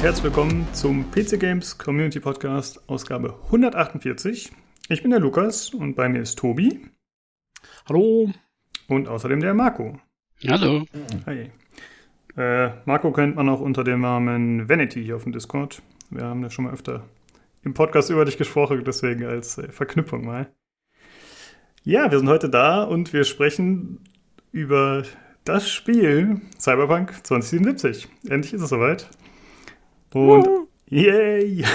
und herzlich willkommen zum PC Games Community Podcast, Ausgabe 148. Ich bin der Lukas und bei mir ist Tobi. Hallo. Und außerdem der Marco. Hallo. Hi. Äh, Marco kennt man auch unter dem Namen Vanity hier auf dem Discord. Wir haben ja schon mal öfter im Podcast über dich gesprochen, deswegen als äh, Verknüpfung mal. Ja, wir sind heute da und wir sprechen über das Spiel Cyberpunk 2077. Endlich ist es soweit. Und uh. yay!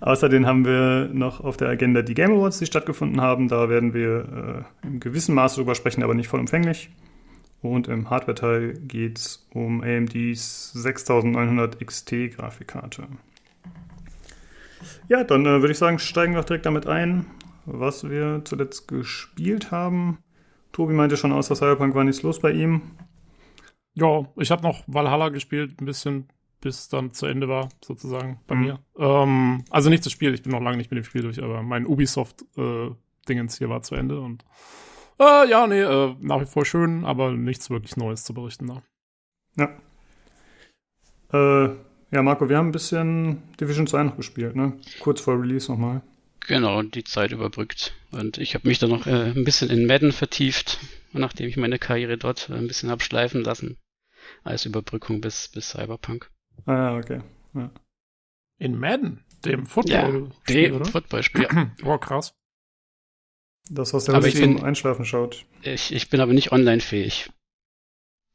Außerdem haben wir noch auf der Agenda die Game Awards, die stattgefunden haben. Da werden wir äh, im gewissen Maße drüber sprechen, aber nicht vollumfänglich. Und im Hardware-Teil geht es um AMDs 6900 XT Grafikkarte. Ja, dann äh, würde ich sagen, steigen wir auch direkt damit ein, was wir zuletzt gespielt haben. Tobi meinte schon, außer Cyberpunk war nichts los bei ihm. Ja, ich habe noch Valhalla gespielt, ein bisschen, bis dann zu Ende war, sozusagen, bei mhm. mir. Ähm, also nicht das Spiel, ich bin noch lange nicht mit dem Spiel durch, aber mein Ubisoft-Dingens äh, hier war zu Ende und äh, ja, nee, äh, nach wie vor schön, aber nichts wirklich Neues zu berichten da. Ja. Äh, ja, Marco, wir haben ein bisschen Division 2 noch gespielt, ne? Kurz vor Release nochmal. Genau, die Zeit überbrückt. Und ich habe mich dann noch äh, ein bisschen in Madden vertieft, nachdem ich meine Karriere dort ein bisschen habe schleifen lassen. Als Überbrückung bis, bis Cyberpunk. Ah, ja, okay. Ja. In Madden? Dem Football-Spiel, ja, dem Football-Spiel. oh, krass. Das, was der sich zum Einschlafen schaut. Ich, ich bin aber nicht online-fähig.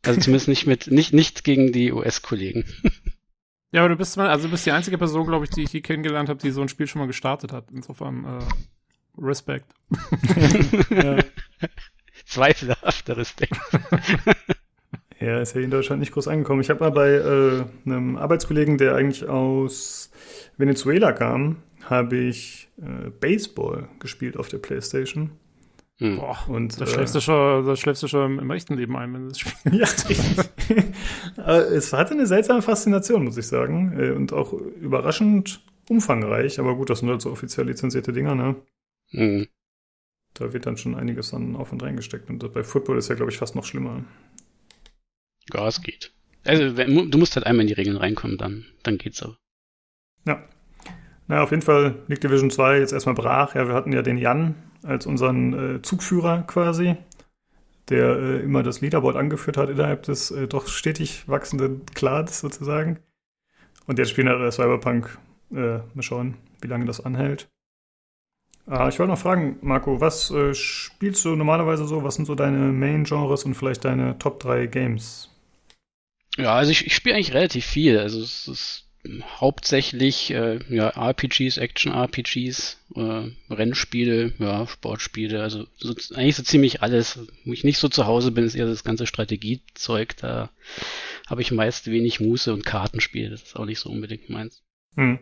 Also zumindest nicht mit, nicht, nicht gegen die US-Kollegen. Ja, aber du bist mal, also du bist die einzige Person, glaube ich, die ich hier kennengelernt habe, die so ein Spiel schon mal gestartet hat. Insofern, äh, Respekt. ja. Zweifelhafter Respekt. ja, ist ja in Deutschland nicht groß angekommen. Ich habe mal bei äh, einem Arbeitskollegen, der eigentlich aus Venezuela kam, habe ich äh, Baseball gespielt auf der Playstation. Hm. Boah, und, da, äh, schläfst du schon, da schläfst du schon im echten Leben ein, wenn du das spielst. ja, es hatte eine seltsame Faszination, muss ich sagen. Äh, und auch überraschend umfangreich. Aber gut, das sind halt so offiziell lizenzierte Dinger, ne? Hm. Da wird dann schon einiges an Auf- und reingesteckt. Und bei Football ist ja, glaube ich, fast noch schlimmer. Ja, es geht. Also, wenn, du musst halt einmal in die Regeln reinkommen, dann, dann geht's aber. Ja. Na, auf jeden Fall liegt Division 2 jetzt erstmal brach. Ja, wir hatten ja den Jan als unseren äh, Zugführer quasi, der äh, immer das Leaderboard angeführt hat innerhalb des äh, doch stetig wachsenden Clans sozusagen. Und jetzt spielen wir Cyberpunk. Äh, mal schauen, wie lange das anhält. Ah, ich wollte noch fragen, Marco, was äh, spielst du normalerweise so? Was sind so deine Main-Genres und vielleicht deine Top 3 Games? Ja, also ich, ich spiele eigentlich relativ viel. Also es ist hauptsächlich äh, ja, RPGs, Action-RPGs, äh, Rennspiele, ja, Sportspiele, also so, eigentlich so ziemlich alles. Wo ich nicht so zu Hause bin, ist eher das ganze Strategiezeug. Da habe ich meist wenig Muße und Kartenspiele. Das ist auch nicht so unbedingt meins. Hm.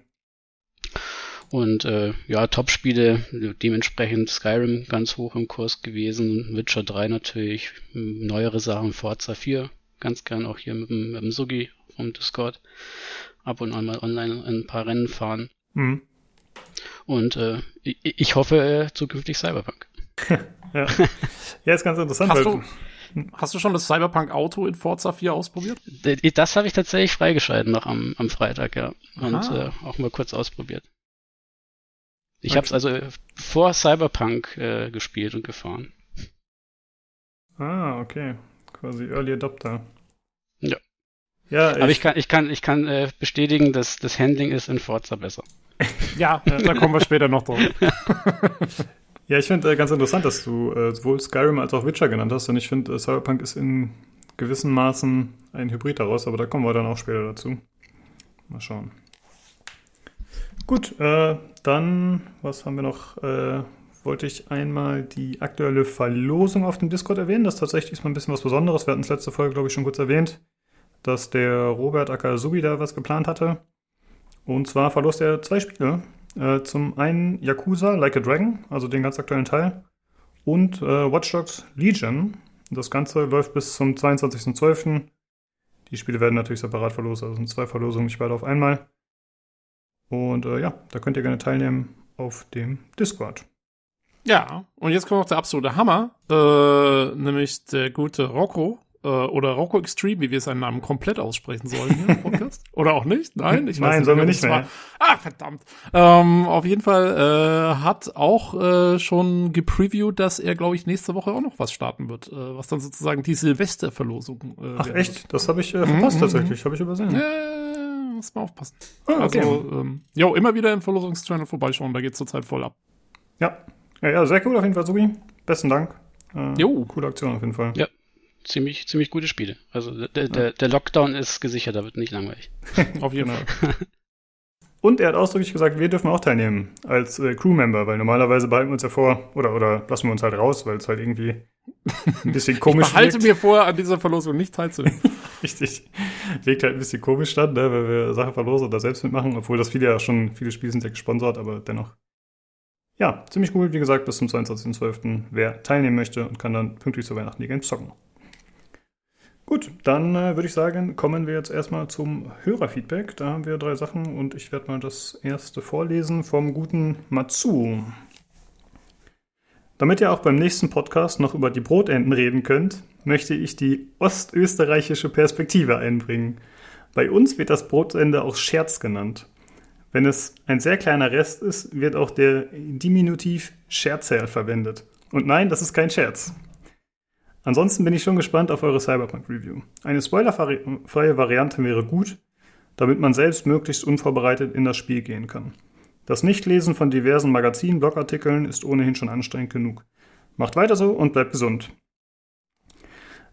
Und äh, ja, Top-Spiele, dementsprechend Skyrim ganz hoch im Kurs gewesen, Witcher 3 natürlich, neuere Sachen, Forza 4, ganz gern auch hier mit dem, mit dem Sugi vom Discord ab und an mal online ein paar Rennen fahren. Mhm. Und äh, ich, ich hoffe äh, zukünftig Cyberpunk. ja. ja, ist ganz interessant. Hast du, hast du schon das Cyberpunk-Auto in Forza 4 ausprobiert? Das habe ich tatsächlich freigeschalten noch am, am Freitag, ja. Und äh, auch mal kurz ausprobiert. Ich okay. habe es also vor Cyberpunk äh, gespielt und gefahren. Ah, okay. Quasi Early Adopter. Ja. Aber ich, kann, ich kann, ich kann äh, bestätigen, dass das Handling ist in Forza besser. ja, da kommen wir später noch drauf. ja, ich finde äh, ganz interessant, dass du äh, sowohl Skyrim als auch Witcher genannt hast. Und ich finde, äh, Cyberpunk ist in gewissen Maßen ein Hybrid daraus, aber da kommen wir dann auch später dazu. Mal schauen. Gut, äh, dann, was haben wir noch? Äh, wollte ich einmal die aktuelle Verlosung auf dem Discord erwähnen. Das ist tatsächlich mal ein bisschen was Besonderes. Wir hatten es letzte Folge, glaube ich, schon kurz erwähnt dass der Robert Akasubi da was geplant hatte. Und zwar verlost er zwei Spiele. Äh, zum einen Yakuza Like a Dragon, also den ganz aktuellen Teil, und äh, Watch Dogs Legion. Das Ganze läuft bis zum 22.12. Die Spiele werden natürlich separat verlost, also sind zwei Verlosungen, nicht beide auf einmal. Und äh, ja, da könnt ihr gerne teilnehmen auf dem Discord. Ja, und jetzt kommt noch der absolute Hammer, äh, nämlich der gute Rocco, äh, oder Rocco Extreme, wie wir seinen Namen komplett aussprechen sollen hier im Podcast. oder auch nicht? Nein, ich weiß Nein, nicht, sollen wir nicht mehr. Ah, verdammt. Ähm, auf jeden Fall äh, hat auch äh, schon gepreviewt, dass er, glaube ich, nächste Woche auch noch was starten wird, äh, was dann sozusagen die Silvesterverlosung äh, Ach echt? Wird. Das habe ich äh, verpasst mhm, tatsächlich, mhm. habe ich übersehen. Äh, muss man aufpassen. Ah, okay. Also, ähm, jo, immer wieder im Verlosungschannel vorbeischauen, da geht's zurzeit voll ab. Ja. ja, ja, sehr cool auf jeden Fall, Sugi. Besten Dank. Äh, jo. Coole Aktion auf jeden Fall. Ja, ziemlich, ziemlich gute Spiele. Also der, der, der Lockdown ist gesichert, da wird nicht langweilig. Auf jeden Fall. Und er hat ausdrücklich gesagt, wir dürfen auch teilnehmen als äh, Crewmember, weil normalerweise behalten wir uns ja vor, oder, oder lassen wir uns halt raus, weil es halt irgendwie ein bisschen komisch ich behalte wirkt. mir vor, an dieser Verlosung nicht teilzunehmen. Richtig. Wirkt halt ein bisschen komisch dann, ne, weil wir Sachen verlosen oder selbst mitmachen, obwohl das viele ja schon, viele Spiele sind ja gesponsert, aber dennoch. Ja, ziemlich cool. Wie gesagt, bis zum 22.12. Wer teilnehmen möchte und kann dann pünktlich zu Weihnachten die Games zocken. Gut, dann äh, würde ich sagen, kommen wir jetzt erstmal zum Hörerfeedback. Da haben wir drei Sachen und ich werde mal das erste vorlesen vom guten Matsu. Damit ihr auch beim nächsten Podcast noch über die Brotenten reden könnt, möchte ich die ostösterreichische Perspektive einbringen. Bei uns wird das Brotende auch Scherz genannt. Wenn es ein sehr kleiner Rest ist, wird auch der Diminutiv Scherzerl verwendet. Und nein, das ist kein Scherz. Ansonsten bin ich schon gespannt auf eure Cyberpunk-Review. Eine spoilerfreie Variante wäre gut, damit man selbst möglichst unvorbereitet in das Spiel gehen kann. Das Nichtlesen von diversen Magazinen, Blogartikeln ist ohnehin schon anstrengend genug. Macht weiter so und bleibt gesund.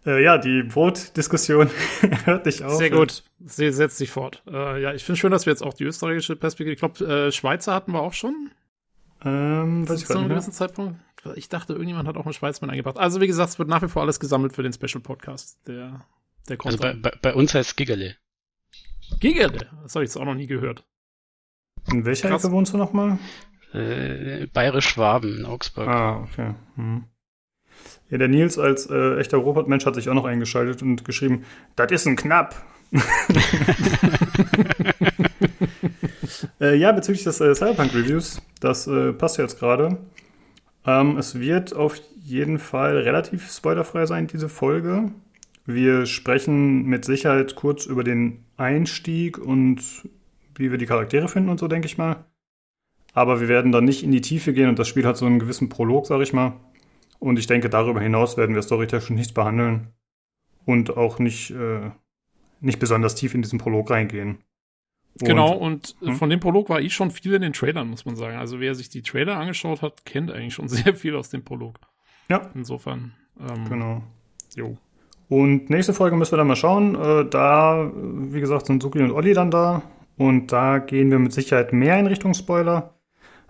Äh, ja, die Brotdiskussion hört dich auf. Sehr gut. Sie setzt sich fort. Äh, ja, ich finde schön, dass wir jetzt auch die österreichische Perspektive, ich glaube, äh, Schweizer hatten wir auch schon. Ähm, weiß ich zu einem gewissen Zeitpunkt. Ich dachte, irgendjemand hat auch einen Schweizmann eingebracht. Also, wie gesagt, es wird nach wie vor alles gesammelt für den Special Podcast. Der, der kommt. Also, bei, bei, bei uns heißt es Gigerle. Gigerle? Das habe ich jetzt auch noch nie gehört. In welcher Krass. Ecke wohnst du nochmal? Äh, Bayerisch-Schwaben in Augsburg. Ah, okay. Hm. Ja, der Nils als äh, echter Robotmensch hat sich auch noch eingeschaltet und geschrieben, das ist ein Knapp. äh, ja, bezüglich des äh, Cyberpunk-Reviews, das äh, passt jetzt gerade. Ähm, es wird auf jeden Fall relativ spoilerfrei sein, diese Folge. Wir sprechen mit Sicherheit kurz über den Einstieg und wie wir die Charaktere finden und so, denke ich mal. Aber wir werden dann nicht in die Tiefe gehen und das Spiel hat so einen gewissen Prolog, sag ich mal. Und ich denke, darüber hinaus werden wir storytechnisch nichts behandeln und auch nicht, äh, nicht besonders tief in diesen Prolog reingehen. Genau, und hm? von dem Prolog war ich schon viel in den Trailern, muss man sagen. Also wer sich die Trailer angeschaut hat, kennt eigentlich schon sehr viel aus dem Prolog. Ja. Insofern. Ähm, genau. Jo. Und nächste Folge müssen wir dann mal schauen. Äh, da, wie gesagt, sind Suki und Olli dann da. Und da gehen wir mit Sicherheit mehr in Richtung Spoiler.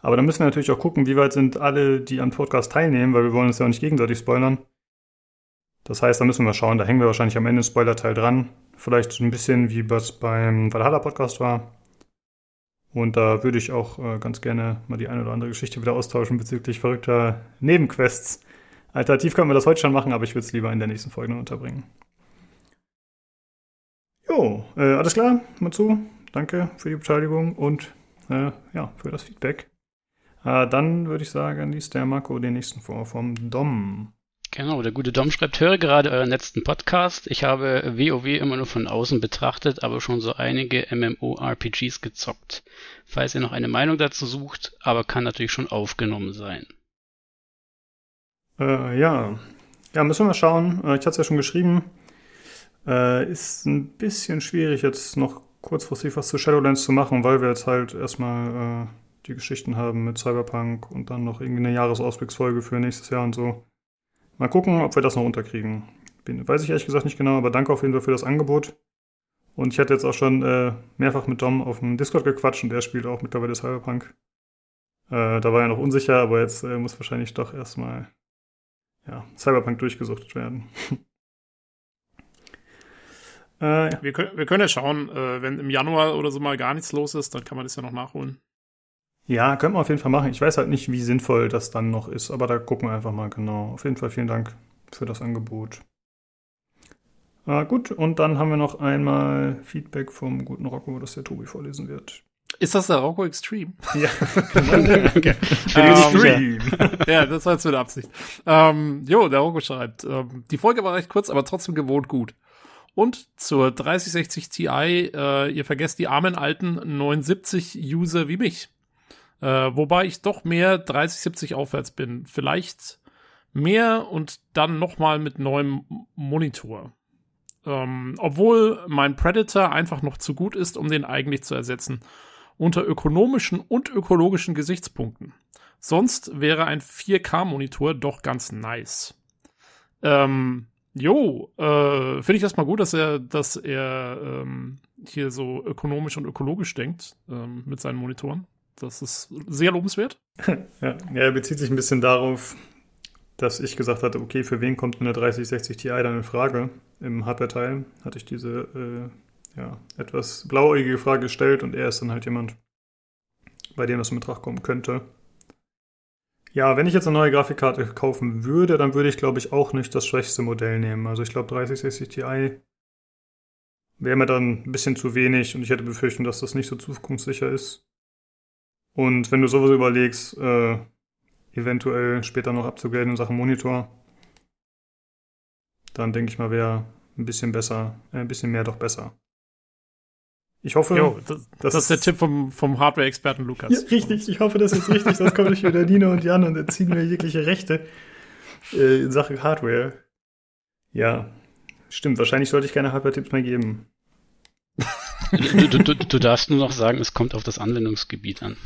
Aber da müssen wir natürlich auch gucken, wie weit sind alle, die am Podcast teilnehmen, weil wir wollen uns ja auch nicht gegenseitig spoilern. Das heißt, da müssen wir schauen. Da hängen wir wahrscheinlich am Ende Spoiler-Teil dran. Vielleicht ein bisschen wie was beim Valhalla Podcast war. Und da würde ich auch äh, ganz gerne mal die eine oder andere Geschichte wieder austauschen bezüglich verrückter Nebenquests. Alternativ können wir das heute schon machen, aber ich würde es lieber in der nächsten Folge noch unterbringen. Jo, äh, alles klar, mal zu. Danke für die Beteiligung und äh, ja, für das Feedback. Äh, dann würde ich sagen, liest der Marco den nächsten vor vom Dom. Genau, der gute Dom schreibt, höre gerade euren letzten Podcast. Ich habe WoW immer nur von außen betrachtet, aber schon so einige MMORPGs gezockt. Falls ihr noch eine Meinung dazu sucht, aber kann natürlich schon aufgenommen sein. Äh, ja. Ja, müssen wir mal schauen. Äh, ich hatte es ja schon geschrieben. Äh, ist ein bisschen schwierig, jetzt noch kurzfristig was zu Shadowlands zu machen, weil wir jetzt halt erstmal äh, die Geschichten haben mit Cyberpunk und dann noch irgendwie eine Jahresausblicksfolge für nächstes Jahr und so. Mal gucken, ob wir das noch unterkriegen. Bin, weiß ich ehrlich gesagt nicht genau, aber danke auf jeden Fall für das Angebot. Und ich hatte jetzt auch schon äh, mehrfach mit Dom auf dem Discord gequatscht und er spielt auch mittlerweile Cyberpunk. Äh, da war er noch unsicher, aber jetzt äh, muss wahrscheinlich doch erstmal ja, Cyberpunk durchgesucht werden. äh, ja. wir, können, wir können ja schauen, äh, wenn im Januar oder so mal gar nichts los ist, dann kann man das ja noch nachholen. Ja, können wir auf jeden Fall machen. Ich weiß halt nicht, wie sinnvoll das dann noch ist, aber da gucken wir einfach mal genau. Auf jeden Fall vielen Dank für das Angebot. Äh, gut, und dann haben wir noch einmal Feedback vom guten Rocco, das der Tobi vorlesen wird. Ist das der Rocco Extreme? Ja, okay. Extreme. ja, das war jetzt mit Absicht. Ähm, jo, der Rocco schreibt, ähm, die Folge war recht kurz, aber trotzdem gewohnt gut. Und zur 3060 Ti, äh, ihr vergesst die armen alten 79-User wie mich. Äh, wobei ich doch mehr 3070 aufwärts bin. Vielleicht mehr und dann nochmal mit neuem Monitor. Ähm, obwohl mein Predator einfach noch zu gut ist, um den eigentlich zu ersetzen. Unter ökonomischen und ökologischen Gesichtspunkten. Sonst wäre ein 4K-Monitor doch ganz nice. Ähm, jo, äh, finde ich erstmal gut, dass er, dass er ähm, hier so ökonomisch und ökologisch denkt ähm, mit seinen Monitoren. Das ist sehr lobenswert. ja, er bezieht sich ein bisschen darauf, dass ich gesagt hatte, okay, für wen kommt eine 3060 Ti dann in Frage? Im Hardware-Teil hatte ich diese äh, ja, etwas blauäugige Frage gestellt und er ist dann halt jemand, bei dem das in Betracht kommen könnte. Ja, wenn ich jetzt eine neue Grafikkarte kaufen würde, dann würde ich, glaube ich, auch nicht das schwächste Modell nehmen. Also ich glaube, 3060 Ti wäre mir dann ein bisschen zu wenig und ich hätte befürchtet, dass das nicht so zukunftssicher ist. Und wenn du sowas überlegst, äh, eventuell später noch abzugraden in Sachen Monitor, dann denke ich mal, wäre ein bisschen besser, äh, ein bisschen mehr doch besser. Ich hoffe, jo, das, das, ist der Tipp vom, vom Hardware-Experten Lukas. Ja, richtig, ich hoffe, das ist richtig, sonst komme ich wieder Nino und Jan und erziehen mir jegliche Rechte äh, in Sachen Hardware. Ja, stimmt, wahrscheinlich sollte ich keine Hardware-Tipps mehr geben. Du, du, du, du, darfst nur noch sagen, es kommt auf das Anwendungsgebiet an.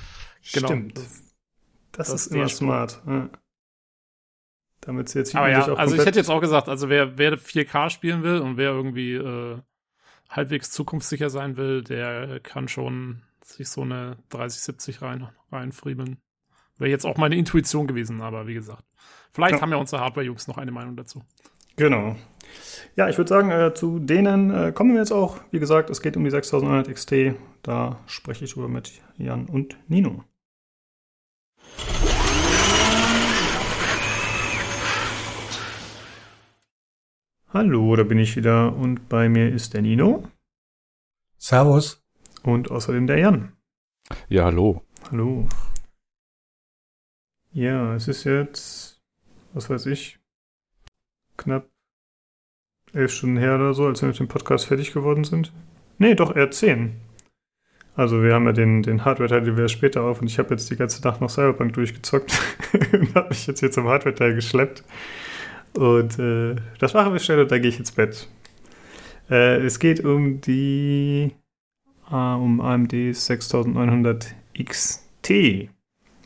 Genau. Stimmt. Das, das ist immer smart. Ja. Damit sie jetzt Aber ja, also ich hätte jetzt auch gesagt, also wer, wer 4K spielen will und wer irgendwie äh, halbwegs zukunftssicher sein will, der kann schon sich so eine 3070 rein, reinfriemeln. Wäre jetzt auch meine Intuition gewesen, aber wie gesagt. Vielleicht ja. haben ja unsere Hardware-Jungs noch eine Meinung dazu. Genau. Ja, ich würde sagen, äh, zu denen äh, kommen wir jetzt auch. Wie gesagt, es geht um die 6900 XT. Da spreche ich drüber mit Jan und Nino. Hallo, da bin ich wieder und bei mir ist der Nino. Servus. Und außerdem der Jan. Ja, hallo. Hallo. Ja, es ist jetzt, was weiß ich, knapp elf Stunden her oder so, als wir mit dem Podcast fertig geworden sind. Nee, doch, eher zehn. Also wir haben ja den, den Hardware-Teil, den wir später auf und ich habe jetzt die ganze Nacht noch Cyberpunk durchgezockt und habe mich jetzt hier zum Hardware-Teil geschleppt. Und äh, das machen wir schnell und dann gehe ich ins Bett. Äh, es geht um die äh, um AMD 6900 XT.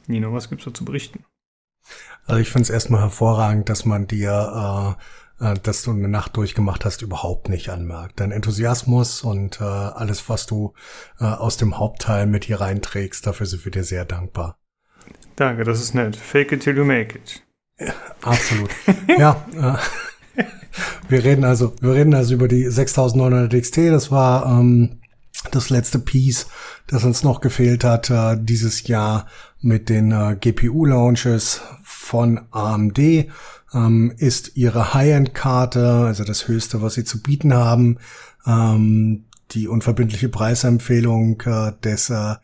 Nino, was gibt's da zu berichten? Also ich finde es erstmal hervorragend, dass man dir, äh, äh, dass du eine Nacht durchgemacht hast, überhaupt nicht anmerkt. Dein Enthusiasmus und äh, alles, was du äh, aus dem Hauptteil mit hier reinträgst, dafür sind wir dir sehr dankbar. Danke, das ist nett. Fake it till you make it. Absolut. ja. Äh, wir reden also, wir reden also über die 6900 XT. Das war ähm, das letzte Piece, das uns noch gefehlt hat äh, dieses Jahr mit den äh, GPU-Launches von AMD. Ähm, ist ihre High-End-Karte, also das höchste, was sie zu bieten haben. Ähm, die unverbindliche Preisempfehlung äh, des äh,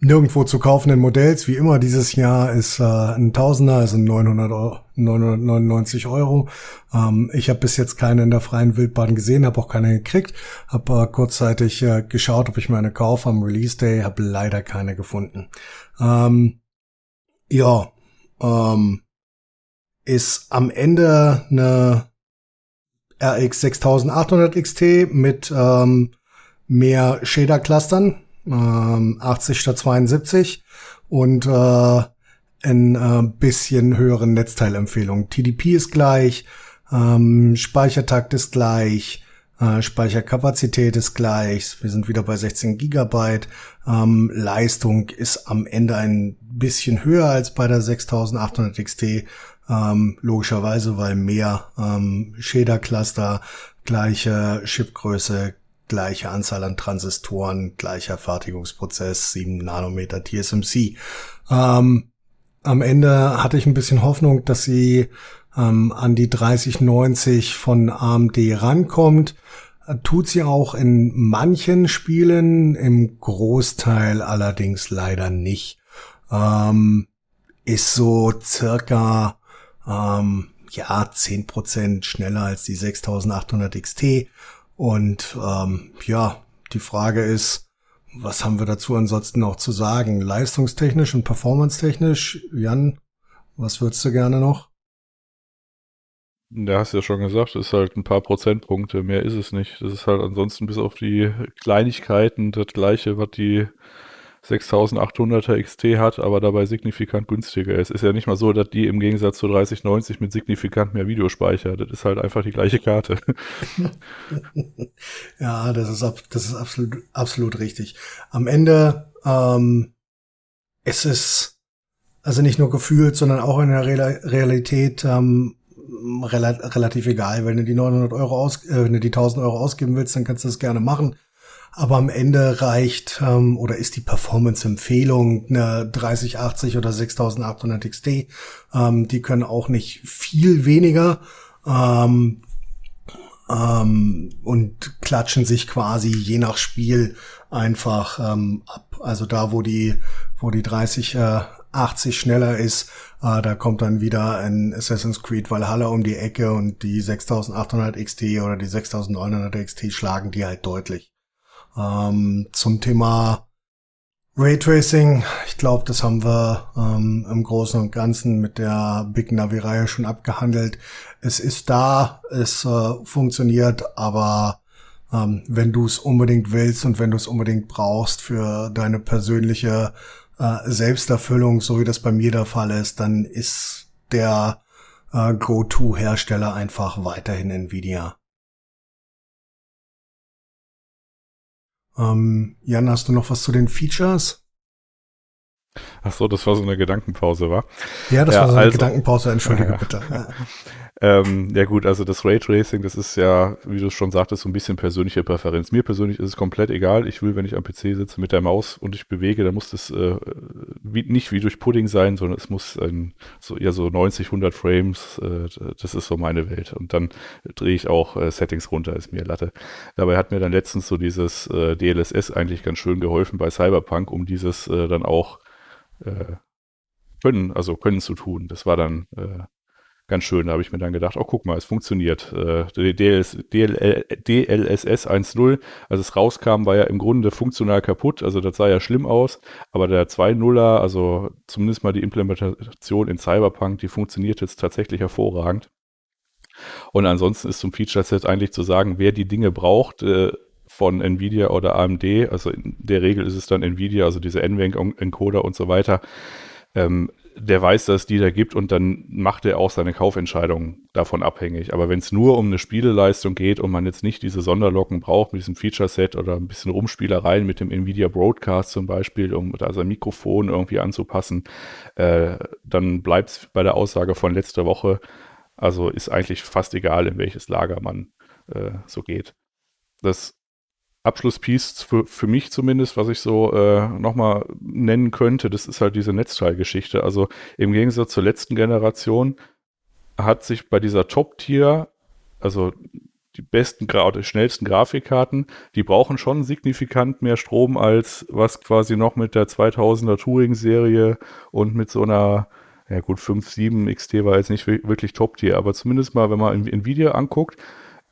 nirgendwo zu kaufenden Modells, wie immer dieses Jahr, ist äh, ein Tausender, also 900 Euro, 999 Euro. Ähm, ich habe bis jetzt keine in der freien Wildbahn gesehen, habe auch keine gekriegt. Habe äh, kurzzeitig äh, geschaut, ob ich mir eine kaufe am Release Day, habe leider keine gefunden. Ähm, ja, ähm, ist am Ende eine RX 6800 XT mit ähm, mehr Shader-Clustern, ähm, 80 statt 72 und äh, ein äh, bisschen höheren Netzteilempfehlungen. TDP ist gleich, ähm, Speichertakt ist gleich, äh, Speicherkapazität ist gleich, wir sind wieder bei 16 Gigabyte. Ähm, Leistung ist am Ende ein bisschen höher als bei der 6800 XT, ähm, logischerweise, weil mehr ähm, Shader-Cluster, gleiche Chipgröße, gleiche Anzahl an Transistoren, gleicher Fertigungsprozess, 7 Nanometer TSMC. Ähm, am Ende hatte ich ein bisschen Hoffnung, dass sie ähm, an die 3090 von AMD rankommt. Tut sie auch in manchen Spielen, im Großteil allerdings leider nicht. Ähm, ist so circa ähm, ja zehn Prozent schneller als die 6800 XT. Und ähm, ja, die Frage ist, was haben wir dazu ansonsten noch zu sagen? Leistungstechnisch und performance-technisch, Jan, was würdest du gerne noch? Ja, hast ja schon gesagt, ist halt ein paar Prozentpunkte, mehr ist es nicht. Das ist halt ansonsten bis auf die Kleinigkeiten das gleiche, was die 6800er XT hat, aber dabei signifikant günstiger ist. Ist ja nicht mal so, dass die im Gegensatz zu 3090 mit signifikant mehr Videospeicher, das ist halt einfach die gleiche Karte. ja, das ist, das ist absolut, absolut richtig. Am Ende, ähm, es ist also nicht nur gefühlt, sondern auch in der Realität ähm, rela relativ egal. Wenn du die 900 Euro aus, äh, wenn du die 1000 Euro ausgeben willst, dann kannst du das gerne machen. Aber am Ende reicht ähm, oder ist die Performance-Empfehlung eine 3080 oder 6800 XT. Ähm, die können auch nicht viel weniger ähm, ähm, und klatschen sich quasi je nach Spiel einfach ähm, ab. Also da, wo die, wo die 30 äh, 80 schneller ist, äh, da kommt dann wieder ein Assassin's Creed Valhalla um die Ecke und die 6800 XT oder die 6900 XT schlagen die halt deutlich. Ähm, zum Thema Raytracing, ich glaube, das haben wir ähm, im Großen und Ganzen mit der Big Navi-Reihe schon abgehandelt. Es ist da, es äh, funktioniert, aber ähm, wenn du es unbedingt willst und wenn du es unbedingt brauchst für deine persönliche äh, Selbsterfüllung, so wie das bei mir der Fall ist, dann ist der äh, Go-To-Hersteller einfach weiterhin Nvidia. Ähm, Jan, hast du noch was zu den Features? Ach so, das war so eine Gedankenpause, war? Ja, das ja, war so eine also, Gedankenpause, entschuldige ja. bitte. Ähm, ja gut, also das Raytracing, das ist ja, wie du schon sagtest, so ein bisschen persönliche Präferenz. Mir persönlich ist es komplett egal. Ich will, wenn ich am PC sitze mit der Maus und ich bewege, dann muss das äh, wie, nicht wie durch Pudding sein, sondern es muss ein, so ja so 90, 100 Frames. Äh, das ist so meine Welt. Und dann drehe ich auch äh, Settings runter, ist mir Latte. Dabei hat mir dann letztens so dieses äh, DLSS eigentlich ganz schön geholfen bei Cyberpunk, um dieses äh, dann auch äh, können, also können zu tun. Das war dann äh, ganz schön. Da habe ich mir dann gedacht, oh guck mal, es funktioniert. Äh, DLS, DL, DLSS 1.0, als es rauskam, war ja im Grunde funktional kaputt. Also das sah ja schlimm aus. Aber der 2.0er, also zumindest mal die Implementation in Cyberpunk, die funktioniert jetzt tatsächlich hervorragend. Und ansonsten ist zum Feature-Set eigentlich zu sagen, wer die Dinge braucht, äh, von Nvidia oder AMD, also in der Regel ist es dann Nvidia, also diese NVENC-Encoder und so weiter, ähm, der weiß, dass es die da gibt und dann macht er auch seine Kaufentscheidung davon abhängig. Aber wenn es nur um eine Spieleleistung geht und man jetzt nicht diese Sonderlocken braucht mit diesem Feature-Set oder ein bisschen Rumspielereien mit dem Nvidia Broadcast zum Beispiel, um da sein Mikrofon irgendwie anzupassen, äh, dann bleibt es bei der Aussage von letzter Woche. Also ist eigentlich fast egal, in welches Lager man äh, so geht. Das Abschlusspiece für, für mich zumindest, was ich so äh, nochmal nennen könnte, das ist halt diese Netzteilgeschichte. Also im Gegensatz zur letzten Generation hat sich bei dieser Top-Tier, also die besten, die schnellsten Grafikkarten, die brauchen schon signifikant mehr Strom als was quasi noch mit der 2000er Touring-Serie und mit so einer, ja gut, 5, 7 XT war jetzt nicht wirklich Top-Tier, aber zumindest mal, wenn man Nvidia anguckt,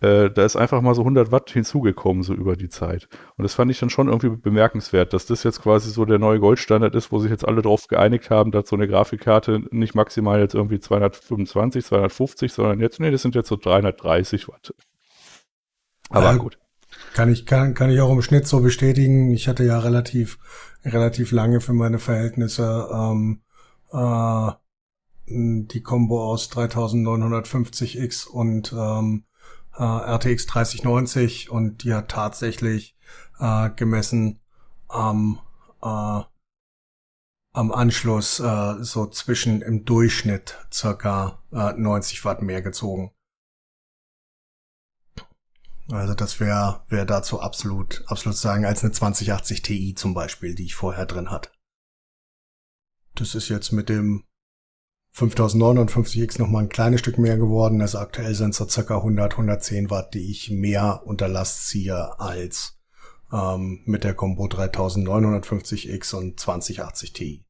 äh, da ist einfach mal so 100 Watt hinzugekommen, so über die Zeit. Und das fand ich dann schon irgendwie bemerkenswert, dass das jetzt quasi so der neue Goldstandard ist, wo sich jetzt alle drauf geeinigt haben, dass so eine Grafikkarte nicht maximal jetzt irgendwie 225, 250, sondern jetzt, nee, das sind jetzt so 330 Watt. Aber ja, gut. Kann ich, kann, kann ich auch im Schnitt so bestätigen. Ich hatte ja relativ, relativ lange für meine Verhältnisse ähm, äh, die Combo aus 3950X und ähm, äh, RTX 3090 und die hat tatsächlich äh, gemessen am äh, am Anschluss äh, so zwischen im Durchschnitt circa äh, 90 Watt mehr gezogen. Also das wäre wär dazu absolut absolut sagen als eine 2080 Ti zum Beispiel, die ich vorher drin hatte. Das ist jetzt mit dem 5059X noch mal ein kleines Stück mehr geworden. Also aktuell sind es ca. 100, 110 Watt, die ich mehr unter Last ziehe als ähm, mit der Combo 3950X und 2080 Ti.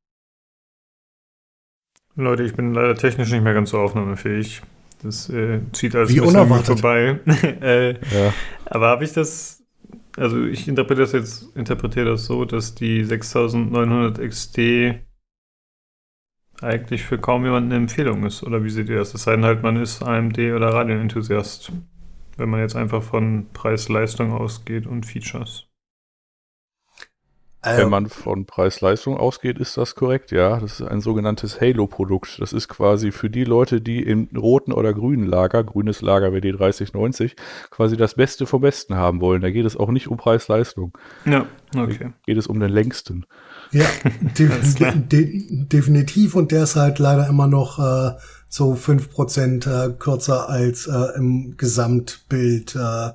Leute, ich bin leider technisch nicht mehr ganz so aufnahmefähig. Das äh, zieht alles Wie ein unerwartet. vorbei. äh, Ja. aber habe ich das, also ich interpretiere das jetzt, interpretiere das so, dass die 6900 XT eigentlich für kaum jemanden eine Empfehlung ist. Oder wie seht ihr das? Es sei denn halt, man ist AMD oder Radeon-Enthusiast. Wenn man jetzt einfach von Preis-Leistung ausgeht und Features. Wenn man von Preis-Leistung ausgeht, ist das korrekt, ja. Das ist ein sogenanntes Halo-Produkt. Das ist quasi für die Leute, die im roten oder grünen Lager, grünes Lager wäre die 3090, quasi das Beste vom Besten haben wollen. Da geht es auch nicht um Preis-Leistung. Ja, Da okay. geht es um den längsten. Ja, de de definitiv. Und der ist halt leider immer noch äh, so fünf Prozent äh, kürzer als äh, im Gesamtbild äh,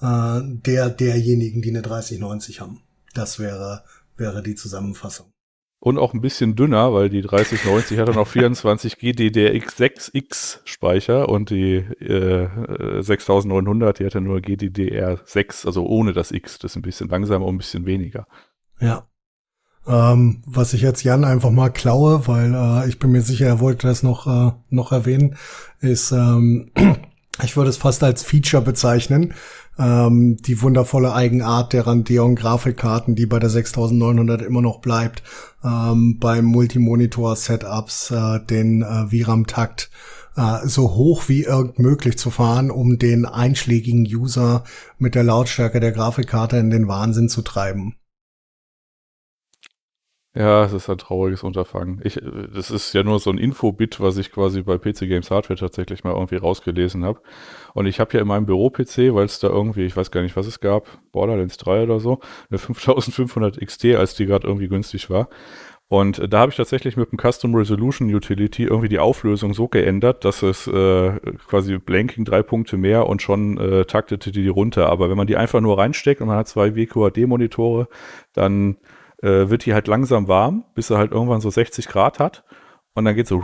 äh, der derjenigen, die eine 3090 haben. Das wäre, wäre die Zusammenfassung. Und auch ein bisschen dünner, weil die 3090 hat dann noch 24 GDDR6X Speicher und die äh, 6900, die hatte nur GDDR6, also ohne das X. Das ist ein bisschen langsamer und ein bisschen weniger. Ja. Ähm, was ich jetzt Jan einfach mal klaue, weil äh, ich bin mir sicher, er wollte das noch, äh, noch erwähnen, ist, ähm, ich würde es fast als Feature bezeichnen, ähm, die wundervolle Eigenart der Radeon-Grafikkarten, die bei der 6900 immer noch bleibt, ähm, beim Multimonitor-Setups äh, den äh, VRAM-Takt äh, so hoch wie irgend möglich zu fahren, um den einschlägigen User mit der Lautstärke der Grafikkarte in den Wahnsinn zu treiben. Ja, es ist ein trauriges Unterfangen. Ich, äh, das ist ja nur so ein Infobit, was ich quasi bei PC Games Hardware tatsächlich mal irgendwie rausgelesen habe. Und ich habe ja in meinem Büro-PC, weil es da irgendwie, ich weiß gar nicht, was es gab, Borderlands 3 oder so, eine 5500 XT, als die gerade irgendwie günstig war. Und äh, da habe ich tatsächlich mit dem Custom Resolution Utility irgendwie die Auflösung so geändert, dass es äh, quasi Blanking drei Punkte mehr und schon äh, taktete die runter. Aber wenn man die einfach nur reinsteckt und man hat zwei WQHD-Monitore, dann äh, wird die halt langsam warm, bis er halt irgendwann so 60 Grad hat. Und dann geht so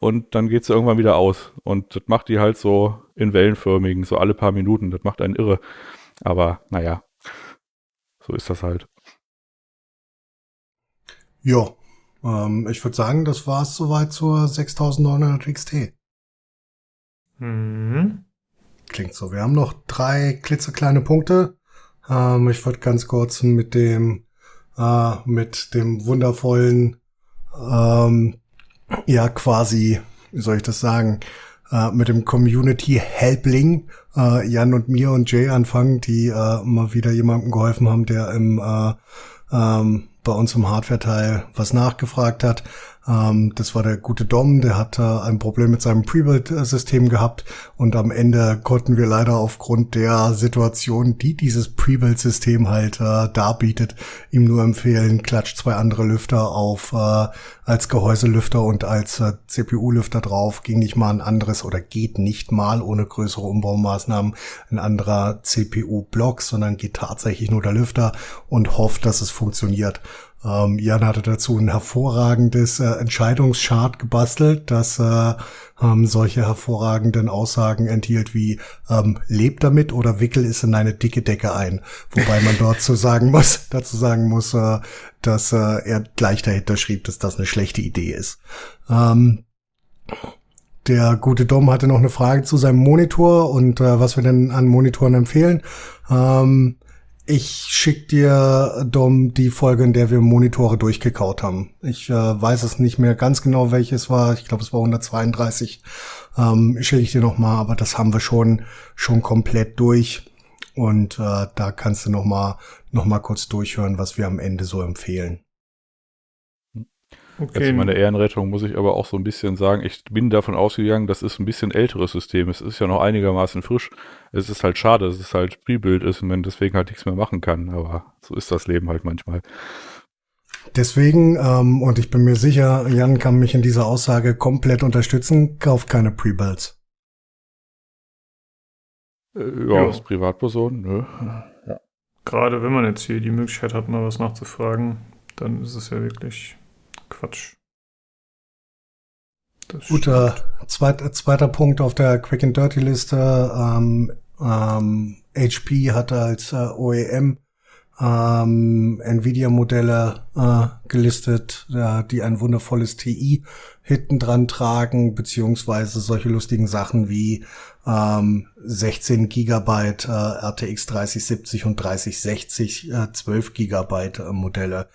und dann geht sie irgendwann wieder aus. Und das macht die halt so in wellenförmigen, so alle paar Minuten. Das macht einen irre. Aber naja, so ist das halt. Ja, ähm, ich würde sagen, das war's soweit zur 6900 XT. Mhm. Klingt so. Wir haben noch drei klitzekleine Punkte. Ähm, ich würde ganz kurz mit dem äh, mit dem wundervollen ähm, ja quasi, wie soll ich das sagen, äh, mit dem Community Helpling äh, Jan und mir und Jay anfangen, die äh, mal wieder jemandem geholfen haben, der im äh, ähm, bei uns im Hardware-Teil was nachgefragt hat. Ähm, das war der gute Dom, der hat äh, ein Problem mit seinem Pre-Build-System gehabt und am Ende konnten wir leider aufgrund der Situation, die dieses Pre-Build-System halt äh, darbietet, ihm nur empfehlen, klatscht zwei andere Lüfter auf äh, als Gehäuselüfter und als äh, CPU-Lüfter drauf. Ging nicht mal ein anderes oder geht nicht mal ohne größere Umbaumaßnahmen ein anderer CPU-Block, sondern geht tatsächlich nur der Lüfter und hofft, dass es funktioniert. Ähm, Jan hatte dazu ein hervorragendes äh, Entscheidungschart gebastelt, das äh, ähm, solche hervorragenden Aussagen enthielt wie ähm, lebt damit oder wickel es in eine dicke Decke ein. Wobei man dort zu sagen muss, dazu sagen muss, äh, dass äh, er gleich dahinter schrieb, dass das eine schlechte Idee ist. Ähm, der gute Dom hatte noch eine Frage zu seinem Monitor und äh, was wir denn an Monitoren empfehlen. Ähm, ich schick dir, Dom, die Folge, in der wir Monitore durchgekaut haben. Ich äh, weiß es nicht mehr ganz genau, welches war. Ich glaube, es war 132. Ähm, schicke ich dir noch mal, aber das haben wir schon schon komplett durch. Und äh, da kannst du noch mal noch mal kurz durchhören, was wir am Ende so empfehlen. Jetzt Okay. in meiner Ehrenrettung muss ich aber auch so ein bisschen sagen, ich bin davon ausgegangen, das ist ein bisschen älteres System. Es ist ja noch einigermaßen frisch. Es ist halt schade, dass es halt Pre-Build ist und man deswegen halt nichts mehr machen kann. Aber so ist das Leben halt manchmal. Deswegen, ähm, und ich bin mir sicher, Jan kann mich in dieser Aussage komplett unterstützen, kauft keine Pre-Builds. Äh, ja, Ja. als Privatperson, nö. Gerade wenn man jetzt hier die Möglichkeit hat, mal was nachzufragen, dann ist es ja wirklich Quatsch. Guter zweit, zweiter Punkt auf der Quick and Dirty Liste. Ähm, ähm, HP hatte als äh, OEM ähm, Nvidia-Modelle äh, gelistet, ja, die ein wundervolles TI hinten dran tragen, beziehungsweise solche lustigen Sachen wie ähm, 16 Gigabyte äh, RTX 3070 und 3060 äh, 12 Gigabyte äh, Modelle.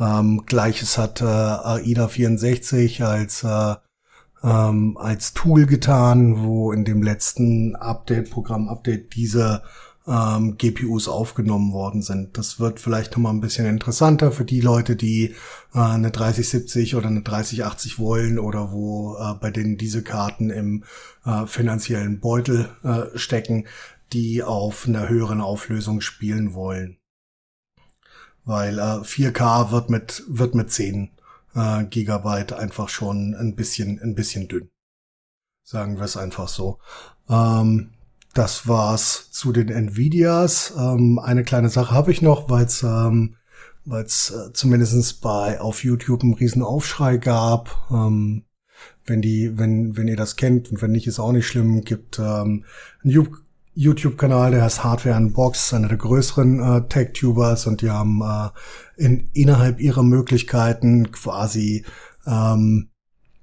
Ähm, Gleiches hat äh, AIDA 64 als äh, ähm, als Tool getan, wo in dem letzten Update, Programm-Update diese ähm, GPUs aufgenommen worden sind. Das wird vielleicht nochmal ein bisschen interessanter für die Leute, die äh, eine 3070 oder eine 3080 wollen oder wo äh, bei denen diese Karten im äh, finanziellen Beutel äh, stecken, die auf einer höheren Auflösung spielen wollen. Weil äh, 4K wird mit, wird mit 10 äh, Gigabyte einfach schon ein bisschen, ein bisschen dünn. Sagen wir es einfach so. Ähm, das war's zu den Nvidias. Ähm, eine kleine Sache habe ich noch, weil es ähm, weil's, äh, zumindest bei auf YouTube einen riesen Aufschrei gab. Ähm, wenn die, wenn, wenn ihr das kennt und wenn nicht, ist auch nicht schlimm, gibt ähm, einen YouTube-Kanal, der heißt Hardware Unbox, einer der größeren äh, Tech-Tubers und die haben äh, in, innerhalb ihrer Möglichkeiten quasi ähm,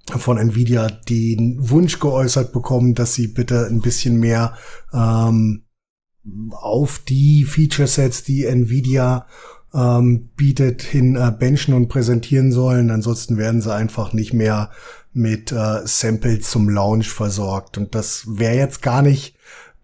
von Nvidia den Wunsch geäußert bekommen, dass sie bitte ein bisschen mehr ähm, auf die Feature Sets, die Nvidia ähm, bietet, hin äh, benchen und präsentieren sollen. Ansonsten werden sie einfach nicht mehr mit äh, Samples zum Launch versorgt. Und das wäre jetzt gar nicht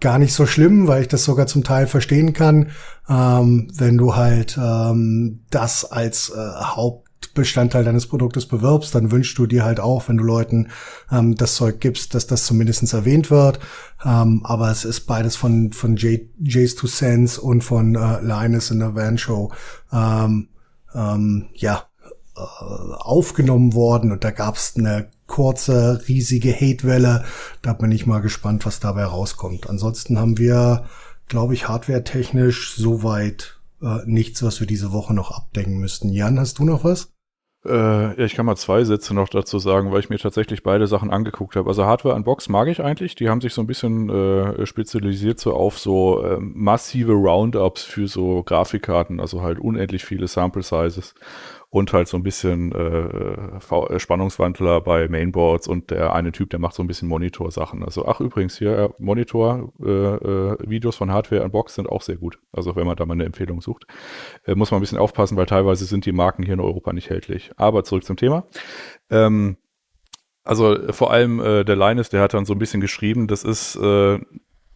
gar nicht so schlimm, weil ich das sogar zum Teil verstehen kann, ähm, wenn du halt ähm, das als äh, Haupt Bestandteil deines Produktes bewirbst, dann wünschst du dir halt auch, wenn du Leuten ähm, das Zeug gibst, dass das zumindestens erwähnt wird. Ähm, aber es ist beides von, von Jay, Jays to Sense und von äh, Linus in der Van Show ähm, ähm, ja, äh, aufgenommen worden und da gab es eine kurze, riesige Hatewelle. Da bin ich mal gespannt, was dabei rauskommt. Ansonsten haben wir, glaube ich, hardware-technisch soweit äh, nichts, was wir diese Woche noch abdecken müssten. Jan, hast du noch was? Äh, ja, ich kann mal zwei Sätze noch dazu sagen, weil ich mir tatsächlich beide Sachen angeguckt habe. Also Hardware Unbox mag ich eigentlich. Die haben sich so ein bisschen äh, spezialisiert so auf so äh, massive Roundups für so Grafikkarten, also halt unendlich viele Sample Sizes und halt so ein bisschen äh, äh, Spannungswandler bei Mainboards und der eine Typ, der macht so ein bisschen Monitor-Sachen. Also, ach übrigens, hier Monitor-Videos äh, äh, von Hardware Unbox sind auch sehr gut. Also wenn man da mal eine Empfehlung sucht. Äh, muss man ein bisschen aufpassen, weil teilweise sind die Marken hier in Europa nicht hältlich. Aber zurück zum Thema. Ähm, also vor allem äh, der Linus, der hat dann so ein bisschen geschrieben, das ist äh,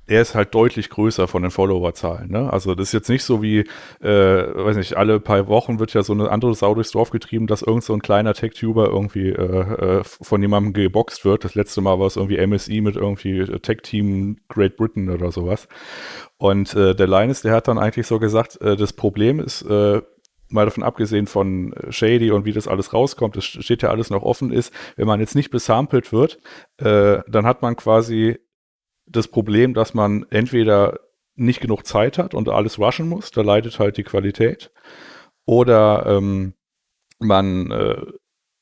er ist halt deutlich größer von den Followerzahlen. Ne? Also das ist jetzt nicht so wie, äh, weiß nicht, alle paar Wochen wird ja so eine andere Sau durchs Dorf getrieben, dass irgend so ein kleiner Tech-Tuber irgendwie äh, äh, von jemandem geboxt wird. Das letzte Mal war es irgendwie MSI mit irgendwie Tech-Team Great Britain oder sowas. Und äh, der Linus, der hat dann eigentlich so gesagt, äh, das Problem ist, äh, mal davon abgesehen von Shady und wie das alles rauskommt, das steht ja alles noch offen ist, wenn man jetzt nicht besampelt wird, äh, dann hat man quasi das Problem, dass man entweder nicht genug Zeit hat und alles rushen muss, da leidet halt die Qualität, oder ähm, man äh,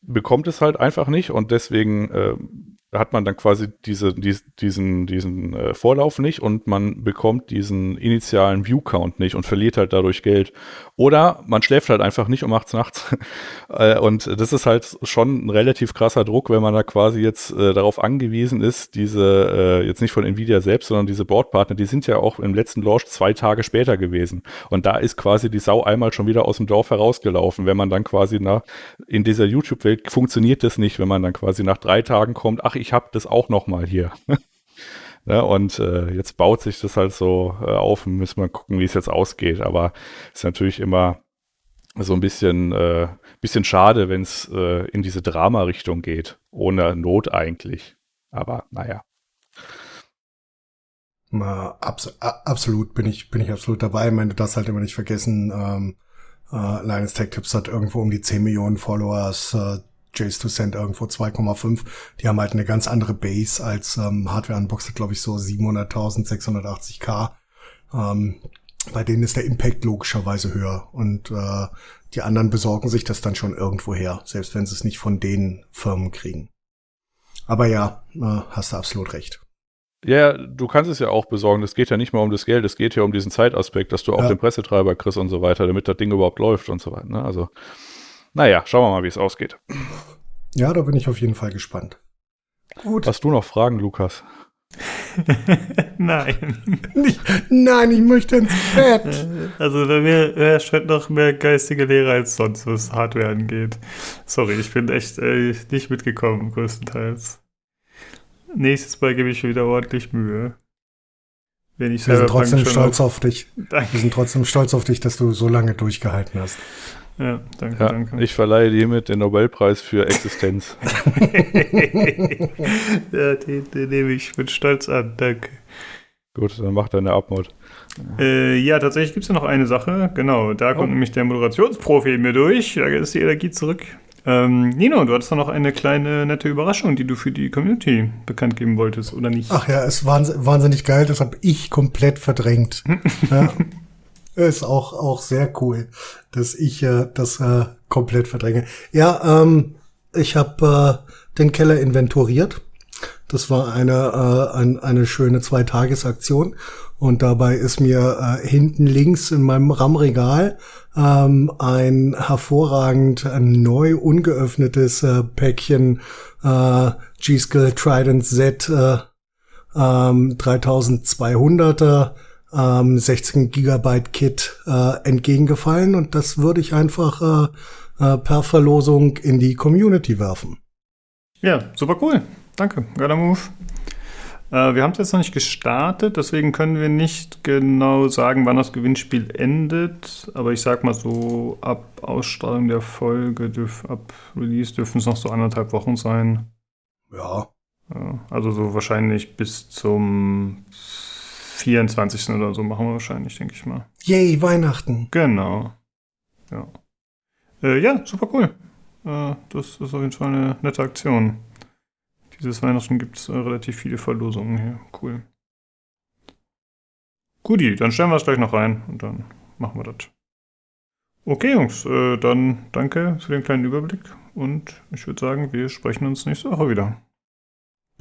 bekommt es halt einfach nicht und deswegen hat man dann quasi diese, diesen, diesen äh, Vorlauf nicht und man bekommt diesen initialen View-Count nicht und verliert halt dadurch Geld. Oder man schläft halt einfach nicht um 8 nachts. äh, und das ist halt schon ein relativ krasser Druck, wenn man da quasi jetzt äh, darauf angewiesen ist, diese, äh, jetzt nicht von Nvidia selbst, sondern diese Boardpartner, die sind ja auch im letzten Launch zwei Tage später gewesen. Und da ist quasi die Sau einmal schon wieder aus dem Dorf herausgelaufen, wenn man dann quasi nach, in dieser YouTube-Welt funktioniert das nicht, wenn man dann quasi nach drei Tagen kommt, ach, ich habe das auch noch mal hier. ne? Und äh, jetzt baut sich das halt so äh, auf und müssen wir gucken, wie es jetzt ausgeht. Aber ist natürlich immer so ein bisschen, äh, bisschen schade, wenn es äh, in diese Drama-Richtung geht. Ohne Not eigentlich. Aber naja. Abs absolut bin ich, bin ich absolut dabei. Ich meine, darfst halt immer nicht vergessen, ähm, äh, Linus Tech Tips hat irgendwo um die 10 Millionen Followers, Jace to Send irgendwo 2,5. Die haben halt eine ganz andere Base als ähm, Hardware Unboxed, glaube ich, so 700.000, 680k. Ähm, bei denen ist der Impact logischerweise höher und äh, die anderen besorgen sich das dann schon irgendwo her, selbst wenn sie es nicht von den Firmen kriegen. Aber ja, äh, hast du absolut recht. Ja, du kannst es ja auch besorgen. Es geht ja nicht mal um das Geld, es geht ja um diesen Zeitaspekt, dass du auch Ja. den Pressetreiber kriegst und so weiter, damit das Ding überhaupt läuft und so weiter. Ne? Also, naja, schauen wir mal, wie es ausgeht. Ja, da bin ich auf jeden Fall gespannt. Gut. Hast du noch Fragen, Lukas? Nein. Nicht, nein, ich möchte ins Bett. Also bei mir herrscht heute noch mehr geistige Lehre als sonst, was Hardware angeht. Sorry, ich bin echt äh, nicht mitgekommen, größtenteils. Nächstes Mal gebe ich wieder ordentlich Mühe. Wenn ich Wir sind trotzdem stolz auf- auf dich. Danke. Wir sind trotzdem stolz auf dich, dass du so lange durchgehalten hast. Ja, danke, Ja, danke. ich verleihe dir hiermit den Nobelpreis für Existenz. ja, den, den nehme ich mit Stolz an, danke. Gut, dann mach deine Abmod. Äh, ja, tatsächlich gibt es ja noch eine Sache. Genau, da kommt Oh. nämlich der Moderationsprofi in mir durch. Da ist die Energie zurück. Ähm, Nino, du hattest doch noch eine kleine nette Überraschung, die du für die Community bekannt geben wolltest, oder nicht? Ach ja, ist wahns- wahnsinnig geil, das habe ich komplett verdrängt. ja. Ist auch, auch sehr cool, dass ich äh, das äh, komplett verdränge. Ja, ähm, ich habe äh, den Keller inventoriert. Das war eine, äh, ein, eine schöne Zweitagesaktion. Und dabei ist mir äh, hinten links in meinem RAM-Regal ähm, ein hervorragend äh, neu ungeöffnetes äh, Päckchen äh, G-Skill Trident Z äh, ähm, 3200er ähm, 16 Gigabyte Kit äh, entgegengefallen und das würde ich einfach äh, äh, per Verlosung in die Community werfen. Ja, super cool. Danke, geiler Move. Äh, wir haben es jetzt noch nicht gestartet, deswegen können wir nicht genau sagen, wann das Gewinnspiel endet. Aber ich sag mal so, ab Ausstrahlung der Folge, dürf, ab Release dürfen es noch so anderthalb Wochen sein. Ja, Ja, also so wahrscheinlich bis zum 24. oder so machen wir wahrscheinlich, denke ich mal. yay Weihnachten. Genau. Ja. Äh, ja, super cool. Äh, das ist auf jeden Fall eine nette Aktion. Dieses Weihnachten gibt es äh, relativ viele Verlosungen hier. Cool. Guti, dann stellen wir es gleich noch rein und dann machen wir das. Okay, Jungs, äh, dann danke für den kleinen Überblick und ich würde sagen, wir sprechen uns nächste Woche wieder.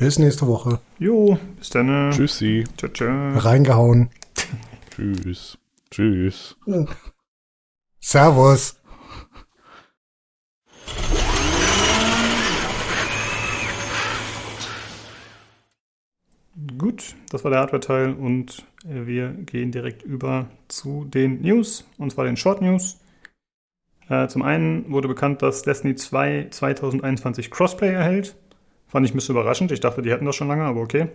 Bis nächste Woche. Jo, bis dann. Tschüssi. Ciao, ciao. Reingehauen. Tschüss. Tschüss. Servus. Gut, das war der Hardware-Teil und äh, wir gehen direkt über zu den News, und zwar den Short News. Äh, zum einen wurde bekannt, dass Destiny 2 2021 Crossplay erhält. Fand ich ein bisschen überraschend. Ich dachte, die hätten das schon lange, aber okay.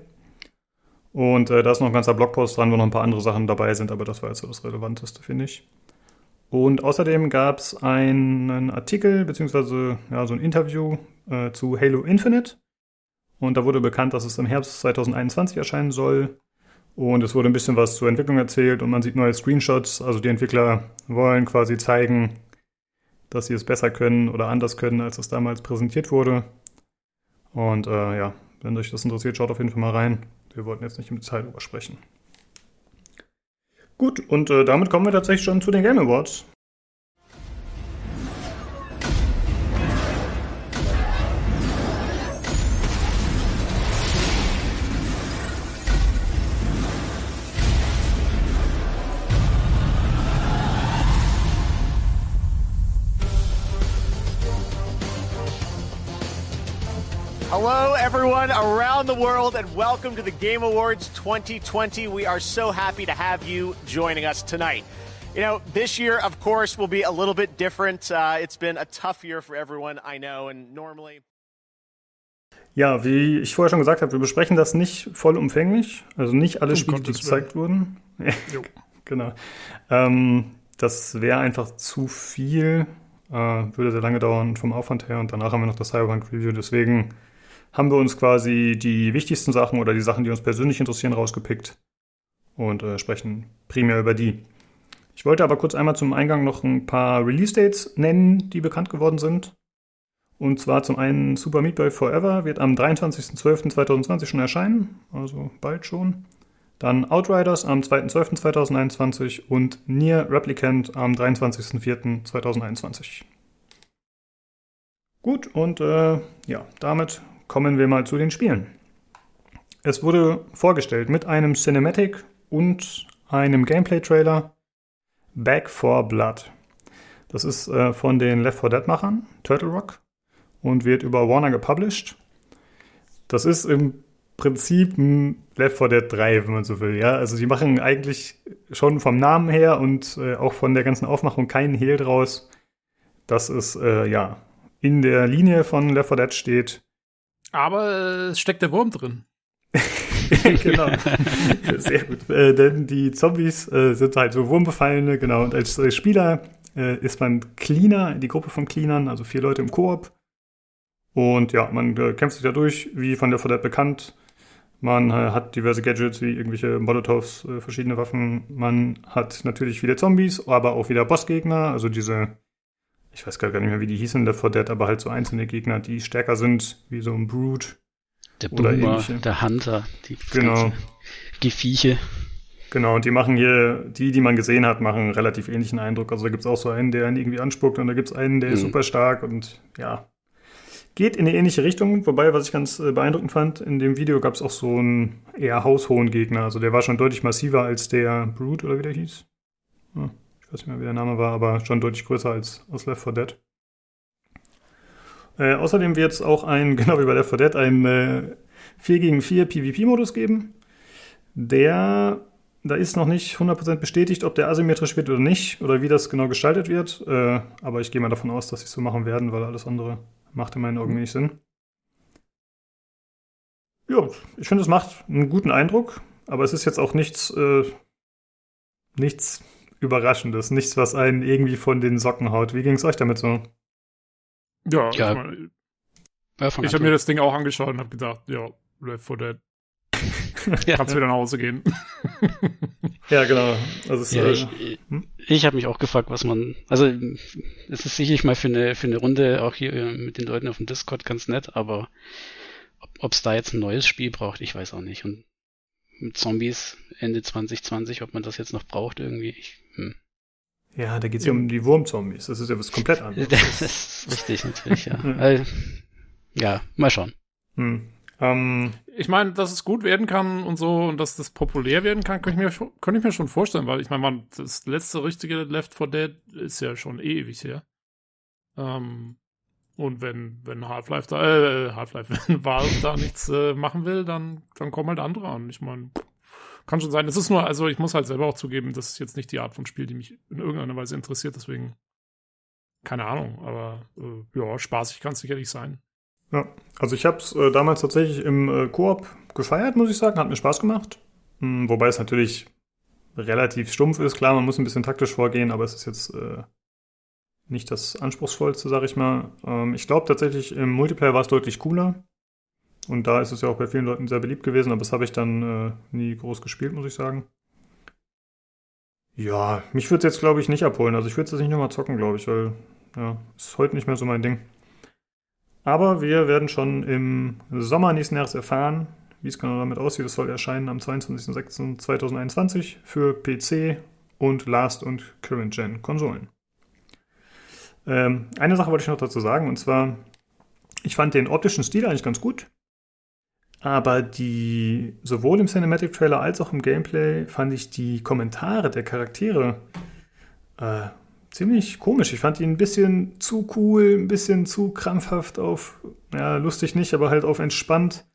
Und äh, da ist noch ein ganzer Blogpost dran, wo noch ein paar andere Sachen dabei sind, aber das war jetzt so das Relevanteste, finde ich. Und außerdem gab es einen Artikel, beziehungsweise ja, so ein Interview äh, zu Halo Infinite. Und da wurde bekannt, dass es im Herbst 2021 erscheinen soll. Und es wurde ein bisschen was zur Entwicklung erzählt und man sieht neue Screenshots. Also die Entwickler wollen quasi zeigen, dass sie es besser können oder anders können, als es damals präsentiert wurde. Und äh, ja, wenn euch das interessiert, schaut auf jeden Fall mal rein. Wir wollten jetzt nicht im Detail darüber sprechen. Gut, und äh, damit kommen wir tatsächlich schon zu den Game Awards. Hello, everyone around the world, and welcome to the Game Awards 2020. We are so happy to have you joining us tonight. You know, this year, of course, will be a little bit different. Uh, it's been a tough year for everyone, I know, and normally. Ja, wie ich vorher schon gesagt habe, wir besprechen das nicht vollumfänglich. Also nicht alle Um Spiele, die Gottes gezeigt wurden. genau. Ähm, das wäre einfach zu viel. Äh, würde sehr lange dauern vom Aufwand her. Und danach haben wir noch das Cyberpunk Review. Deswegen haben wir uns quasi die wichtigsten Sachen oder die Sachen, die uns persönlich interessieren, rausgepickt. Und äh, sprechen primär über die. Ich wollte aber kurz einmal zum Eingang noch ein paar Release-Dates nennen, die bekannt geworden sind. Und zwar zum einen Super Meat Boy Forever wird am 23.12.2020 schon erscheinen, also bald schon. Dann Outriders am 2.12.2021 und Nier Replicant am 23.04.2021. Gut, und äh, ja, damit kommen wir mal zu den Spielen. Es wurde vorgestellt mit einem Cinematic und einem Gameplay-Trailer Back for Blood. Das ist äh, von den Left 4 Dead-Machern, Turtle Rock, und wird über Warner gepublished. Das ist im Prinzip ein Left 4 Dead 3, wenn man so will. Ja, also die machen eigentlich schon vom Namen her und äh, auch von der ganzen Aufmachung keinen Hehl draus. Das ist äh, ja in der Linie von Left 4 Dead steht. Aber es steckt der Wurm drin. genau. Sehr gut. Äh, denn die Zombies äh, sind halt so Wurmbefallene, genau. Und als äh, Spieler äh, ist man Cleaner, die Gruppe von Cleanern, also vier Leute im Koop. Und ja, man äh, kämpft sich da durch, wie von der Vordet bekannt. Man äh, hat diverse Gadgets wie irgendwelche Molotovs, verschiedene Waffen. Man hat natürlich viele Zombies, aber auch wieder Bossgegner, also diese ich weiß gar nicht mehr, wie die hießen, der For Dead, aber halt so einzelne Gegner, die stärker sind, wie so ein Brood. Der Boomer, der Hunter, die genau. Gefieche. Genau, und die machen hier, die, die man gesehen hat, machen einen relativ ähnlichen Eindruck. Also da gibt es auch so einen, der ihn irgendwie anspuckt und da gibt es einen, der mhm. ist super stark und ja, geht in eine ähnliche Richtung. Wobei, was ich ganz äh, beeindruckend fand, in dem Video gab es auch so einen eher haushohen Gegner. Also der war schon deutlich massiver als der Brood oder wie der hieß. Hm ich weiß nicht mehr, wie der Name war, aber schon deutlich größer als aus Left 4 Dead. Äh, außerdem wird es auch ein, genau wie bei Left 4 Dead, ein äh, 4 gegen 4 PvP-Modus geben. Der, da ist noch nicht 100% bestätigt, ob der asymmetrisch wird oder nicht, oder wie das genau gestaltet wird. Äh, aber ich gehe mal davon aus, dass sie es so machen werden, weil alles andere macht in meinen Augen wenig Sinn. Ja, ich finde, es macht einen guten Eindruck, aber es ist jetzt auch nichts, äh, nichts Überraschendes, nichts, was einen irgendwie von den Socken haut. Wie ging es euch damit so? Ja, ja. ich, mein, ich habe mir das Ding auch angeschaut und habe gedacht, ja, Left 4 Dead. ja. Kannst wieder nach Hause gehen. ja, genau. Also ja, ich, äh, hm? ich habe mich auch gefragt, was man. Also, es ist sicherlich mal für eine, für eine Runde auch hier äh, mit den Leuten auf dem Discord ganz nett, aber ob es da jetzt ein neues Spiel braucht, ich weiß auch nicht. Und mit Zombies Ende 2020, ob man das jetzt noch braucht irgendwie. Ich. Ja, da geht es ja um die Wurmzombies. Das ist ja was komplett anderes. Das ist richtig, natürlich, ja. also, ja, mal schauen. Hm. Ähm, ich meine, dass es gut werden kann und so und dass das populär werden kann, könnte ich mir, könnte ich mir schon vorstellen, weil ich meine, das letzte richtige Left 4 Dead ist ja schon ewig her. Ähm, und wenn, wenn Half-Life da, äh, Half-Life, wenn Valve da nichts äh, machen will, dann, dann kommen halt andere an. Ich meine, kann schon sein. Es ist nur, also ich muss halt selber auch zugeben, das ist jetzt nicht die Art von Spiel, die mich in irgendeiner Weise interessiert, deswegen keine Ahnung, aber äh, ja, spaßig kann es sicherlich sein. Ja, also ich habe es äh, damals tatsächlich im äh, Koop gefeiert, muss ich sagen, hat mir Spaß gemacht. Hm, wobei es natürlich relativ stumpf ist, klar, man muss ein bisschen taktisch vorgehen, aber es ist jetzt äh, nicht das anspruchsvollste, sag ich mal. Ähm, ich glaube tatsächlich, im Multiplayer war es deutlich cooler. Und da ist es ja auch bei vielen Leuten sehr beliebt gewesen, aber das habe ich dann äh, nie groß gespielt, muss ich sagen. Ja, mich würde es jetzt, glaube ich, nicht abholen. Also ich würde es jetzt nicht nochmal zocken, glaube ich, weil ja, ist heute nicht mehr so mein Ding. Aber wir werden schon im Sommer nächsten Jahres erfahren, wie es genau damit aussieht. Es soll erscheinen am 22.06.2021 für PC und Last- und Current-Gen-Konsolen. Ähm, eine Sache wollte ich noch dazu sagen, und zwar, ich fand den optischen Stil eigentlich ganz gut. Aber die, sowohl im Cinematic Trailer als auch im Gameplay fand ich die Kommentare der Charaktere äh, ziemlich komisch. Ich fand die ein bisschen zu cool, ein bisschen zu krampfhaft auf, ja, lustig nicht, aber halt auf entspannt.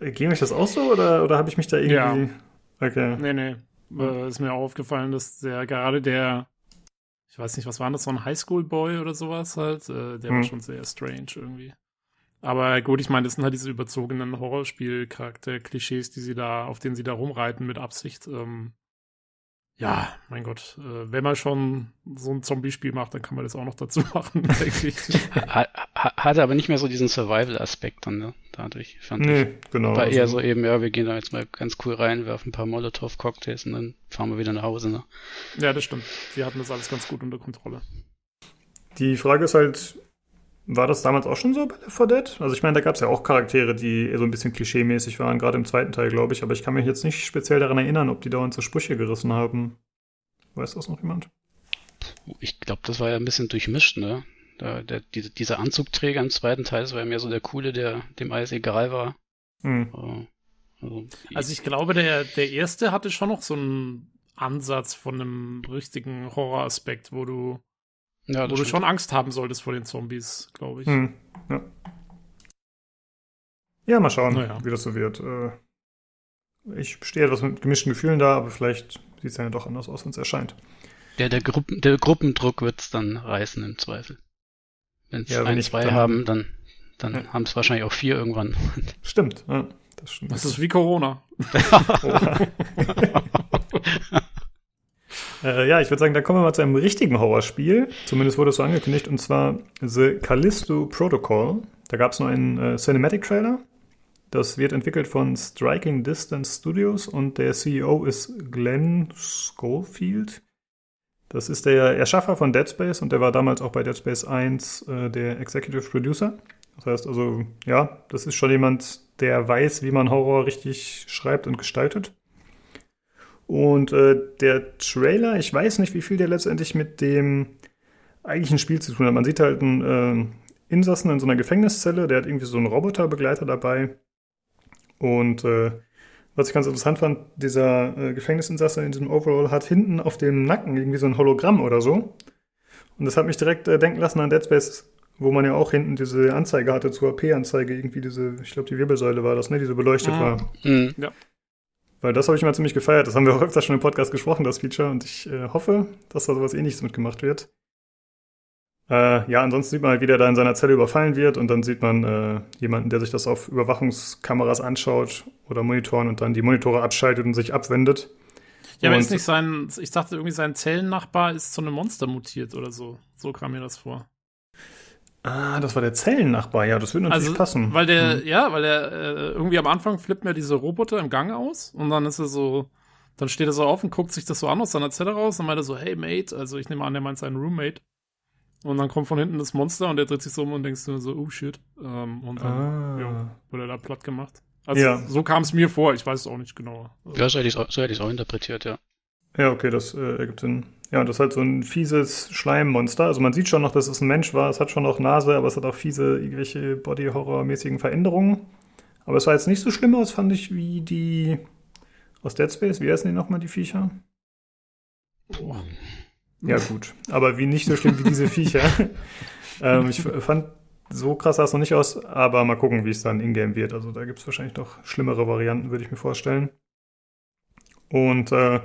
Äh, Ging euch das auch so oder, oder habe ich mich da irgendwie. Ja. Okay. Nee, nee. Äh, ist mir auch aufgefallen, dass der gerade der ich weiß nicht, was war das, so ein Highschool-Boy oder sowas halt, äh, der hm. war schon sehr strange irgendwie. Aber gut, ich meine, das sind halt diese überzogenen Horrorspiel-Charakter-Klischees, die sie da, auf denen sie da rumreiten mit Absicht. Ähm, ja, mein Gott, äh, wenn man schon so ein Zombie-Spiel macht, dann kann man das auch noch dazu machen, denke ich. Hatte aber nicht mehr so diesen Survival-Aspekt dann, ne? Dadurch, fand nee, ich. genau. War eher also so eben, ja, wir gehen da jetzt mal ganz cool rein, werfen ein paar Molotow-Cocktails und dann fahren wir wieder nach Hause, ne? Ja, das stimmt. Die hatten das alles ganz gut unter Kontrolle. Die Frage ist halt, war das damals auch schon so bei Left 4 Dead? Also ich meine, da gab es ja auch Charaktere, die eher so ein bisschen klischee-mäßig waren, gerade im zweiten Teil, glaube ich. Aber ich kann mich jetzt nicht speziell daran erinnern, ob die dauernd so Sprüche gerissen haben. Weiß das noch jemand? Ich glaube, das war ja ein bisschen durchmischt, ne? Der, der, diese, dieser Anzugträger im zweiten Teil, das war ja mehr so der coole, der dem alles egal war. Hm. Äh, Also, Also ich glaube, der, der erste hatte schon noch so einen Ansatz von einem richtigen Horroraspekt, wo du, ja, wo das du stimmt. schon Angst haben solltest vor den Zombies, glaube ich. Hm. Ja. ja, mal schauen, Naja. wie das so wird. Äh, Ich stehe etwas mit gemischten Gefühlen da, aber vielleicht sieht es ja doch anders aus, wenn es erscheint. Der, der, Gruppen, der Gruppendruck wird's dann reißen im Zweifel. Wenn's Ja, wenn ein, ich zwei dann- haben, dann, dann Ja. haben es wahrscheinlich auch vier irgendwann. Stimmt, ja, das stimmt. Das ist wie Corona. Äh, ja, ich würde sagen, da kommen wir mal zu einem richtigen Horrorspiel. Zumindest wurde es so angekündigt, und zwar The Callisto Protocol. Da gab es nur einen äh, Cinematic-Trailer. Das wird entwickelt von Striking Distance Studios und der CEO ist Glenn Schofield. Das ist der Erschaffer von Dead Space und der war damals auch bei Dead Space 1 äh, der Executive Producer. Das heißt also, ja, das ist schon jemand, der weiß, wie man Horror richtig schreibt und gestaltet. Und äh, der Trailer, ich weiß nicht, wie viel der letztendlich mit dem eigentlichen Spiel zu tun hat. Man sieht halt einen äh, Insassen in so einer Gefängniszelle, der hat irgendwie so einen Roboterbegleiter dabei. Und äh, was ich ganz interessant fand, dieser äh, Gefängnisinsasse in diesem Overall hat hinten auf dem Nacken irgendwie so ein Hologramm oder so. Und das hat mich direkt äh, denken lassen an Dead Space, wo man ja auch hinten diese Anzeige hatte zur AP-Anzeige, irgendwie diese, ich glaube, die Wirbelsäule war das, ne, die so beleuchtet Ah. war. Hm. Weil das habe ich mal ziemlich gefeiert. Das haben wir auch öfter schon im Podcast gesprochen, das Feature. Und ich äh, hoffe, dass da sowas ähnliches mitgemacht wird. Äh, ja, ansonsten sieht man halt, wie der da in seiner Zelle überfallen wird. Und dann sieht man äh, jemanden, der sich das auf Überwachungskameras anschaut oder Monitoren und dann die Monitore abschaltet und sich abwendet. Ja, aber ist nicht sein, ich dachte irgendwie, sein Zellennachbar ist zu einem Monster mutiert oder so. So kam mir das vor. Ah, das war der Zellennachbar. Ja, das würde natürlich Also, passen. Weil der, Hm. ja, weil der äh, irgendwie am Anfang flippt mir diese Roboter im Gang aus und dann ist er so, dann steht er so auf und guckt sich das so an aus seiner Zelle raus und meint er so, hey Mate, also ich nehme an, der meint seinen Roommate. Und dann kommt von hinten das Monster und der dreht sich so um und denkst du so, oh shit. Ähm, und dann Ah. ja, wurde er da platt gemacht. Also Ja. so kam es mir vor, ich weiß es auch nicht genau. Ja, so hätte ich es so auch interpretiert, ja. Ja, okay, das äh, ergibt Sinn. Ja, und das ist halt so ein fieses Schleimmonster. Also man sieht schon noch, dass es ein Mensch war. Es hat schon noch Nase, aber es hat auch fiese, irgendwelche Body-Horror-mäßigen Veränderungen. Aber es sah jetzt nicht so schlimm aus, fand ich, wie die aus Dead Space. Wie heißen die nochmal, die Viecher? Boah. Ja, gut. Aber wie nicht so schlimm wie diese Viecher. ähm, ich fand, so krass sah es noch nicht aus, aber mal gucken, wie es dann in-game wird. Also da gibt es wahrscheinlich noch schlimmere Varianten, würde ich mir vorstellen. Und äh,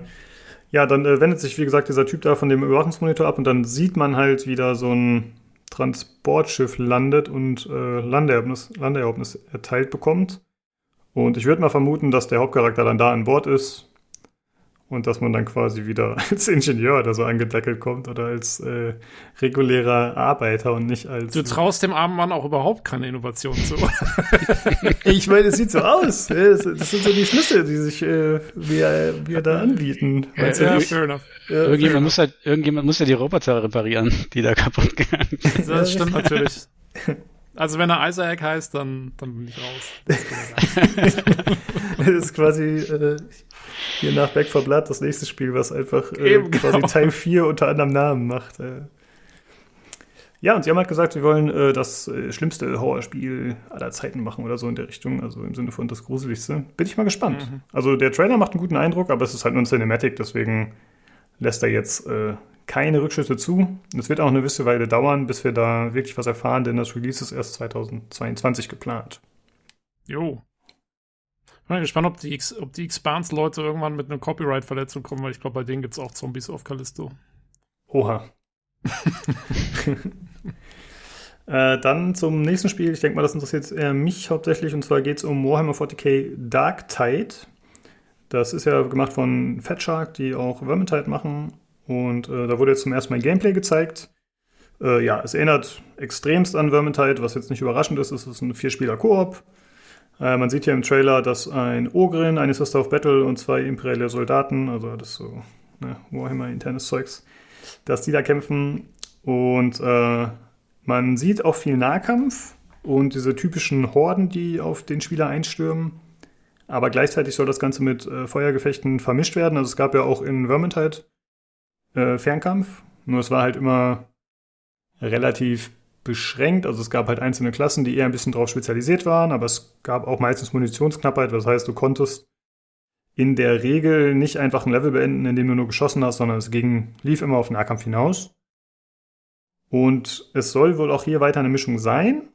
ja, dann äh, wendet sich, wie gesagt, dieser Typ da von dem Überwachungsmonitor ab und dann sieht man halt, wie da so ein Transportschiff landet und äh, Landeerlaubnis, Landeerlaubnis erteilt bekommt. Und ich würde mal vermuten, dass der Hauptcharakter dann da an Bord ist und dass man dann quasi wieder als Ingenieur oder so angedeckelt kommt oder als äh, regulärer Arbeiter und nicht als. Du traust dem armen Mann auch überhaupt keine Innovation zu. ich meine, es sieht so aus. äh, Das, sind so die Schlüsse, die sich äh, wir, wir da anbieten. Ja, nicht? fair enough. Ja, Irgendjemand muss, halt, irgendjemand muss ja die Roboter reparieren, die da kaputt gegangen sind. Das stimmt natürlich. Also wenn er Isaac heißt, dann, dann bin ich raus. Ja. Das ist quasi äh, hier nach Back 4 Blood das nächste Spiel, was einfach äh, quasi genau. Teil 4 unter anderem Namen macht. Äh. Ja, und sie haben halt gesagt, sie wollen äh, das äh, schlimmste Horrorspiel aller Zeiten machen oder so in der Richtung, also im Sinne von das Gruseligste. Bin ich mal gespannt. Mhm. Also der Trailer macht einen guten Eindruck, aber es ist halt nur ein Cinematic, deswegen lässt er jetzt äh, keine Rückschlüsse zu. Es wird auch eine gewisse Weile dauern, bis wir da wirklich was erfahren, denn das Release ist erst 2022 geplant. Jo. Ich bin gespannt, ob die, X- ob die Expanse-Leute irgendwann mit einer Copyright-Verletzung kommen, weil ich glaube, bei denen gibt es auch Zombies auf Callisto. Oha. äh, dann zum nächsten Spiel. Ich denke mal, das interessiert eher mich hauptsächlich. Und zwar geht es um Warhammer 40k Dark Tide. Das ist ja gemacht von Fat Shark, die auch Vermintide machen. Und äh, da wurde jetzt zum ersten Mal Gameplay gezeigt. Äh, ja, es erinnert extremst an Vermintide, was jetzt nicht überraschend ist. Es ist ein Vierspieler-Koop. Äh, man sieht hier im Trailer, dass ein Ogrin, eine Sister of Battle und zwei imperiale Soldaten, also das ist so ne, Warhammer-internes Zeugs, dass die da kämpfen. Und äh, man sieht auch viel Nahkampf und diese typischen Horden, die auf den Spieler einstürmen. Aber gleichzeitig soll das Ganze mit äh, Feuergefechten vermischt werden. Also es gab ja auch in Vermintide äh, Fernkampf. Nur es war halt immer relativ beschränkt. Also es gab halt einzelne Klassen, die eher ein bisschen darauf spezialisiert waren, aber es gab auch meistens Munitionsknappheit. Das heißt, du konntest in der Regel nicht einfach ein Level beenden, in dem du nur geschossen hast, sondern es ging, lief immer auf Nahkampf hinaus. Und es soll wohl auch hier weiter eine Mischung sein,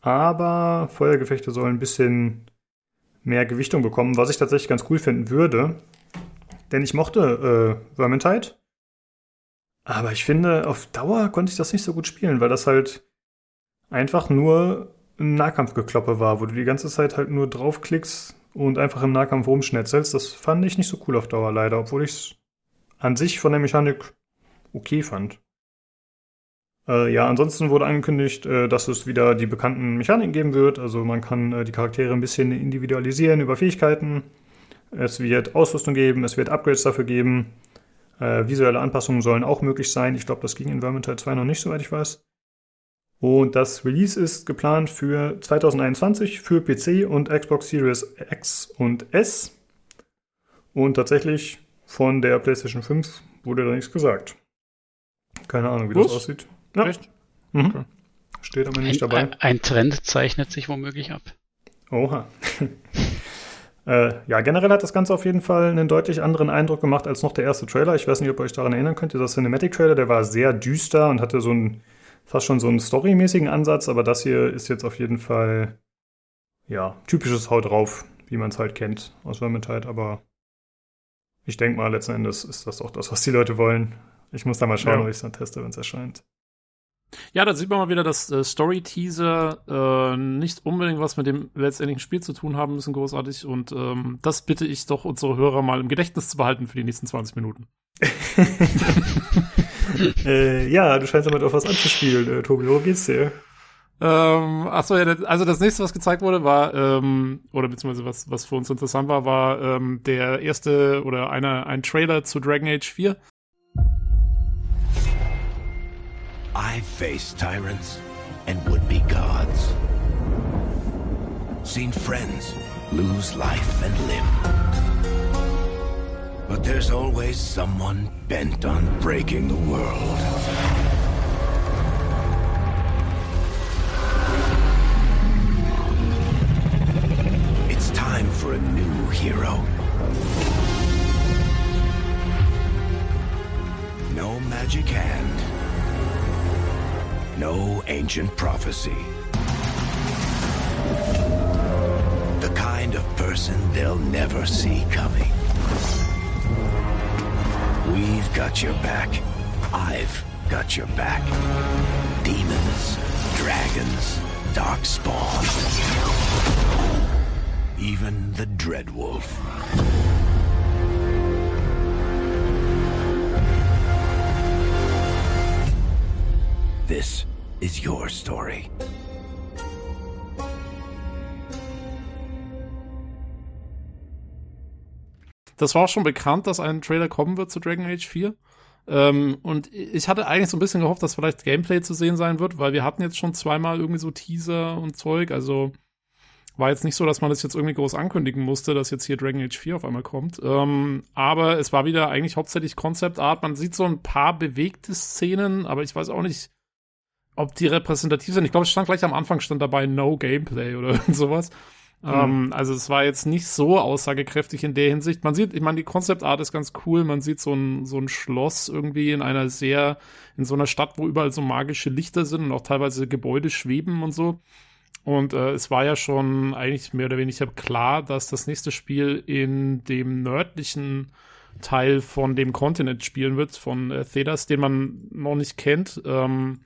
aber Feuergefechte sollen ein bisschen mehr Gewichtung bekommen, was ich tatsächlich ganz cool finden würde. Denn ich mochte äh, Vermintide. Aber ich finde, auf Dauer konnte ich das nicht so gut spielen, weil das halt einfach nur ein Nahkampfgekloppe war, wo du die ganze Zeit halt nur draufklickst und einfach im Nahkampf rumschnetzelst. Das fand ich nicht so cool auf Dauer leider, obwohl ich es an sich von der Mechanik okay fand. Äh, ja, ansonsten wurde angekündigt, äh, dass es wieder die bekannten Mechaniken geben wird. Also man kann äh, die Charaktere ein bisschen individualisieren über Fähigkeiten. Es wird Ausrüstung geben, es wird Upgrades dafür geben. Äh, visuelle Anpassungen sollen auch möglich sein. Ich glaube, das ging in Vermintide 2 noch nicht, soweit ich weiß. Und das Release ist geplant für 2021 für PC und Xbox Series X und S. Und tatsächlich von der PlayStation 5 wurde da nichts gesagt. Keine Ahnung, wie Was? das aussieht. Ja. Echt? Mhm. Okay. Steht aber nicht ein, dabei. Ein, ein Trend zeichnet sich womöglich ab. Oha. Äh, ja, generell hat das Ganze auf jeden Fall einen deutlich anderen Eindruck gemacht als noch der erste Trailer. Ich weiß nicht, ob ihr euch daran erinnern könnt. Dieser Cinematic-Trailer, der war sehr düster und hatte so einen, fast schon so einen storymäßigen Ansatz, aber das hier ist jetzt auf jeden Fall, ja, typisches Haut drauf, wie man es halt kennt aus Vermintide, aber ich denke mal, letzten Endes ist das auch das, was die Leute wollen. Ich muss da mal schauen, ja. ob ich es dann teste, wenn es erscheint. Ja, da sieht man mal wieder, dass äh, Story-Teaser äh, nicht unbedingt was mit dem letztendlichen Spiel zu tun haben müssen, großartig. Und ähm, das bitte ich doch unsere Hörer mal im Gedächtnis zu behalten für die nächsten 20 Minuten. äh, ja, du scheinst damit auch was anzuspielen, äh, Tobi. Wo geht's dir? Ähm, achso, ja, also das nächste, was gezeigt wurde, war, ähm, oder beziehungsweise was, was für uns interessant war, war ähm, der erste oder einer, ein Trailer zu Dragon Age 4. I've faced tyrants and would-be gods. Seen friends lose life and limb. But there's always someone bent on breaking the world. It's time for a new hero. No magic hand no ancient prophecy. The kind of person they'll never see coming. We've got your back. I've got your back. Demons, dragons, dark spawn. Even the Dreadwolf. This is your story. Das war auch schon bekannt, dass ein Trailer kommen wird zu Dragon Age 4. Ähm, und ich hatte eigentlich so ein bisschen gehofft, dass vielleicht Gameplay zu sehen sein wird, weil wir hatten jetzt schon zweimal irgendwie so Teaser und Zeug. Also war jetzt nicht so, dass man das jetzt irgendwie groß ankündigen musste, dass jetzt hier Dragon Age 4 auf einmal kommt. Ähm, aber es war wieder eigentlich hauptsächlich Concept Art. Man sieht so ein paar bewegte Szenen, aber ich weiß auch nicht, ob die repräsentativ sind. Ich glaube, es stand gleich am Anfang stand dabei No Gameplay oder sowas. Mhm. Ähm, also es war jetzt nicht so aussagekräftig in der Hinsicht. Man sieht, ich meine, die Concept Art ist ganz cool. Man sieht so ein, so ein Schloss irgendwie in einer sehr, in so einer Stadt, wo überall so magische Lichter sind und auch teilweise Gebäude schweben und so. Und äh, es war ja schon eigentlich mehr oder weniger klar, dass das nächste Spiel in dem nördlichen Teil von dem Kontinent spielen wird, von äh, Thedas, den man noch nicht kennt. Ähm,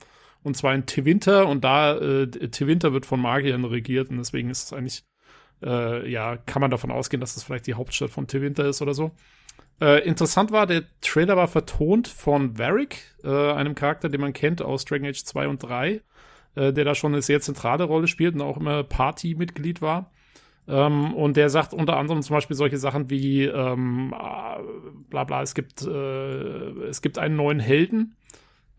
und zwar in Tevinter und da äh, Tevinter wird von Magiern regiert und deswegen ist es eigentlich äh, ja, kann man davon ausgehen, dass das vielleicht die Hauptstadt von Tevinter ist oder so. Äh, interessant war, der Trailer war vertont von Varric, äh, einem Charakter, den man kennt aus Dragon Age 2 und 3, äh, der da schon eine sehr zentrale Rolle spielt und auch immer Party-Mitglied war. Ähm, und der sagt unter anderem zum Beispiel solche Sachen wie ähm, äh, bla bla, es gibt, äh, es gibt einen neuen Helden,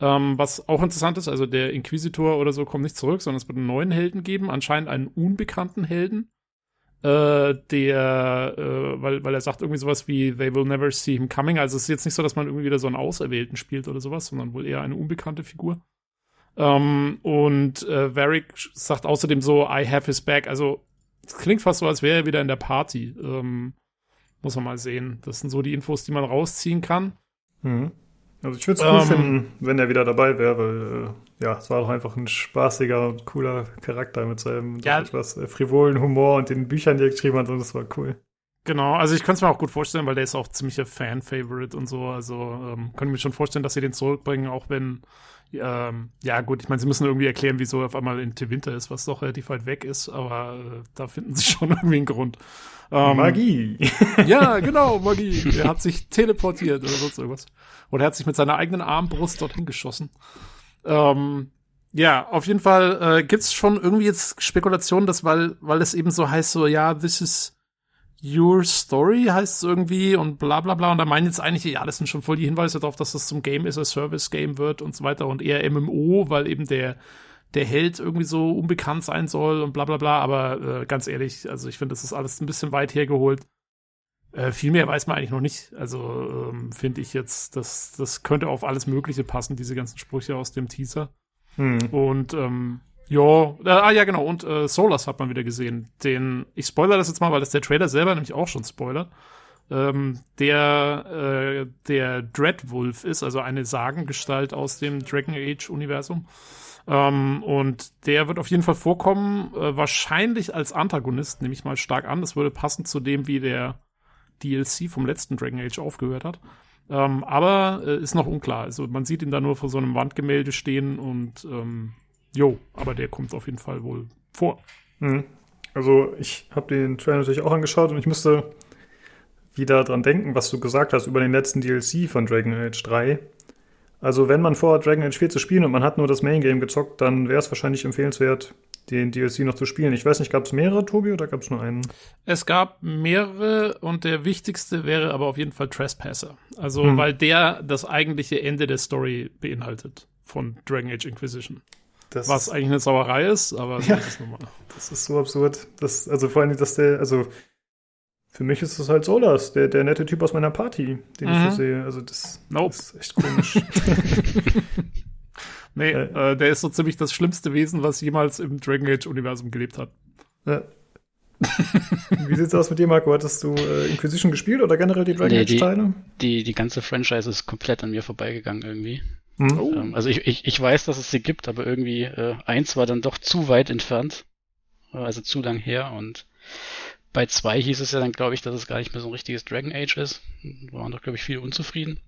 ähm, was auch interessant ist, also der Inquisitor oder so kommt nicht zurück, sondern es wird einen neuen Helden geben, anscheinend einen unbekannten Helden, äh, der, äh, weil, weil er sagt irgendwie sowas wie They will never see him coming. Also es ist jetzt nicht so, dass man irgendwie wieder so einen Auserwählten spielt oder sowas, sondern wohl eher eine unbekannte Figur. Ähm, und äh, Varric sagt außerdem so, I have his back. Also es klingt fast so, als wäre er wieder in der Party. Ähm, muss man mal sehen. Das sind so die Infos, die man rausziehen kann. Mhm. Also ich würde es cool Ähm. finden, wenn er wieder dabei wäre, weil äh, ja, es war doch einfach ein spaßiger und cooler Charakter mit seinem Ja. etwas äh, frivolen Humor und den Büchern, die er geschrieben hat, und das war cool. Genau, also ich könnte es mir auch gut vorstellen, weil der ist auch ziemlicher Fan-Favorite und so. Also ähm, könnte ich mir schon vorstellen, dass sie den zurückbringen, auch wenn, ähm, ja gut, ich meine, sie müssen irgendwie erklären, wieso er auf einmal in Winter ist, was doch relativ weit weg ist, aber äh, da finden sie schon irgendwie einen Grund. Ähm, Magie. Ja, genau, Magie. Er hat sich teleportiert oder sonst irgendwas. Oder er hat sich mit seiner eigenen Armbrust dorthin geschossen. Ähm, ja, auf jeden Fall äh, gibt's schon irgendwie jetzt Spekulationen, dass weil, weil es eben so heißt, so, ja, this is your story, heißt es irgendwie und bla bla bla. Und da meinen jetzt eigentlich, ja, das sind schon voll die Hinweise darauf, dass das zum Game is a Service Game wird und so weiter und eher MMO, weil eben der der Held irgendwie so unbekannt sein soll und bla bla bla, aber äh, ganz ehrlich, also ich finde, das ist alles ein bisschen weit hergeholt. Äh, viel mehr weiß man eigentlich noch nicht. Also ähm, finde ich jetzt, das, das könnte auf alles Mögliche passen, diese ganzen Sprüche aus dem Teaser. Hm. Und ähm, ja, äh, ah ja genau, und äh, Solas hat man wieder gesehen. Den, ich spoilere das jetzt mal, weil das der Trailer selber nämlich auch schon spoilert. Ähm, der äh, der Dreadwolf ist, also eine Sagengestalt aus dem Dragon Age Universum. Ähm, und der wird auf jeden Fall vorkommen, äh, wahrscheinlich als Antagonist, nehme ich mal stark an. Das würde passen zu dem, wie der DLC vom letzten Dragon Age aufgehört hat. Ähm, aber äh, ist noch unklar. Also man sieht ihn da nur vor so einem Wandgemälde stehen und ähm, jo, aber der kommt auf jeden Fall wohl vor. Hm. Also ich habe den Trailer natürlich auch angeschaut und ich musste wieder dran denken, was du gesagt hast über den letzten DLC von Dragon Age 3. Also wenn man vorhat, Dragon Age 4 zu spielen und man hat nur das Main Game gezockt, dann wäre es wahrscheinlich empfehlenswert, den DLC noch zu spielen. Ich weiß nicht, gab es mehrere, Tobi, oder gab es nur einen? Es gab mehrere und der wichtigste wäre aber auf jeden Fall Trespasser. Also, Hm. weil der das eigentliche Ende der Story beinhaltet von Dragon Age Inquisition. Das, Was eigentlich eine Sauerei ist, aber so Ja. ist das ist so absurd. Das, also vor allem, dass der, also für mich ist es halt Solas, der, der nette Typ aus meiner Party, den ich Mhm. hier sehe. Also das, Nope. das ist echt komisch. Nee, Äh. äh, der ist so ziemlich das schlimmste Wesen, was jemals im Dragon Age-Universum gelebt hat. Ja. Wie sieht's aus mit dir, Marco? Hattest du äh, Inquisition gespielt oder generell die Dragon Nee, Age die- Teile? Die, die ganze Franchise ist komplett an mir vorbeigegangen irgendwie. Hm? Ähm, also ich, ich, ich weiß, dass es sie gibt, aber irgendwie äh, eins war dann doch zu weit entfernt. Äh, Also zu lang her und bei zwei hieß es ja dann, glaube ich, dass es gar nicht mehr so ein richtiges Dragon Age ist. Da waren doch, glaube ich, viele unzufrieden.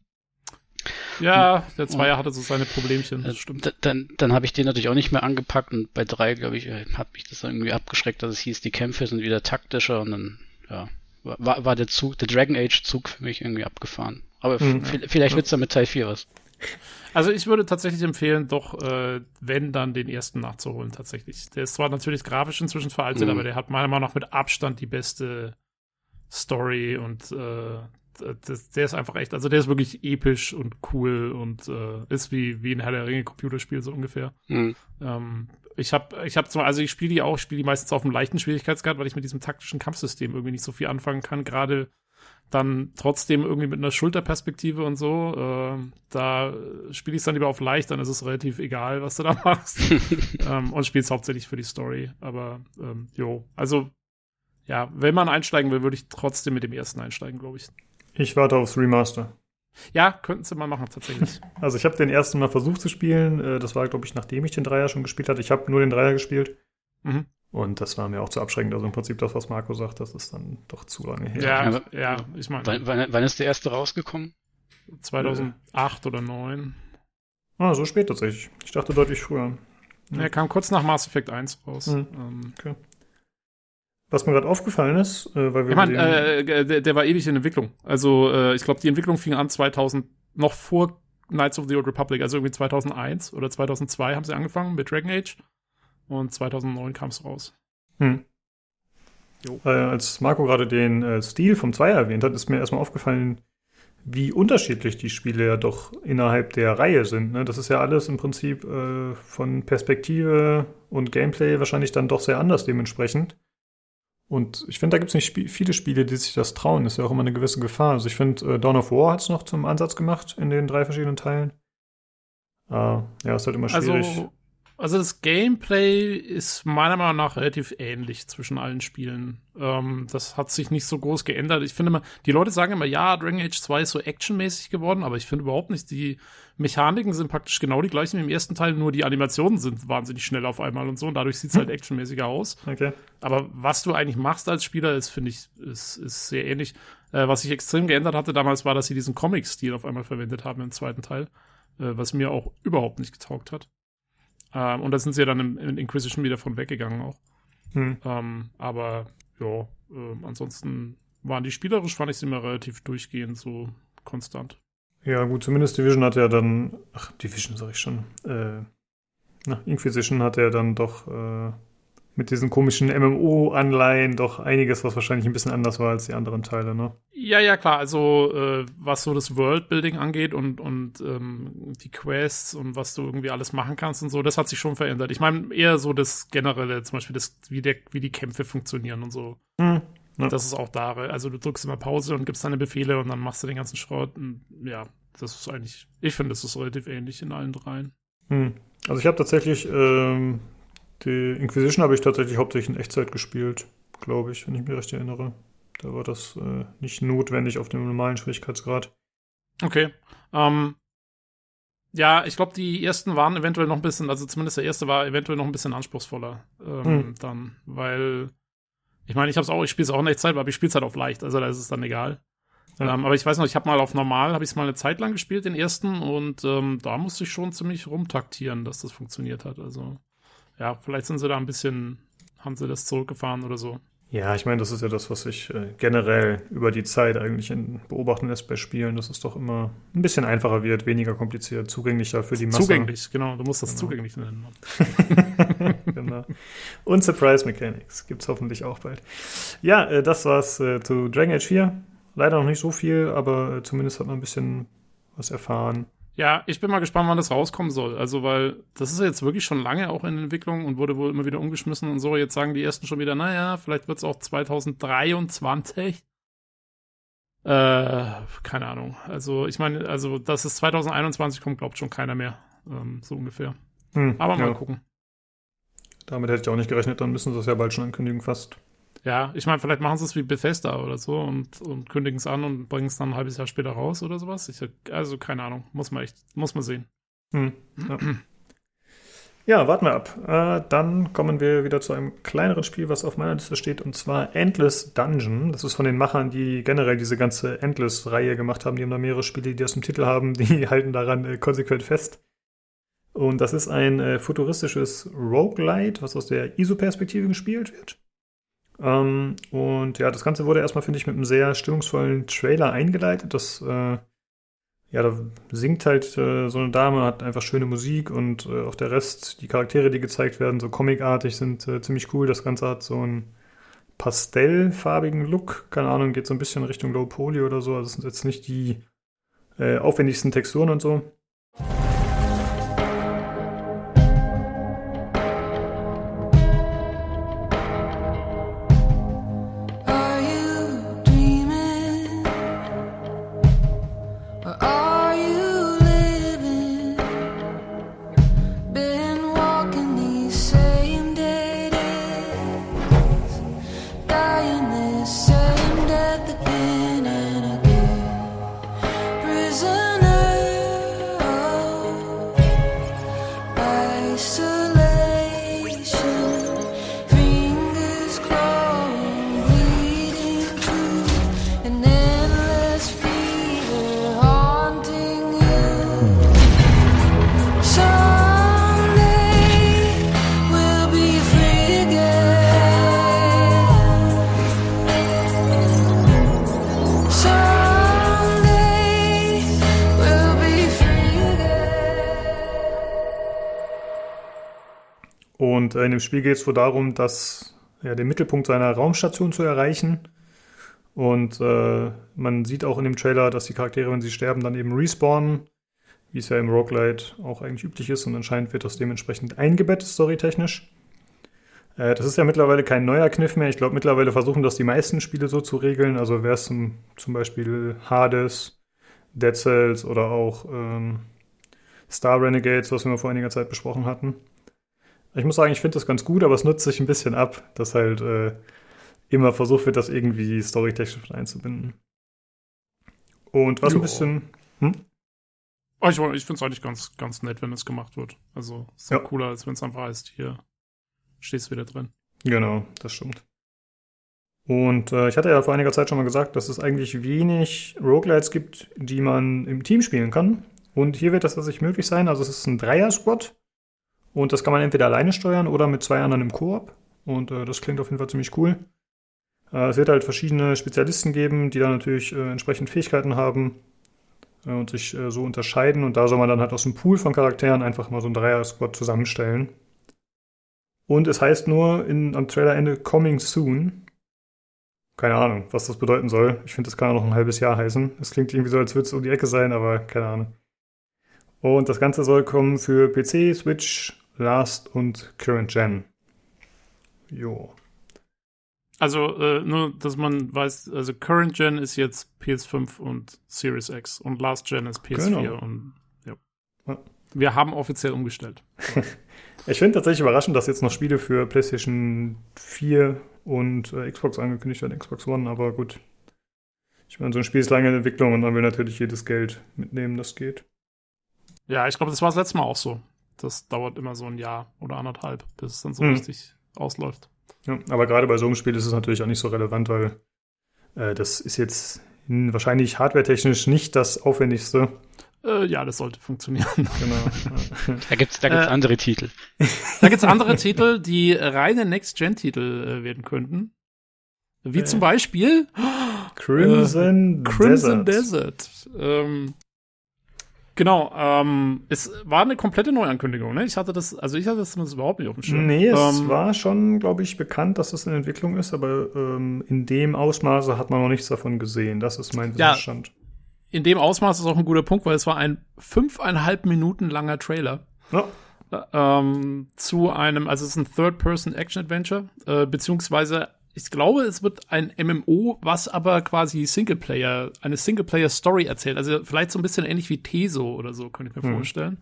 Ja, der Zweier hatte so seine Problemchen, das Äh, stimmt. Dann, dann habe ich den natürlich auch nicht mehr angepackt und bei drei, glaube ich, äh, hat mich das irgendwie abgeschreckt, dass es hieß, die Kämpfe sind wieder taktischer und dann, ja, war, war der Zug, der Dragon Age Zug für mich irgendwie abgefahren. Aber Mhm. vielleicht wird's dann mit Teil 4 was. Also ich würde tatsächlich empfehlen, doch, äh, wenn dann den ersten nachzuholen, tatsächlich. Der ist zwar natürlich grafisch inzwischen veraltet, Mhm. aber der hat meiner Meinung nach mit Abstand die beste Story und äh, das, der ist einfach echt, also der ist wirklich episch und cool und äh, ist wie, wie ein Herr der Ringe Computerspiel so ungefähr. Mhm. Ähm, ich habe, ich habe zwar, also ich spiele die auch, ich spiele die meistens auf einem leichten Schwierigkeitsgrad, weil ich mit diesem taktischen Kampfsystem irgendwie nicht so viel anfangen kann. Gerade dann trotzdem irgendwie mit einer Schulterperspektive und so. Äh, da spiele ich es dann lieber auf leicht, dann ist es relativ egal, was du da machst. ähm, und spiele es hauptsächlich für die Story. Aber ähm, jo, also ja, wenn man einsteigen will, würde ich trotzdem mit dem ersten einsteigen, glaube ich. Ich warte aufs Remaster. Ja, könnten sie mal machen, tatsächlich. Also ich habe den ersten Mal versucht zu spielen. Äh, Das war, glaube ich, nachdem ich den Dreier schon gespielt hatte. Ich habe nur den Dreier gespielt. Mhm. Und das war mir auch zu abschreckend. Also im Prinzip das, was Marco sagt, das ist dann doch zu lange her. Ja, ja, ich meine, Wann, wann, ist der erste rausgekommen? 2008 oder 2009. Ah, so spät tatsächlich. Ich dachte deutlich früher. Ja. Er kam kurz nach Mass Effect 1 raus. Mhm. Ähm, Was mir gerade aufgefallen ist, äh, weil wir ich meine, äh, der, der war ewig in Entwicklung. Also äh, ich glaube, die Entwicklung fing an 2000, noch vor Knights of the Old Republic, also irgendwie 2001 oder 2002 haben sie angefangen mit Dragon Age und 2009 kam es raus. Hm. Äh, als Marco gerade den äh, Stil vom Zweier erwähnt hat, ist mir erstmal aufgefallen, wie unterschiedlich die Spiele ja doch innerhalb der Reihe sind. Ne? Das ist ja alles im Prinzip äh, von Perspektive und Gameplay wahrscheinlich dann doch sehr anders dementsprechend. Und ich finde, da gibt es nicht sp viele Spiele, die sich das trauen. Das ist ja auch immer eine gewisse Gefahr. Also ich finde, äh, Dawn of War hat es noch zum Ansatz gemacht in den drei verschiedenen Teilen. Äh, ja, ist halt immer schwierig. Also Also das Gameplay ist meiner Meinung nach relativ ähnlich zwischen allen Spielen. Ähm, das hat sich nicht so groß geändert. Ich finde immer, die Leute sagen immer, ja, Dragon Age 2 ist so actionmäßig geworden, aber ich finde überhaupt nicht. Die Mechaniken sind praktisch genau die gleichen wie im ersten Teil, nur die Animationen sind wahnsinnig schnell auf einmal und so und dadurch sieht es halt actionmäßiger aus. Okay. Aber was du eigentlich machst als Spieler, ist, finde ich, ist, ist sehr ähnlich. Äh, was sich extrem geändert hatte damals, war, dass sie diesen Comic-Stil auf einmal verwendet haben im zweiten Teil, äh, was mir auch überhaupt nicht getaugt hat. Ähm, und da sind sie ja dann im, in Inquisition wieder von weggegangen auch. Hm. Ähm, aber ja, äh, ansonsten waren die spielerisch, fand ich sie immer relativ durchgehend so konstant. Ja, gut, zumindest Division hat ja dann, ach, Division sag ich schon, äh, na, Inquisition hat ja dann doch äh, mit diesen komischen MMO-Anleihen doch einiges, was wahrscheinlich ein bisschen anders war als die anderen Teile, ne? Ja, ja, klar. Also, äh, was so das Worldbuilding angeht und, und ähm, die Quests und was du irgendwie alles machen kannst und so, das hat sich schon verändert. Ich meine, eher so das Generelle, zum Beispiel das, wie, der, wie die Kämpfe funktionieren und so. Hm. Ja. Das ist auch da. Also, du drückst immer Pause und gibst deine Befehle und dann machst du den ganzen Schrott. Und, ja, das ist eigentlich, ich finde, das ist relativ ähnlich in allen dreien. Hm. Also, ich habe tatsächlich, ähm, die Inquisition habe ich tatsächlich hauptsächlich in Echtzeit gespielt, glaube ich, wenn ich mich recht erinnere. Da war das äh, nicht notwendig auf dem normalen Schwierigkeitsgrad. Okay. Ähm, ja, ich glaube, die ersten waren eventuell noch ein bisschen, also zumindest der erste war eventuell noch ein bisschen anspruchsvoller ähm, Hm. dann, weil ich meine, ich habe es auch, ich spiele es auch in Echtzeit, aber ich spiele es halt auf leicht, also da ist es dann egal. Ja. Ähm, aber ich weiß noch, ich habe mal auf normal, habe ich es mal eine Zeit lang gespielt, den ersten, und ähm, da musste ich schon ziemlich rumtaktieren, dass das funktioniert hat. Also ja, vielleicht sind sie da ein bisschen, haben sie das zurückgefahren oder so. Ja, ich meine, das ist ja das, was sich äh, generell über die Zeit eigentlich in, beobachten lässt bei Spielen, dass es doch immer ein bisschen einfacher wird, weniger kompliziert, zugänglicher für die Masse. Zugänglich, genau, du musst das Genau. zugänglich nennen. genau. Und Surprise Mechanics gibt's hoffentlich auch bald. Ja, äh, das war's äh, zu Dragon Age 4. Leider noch nicht so viel, aber äh, zumindest hat man ein bisschen was erfahren. Ja, ich bin mal gespannt, wann das rauskommen soll. Also, weil das ist ja jetzt wirklich schon lange auch in Entwicklung und wurde wohl immer wieder umgeschmissen und so. Jetzt sagen die ersten schon wieder, naja, vielleicht wird es auch 2023. Äh, keine Ahnung. Also, ich meine, also, dass es 2021 kommt, glaubt schon keiner mehr. Ähm, so ungefähr. Hm, Aber mal ja, gucken. damit hätte ich auch nicht gerechnet, dann müssen sie es ja bald schon ankündigen, fast. Ja, ich meine, vielleicht machen sie es wie Bethesda oder so und, und kündigen es an und bringen es dann ein halbes Jahr später raus oder sowas. Ich, also, keine Ahnung. Muss man echt, muss man sehen. Hm, ja. ja, warten wir ab. Äh, dann kommen wir wieder zu einem kleineren Spiel, was auf meiner Liste steht, und zwar Endless Dungeon. Das ist von den Machern, die generell diese ganze Endless-Reihe gemacht haben. Die haben da mehrere Spiele, die das im Titel haben, die halten daran äh, konsequent fest. Und das ist ein äh, futuristisches Roguelite, was aus der ISO-Perspektive gespielt wird. Ähm, und ja, das Ganze wurde erstmal, finde ich, mit einem sehr stimmungsvollen Trailer eingeleitet. Das, äh, ja, da singt halt äh, so eine Dame, hat einfach schöne Musik und äh, auch der Rest, die Charaktere, die gezeigt werden, so comicartig, sind äh, ziemlich cool. Das Ganze hat so einen pastellfarbigen Look. Keine Ahnung, geht so ein bisschen Richtung Low Poly oder so. Also es sind jetzt nicht die äh, aufwendigsten Texturen und so. Spiel geht es wohl darum, dass ja, den Mittelpunkt seiner Raumstation zu erreichen. Und äh, man sieht auch in dem Trailer, dass die Charaktere, wenn sie sterben, dann eben respawnen, wie es ja im Roguelite auch eigentlich üblich ist. Und anscheinend wird das dementsprechend eingebettet, storytechnisch. Äh, das ist ja mittlerweile kein neuer Kniff mehr. Ich glaube, mittlerweile versuchen das die meisten Spiele so zu regeln. Also wäre es zum, zum Beispiel Hades, Dead Cells oder auch ähm, Star Renegades, was wir vor einiger Zeit besprochen hatten. Ich muss sagen, ich finde das ganz gut, aber es nutzt sich ein bisschen ab, dass halt äh, immer versucht wird, das irgendwie storytechnisch einzubinden. Und was ein Ja. bisschen. Hm? Oh, ich ich finde es eigentlich ganz, ganz nett, wenn es gemacht wird. Also, ist Ja. ja. cooler, als wenn es einfach heißt, hier stehst du wieder drin. Genau, das stimmt. Und äh, ich hatte ja vor einiger Zeit schon mal gesagt, dass es eigentlich wenig Roguelites gibt, die man im Team spielen kann. Und hier wird das tatsächlich möglich sein. Also es ist ein Dreier-Squad. Und das kann man entweder alleine steuern oder mit zwei anderen im Koop. Und äh, das klingt auf jeden Fall ziemlich cool. Äh, es wird halt verschiedene Spezialisten geben, die dann natürlich äh, entsprechend Fähigkeiten haben äh, und sich äh, so unterscheiden. Und da soll man dann halt aus dem Pool von Charakteren einfach mal so ein Dreier-Squad zusammenstellen. Und es heißt nur in, am Trailerende Coming Soon. Keine Ahnung, was das bedeuten soll. Ich finde, das kann auch noch ein halbes Jahr heißen. Es klingt irgendwie so, als würde es um die Ecke sein, aber keine Ahnung. Und das Ganze soll kommen für PC, Switch, Last und Current Gen. Jo. Also, äh, nur, dass man weiß, also Current Gen ist jetzt PS5 und Series X und Last Gen ist PS4 Genau. und ja. Ja. Wir haben offiziell umgestellt. Ich finde tatsächlich überraschend, dass jetzt noch Spiele für PlayStation 4 und äh, Xbox angekündigt werden, Xbox One, aber gut. Ich meine, so ein Spiel ist lange in Entwicklung und man will natürlich jedes Geld mitnehmen, das geht. Ja, ich glaube, das war das letzte Mal auch so. Das dauert immer so ein Jahr oder anderthalb, bis es dann so Hm. richtig ausläuft. Ja, aber gerade bei so einem Spiel ist es natürlich auch nicht so relevant, weil äh, das ist jetzt wahrscheinlich hardwaretechnisch nicht das aufwendigste. Äh, ja, das sollte funktionieren. Genau. Da gibt's, da gibt's Äh, andere Titel. Da gibt's andere Titel, die reine Next-Gen-Titel äh, werden könnten. Wie Äh. zum Beispiel Crimson, Crimson Desert. Desert. Ähm, genau, ähm, es war eine komplette Neuankündigung, ne? Ich hatte das, also ich hatte das überhaupt nicht auf dem Schirm. Nee, es ähm, war schon, glaube ich, bekannt, dass es in Entwicklung ist, aber ähm, in dem Ausmaße hat man noch nichts davon gesehen. Das ist mein Ja. Wissensstand. In dem Ausmaß ist auch ein guter Punkt, weil es war ein fünfeinhalb Minuten langer Trailer. Ja. ähm, zu einem, also es ist ein Third-Person-Action-Adventure, äh, beziehungsweise ich glaube, es wird ein MMO, was aber quasi Singleplayer, eine Singleplayer-Story erzählt. Also vielleicht so ein bisschen ähnlich wie Teso oder so, könnte ich mir Mhm. vorstellen.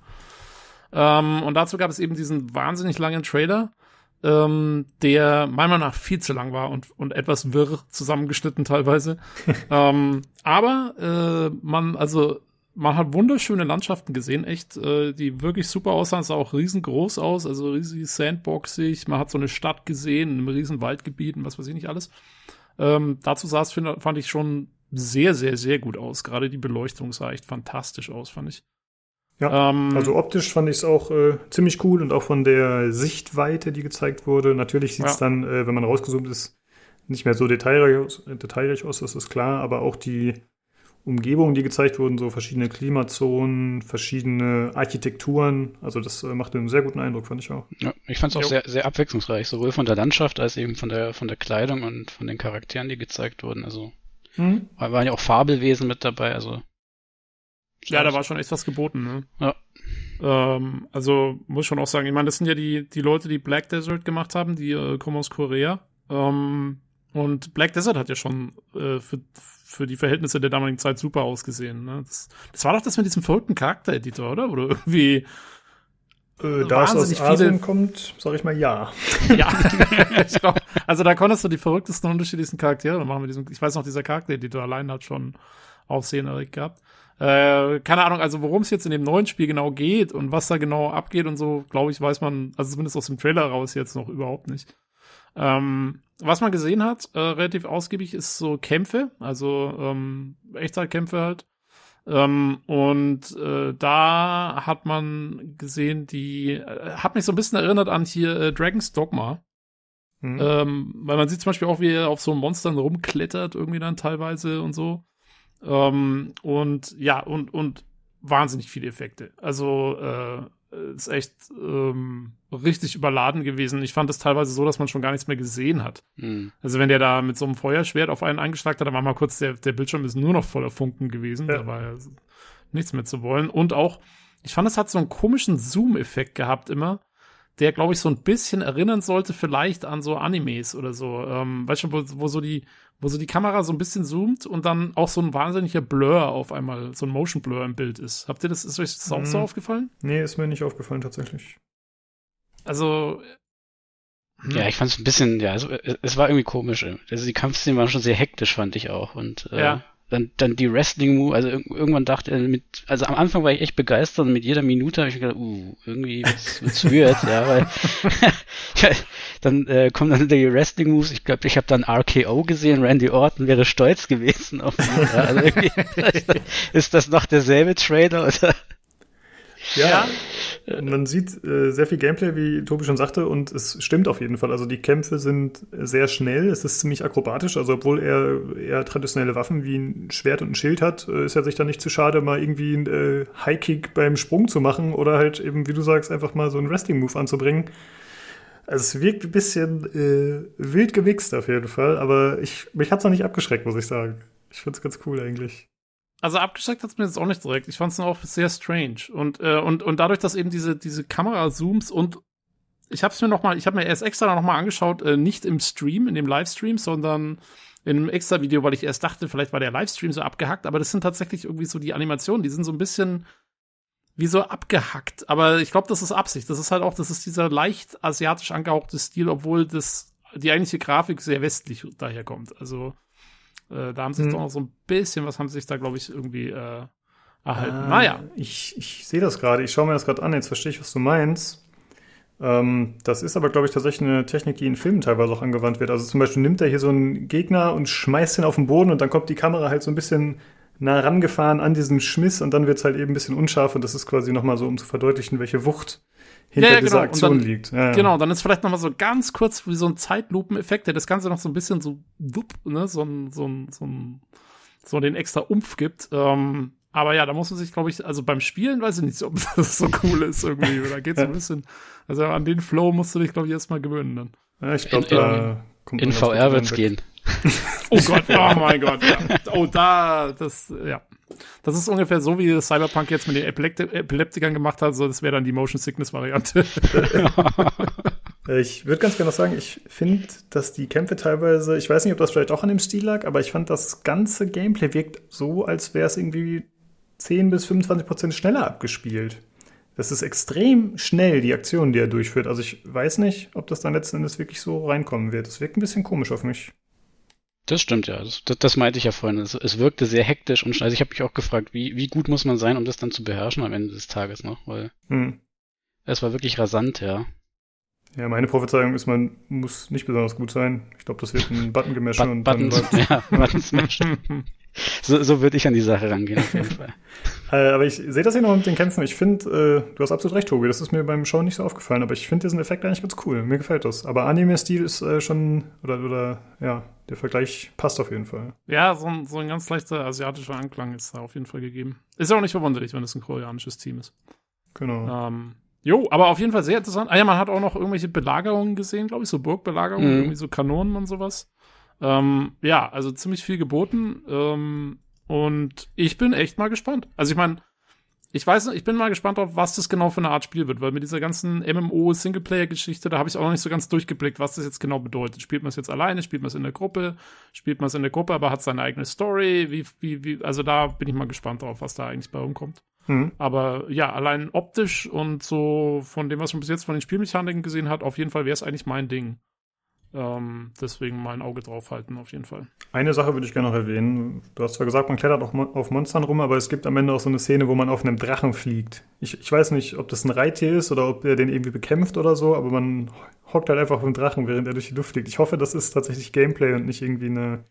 Ähm, und dazu gab es eben diesen wahnsinnig langen Trailer, ähm, der meiner Meinung nach viel zu lang war und, und etwas wirr zusammengeschnitten teilweise. ähm, aber äh, man, also man hat wunderschöne Landschaften gesehen, echt, äh, die wirklich super aussahen. Es sah auch riesengroß aus, also riesig sandboxig. Man hat so eine Stadt gesehen, in einem riesen Waldgebiet und was weiß ich nicht alles. Ähm, dazu sah es, find, fand ich schon sehr, sehr, sehr gut aus. Gerade die Beleuchtung sah echt fantastisch aus, fand ich. Ja, Ähm, Also optisch fand ich es auch äh, ziemlich cool und auch von der Sichtweite, die gezeigt wurde. Natürlich sieht es Ja. dann, äh, wenn man rausgezoomt ist, nicht mehr so detailreich aus, detailreich aus, das ist klar, aber auch die Umgebungen, die gezeigt wurden, so verschiedene Klimazonen, verschiedene Architekturen, also das äh, machte einen sehr guten Eindruck, fand ich auch. Ja, ich fand es auch Jo. sehr, sehr abwechslungsreich, sowohl von der Landschaft als eben von der, von der Kleidung und von den Charakteren, die gezeigt wurden. Also war- waren ja auch Fabelwesen mit dabei, also. Ja, da war schon echt was geboten, ne? Ja. Ähm, also muss schon auch sagen, ich meine, das sind ja die, die Leute, die Black Desert gemacht haben, die äh, kommen aus Korea. Ähm, und Black Desert hat ja schon äh, für, für die Verhältnisse der damaligen Zeit super ausgesehen. Ne? Das, das war doch das mit diesem verrückten Charaktereditor, oder? Oder irgendwie, Äh, da es aus Wahnsinnig viele- Asien kommt, sage ich mal ja. ja. ich glaub, also da konntest du die verrücktesten, unterschiedlichsten Charaktere machen mit diesem, ich weiß noch, dieser Charaktereditor allein hat schon Aufsehen erregt gehabt. Äh, keine Ahnung, also worum es jetzt in dem neuen Spiel genau geht und was da genau abgeht und so, glaube ich, weiß man, also zumindest aus dem Trailer raus jetzt noch überhaupt nicht. Ähm, was man gesehen hat, äh, relativ ausgiebig, ist so Kämpfe, also ähm, Echtzeitkämpfe halt. Ähm, und äh, da hat man gesehen, die äh, hat mich so ein bisschen erinnert an hier äh, Dragon's Dogma. Hm. Ähm, weil man sieht zum Beispiel auch, wie er auf so Monstern rumklettert, irgendwie dann teilweise und so. Ähm, und ja, und, und wahnsinnig viele Effekte. Also, äh, ist echt ähm, richtig überladen gewesen. Ich fand es teilweise so, dass man schon gar nichts mehr gesehen hat. Hm. Also wenn der da mit so einem Feuerschwert auf einen eingeschlagen hat, dann war mal kurz der, der Bildschirm ist nur noch voller Funken gewesen. Ja. Da war ja nichts mehr zu wollen. Und auch, ich fand, es hat so einen komischen Zoom-Effekt gehabt immer, der, glaube ich, so ein bisschen erinnern sollte vielleicht an so Animes oder so. Ähm, weißt du, wo, wo so die, wo so die Kamera so ein bisschen zoomt und dann auch so ein wahnsinniger Blur auf einmal, so ein Motion Blur im Bild ist. Habt ihr das, ist euch das auch so Mhm. aufgefallen? Nee, ist mir nicht aufgefallen tatsächlich. also. hm. Ja, ich fand es ein bisschen, ja, es, es war irgendwie komisch. Also die Kampfszenen waren schon sehr hektisch, fand ich auch. Und äh, Ja. Dann, dann die Wrestling-Move, also irg- irgendwann dachte er mit, also am Anfang war ich echt begeistert und mit jeder Minute habe ich gedacht, uh, irgendwie wird's, wird's weird, ja, weil ja, dann äh, kommen dann die Wrestling-Moves, ich glaube, ich habe dann RKO gesehen, Randy Orton wäre stolz gewesen auf ihn. Ja, also irgendwie, ist das noch derselbe Trailer oder? Ja, man sieht äh, sehr viel Gameplay, wie Tobi schon sagte, und es stimmt auf jeden Fall. Also die Kämpfe sind sehr schnell, es ist ziemlich akrobatisch. Also obwohl er eher traditionelle Waffen wie ein Schwert und ein Schild hat, äh, ist er sich da nicht zu schade, mal irgendwie einen äh, High-Kick beim Sprung zu machen oder halt eben, wie du sagst, einfach mal so einen Wrestling-Move anzubringen. Also es wirkt ein bisschen äh, wild gemixt auf jeden Fall, aber ich, mich hat's noch nicht abgeschreckt, muss ich sagen. Ich find's ganz cool eigentlich. Also abgeschreckt hat's mir jetzt auch nicht direkt. Ich fand es auch sehr strange. Und, äh, und, und dadurch, dass eben diese, diese Kamera-Zooms und ich habe es mir noch mal, ich habe mir erst extra noch mal angeschaut, äh, nicht im Stream, in dem Livestream, sondern in einem extra Video, weil ich erst dachte, vielleicht war der Livestream so abgehackt, aber das sind tatsächlich irgendwie so die Animationen, die sind so ein bisschen wie so abgehackt. Aber ich glaube, das ist Absicht. Das ist halt auch, das ist dieser leicht asiatisch angehauchte Stil, obwohl das die eigentliche Grafik sehr westlich daherkommt. Also äh, da haben sie Hm. auch noch so ein bisschen, was haben sie sich da, glaube ich, irgendwie äh, erhalten. Ah, naja. Ich, ich sehe das gerade. Ich schaue mir das gerade an. Jetzt verstehe ich, was du meinst. Ähm, das ist aber, glaube ich, tatsächlich eine Technik, die in Filmen teilweise auch angewandt wird. Also zum Beispiel nimmt er hier so einen Gegner und schmeißt ihn auf den Boden und dann kommt die Kamera halt so ein bisschen nah rangefahren an diesen Schmiss und dann wird es halt eben ein bisschen unscharf und das ist quasi nochmal so, um zu verdeutlichen, welche Wucht hinter Ja, ja, dieser genau. Und Aktion dann- liegt. Ja, ja. Genau, dann ist vielleicht noch mal so ganz kurz wie so ein Zeitlupeneffekt, der das Ganze noch so ein bisschen so, wupp, ne, so ein, so ein, so ein, so den extra Umf gibt. Ähm, aber ja, da muss man sich, glaube ich, also beim Spielen weiß ich nicht, ob das so cool ist irgendwie. Da geht's so ein bisschen, also an den Flow musst du dich, glaube ich, erstmal gewöhnen dann. Ja, ich glaube, In- da kommt In VR wird's weg. gehen. Oh Gott, oh mein Gott, ja. Oh, da, das, ja. Das ist ungefähr so, wie Cyberpunk jetzt mit den Epilepti Epileptikern gemacht hat, so, das wäre dann die Motion Sickness Variante. Ich würde ganz gerne noch sagen, ich finde, dass die Kämpfe teilweise, ich weiß nicht, ob das vielleicht auch an dem Stil lag, aber ich fand, das ganze Gameplay wirkt so, als wäre es irgendwie 10 bis 25 Prozent schneller abgespielt. Das ist extrem schnell, die Aktion, die er durchführt. Also ich weiß nicht, ob das dann letzten Endes wirklich so reinkommen wird. Das wirkt ein bisschen komisch auf mich. Das stimmt ja. Das, das, das meinte ich ja vorhin. Es, es wirkte sehr hektisch und schnell. Also ich habe mich auch gefragt, wie, wie gut muss man sein, um das dann zu beherrschen am Ende des Tages noch, weil Hm. es war wirklich rasant, ja. Ja, meine Prophezeiung ist, man muss nicht besonders gut sein. Ich glaube, das wird ein Button-Gemäsche But, und dann Buttons, läuft ja, Button Smash. So, so würde ich an die Sache rangehen, auf jeden Fall. Äh, aber ich sehe das hier noch mit den Kämpfen. Ich finde, äh, du hast absolut recht, Tobi. Das ist mir beim Schauen nicht so aufgefallen. Aber ich finde diesen Effekt eigentlich ganz cool. Mir gefällt das. Aber Anime-Stil ist äh, schon, oder, oder, ja, der Vergleich passt auf jeden Fall. Ja, so ein, so ein ganz leichter asiatischer Anklang ist da auf jeden Fall gegeben. Ist ja auch nicht verwunderlich, wenn es ein koreanisches Team ist. Genau. Ähm, jo, aber auf jeden Fall sehr interessant. Ah ja, man hat auch noch irgendwelche Belagerungen gesehen, glaube ich, so Burgbelagerungen, Mhm. irgendwie so Kanonen und sowas. Ähm, ja, also ziemlich viel geboten. Ähm, und ich bin echt mal gespannt. Also ich meine, ich weiß nicht, ich bin mal gespannt auf, was das genau für eine Art Spiel wird, weil mit dieser ganzen MMO-Singleplayer-Geschichte, da habe ich auch noch nicht so ganz durchgeblickt, was das jetzt genau bedeutet. Spielt man es jetzt alleine, spielt man es in der Gruppe, spielt man es in der Gruppe, aber hat seine eigene Story, wie, wie, wie, also da bin ich mal gespannt drauf, was da eigentlich bei rumkommt. Mhm. Aber ja, allein optisch und so von dem, was man bis jetzt von den Spielmechaniken gesehen hat, auf jeden Fall wäre es eigentlich mein Ding. Ähm, deswegen mal ein Auge drauf halten, auf jeden Fall. Eine Sache würde ich gerne noch erwähnen. Du hast zwar gesagt, man klettert auch auf Monstern rum, aber es gibt am Ende auch so eine Szene, wo man auf einem Drachen fliegt. Ich, ich weiß nicht, ob das ein Reittier ist oder ob er den irgendwie bekämpft oder so, aber man hockt halt einfach auf dem Drachen, während er durch die Luft fliegt. Ich hoffe, das ist tatsächlich Gameplay und nicht irgendwie eine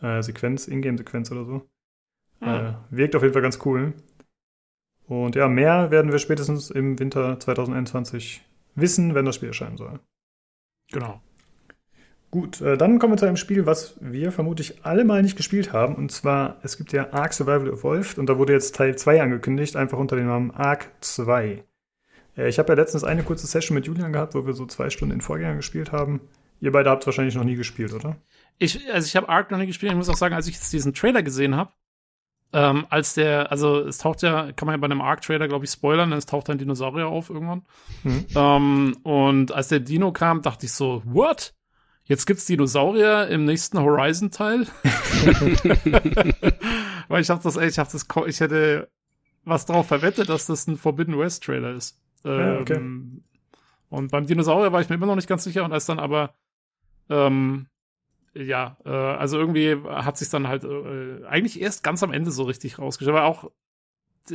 äh, Sequenz, Ingame-Sequenz oder so. Äh, wirkt auf jeden Fall ganz cool. Und ja, mehr werden wir spätestens im Winter 2021 wissen, wenn das Spiel erscheinen soll. Genau. Gut, äh, dann kommen wir zu einem Spiel, was wir vermutlich alle mal nicht gespielt haben. Und zwar, es gibt ja Ark Survival Evolved und da wurde jetzt Teil 2 angekündigt, einfach unter dem Namen Ark 2. Äh, ich habe ja letztens eine kurze Session mit Julian gehabt, wo wir so zwei Stunden in Vorgänger gespielt haben. Ihr beide habt es wahrscheinlich noch nie gespielt, oder? Ich, also ich habe Ark noch nie gespielt. Ich muss auch sagen, als ich jetzt diesen Trailer gesehen habe, ähm, als der, also es taucht ja, kann man ja bei einem Ark-Trailer, glaube ich, spoilern, es taucht ein Dinosaurier auf irgendwann. Mhm. Ähm, und als der Dino kam, dachte ich so, what? Jetzt gibt's Dinosaurier im nächsten Horizon-Teil? Weil ich hab das, ey, ich hab das, ich hätte was drauf verwettet, dass das ein Forbidden West-Trailer ist. Okay. Ähm, Und beim Dinosaurier war ich mir immer noch nicht ganz sicher und als dann aber, ähm, ja, äh, also irgendwie hat sich dann halt äh, eigentlich erst ganz am Ende so richtig rausgestellt. Aber auch,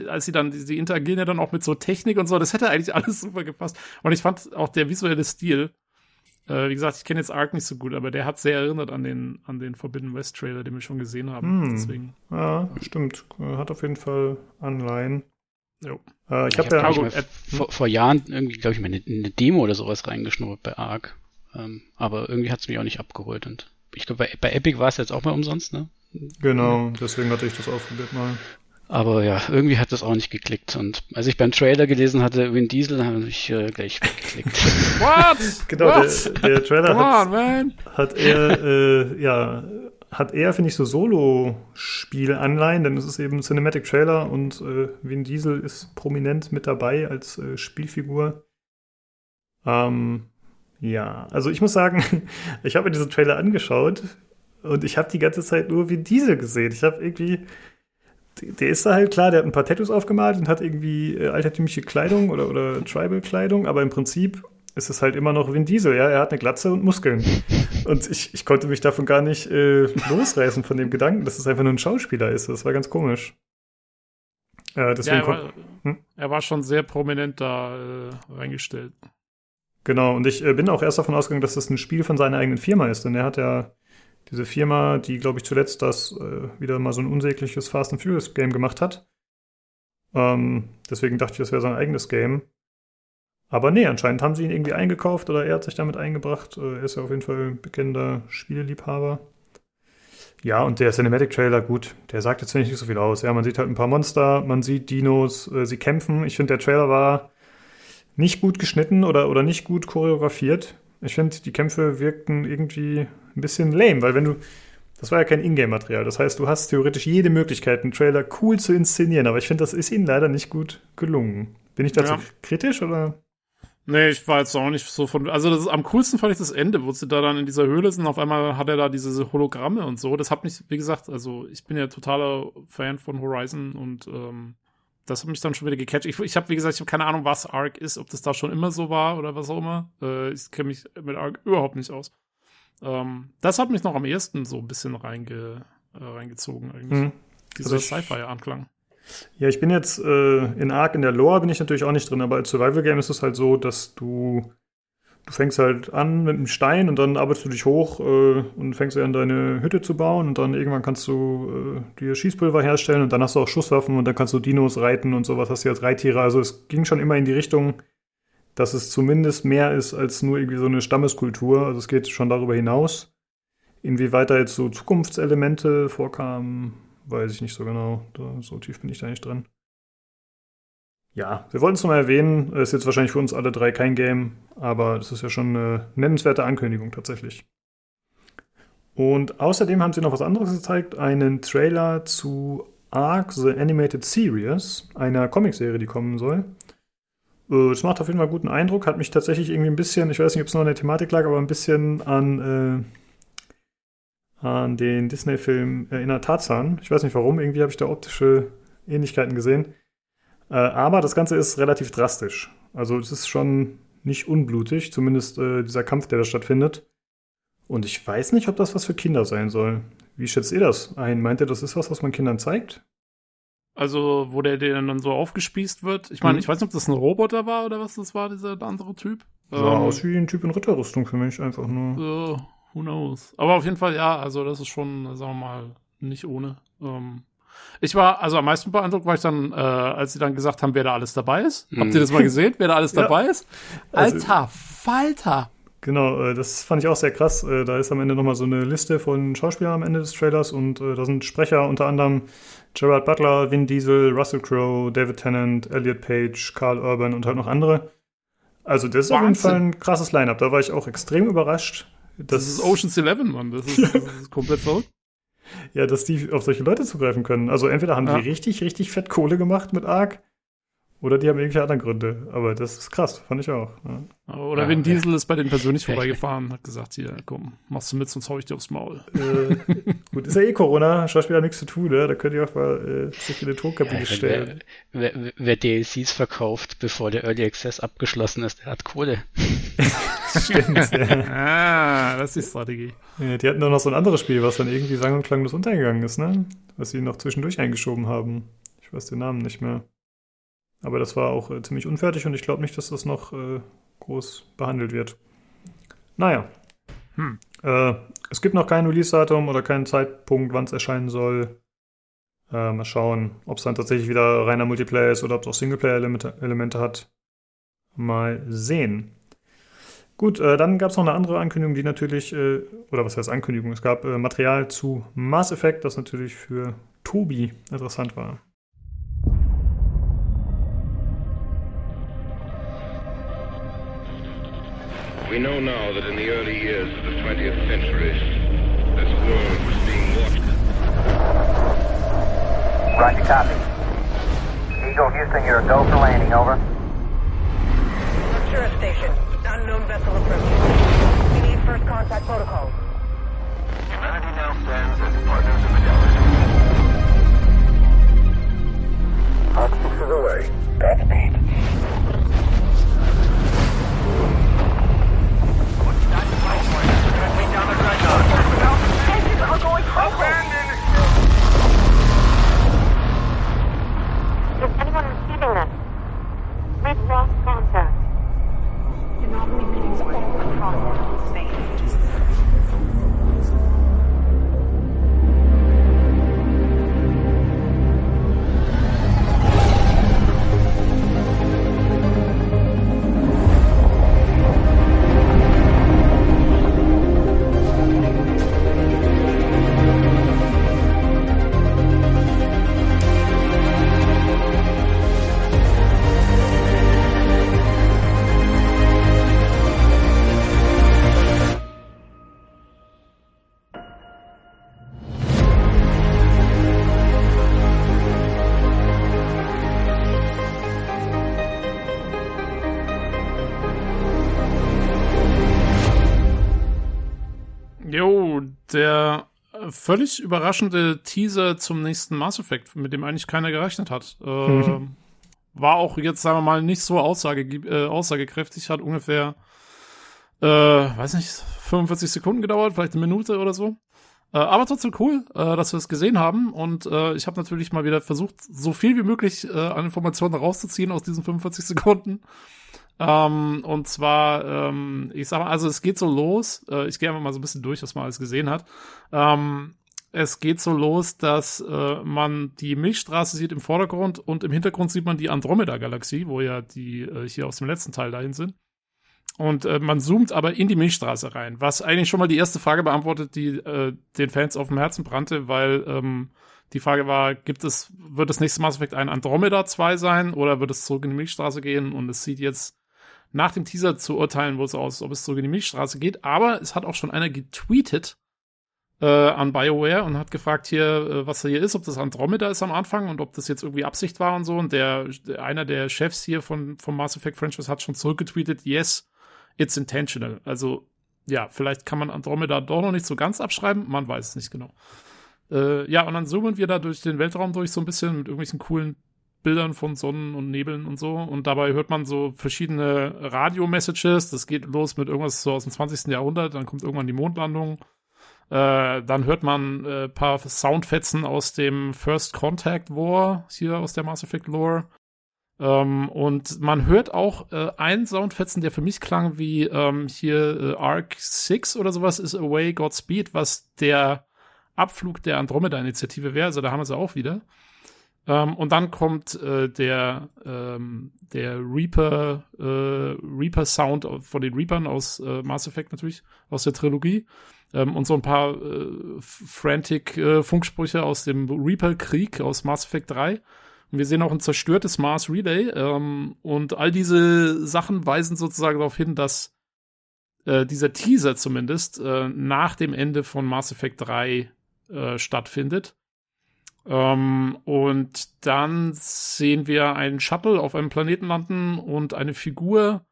als sie dann, die, die interagieren ja dann auch mit so Technik und so, das hätte eigentlich alles super gepasst. Und ich fand auch der visuelle Stil, äh, wie gesagt, ich kenne jetzt Ark nicht so gut, aber der hat sehr erinnert an den, an den Forbidden West Trailer, den wir schon gesehen haben. Hm. Deswegen. Ja, stimmt. Äh, Hat auf jeden Fall Anleihen. Jo. Äh, ich Ich habe habe ja. hab mal vor, vor Jahren irgendwie, glaube ich, mal eine, eine Demo oder sowas reingeschnuppert bei Ark. Ähm, aber irgendwie hat es mich auch nicht abgeholt. Und ich glaube, bei, bei Epic war es jetzt auch mal umsonst, ne? Genau, deswegen hatte ich das ausprobiert mal. Aber ja, irgendwie hat das auch nicht geklickt. Und als ich beim Trailer gelesen hatte, Vin Diesel, habe ich äh, gleich weggeklickt. What? Genau, What? der, der Trailer hat, on, man! hat er, äh, ja, hat er, finde ich, so Solo-Spiel-Anleihen, denn es ist eben ein Cinematic-Trailer und äh, Vin Diesel ist prominent mit dabei als äh, Spielfigur. Ähm, ja, also ich muss sagen, ich habe mir diesen Trailer angeschaut und ich habe die ganze Zeit nur Vin Diesel gesehen. Ich habe irgendwie, der ist da halt klar, der hat ein paar Tattoos aufgemalt und hat irgendwie äh, altertümliche Kleidung oder, oder Tribal-Kleidung, aber im Prinzip ist es halt immer noch Vin Diesel, ja. Er hat eine Glatze und Muskeln. Und ich, ich konnte mich davon gar nicht äh, losreißen von dem Gedanken, dass es einfach nur ein Schauspieler ist. Das war ganz komisch. Äh, Ja, deswegen er, kon- war, Hm? er war schon sehr prominent da äh, reingestellt. Genau, und ich äh, bin auch erst davon ausgegangen, dass das ein Spiel von seiner eigenen Firma ist, denn er hat ja diese Firma, die, glaube ich, zuletzt das äh, wieder mal so ein unsägliches Fast and Furious Game gemacht hat. Ähm, deswegen dachte ich, das wäre sein eigenes Game. Aber nee, anscheinend haben sie ihn irgendwie eingekauft oder er hat sich damit eingebracht. Äh, er ist ja auf jeden Fall ein bekennender Spieleliebhaber. Ja, und der Cinematic-Trailer, gut, der sagt jetzt nicht so viel aus. Ja, man sieht halt ein paar Monster, man sieht Dinos, äh, sie kämpfen. Ich finde, der Trailer war nicht gut geschnitten oder, oder nicht gut choreografiert. Ich finde, die Kämpfe wirkten irgendwie ein bisschen lame, weil wenn du. Das war ja kein Ingame-Material. Das heißt, du hast theoretisch jede Möglichkeit, einen Trailer cool zu inszenieren, aber ich finde, das ist ihnen leider nicht gut gelungen. Bin ich dazu Ja. kritisch oder? Nee, ich war jetzt auch nicht so von. Also das ist, am coolsten fand ich das Ende, wo sie da dann in dieser Höhle sind. Auf einmal hat er da diese Hologramme und so. Das hat mich, wie gesagt, also ich bin ja totaler Fan von Horizon und ähm, das hat mich dann schon wieder gecatcht. Ich, ich habe, wie gesagt, ich habe keine Ahnung, was Ark ist, ob das da schon immer so war oder was auch immer. Äh, ich kenne mich mit Ark überhaupt nicht aus. Ähm, das hat mich noch am ehesten so ein bisschen reinge, äh, reingezogen eigentlich. Hm. Dieser Also Sci-Fi-Anklang. Ja, ich bin jetzt äh, in Ark in der Lore bin ich natürlich auch nicht drin, aber als Survival Game ist es halt so, dass du du fängst halt an mit einem Stein und dann arbeitest du dich hoch äh, und fängst an deine Hütte zu bauen und dann irgendwann kannst du äh, dir Schießpulver herstellen und dann hast du auch Schusswaffen und dann kannst du Dinos reiten und sowas hast du als Reittiere. Also es ging schon immer in die Richtung, dass es zumindest mehr ist als nur irgendwie so eine Stammeskultur. Also es geht schon darüber hinaus. Inwieweit da jetzt so Zukunftselemente vorkamen, weiß ich nicht so genau. Da, so tief bin ich da nicht drin. Ja, wir wollten es nochmal erwähnen. Ist jetzt wahrscheinlich für uns alle drei kein Game, aber das ist ja schon eine nennenswerte Ankündigung tatsächlich. Und außerdem haben sie noch was anderes gezeigt, einen Trailer zu Ark The Animated Series, einer Comicserie, die kommen soll. Äh, Das macht auf jeden Fall guten Eindruck, hat mich tatsächlich irgendwie ein bisschen, ich weiß nicht, ob es nur an der Thematik lag, aber ein bisschen an, äh, an den Disney-Film erinnert Tarzan. Ich weiß nicht warum, irgendwie habe ich da optische Ähnlichkeiten gesehen. Äh, aber das Ganze ist relativ drastisch. Also es ist schon nicht unblutig, zumindest äh, dieser Kampf, der da stattfindet. Und ich weiß nicht, ob das was für Kinder sein soll. Wie schätzt ihr das ein? Meint ihr, das ist was, was man Kindern zeigt? Also, wo der, der dann so aufgespießt wird. Ich meine, Mhm. ich weiß nicht, ob das ein Roboter war oder was das war, dieser andere Typ. Sah Ähm, aus wie ein Typ in Ritterrüstung für mich, einfach nur. äh, who knows. Aber auf jeden Fall, ja, also das ist schon, sagen wir mal, nicht ohne. Ähm, ich war, also am meisten beeindruckt war ich dann, äh, als sie dann gesagt haben, wer da alles dabei ist. Habt Mhm. ihr das mal gesehen, wer da alles Ja. dabei ist? Also- Alter Falter! Genau, äh, das fand ich auch sehr krass. Äh, Da ist am Ende nochmal so eine Liste von Schauspielern am Ende des Trailers und äh, da sind Sprecher unter anderem Gerard Butler, Vin Diesel, Russell Crowe, David Tennant, Elliot Page, Carl Urban und halt noch andere. Also das ist auf jeden Wahnsinn. Fall ein krasses Line-Up. Da war ich auch extrem überrascht. Das ist Ocean's Eleven, Mann. Das ist, das ist komplett verrückt. Ja, dass die auf solche Leute zugreifen können. Also entweder haben Ja. die richtig, richtig fett Kohle gemacht mit Ark Oder die haben irgendwelche anderen Gründe. Aber das ist krass, fand ich auch. Ja. Oder Ja, Vin ja. Diesel ist bei denen persönlich vorbeigefahren, hat gesagt, hier, komm, machst du mit, sonst hau ich dir aufs Maul. äh, gut, ist ja eh Corona, Schauspieler haben nichts zu tun, ne? Da könnt ihr auch mal äh, sich in eine Druckkabine Ja, stellen. wer, wer, wer DLCs verkauft, bevor der Early Access abgeschlossen ist, der hat Kohle. Stimmt, ja. Ah, das ist die Strategie. Ja, Die hatten doch noch so ein anderes Spiel, was dann irgendwie sang- und klanglos untergegangen ist, ne? Was sie noch zwischendurch eingeschoben haben. Ich weiß den Namen nicht mehr. Aber das war auch äh, ziemlich unfertig und ich glaube nicht, dass das noch äh, groß behandelt wird. Naja. Hm. Äh, es gibt noch kein Release-Datum oder keinen Zeitpunkt, wann es erscheinen soll. Äh, mal schauen, ob es dann tatsächlich wieder reiner Multiplayer ist oder ob es auch Singleplayer-Elemente Elemente hat. Mal sehen. Gut, äh, dann gab es noch eine andere Ankündigung, die natürlich, äh, oder was heißt Ankündigung? Es gab Material zu Mass Effect, das natürlich für Tobi interessant war. We know now that in the early years of the 20th century, this world was being watched. Roger, copy. Eagle Houston, you're a go for landing, over. Völlig überraschende Teaser zum nächsten Mass Effect, mit dem eigentlich keiner gerechnet hat. Äh, war auch jetzt, sagen wir mal, nicht so aussage, äh, aussagekräftig, hat ungefähr, äh, weiß nicht, 45 Sekunden gedauert, vielleicht eine Minute oder so. Äh, aber trotzdem cool, äh, dass wir es gesehen haben. Und äh, ich habe natürlich mal wieder versucht, so viel wie möglich an Informationen rauszuziehen aus diesen 45 Sekunden. Ähm, und zwar, ähm, ich sag mal, also es geht so los, äh, ich gehe einfach mal so ein bisschen durch, was man alles gesehen hat. Ähm, es geht so los, dass äh, man die Milchstraße sieht im Vordergrund und im Hintergrund sieht man die Andromeda-Galaxie, wo ja die äh, hier aus dem letzten Teil dahin sind. Und äh, man zoomt aber in die Milchstraße rein, was eigentlich schon mal die erste Frage beantwortet, die äh, den Fans auf dem Herzen brannte, weil ähm, die Frage war, gibt es, wird das nächste Mass Effect ein Andromeda 2 sein oder wird es zurück in die Milchstraße gehen? Und es sieht jetzt nach dem Teaser zu urteilen, wo es aus, ob es zurück in die Milchstraße geht. Aber es hat auch schon einer getweetet äh, an BioWare und hat gefragt hier, äh, was hier ist, ob das Andromeda ist am Anfang und ob das jetzt irgendwie Absicht war und so. Und der, der einer der Chefs hier von vom Mass Effect Franchise hat schon zurückgetweetet, yes, it's intentional. Also ja, vielleicht kann man Andromeda doch noch nicht so ganz abschreiben, man weiß es nicht genau. Äh, ja, und dann zoomen wir da durch den Weltraum durch so ein bisschen mit irgendwelchen coolen Bildern von Sonnen und Nebeln und so. Und dabei hört man so verschiedene Radio-Messages. Das geht los mit irgendwas so aus dem 20. Jahrhundert. Dann kommt irgendwann die Mondlandung. Äh, dann hört man äh, paar Soundfetzen aus dem First Contact War, hier aus der Mass Effect Lore. Ähm, und man hört auch äh, einen Soundfetzen, der für mich klang wie ähm, hier äh, Arc 6 oder sowas, ist Away Godspeed, was der Abflug der Andromeda-Initiative wäre. Also da haben wir sie auch wieder. Ähm, und dann kommt äh, der, ähm, der Reaper, äh, Reaper Sound von den Reapern aus äh, Mass Effect natürlich, aus der Trilogie. Ähm, und so ein paar äh, frantic äh, Funksprüche aus dem Reaper-Krieg aus Mass Effect 3. Und wir sehen auch ein zerstörtes Mars Relay. Ähm, und all diese Sachen weisen sozusagen darauf hin, dass äh, dieser Teaser zumindest nach dem Ende von Mass Effect 3 äh, stattfindet. Ähm, und dann sehen wir einen Shuttle auf einem Planeten landen und eine Figur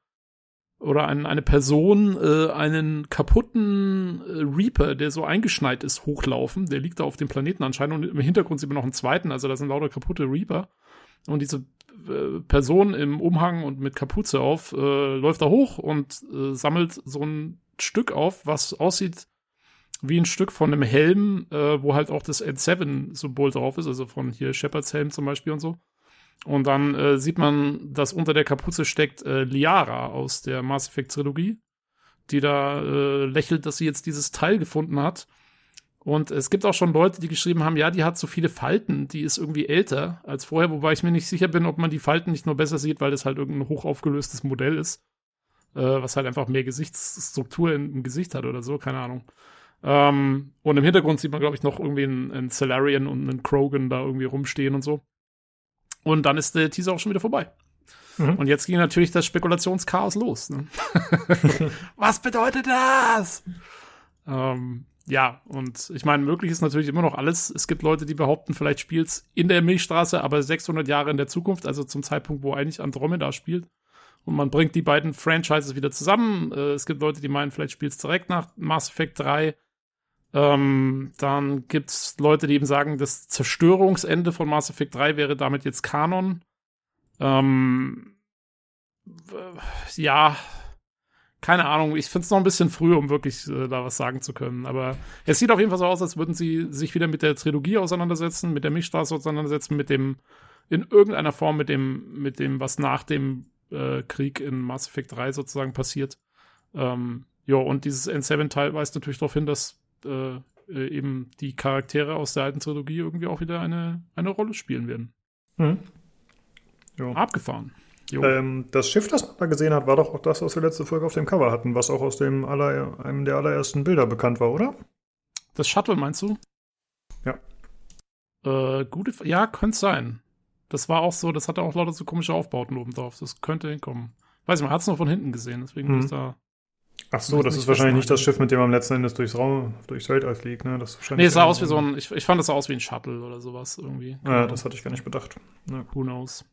oder ein, eine Person äh, einen kaputten äh, Reaper, der so eingeschneit ist, hochlaufen. Der liegt da auf dem Planeten anscheinend und im Hintergrund sieht man noch einen zweiten, also da sind lauter kaputte Reaper. Und diese äh, Person im Umhang und mit Kapuze auf äh, läuft da hoch und äh, sammelt so ein Stück auf, was aussieht wie ein Stück von einem Helm, äh, wo halt auch das N7-Symbol drauf ist, also von hier Shepards Helm zum Beispiel und so. Und dann äh, sieht man, dass unter der Kapuze steckt äh, Liara aus der Mass Effect Trilogie, die da äh, lächelt, dass sie jetzt dieses Teil gefunden hat. Und es gibt auch schon Leute, die geschrieben haben, ja, die hat so viele Falten, die ist irgendwie älter als vorher, wobei ich mir nicht sicher bin, ob man die Falten nicht nur besser sieht, weil das halt irgendein hochaufgelöstes Modell ist, äh, was halt einfach mehr Gesichtsstruktur im Gesicht hat oder so, keine Ahnung. Ähm, und im Hintergrund sieht man, glaube ich, noch irgendwie einen, einen Salarian und einen Krogan da irgendwie rumstehen und so. Und dann ist der Teaser auch schon wieder vorbei. Mhm. Und jetzt ging natürlich das Spekulationschaos los. Ne? Was bedeutet das? Ähm, ja, und ich meine, möglich ist natürlich immer noch alles. Es gibt Leute, die behaupten, vielleicht spielt's in der Milchstraße, aber 600 Jahre in der Zukunft, also zum Zeitpunkt, wo eigentlich Andromeda spielt. Und man bringt die beiden Franchises wieder zusammen. Äh, es gibt Leute, die meinen, vielleicht spielt's direkt nach Mass Effect 3. Ähm, dann gibt's Leute, die eben sagen, das Zerstörungsende von Mass Effect 3 wäre damit jetzt Kanon. Ähm, w- ja, keine Ahnung. Ich find's noch ein bisschen früh, um wirklich äh, da was sagen zu können. Aber es sieht auf jeden Fall so aus, als würden sie sich wieder mit der Trilogie auseinandersetzen, mit der Milchstraße auseinandersetzen, mit dem, in irgendeiner Form mit dem, mit dem, was nach dem äh, Krieg in Mass Effect 3 sozusagen passiert. Ähm, ja, und dieses N7-Teil weist natürlich darauf hin, dass äh, äh, eben die Charaktere aus der alten Trilogie irgendwie auch wieder eine, eine Rolle spielen werden. Mhm. Jo. Abgefahren. Jo. Ähm, das Schiff, das man da gesehen hat, war doch auch das, was wir letzte Folge auf dem Cover hatten, was auch aus dem aller, einem der allerersten Bilder bekannt war, oder? Das Shuttle meinst du? Ja. Äh, gute, F- ja, könnte sein. Das war auch so, das hatte auch lauter so komische Aufbauten oben drauf. Das könnte hinkommen. Weiß ich, man hat es nur von hinten gesehen, deswegen Mhm. bin ich da. Ach so, das ist wahrscheinlich nicht das. Schiff, mit dem man letzten Endes durchs Raum, durchs Weltall fliegt, ne? Das Nee, es sah aus wie so ein, ich, ich fand, das sah aus wie ein Shuttle oder sowas irgendwie. Ja, das hatte ich gar nicht bedacht. Ja. Who knows?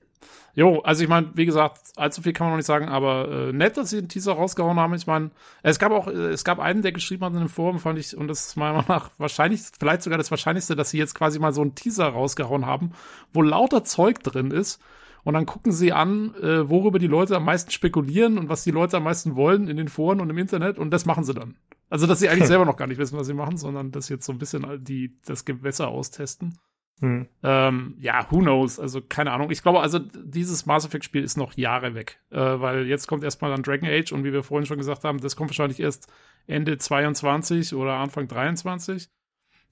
Jo, also ich meine, wie gesagt, allzu viel kann man noch nicht sagen, aber äh, nett, dass sie den Teaser rausgehauen haben. Ich meine, es gab auch, äh, es gab einen, der geschrieben hat in dem Forum, fand ich, und das ist meiner Meinung nach wahrscheinlich, vielleicht sogar das Wahrscheinlichste, dass sie jetzt quasi mal so einen Teaser rausgehauen haben, wo lauter Zeug drin ist. Und dann gucken sie an, äh, worüber die Leute am meisten spekulieren und was die Leute am meisten wollen in den Foren und im Internet und das machen sie dann. Also, dass sie eigentlich selber noch gar nicht wissen, was sie machen, sondern das jetzt so ein bisschen die, das Gewässer austesten. Hm. Ähm, ja, who knows? Also, keine Ahnung. Ich glaube, also, dieses Mass Effect-Spiel ist noch Jahre weg. Äh, weil jetzt kommt erstmal dann Dragon Age und wie wir vorhin schon gesagt haben, das kommt wahrscheinlich erst Ende 22 oder Anfang 23.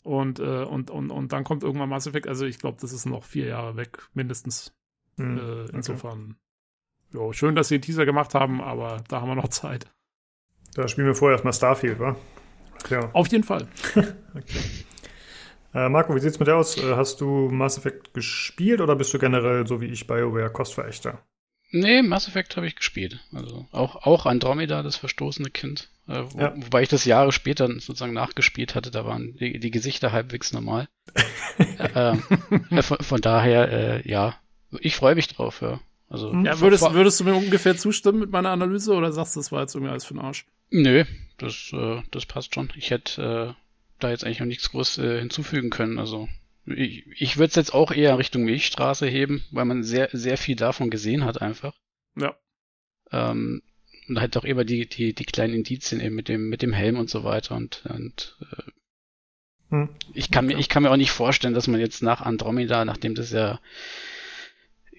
Und, äh, und, und, und dann kommt irgendwann Mass Effect. Also, ich glaube, das ist noch vier Jahre weg, mindestens. Hm. Äh, insofern, jo, schön, dass sie einen Teaser gemacht haben, aber da haben wir noch Zeit. Da spielen wir vorher erstmal Starfield, wa? Ja. Auf jeden Fall. Äh, Marco, wie sieht's mit dir aus? Äh, hast du Mass Effect gespielt oder bist du generell so wie ich BioWare Kostverächter? Nee, Mass Effect habe ich gespielt. Also auch, auch Andromeda, das verstoßene Kind. Äh, wo, Ja. Wobei ich das Jahre später sozusagen nachgespielt hatte, da waren die, die Gesichter halbwegs normal. äh, äh, von, von daher, äh, ja, ich freue mich drauf, ja. Also, Ja, würdest, würdest du mir ungefähr zustimmen mit meiner Analyse oder sagst du, das war jetzt irgendwie alles für den Arsch? Nö, das, äh, das passt schon. Ich hätte äh, da jetzt eigentlich noch nichts groß äh, hinzufügen können. Also ich, ich würde es jetzt auch eher Richtung Milchstraße heben, weil man sehr, sehr viel davon gesehen hat einfach. Ja. Ähm, und halt auch immer die, die, die kleinen Indizien eben mit dem, mit dem Helm und so weiter und, und äh, Hm. ich kann mir, ich kann mir auch nicht vorstellen, dass man jetzt nach Andromeda, nachdem das ja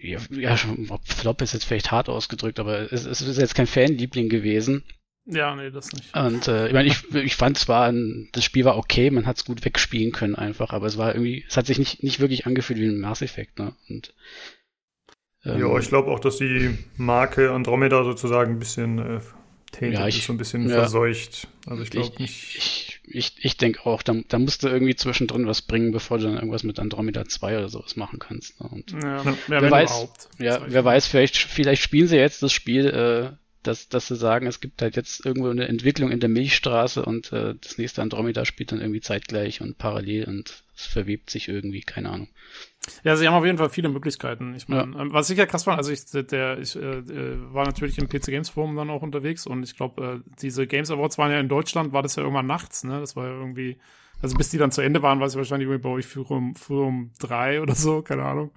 ja, ja schon, Flop ist jetzt vielleicht hart ausgedrückt, aber es, es ist jetzt kein Fanliebling gewesen. Ja, nee, das nicht. Und äh, ich meine, ich, ich fand zwar, ein, das Spiel war okay, man hat es gut wegspielen können einfach, aber es war irgendwie, es hat sich nicht, nicht wirklich angefühlt wie ein Mass Effect, ne? Und ähm, Ja, ich glaube auch, dass die Marke Andromeda sozusagen ein bisschen äh, tainted Ja, ich- ist, so ein bisschen ja. verseucht. Also ich glaube ich, nicht. ich, ich, ich denke auch, da, da musst du irgendwie zwischendrin was bringen, bevor du dann irgendwas mit Andromeda 2 oder sowas machen kannst. Ne? Und Ja, wer wenn weiß, überhaupt. ja, wer weiß, vielleicht, vielleicht spielen sie jetzt das Spiel, äh, dass, dass sie sagen, es gibt halt jetzt irgendwo eine Entwicklung in der Milchstraße und äh, das nächste Andromeda spielt dann irgendwie zeitgleich und parallel und es verwebt sich irgendwie, keine Ahnung. Ja, sie haben auf jeden Fall viele Möglichkeiten. Ich meine, ähm, was sicher krass war, also ich, der, ich äh, äh, war natürlich im PC Games Forum dann auch unterwegs und ich glaube, äh, diese Games Awards waren ja in Deutschland, war das ja irgendwann nachts, ne? Das war ja irgendwie, also bis die dann zu Ende waren, war es wahrscheinlich irgendwie bei euch früh um, früh um drei oder so, keine Ahnung.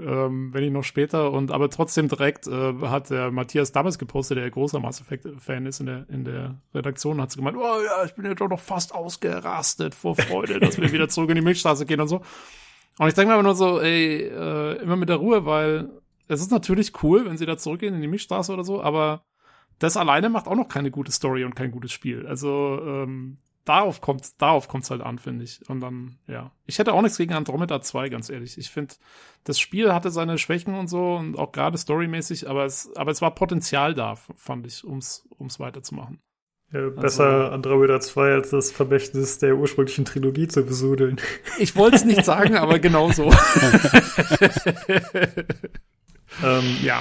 Ähm, wenn nicht noch später. Und aber trotzdem direkt äh, hat der Matthias damals gepostet, der großer Mass Effect-Fan ist in der, in der Redaktion, hat sie gemeint, oh ja, ich bin ja doch noch fast ausgerastet vor Freude, dass wir wieder zurück in die Milchstraße gehen und so. Und ich denke mir aber nur so, ey, äh, immer mit der Ruhe, weil es ist natürlich cool, wenn sie da zurückgehen in die Milchstraße oder so, aber das alleine macht auch noch keine gute Story und kein gutes Spiel. Also ähm, darauf kommt darauf kommt's halt an, finde ich. Und dann, ja. Ich hätte auch nichts gegen Andromeda 2, ganz ehrlich. Ich finde, das Spiel hatte seine Schwächen und so und auch gerade storymäßig, aber es, aber es war Potenzial da, fand ich, ums, ums weiterzumachen. Ja, besser Andromeda 2 als das Vermächtnis der ursprünglichen Trilogie zu besudeln. Ich wollte es nicht sagen, aber genau so. ähm, ja.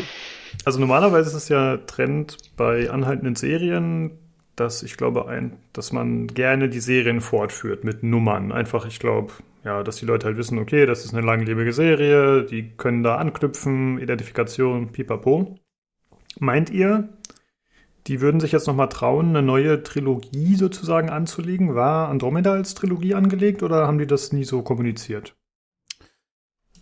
Also normalerweise ist es ja Trend bei anhaltenden Serien, dass ich glaube, ein, dass man gerne die Serien fortführt mit Nummern. Einfach, ich glaube, ja, dass die Leute halt wissen, okay, das ist eine langlebige Serie, die können da anknüpfen, Identifikation, pipapo. Meint ihr, die würden sich jetzt nochmal trauen, eine neue Trilogie sozusagen anzulegen? War Andromeda als Trilogie angelegt oder haben die das nie so kommuniziert?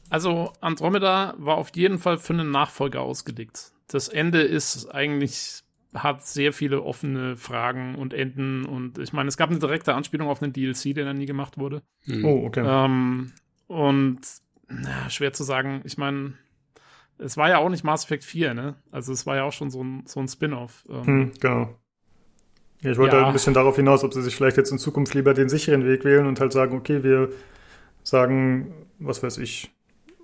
Also Andromeda war auf jeden Fall für einen Nachfolger ausgelegt. Das Ende ist eigentlich hat sehr viele offene Fragen und Enden und ich meine, es gab eine direkte Anspielung auf einen DLC, der dann nie gemacht wurde. Mhm. Oh, okay. Ähm, und na, schwer zu sagen. Ich meine, es war ja auch nicht Mass Effect 4, ne? Also es war ja auch schon so ein, so ein Spin-off. Ähm, hm, genau. Ja, ich wollte Ja. halt ein bisschen darauf hinaus, ob sie sich vielleicht jetzt in Zukunft lieber den sicheren Weg wählen und halt sagen, okay, wir sagen, was weiß ich,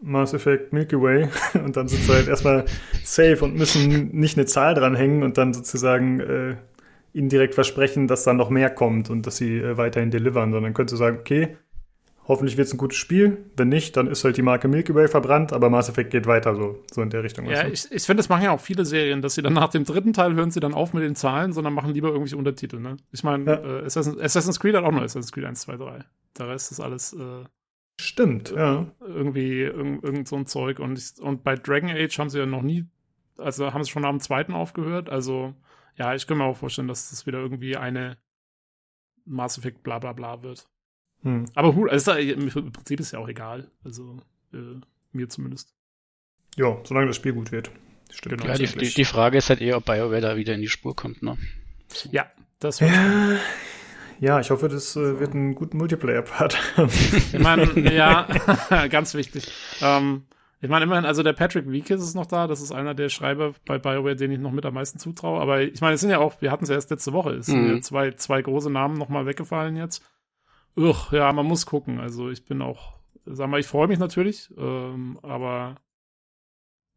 Mass Effect Milky Way und dann sind sie halt erstmal safe und müssen nicht eine Zahl dranhängen und dann sozusagen äh, indirekt versprechen, dass dann noch mehr kommt und dass sie äh, weiterhin delivern, sondern könntest du sagen, okay, hoffentlich wird es ein gutes Spiel, wenn nicht, dann ist halt die Marke Milky Way verbrannt, aber Mass Effect geht weiter so, so in der Richtung. Ja, ich, ich finde, das machen ja auch viele Serien, dass sie dann nach dem dritten Teil hören sie dann auf mit den Zahlen, sondern machen lieber irgendwelche Untertitel, ne? Ich meine, Ja. äh, Assassin's, Assassin's Creed hat auch noch Assassin's Creed 1, 2, 3. Der Rest ist alles äh, Stimmt, ja. irgendwie irgend, irgend so ein Zeug. Und, ich, und bei Dragon Age haben sie ja noch nie, also haben sie schon am zweiten aufgehört. Also, ja, ich kann mir auch vorstellen, dass das wieder irgendwie eine Mass Effect bla bla bla wird. Hm. Aber also, im Prinzip ist ja auch egal. Also, äh, mir zumindest. Ja, solange das Spiel gut wird. Stimmt. Genau. Ja, die, die, die Frage ist halt eher, ob BioWare da wieder in die Spur kommt, ne? Ja, das wird Ja, ja, ich hoffe, das äh, wird einen guten Multiplayer-Part. Ich meine, ja, ganz wichtig. Ähm, ich meine, immerhin, also der Patrick Wiekes ist noch da, das ist einer der Schreiber bei BioWare, den ich noch mit am meisten zutraue. Aber ich meine, es sind ja auch, wir hatten es ja erst letzte Woche, es sind Mhm. ja zwei, zwei große Namen nochmal weggefallen jetzt. Uch, ja, man muss gucken. Also ich bin auch, sag mal, ich freue mich natürlich, ähm, aber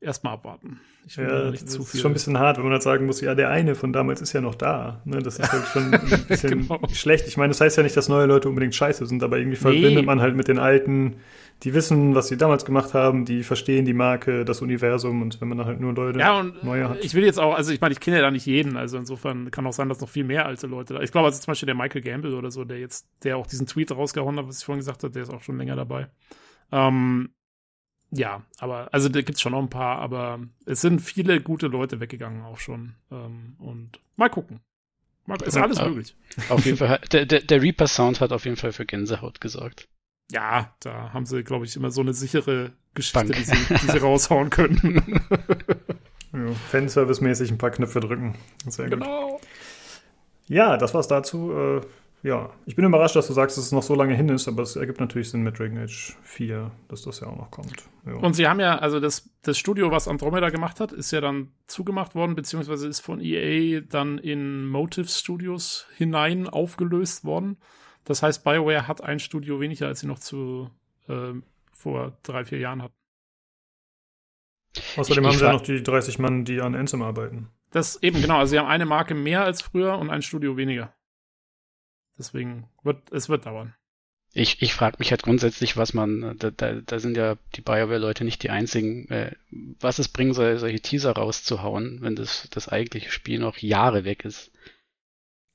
erstmal abwarten. Ich will Ja, nicht das zu ist viel. schon ein bisschen hart, wenn man halt sagen muss, ja, der eine von damals ist ja noch da. Ne, das ist halt schon ein bisschen Genau. schlecht. Ich meine, das heißt ja nicht, dass neue Leute unbedingt scheiße sind, aber irgendwie Nee. verbindet man halt mit den Alten, die wissen, was sie damals gemacht haben, die verstehen die Marke, das Universum und wenn man dann halt nur Leute Ja, und neue hat. ich will jetzt auch, also ich meine, ich kenne ja da nicht jeden, also insofern kann auch sein, dass noch viel mehr alte Leute da. Ich glaube, also zum Beispiel der Michael Gamble oder so, der jetzt, der auch diesen Tweet rausgehauen hat, was ich vorhin gesagt habe, der ist auch schon länger dabei. Ähm, ja, aber, also da gibt's schon noch ein paar, aber es sind viele gute Leute weggegangen auch schon. Ähm, und mal gucken. Mal, ist alles Ja. möglich. Auf jeden Fall, der, der, der Reaper Sound hat auf jeden Fall für Gänsehaut gesorgt. Ja, da haben sie, glaube ich, immer so eine sichere Geschichte, die sie, die sie raushauen können. Ja, Fanservice-mäßig ein paar Knöpfe drücken. Sehr gut. genau. Ja, das war's dazu. Äh, ja, ich bin überrascht, dass du sagst, dass es noch so lange hin ist, aber es ergibt natürlich Sinn mit Dragon Age 4, dass das ja auch noch kommt. Ja. Und sie haben ja, also das, das Studio, was Andromeda gemacht hat, ist ja dann zugemacht worden, beziehungsweise ist von EA dann in Motive Studios hinein aufgelöst worden. Das heißt, BioWare hat ein Studio weniger, als sie noch zu ähm, vor drei, vier Jahren hatten. Außerdem ich- haben ich sie ja noch die 30 Mann, die an Ansem arbeiten. Das eben, genau, also sie haben eine Marke mehr als früher und ein Studio weniger. Deswegen wird, es wird dauern. Ich, ich frage mich halt grundsätzlich, was man, da, da, da sind ja die BioWare-Leute nicht die einzigen, äh, was es bringen soll, solche Teaser rauszuhauen, wenn das, das eigentliche Spiel noch Jahre weg ist.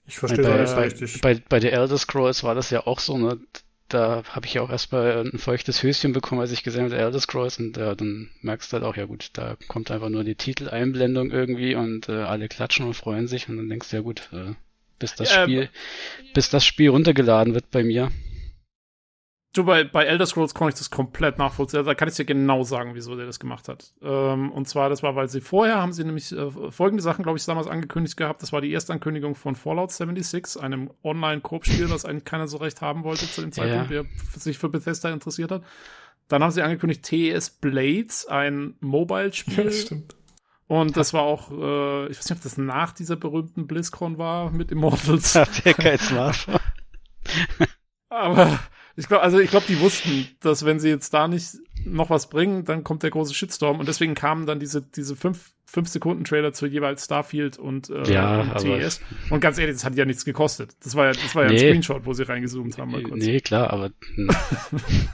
Ich verstehe bei, das bei, richtig. bei, bei der Elder Scrolls war das ja auch so, ne? Da habe ich ja auch erstmal ein feuchtes Höschen bekommen, als ich gesehen habe, Elder Scrolls, und äh, dann merkst du halt auch, ja gut, da kommt einfach nur die Titeleinblendung irgendwie und äh, alle klatschen und freuen sich und dann denkst du, ja gut, äh, bis das Ja, Spiel, bis das Spiel runtergeladen wird bei mir. Du, bei, bei Elder Scrolls konnte ich das komplett nachvollziehen. Da kann ich dir genau sagen, wieso der das gemacht hat. Ähm, und zwar, das war, weil sie vorher haben sie nämlich äh, folgende Sachen, glaube ich, damals angekündigt gehabt. Das war die Erstankündigung von Fallout 76, einem Online-Koop-Spiel, das eigentlich keiner so recht haben wollte zu dem Zeitpunkt, Ja. der sich für Bethesda interessiert hat. Dann haben sie angekündigt TES Blades, ein Mobile-Spiel. Ja, stimmt. Und das war auch, äh, ich weiß nicht, ob das nach dieser berühmten BlizzCon war mit Immortals. Hat der Smartphone? Aber ich glaube, also ich glaube, die wussten, dass wenn sie jetzt da nicht noch was bringen, dann kommt der große Shitstorm. Und deswegen kamen dann diese, diese fünf, fünf Sekunden Trailer zu jeweils Starfield und, äh, Ja, und TES. Und ganz ehrlich, das hat ja nichts gekostet. Das war ja, das war ja ein Nee. Screenshot, wo sie reingezoomt haben. Mal kurz. Nee, klar, aber hm,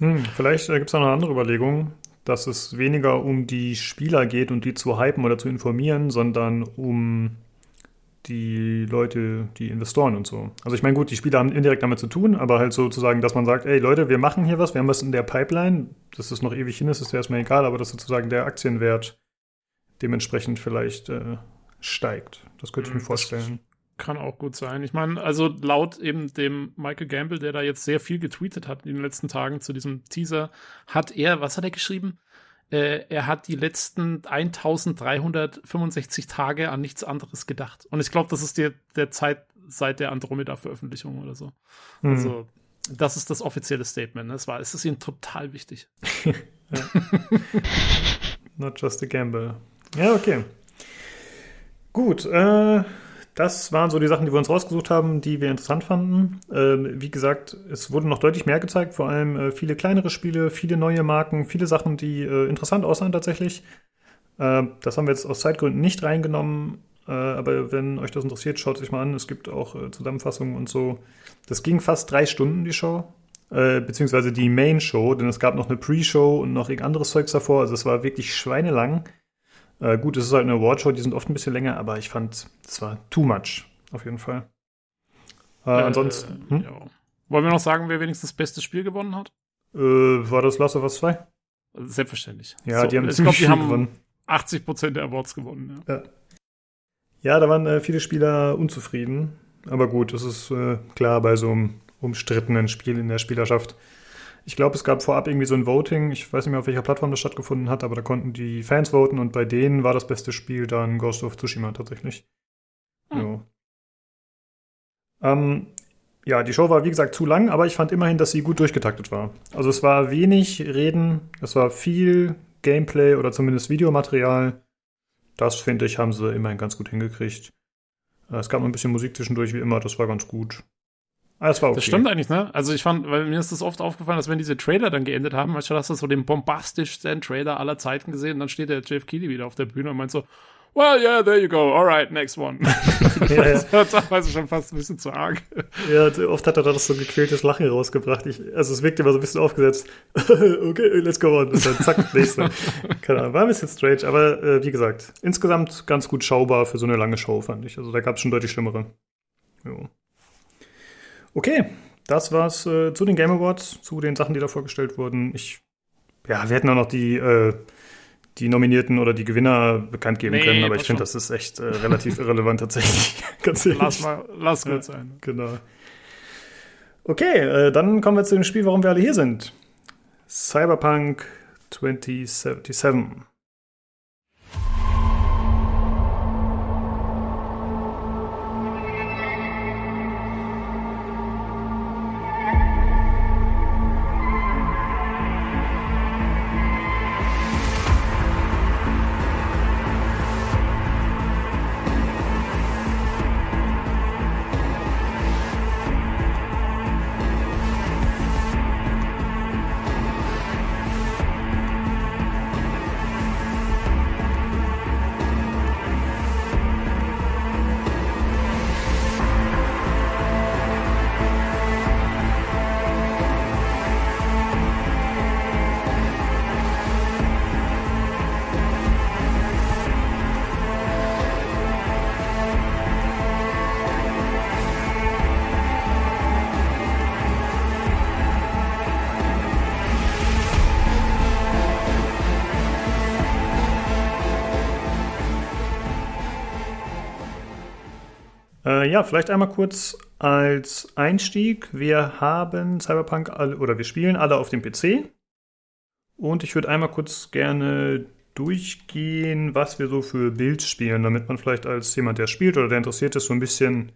Hm, vielleicht äh, gibt es noch eine andere Überlegung, dass es weniger um die Spieler geht und die zu hypen oder zu informieren, sondern um die Leute, die Investoren und so. Also ich meine, gut, die Spieler haben indirekt damit zu tun, aber halt sozusagen, dass man sagt, ey Leute, wir machen hier was, wir haben was in der Pipeline, das ist noch ewig hin, das ist erstmal egal, aber dass sozusagen der Aktienwert dementsprechend vielleicht äh, steigt. Das könnte ich mir Hm, das- vorstellen. Kann auch gut sein. Ich meine, also laut eben dem Michael Gamble, der da jetzt sehr viel getweetet hat in den letzten Tagen zu diesem Teaser, hat er, was hat er geschrieben? Äh, er hat die letzten 1365 Tage an nichts anderes gedacht. Und ich glaube, das ist der, der Zeit seit der Andromeda-Veröffentlichung oder so. Hm. Also, das ist das offizielle Statement. Ne? Es war, es ist ihnen total wichtig. Not just a gamble. Ja, okay. Gut, äh, das waren so die Sachen, die wir uns rausgesucht haben, die wir interessant fanden. Ähm, wie gesagt, es wurde noch deutlich mehr gezeigt, vor allem äh, viele kleinere Spiele, viele neue Marken, viele Sachen, die äh, interessant aussahen tatsächlich. Äh, das haben wir jetzt aus Zeitgründen nicht reingenommen, äh, aber wenn euch das interessiert, schaut es euch mal an. Es gibt auch äh, Zusammenfassungen und so. Das ging fast drei Stunden, die Show. Äh, beziehungsweise die Main-Show, denn es gab noch eine Pre-Show und noch irgend anderes Zeugs davor. Also es war wirklich schweinelang. Äh, gut, es ist halt eine Awardshow, die sind oft ein bisschen länger, aber ich fand, es war too much, auf jeden Fall. Äh, ansonsten, hm? ja. Wollen wir noch sagen, wer wenigstens das beste Spiel gewonnen hat? äh, war das Last of Us 2? Selbstverständlich. Ja, die haben ich ziemlich glaube, die viel haben gewonnen. 80 Prozent der Awards gewonnen. Ja. Ja. Ja, da waren äh, viele Spieler unzufrieden. Aber gut, das ist äh, klar bei so einem umstrittenen Spiel in der Spielerschaft. Ich glaube, es gab vorab irgendwie so ein Voting. Ich weiß nicht mehr, auf welcher Plattform das stattgefunden hat, aber da konnten die Fans voten und bei denen war das beste Spiel dann Ghost of Tsushima tatsächlich. Ja. Ähm, ja, die Show war wie gesagt zu lang, aber ich fand immerhin, dass sie gut durchgetaktet war. Also es war wenig Reden, es war viel Gameplay oder zumindest Videomaterial. Das finde ich, haben sie immerhin ganz gut hingekriegt. Äh, Es gab noch ein bisschen Musik zwischendurch, wie immer, das war ganz gut. Ah, es war okay. Das stimmt eigentlich, ne? Also ich fand, weil mir ist das oft aufgefallen, dass wenn diese Trailer dann geendet haben, weißt du, hast du so den bombastischsten Trailer aller Zeiten gesehen, und dann steht der Jeff Keighley wieder auf der Bühne und meint so, well, yeah, there you go, alright, next one. Ja, ja. das war teilweise schon fast ein bisschen zu arg. Ja, oft hat er da das so gequältes Lachen rausgebracht. Ich, also es wirkte immer so ein bisschen aufgesetzt. okay, let's go on. Und dann zack, nächste. Keine Ahnung, war ein bisschen strange, aber äh, wie gesagt, insgesamt ganz gut schaubar für so eine lange Show, fand ich. Also da gab es schon deutlich schlimmere. Jo. Okay, das war's äh, zu den Game Awards, zu den Sachen, die da vorgestellt wurden. Ich, ja, wir hätten auch noch die, äh, die Nominierten oder die Gewinner bekannt geben Nee, können, aber ich finde, das ist echt äh, relativ irrelevant tatsächlich. Ganz ehrlich. Lass mal, lass gut sein. Genau. Okay, äh, dann kommen wir zu dem Spiel, warum wir alle hier sind. Cyberpunk 2077. ja, vielleicht einmal kurz als Einstieg. Wir haben Cyberpunk alle, oder wir spielen alle auf dem PC. Und ich würde einmal kurz gerne durchgehen, was wir so für Builds spielen, damit man vielleicht als jemand, der spielt oder der interessiert ist, so ein bisschen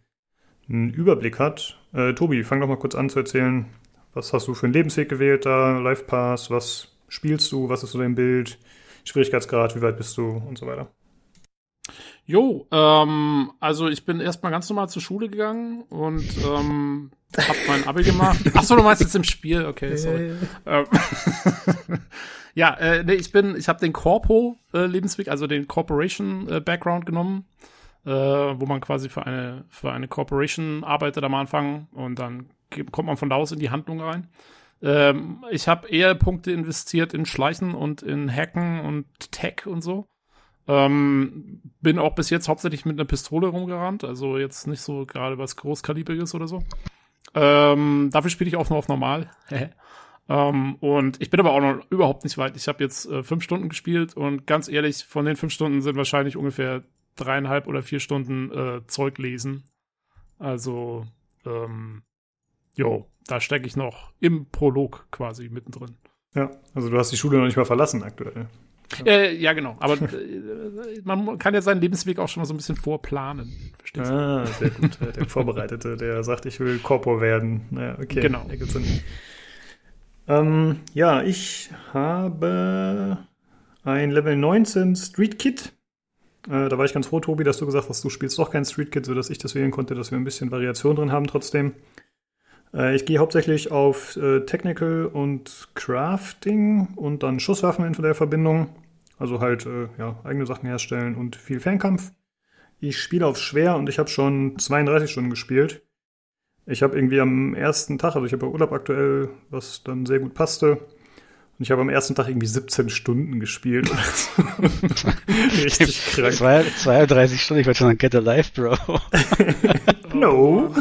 einen Überblick hat. Äh, Tobi, fang doch mal kurz an zu erzählen. Was hast du für einen Lebensweg gewählt da? Life Pass? Was spielst du? Was ist so dein Bild? Schwierigkeitsgrad? Wie weit bist du? Und so weiter. Jo, ähm, also ich bin erstmal ganz normal zur Schule gegangen und ähm, hab mein Abi gemacht. Ach so, du meinst jetzt im Spiel? Okay, sorry. Ähm, ja, äh, nee, ich bin, ich habe den Corpo äh, also den Corporation äh, Background genommen, äh, wo man quasi für eine für eine Corporation arbeitet am Anfang und dann kommt man von da aus in die Handlung rein. Ähm, ich habe eher Punkte investiert in Schleichen und in Hacken und Tech und so. Ähm, bin auch bis jetzt hauptsächlich mit einer Pistole rumgerannt, also jetzt nicht so gerade was Großkalibriges oder so. Ähm, dafür spiele ich auch nur auf normal. ähm, und ich bin aber auch noch überhaupt nicht weit. Ich habe jetzt äh, fünf Stunden gespielt und ganz ehrlich, von den fünf Stunden sind wahrscheinlich ungefähr dreieinhalb oder vier Stunden äh, Zeug lesen. Also, ähm, jo, da stecke ich noch im Prolog quasi mittendrin. Ja, also du hast die Schule noch nicht mal verlassen aktuell. Äh, ja, genau. Aber äh, man kann ja seinen Lebensweg auch schon mal so ein bisschen vorplanen. Verstehst du? Ah, sehr gut. Der Vorbereitete, der sagt, ich will Corpo werden. Naja, okay. Genau. Ähm, ja, ich habe ein Level 19 Street Kit. Äh, da war ich ganz froh, Tobi, dass du gesagt hast, du spielst doch kein Street Kit, sodass ich das wählen konnte, dass wir ein bisschen Variation drin haben trotzdem. Äh, ich gehe hauptsächlich auf äh, Technical und Crafting und dann Schusswaffen in der Verbindung. Also halt äh, ja, eigene Sachen herstellen und viel Fernkampf. Ich spiele auf schwer und ich habe schon 32 Stunden gespielt. Ich habe irgendwie am ersten Tag, also ich habe Urlaub aktuell, was dann sehr gut passte. Und ich habe am ersten Tag irgendwie 17 Stunden gespielt. Richtig krank. Zwei, 32 Stunden, ich wollte schon sagen, get alive, Bro. No.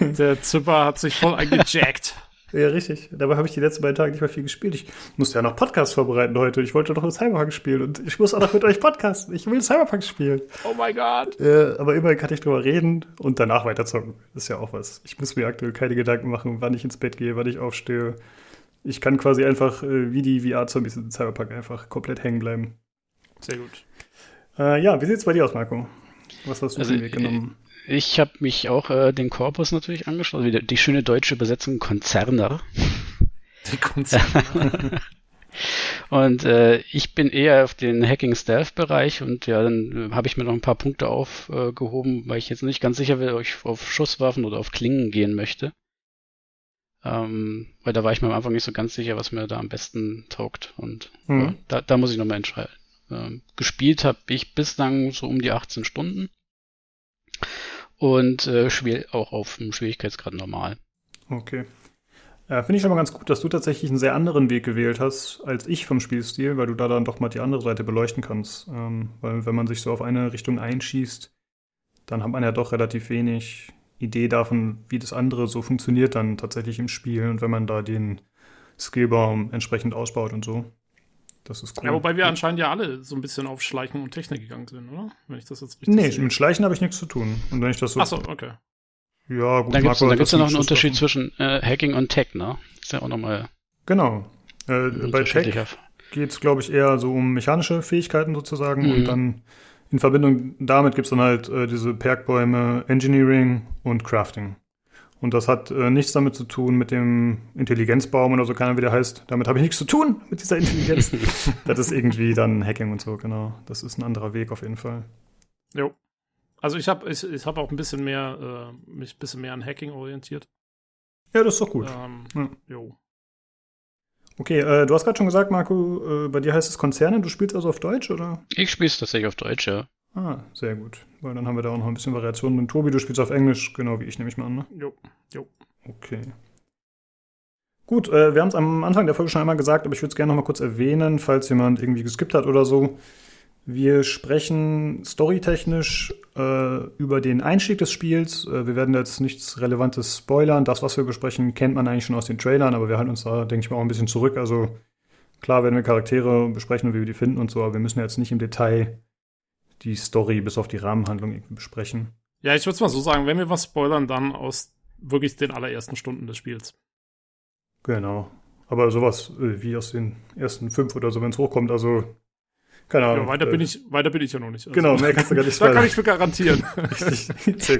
Der Zipper hat sich voll eingejackt. Ja, richtig. Dabei habe ich die letzten beiden Tage nicht mehr viel gespielt. Ich musste ja noch Podcasts vorbereiten heute. Ich wollte doch Cyberpunk spielen und ich muss auch noch mit euch podcasten. Ich will Cyberpunk spielen. Oh mein Gott. Äh, aber immerhin kann ich drüber reden und danach weiterzocken. Ist ja auch was. Ich muss mir aktuell keine Gedanken machen, wann ich ins Bett gehe, wann ich aufstehe. Ich kann quasi einfach äh, wie die VR-Zombies in Cyberpunk einfach komplett hängen bleiben. Sehr gut. Äh, ja, wie sieht's bei dir aus, Marco? Was hast du Also, für den Weg genommen? Ich habe mich auch äh, den Korpus natürlich angeschaut, wie der- die schöne deutsche Übersetzung Konzerner. Die Konzerne. Und äh, ich bin eher auf den Hacking-Stealth-Bereich und ja, dann äh, habe ich mir noch ein paar Punkte aufgehoben, weil ich jetzt nicht ganz sicher bin, ob ich auf Schusswaffen oder auf Klingen gehen möchte. Ähm, weil da war ich mir am Anfang nicht so ganz sicher, was mir da am besten taugt. Und Mhm. ja, da, da muss ich nochmal entscheiden. Ähm, gespielt habe ich bislang so um die 18 Stunden. Und äh, auch auf dem Schwierigkeitsgrad normal. Okay. Äh, Finde ich aber ganz gut, dass du tatsächlich einen sehr anderen Weg gewählt hast als ich vom Spielstil, weil du da dann doch mal die andere Seite beleuchten kannst. Ähm, weil wenn man sich so auf eine Richtung einschießt, dann hat man ja doch relativ wenig Idee davon, wie das andere so funktioniert dann tatsächlich im Spiel und wenn man da den Skillbaum entsprechend ausbaut und so. Das ist cool. Ja, wobei wir anscheinend ja alle so ein bisschen auf Schleichen und Technik gegangen sind, oder? Wenn ich das jetzt richtig Nee, sehe. mit Schleichen habe ich nichts zu tun. Und wenn ich das so. Achso, okay. Ja, gut, Dann gibt es da ja noch einen Unterschied Schusswaffen. zwischen äh, Hacking und Tech, ne? Ist ja auch nochmal Genau. Äh, bei Tech geht es, glaube ich, eher so um mechanische Fähigkeiten sozusagen. Mhm. Und dann in Verbindung damit gibt es dann halt äh, diese Perkbäume Engineering und Crafting. Und das hat äh, nichts damit zu tun mit dem Intelligenzbaum oder so, keine Ahnung, wie der heißt. Damit habe ich nichts zu tun mit dieser Intelligenz. das ist irgendwie dann Hacking und so, genau. Das ist ein anderer Weg auf jeden Fall. Jo. Also ich habe ich, ich hab auch ein bisschen mehr, äh, mich ein bisschen mehr an Hacking orientiert. Ja, das ist doch gut. Ähm, Ja. Jo. Okay, äh, du hast gerade schon gesagt, Marco, äh, bei dir heißt es Konzerne. Du spielst also auf Deutsch, oder? Ich spiele es tatsächlich auf Deutsch, ja. Ah, sehr gut. Weil dann haben wir da auch noch ein bisschen Variation. Und Tobi, du spielst auf Englisch, genau wie ich, nehme ich mal an. Ne? Jo. Jo. Okay. Gut, äh, wir haben es am Anfang der Folge schon einmal gesagt, aber ich würde es gerne noch mal kurz erwähnen, falls jemand irgendwie geskippt hat oder so. Wir sprechen storytechnisch äh, über den Einstieg des Spiels. Äh, wir werden jetzt nichts Relevantes spoilern. Das, was wir besprechen, kennt man eigentlich schon aus den Trailern, aber wir halten uns da, denke ich mal, auch ein bisschen zurück. Also klar werden wir Charaktere besprechen und wie wir die finden und so, aber wir müssen jetzt nicht im Detail die Story bis auf die Rahmenhandlung irgendwie besprechen. Ja, ich würde es mal so sagen, wenn wir was spoilern, dann aus wirklich den allerersten Stunden des Spiels. Genau. Aber sowas äh, wie aus den ersten fünf oder so, wenn es hochkommt, also keine Ahnung. Ja, weiter, äh, bin ich, weiter bin ich ja noch nicht. Also, Genau, mehr kannst du gar nicht Da kann ich für garantieren. Richtig.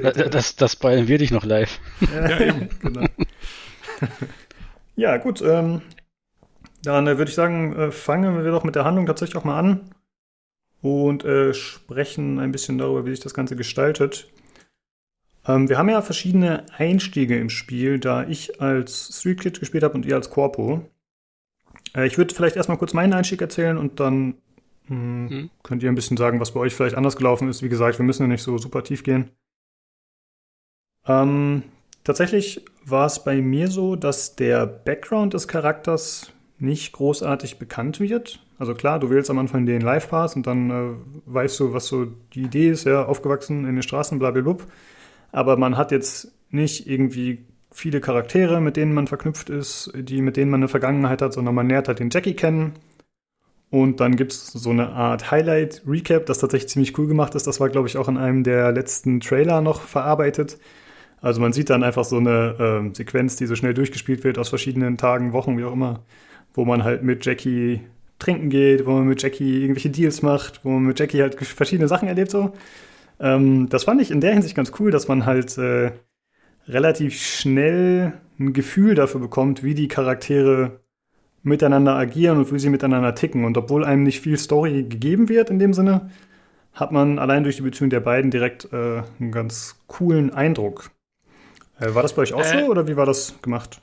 Das, das spoilern wir dich noch live. ja, eben. genau. ja, gut. Ähm, dann äh, würde ich sagen, äh, fangen wir doch mit der Handlung tatsächlich auch mal an und äh, sprechen ein bisschen darüber, wie sich das Ganze gestaltet. Ähm, wir haben ja verschiedene Einstiege im Spiel, da ich als Street Kid gespielt habe und ihr als Corpo. Äh, ich würde vielleicht erstmal kurz meinen Einstieg erzählen und dann mh, Mhm. könnt ihr ein bisschen sagen, was bei euch vielleicht anders gelaufen ist. Wie gesagt, wir müssen ja nicht so super tief gehen. Ähm, tatsächlich war es bei mir so, dass der Background des Charakters nicht großartig bekannt wird. Also klar, du wählst am Anfang den Live Pass und dann äh, weißt du, was so die Idee ist, ja, aufgewachsen in den Straßen, blablabla. Aber man hat jetzt nicht irgendwie viele Charaktere, mit denen man verknüpft ist, die mit denen man eine Vergangenheit hat, sondern man lernt halt den Jackie kennen. Und dann gibt's so eine Art Highlight-Recap, das tatsächlich ziemlich cool gemacht ist. Das war, glaube ich, auch in einem der letzten Trailer noch verarbeitet. Also man sieht dann einfach so eine ähm, Sequenz, die so schnell durchgespielt wird aus verschiedenen Tagen, Wochen, wie auch immer, wo man halt mit Jackie trinken geht, wo man mit Jackie irgendwelche Deals macht, wo man mit Jackie halt verschiedene Sachen erlebt so. Ähm, das fand ich in der Hinsicht ganz cool, dass man halt äh, relativ schnell ein Gefühl dafür bekommt, wie die Charaktere miteinander agieren und wie sie miteinander ticken. Und obwohl einem nicht viel Story gegeben wird in dem Sinne, hat man allein durch die Beziehung der beiden direkt äh, einen ganz coolen Eindruck. Äh, war das bei euch auch Äh, so oder wie war das gemacht?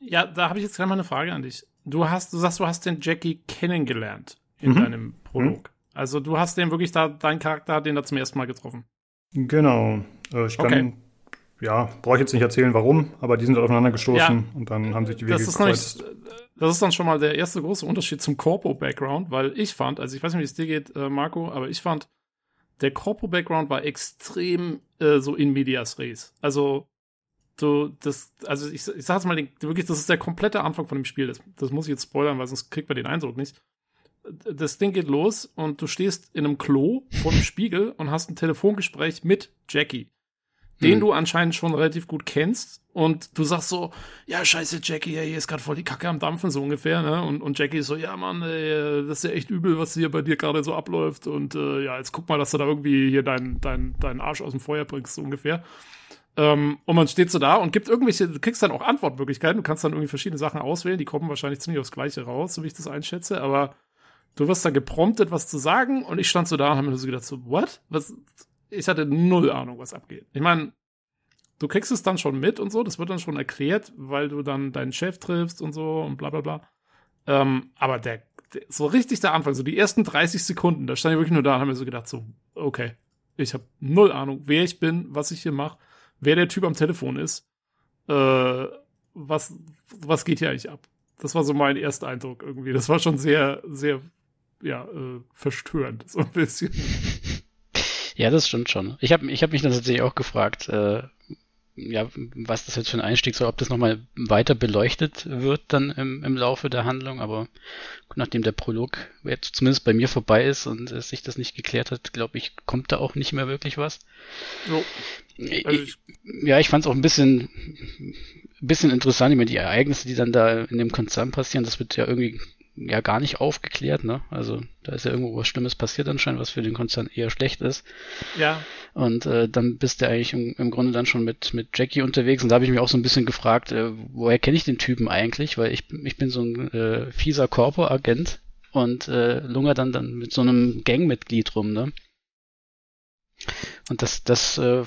Ja, da habe ich jetzt gleich mal eine Frage an dich. Du hast, du sagst, du hast den Jackie kennengelernt in Mhm. deinem Prolog. Also du hast den wirklich da, dein Charakter hat den da zum ersten Mal getroffen. Genau. Äh, ich kann, Okay. ja, brauche ich jetzt nicht erzählen, warum, aber die sind aufeinander gestoßen Ja. und dann haben sich die Wege Das gekreuzt. das ist dann schon mal der erste große Unterschied zum Corpo-Background, weil ich fand, also ich weiß nicht, wie es dir geht, äh, Marco, aber ich fand, der Corpo-Background war extrem äh, so in medias res. Also, du, das, also ich, ich sag's mal, wirklich, das ist der komplette Anfang von dem Spiel. Das, das muss ich jetzt spoilern, weil sonst kriegt man den Eindruck nicht. Das Ding geht los und du stehst in einem Klo vor dem Spiegel und hast ein Telefongespräch mit Jackie den Hm. du anscheinend schon relativ gut kennst. Und du sagst so, ja, scheiße, Jackie, ey, hier ist gerade voll die Kacke am Dampfen, so ungefähr, ne? Und, und Jackie ist so, ja, Mann, ey, das ist ja echt übel, was hier bei dir gerade so abläuft. Und äh, ja, jetzt guck mal, dass du da irgendwie hier deinen dein, deinen Arsch aus dem Feuer bringst, so ungefähr. Ähm, und man steht so da und gibt irgendwelche, du kriegst dann auch Antwortmöglichkeiten, du kannst dann irgendwie verschiedene Sachen auswählen, die kommen wahrscheinlich ziemlich aufs Gleiche raus, so wie ich das einschätze, aber du wirst da gepromptet, was zu sagen und ich stand so da und habe mir so gedacht, so, what? Was? Ich hatte null Ahnung, was abgeht. Ich meine, du kriegst es dann schon mit und so, das wird dann schon erklärt, weil du dann deinen Chef triffst und so und bla bla bla. Ähm, aber der, der, so richtig der Anfang, so die ersten 30 Sekunden, da stand ich wirklich nur da und habe mir so gedacht, so, okay, ich habe null Ahnung, wer ich bin, was ich hier mache, wer der Typ am Telefon ist, äh, was, was geht hier eigentlich ab? Das war so mein erster Eindruck irgendwie. Das war schon sehr, sehr, ja, äh, verstörend, so ein bisschen. Ja, das stimmt schon. Ich habe ich hab mich dann tatsächlich auch gefragt, äh, ja, was das jetzt für ein Einstieg soll, ob das nochmal weiter beleuchtet wird dann im, im Laufe der Handlung, aber nachdem der Prolog jetzt zumindest bei mir vorbei ist und es sich das nicht geklärt hat, glaube ich, kommt da auch nicht mehr wirklich was. Jo. Also Ich, ja, ich fand es auch ein bisschen, ein bisschen interessant. Ich meine, die Ereignisse, die dann da in dem Konzern passieren, das wird ja irgendwie ja gar nicht aufgeklärt, ne? Also da ist ja irgendwo was Schlimmes passiert anscheinend, was für den Konzern eher schlecht ist. Ja. Und äh, dann bist du eigentlich im, im Grunde dann schon mit, mit Jackie unterwegs und da habe ich mich auch so ein bisschen gefragt, äh, woher kenne ich den Typen eigentlich? Weil ich, ich bin so ein äh, fieser Corpo-Agent und äh, lunger dann, dann mit so einem Gangmitglied rum, ne? Und das, das äh,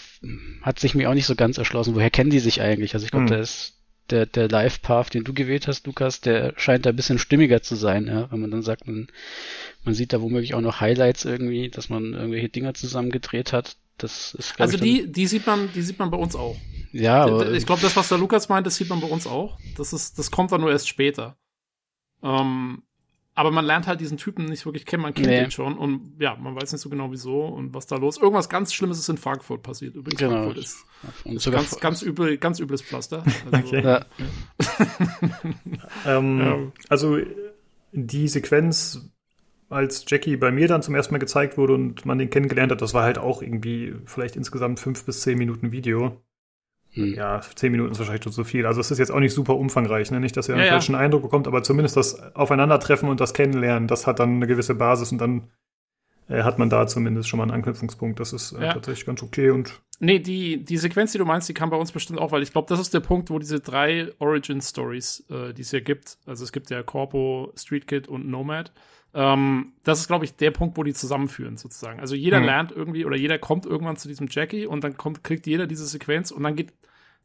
hat sich mir auch nicht so ganz erschlossen. Woher kennen die sich eigentlich? Also ich glaube, Hm. da ist der, der Live-Path, den du gewählt hast, Lukas, der scheint da ein bisschen stimmiger zu sein, ja? wenn man dann sagt, man, man sieht da womöglich auch noch Highlights irgendwie, dass man irgendwelche Dinger zusammen gedreht hat. Das ist, Also die, die sieht man, die sieht man bei uns auch. Ja, aber ich glaube, das, was der Lukas meint, das sieht man bei uns auch. Das ist, das kommt dann nur erst später. Ähm, aber man lernt halt diesen Typen nicht wirklich kennen, man kennt Nee. ihn schon und ja, man weiß nicht so genau wieso und was da los. Irgendwas ganz Schlimmes ist in Frankfurt passiert. Übrigens, Genau. Frankfurt ist, Und ist ganz, ganz übel, ganz übles Pflaster. Also, Okay. ja, Ähm, Ja. Also die Sequenz als Jackie bei mir dann zum ersten Mal gezeigt wurde und man den kennengelernt hat, das war halt auch irgendwie vielleicht insgesamt fünf bis zehn Minuten Video. Hm. Ja, zehn Minuten ist wahrscheinlich schon zu viel. Also es ist jetzt auch nicht super umfangreich, ne? Nicht, dass ihr einen Ja, ja. falschen Eindruck bekommt, aber zumindest das Aufeinandertreffen und das Kennenlernen, das hat dann eine gewisse Basis und dann äh, hat man da zumindest schon mal einen Anknüpfungspunkt. Das ist äh, Ja. tatsächlich ganz okay und Nee, die, die Sequenz, die du meinst, die kam bei uns bestimmt auch, weil ich glaube, das ist der Punkt, wo diese drei Origin-Stories, äh, die es hier gibt, also es gibt ja Corpo, Street Kid und Nomad, ähm, das ist, glaube ich, der Punkt, wo die zusammenführen, sozusagen. Also jeder Mhm. lernt irgendwie oder jeder kommt irgendwann zu diesem Jackie und dann kommt, kriegt jeder diese Sequenz und dann geht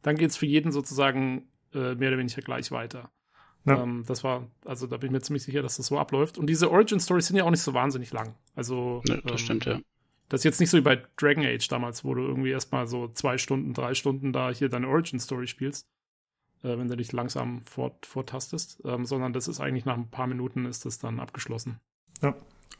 dann geht's für jeden sozusagen äh, mehr oder weniger gleich weiter. Ja. Ähm, das war, also da bin ich mir ziemlich sicher, dass das so abläuft. Und diese Origin-Stories sind ja auch nicht so wahnsinnig lang. Also Ja, das ähm, stimmt, ja. das ist jetzt nicht so wie bei Dragon Age damals, wo du irgendwie erstmal so zwei Stunden, drei Stunden da hier deine Origin-Story spielst, äh, wenn du dich langsam fort, vortastest, ähm, sondern das ist eigentlich nach ein paar Minuten ist das dann abgeschlossen.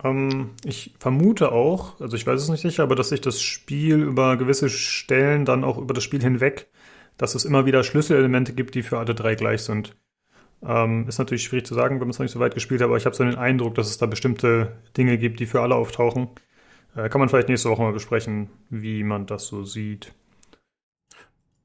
Ähm, ich vermute auch, also ich weiß es nicht sicher, aber dass sich das Spiel über gewisse Stellen dann auch über das Spiel hinweg, dass es immer wieder Schlüsselelemente gibt, die für alle drei gleich sind. Ähm, ist natürlich schwierig zu sagen, wenn man es noch nicht so weit gespielt hat, aber ich habe so den Eindruck, dass es da bestimmte Dinge gibt, die für alle auftauchen. Äh, kann man vielleicht nächste Woche mal besprechen, wie man das so sieht.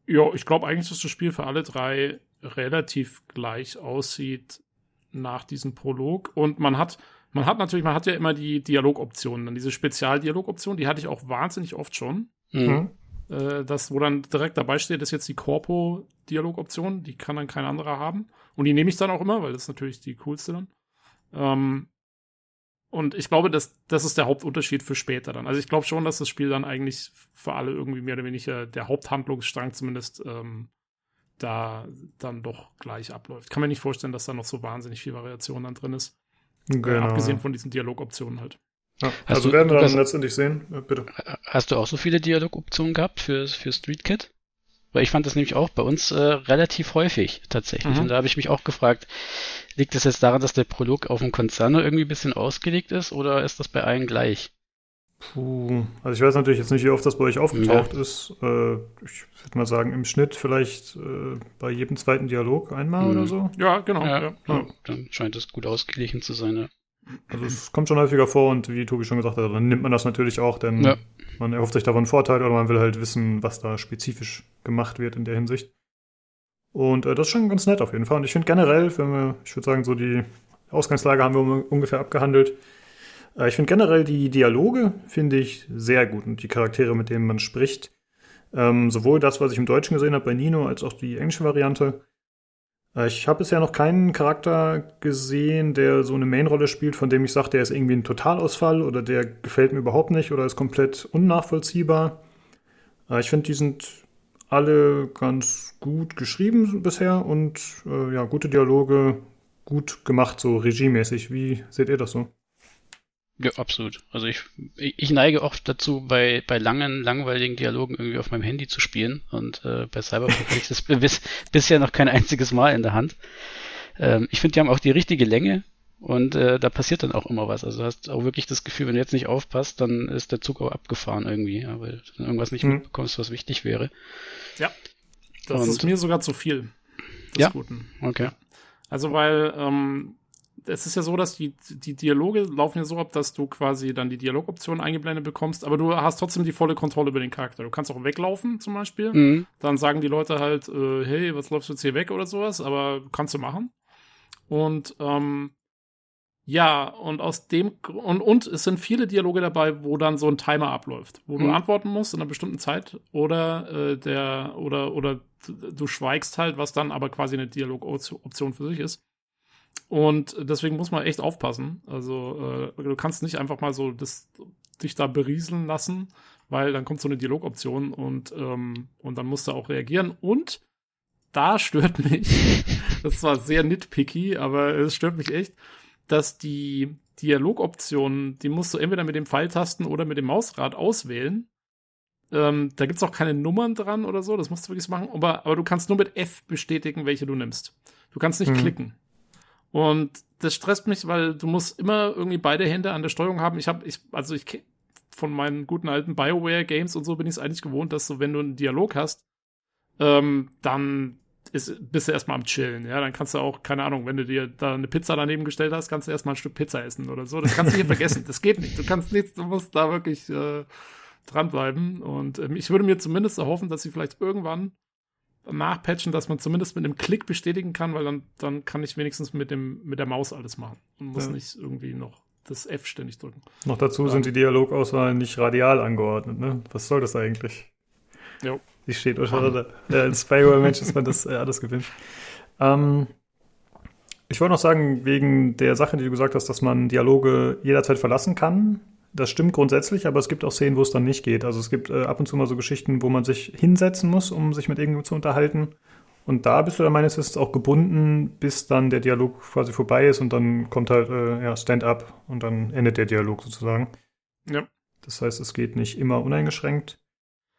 Ja, ich glaube eigentlich, dass das Spiel für alle drei relativ gleich aussieht nach diesem Prolog. Und man hat, man hat natürlich, man hat ja immer die Dialogoptionen, dann diese Spezialdialogoption, die hatte ich auch wahnsinnig oft schon. Mhm. äh, das, wo dann direkt dabei steht, ist jetzt die Corpo-Dialogoption, die kann dann kein anderer haben. Und die nehme ich dann auch immer, weil das ist natürlich die coolste dann. Ähm, und ich glaube, das, das ist der Hauptunterschied für später dann. Also ich glaube schon, dass das Spiel dann eigentlich für alle irgendwie mehr oder weniger der Haupthandlungsstrang zumindest ähm, da dann doch gleich abläuft. Kann mir nicht vorstellen, dass da noch so wahnsinnig viel Variation dann drin ist. Äh, Genau. abgesehen von diesen Dialogoptionen halt. Ja, Hast also du- werden wir dann hast- letztendlich sehen. Ja, bitte. Hast du auch so viele Dialogoptionen gehabt für, für Street Kid? Weil ich fand das nämlich auch bei uns äh, relativ häufig tatsächlich. Mhm. Und da habe ich mich auch gefragt, liegt es jetzt daran, dass der Prolog auf dem Konzerner irgendwie ein bisschen ausgelegt ist oder ist das bei allen gleich? Puh, also ich weiß natürlich jetzt nicht, wie oft das bei euch aufgetaucht ist. Äh, ich würde mal sagen, im Schnitt vielleicht äh, bei jedem zweiten Dialog einmal Mhm. oder so. Ja, genau. ja, ja. ja, dann scheint es gut ausgeglichen zu sein. Also es kommt schon häufiger vor und wie Tobi schon gesagt hat, dann nimmt man das natürlich auch, denn Ja. man erhofft sich davon Vorteile oder man will halt wissen, was da spezifisch gemacht wird in der Hinsicht. Und äh, das ist schon ganz nett auf jeden Fall. Und ich finde generell, wenn wir, ich würde sagen, so die Ausgangslage haben wir ungefähr abgehandelt. Äh, ich finde generell die Dialoge finde ich sehr gut und die Charaktere, mit denen man spricht. Ähm, sowohl das, was ich im Deutschen gesehen habe bei Nino, als auch die englische Variante. Äh, Ich habe bisher noch keinen Charakter gesehen, der so eine Main-Rolle spielt, von dem ich sage, der ist irgendwie ein Totalausfall oder der gefällt mir überhaupt nicht oder ist komplett unnachvollziehbar. Äh, Ich finde, die sind alle ganz gut geschrieben bisher und äh, ja, gute Dialoge, gut gemacht, so regiemäßig. Wie seht ihr das so? Ja, absolut. Also ich, ich neige oft dazu, bei, bei langen, langweiligen Dialogen irgendwie auf meinem Handy zu spielen. Und äh, bei Cyberpunk hatte ich das bis, bisher noch kein einziges Mal in der Hand. Ähm, ich finde, die haben auch die richtige Länge und äh, da passiert dann auch immer was. Also du hast auch wirklich das Gefühl, wenn du jetzt nicht aufpasst, dann ist der Zug auch abgefahren irgendwie, ja, weil du irgendwas nicht Mhm. mitbekommst, was wichtig wäre. Ja. Das Und- ist mir sogar zu viel. Des Ja. Guten. Okay. Also, weil ähm, es ist ja so, dass die, die Dialoge laufen ja so ab, dass du quasi dann die Dialogoptionen eingeblendet bekommst, aber du hast trotzdem die volle Kontrolle über den Charakter. Du kannst auch weglaufen zum Beispiel. Mhm. Dann sagen die Leute halt, äh, hey, was läufst du jetzt hier weg oder sowas, aber kannst du machen. Und ähm, ja, und aus dem und, und es sind viele Dialoge dabei, wo dann so ein Timer abläuft, wo du Mhm. antworten musst in einer bestimmten Zeit oder äh, der oder oder du schweigst halt, was dann aber quasi eine Dialogoption für sich ist. Und deswegen muss man echt aufpassen. Also äh, du kannst nicht einfach mal so das, dich da berieseln lassen, weil dann kommt so eine Dialogoption und, ähm, und dann musst du auch reagieren. Und da stört mich, das war sehr nitpicky, aber es stört mich echt, dass die Dialogoptionen, die musst du entweder mit dem Pfeiltasten oder mit dem Mausrad auswählen. Ähm, da gibt's auch keine Nummern dran oder so, das musst du wirklich machen, aber, aber du kannst nur mit F bestätigen, welche du nimmst. Du kannst nicht Mhm. klicken. Und das stresst mich, weil du musst immer irgendwie beide Hände an der Steuerung haben. Ich habe, ich, also ich von meinen guten alten BioWare Games und so bin ich es eigentlich gewohnt, dass du, wenn du einen Dialog hast, ähm, dann ist, bist du erstmal am Chillen, ja. Dann kannst du auch, keine Ahnung, wenn du dir da eine Pizza daneben gestellt hast, kannst du erstmal ein Stück Pizza essen oder so. Das kannst du hier vergessen. Das geht nicht. Du kannst nichts, du musst da wirklich äh, dranbleiben. Und ähm, ich würde mir zumindest erhoffen, dass sie vielleicht irgendwann nachpatchen, dass man zumindest mit einem Klick bestätigen kann, weil dann, dann kann ich wenigstens mit dem, mit der Maus alles machen und muss Ja. nicht irgendwie noch das F ständig drücken. Noch dazu sind die Dialogauswahlen nicht radial angeordnet, ne? Was soll das eigentlich? Jo. Die steht da. Ja, als Spyware-Mensch ist man das äh, alles gewünscht. Ähm, ich wollte noch sagen, wegen der Sache, die du gesagt hast, dass man Dialoge jederzeit verlassen kann. Das stimmt grundsätzlich, aber es gibt auch Szenen, wo es dann nicht geht. Also es gibt äh, ab und zu mal so Geschichten, wo man sich hinsetzen muss, um sich mit irgendjemandem zu unterhalten. Und da bist du dann meines Wissens auch gebunden, bis dann der Dialog quasi vorbei ist und dann kommt halt äh, ja, Stand-up und dann endet der Dialog sozusagen. Ja. Das heißt, es geht nicht immer uneingeschränkt.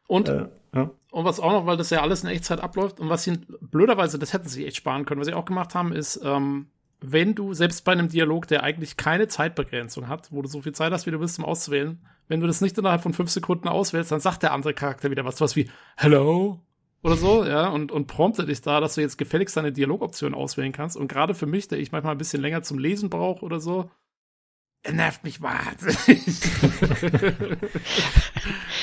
Und, Äh, ja. und was auch noch, weil das ja alles in Echtzeit abläuft und was sie blöderweise, das hätten sie echt sparen können, was sie auch gemacht haben, ist, ähm, wenn du selbst bei einem Dialog, der eigentlich keine Zeitbegrenzung hat, wo du so viel Zeit hast, wie du willst, zum Auszuwählen, wenn du das nicht innerhalb von fünf Sekunden auswählst, dann sagt der andere Charakter wieder was, was wie Hello oder so, ja, und, und promptet dich da, dass du jetzt gefälligst deine Dialogoption auswählen kannst. Und gerade für mich, der ich manchmal ein bisschen länger zum Lesen brauche oder so, er nervt mich wahnsinnig.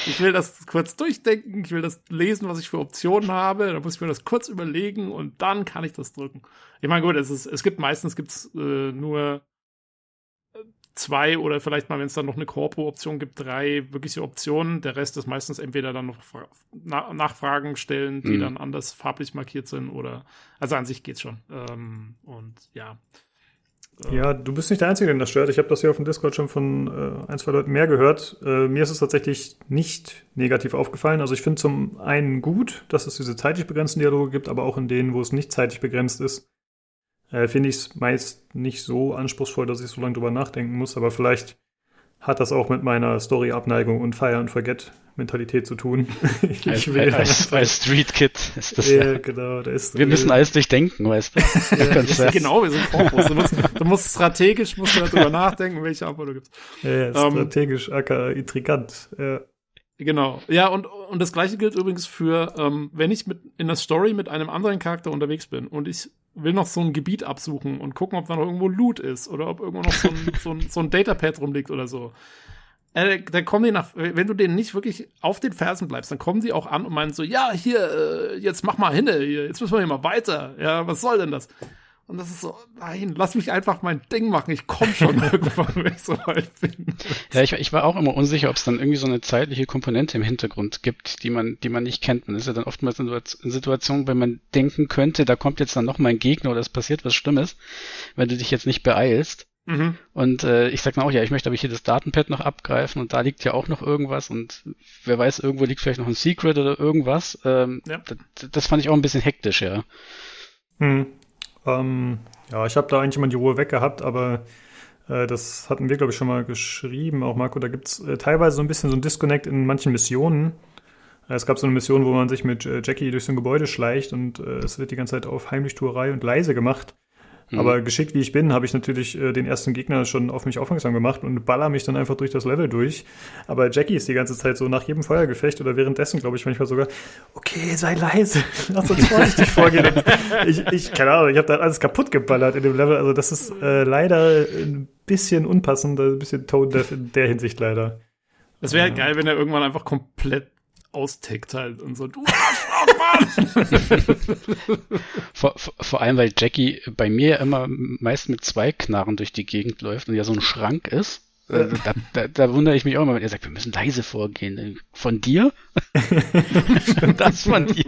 ich will das kurz durchdenken, ich will das lesen, was ich für Optionen habe, dann muss ich mir das kurz überlegen und dann kann ich das drücken. Ich meine, gut, es, ist, es gibt meistens gibt's äh, nur zwei oder vielleicht mal, wenn es dann noch eine Corpo-Option gibt, drei wirkliche Optionen. Der Rest ist meistens entweder dann noch Fra Na Nachfragen stellen, die Mhm. dann anders farblich markiert sind oder also an sich geht's schon. Ähm, und ja. Ja, du bist nicht der Einzige, den das stört. Ich habe das hier auf dem Discord schon von äh, ein, zwei Leuten mehr gehört. Äh, mir ist es tatsächlich nicht negativ aufgefallen. Also ich finde zum einen gut, dass es diese zeitlich begrenzten Dialoge gibt, aber auch in denen, wo es nicht zeitlich begrenzt ist, äh, finde ich es meist nicht so anspruchsvoll, dass ich so lange drüber nachdenken muss. Aber vielleicht hat das auch mit meiner Story-Abneigung und Fire and Forget-Mentalität zu tun. ich Als, will als, als Street Kid ist das ja, ja. genau. Da ist, Wir müssen alles durchdenken, weißt du. Ja, genau, wir sind Corpus. Du musst, du musst strategisch musst du darüber nachdenken, welche Antwort du gibst. Ja, ja, Ähm, strategisch, aka intrigant. Ja. Genau. Ja, und, und das gleiche gilt übrigens für, ähm, wenn ich mit, in der Story mit einem anderen Charakter unterwegs bin und ich will noch so ein Gebiet absuchen und gucken, ob da noch irgendwo Loot ist oder ob irgendwo noch so ein, so ein, so ein Datapad rumliegt oder so. Äh, dann kommen die nach, wenn du denen nicht wirklich auf den Fersen bleibst, dann kommen die auch an und meinen so, ja, hier, äh, jetzt mach mal hin, jetzt müssen wir hier mal weiter. Ja, was soll denn das? Und das ist so, nein, lass mich einfach mein Ding machen. Ich komme schon irgendwann, wenn ich so weit bin. Ja, ich, ich war auch immer unsicher, ob es dann irgendwie so eine zeitliche Komponente im Hintergrund gibt, die man, die man nicht kennt. Man ist ja dann oftmals in Situa- in Situationen, wenn man denken könnte, da kommt jetzt dann noch mal ein Gegner oder es passiert was Schlimmes, wenn du dich jetzt nicht beeilst. Mhm. Und äh, ich sag dann auch, ja, ich möchte aber hier das Datenpad noch abgreifen und da liegt ja auch noch irgendwas und wer weiß, irgendwo liegt vielleicht noch ein Secret oder irgendwas. Ähm, Ja. das, das fand ich auch ein bisschen hektisch, ja. Hm. Ähm, ja, ich habe da eigentlich immer die Ruhe weg gehabt, aber äh, das hatten wir, glaube ich, schon mal geschrieben, auch Marco. Da gibt es äh, teilweise so ein bisschen so ein Disconnect in manchen Missionen. Äh, es gab so eine Mission, wo man sich mit äh, Jackie durch so ein Gebäude schleicht und äh, es wird die ganze Zeit auf Heimlichtuerei und leise gemacht. Mhm. Aber geschickt wie ich bin, habe ich natürlich äh, den ersten Gegner schon auf mich aufmerksam gemaam und baller mich dann einfach durch das Level durch. Aber Jackie ist die ganze Zeit so nach jedem Feuergefecht oder währenddessen, glaube ich, manchmal sogar, okay, sei leise, lass uns vorsichtig vorgehen. Ich, ich, keine Ahnung, ich habe da alles kaputt geballert in dem Level. Also das ist äh, leider ein bisschen unpassend, ein bisschen tone-deaf in der Hinsicht leider. Das wäre halt geil, wenn er irgendwann einfach komplett austickt halt und so, du Arschloch, Mann! Vor, vor, allem, weil Jackie bei mir immer meist mit zwei Knarren durch die Gegend läuft und ja so ein Schrank ist. Also da, da, da wundere ich mich auch immer, wenn er sagt, wir müssen leise vorgehen. Von dir? das von dir.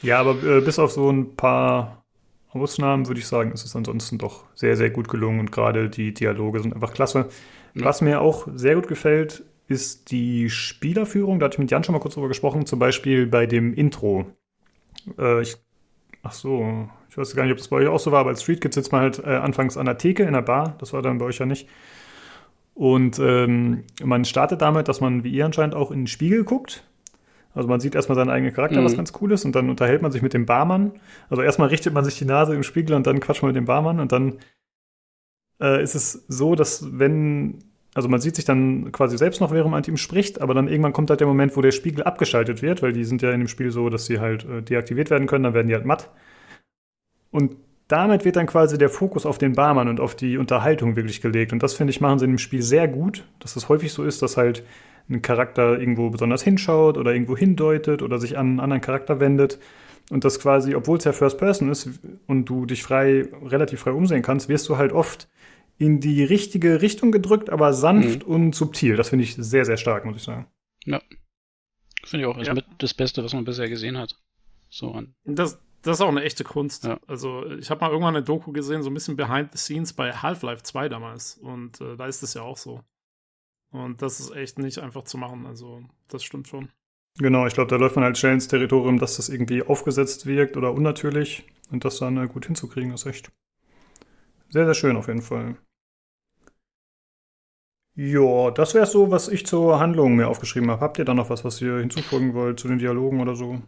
Ja, aber äh, bis auf so ein paar Ausnahmen würde ich sagen, ist es ansonsten doch sehr, sehr gut gelungen und gerade die Dialoge sind einfach klasse. Was mir auch sehr gut gefällt, ist die Spielerführung. Da hatte ich mit Jan schon mal kurz drüber gesprochen, zum Beispiel bei dem Intro. Äh, ich, ach so, ich weiß gar nicht, ob das bei euch auch so war, aber als Street Kid sitzt man halt äh, anfangs an der Theke in der Bar. Das war dann bei euch ja nicht. Und ähm, man startet damit, dass man wie ihr anscheinend auch in den Spiegel guckt. Also man sieht erstmal seinen eigenen Charakter, Mhm. was ganz cool ist, und dann unterhält man sich mit dem Barmann. Also erstmal richtet man sich die Nase im Spiegel und dann quatscht man mit dem Barmann und dann äh, ist es so, dass wenn also man sieht sich dann quasi selbst noch, während man mit ihm spricht, aber dann irgendwann kommt halt der Moment, wo der Spiegel abgeschaltet wird, weil die sind ja in dem Spiel so, dass sie halt äh, deaktiviert werden können, dann werden die halt matt. Und damit wird dann quasi der Fokus auf den Barmann und auf die Unterhaltung wirklich gelegt. Und das, finde ich, machen sie in dem Spiel sehr gut, dass es häufig so ist, dass halt ein Charakter irgendwo besonders hinschaut oder irgendwo hindeutet oder sich an einen anderen Charakter wendet. Und das quasi, obwohl es ja First Person ist und du dich frei, relativ frei umsehen kannst, wirst du halt oft in die richtige Richtung gedrückt, aber sanft und subtil. Das finde ich sehr, sehr stark, muss ich sagen. Ja. Finde ich auch. Ist Ja. mit das Beste, was man bisher gesehen hat. So an. Das, das ist auch eine echte Kunst. Ja. Also, ich habe mal irgendwann eine Doku gesehen, so ein bisschen behind the scenes bei Half-Life 2 damals. Und äh, da ist es ja auch so. Und das ist echt nicht einfach zu machen. Also, das stimmt schon. Genau, ich glaube, da läuft man halt schnell ins Territorium, dass das irgendwie aufgesetzt wirkt oder unnatürlich und das dann äh, gut hinzukriegen, ist echt sehr, sehr schön auf jeden Fall. Ja, das wäre so, was ich zur Handlung mir aufgeschrieben habe. Habt ihr da noch was, was ihr hinzufügen wollt zu den Dialogen oder so?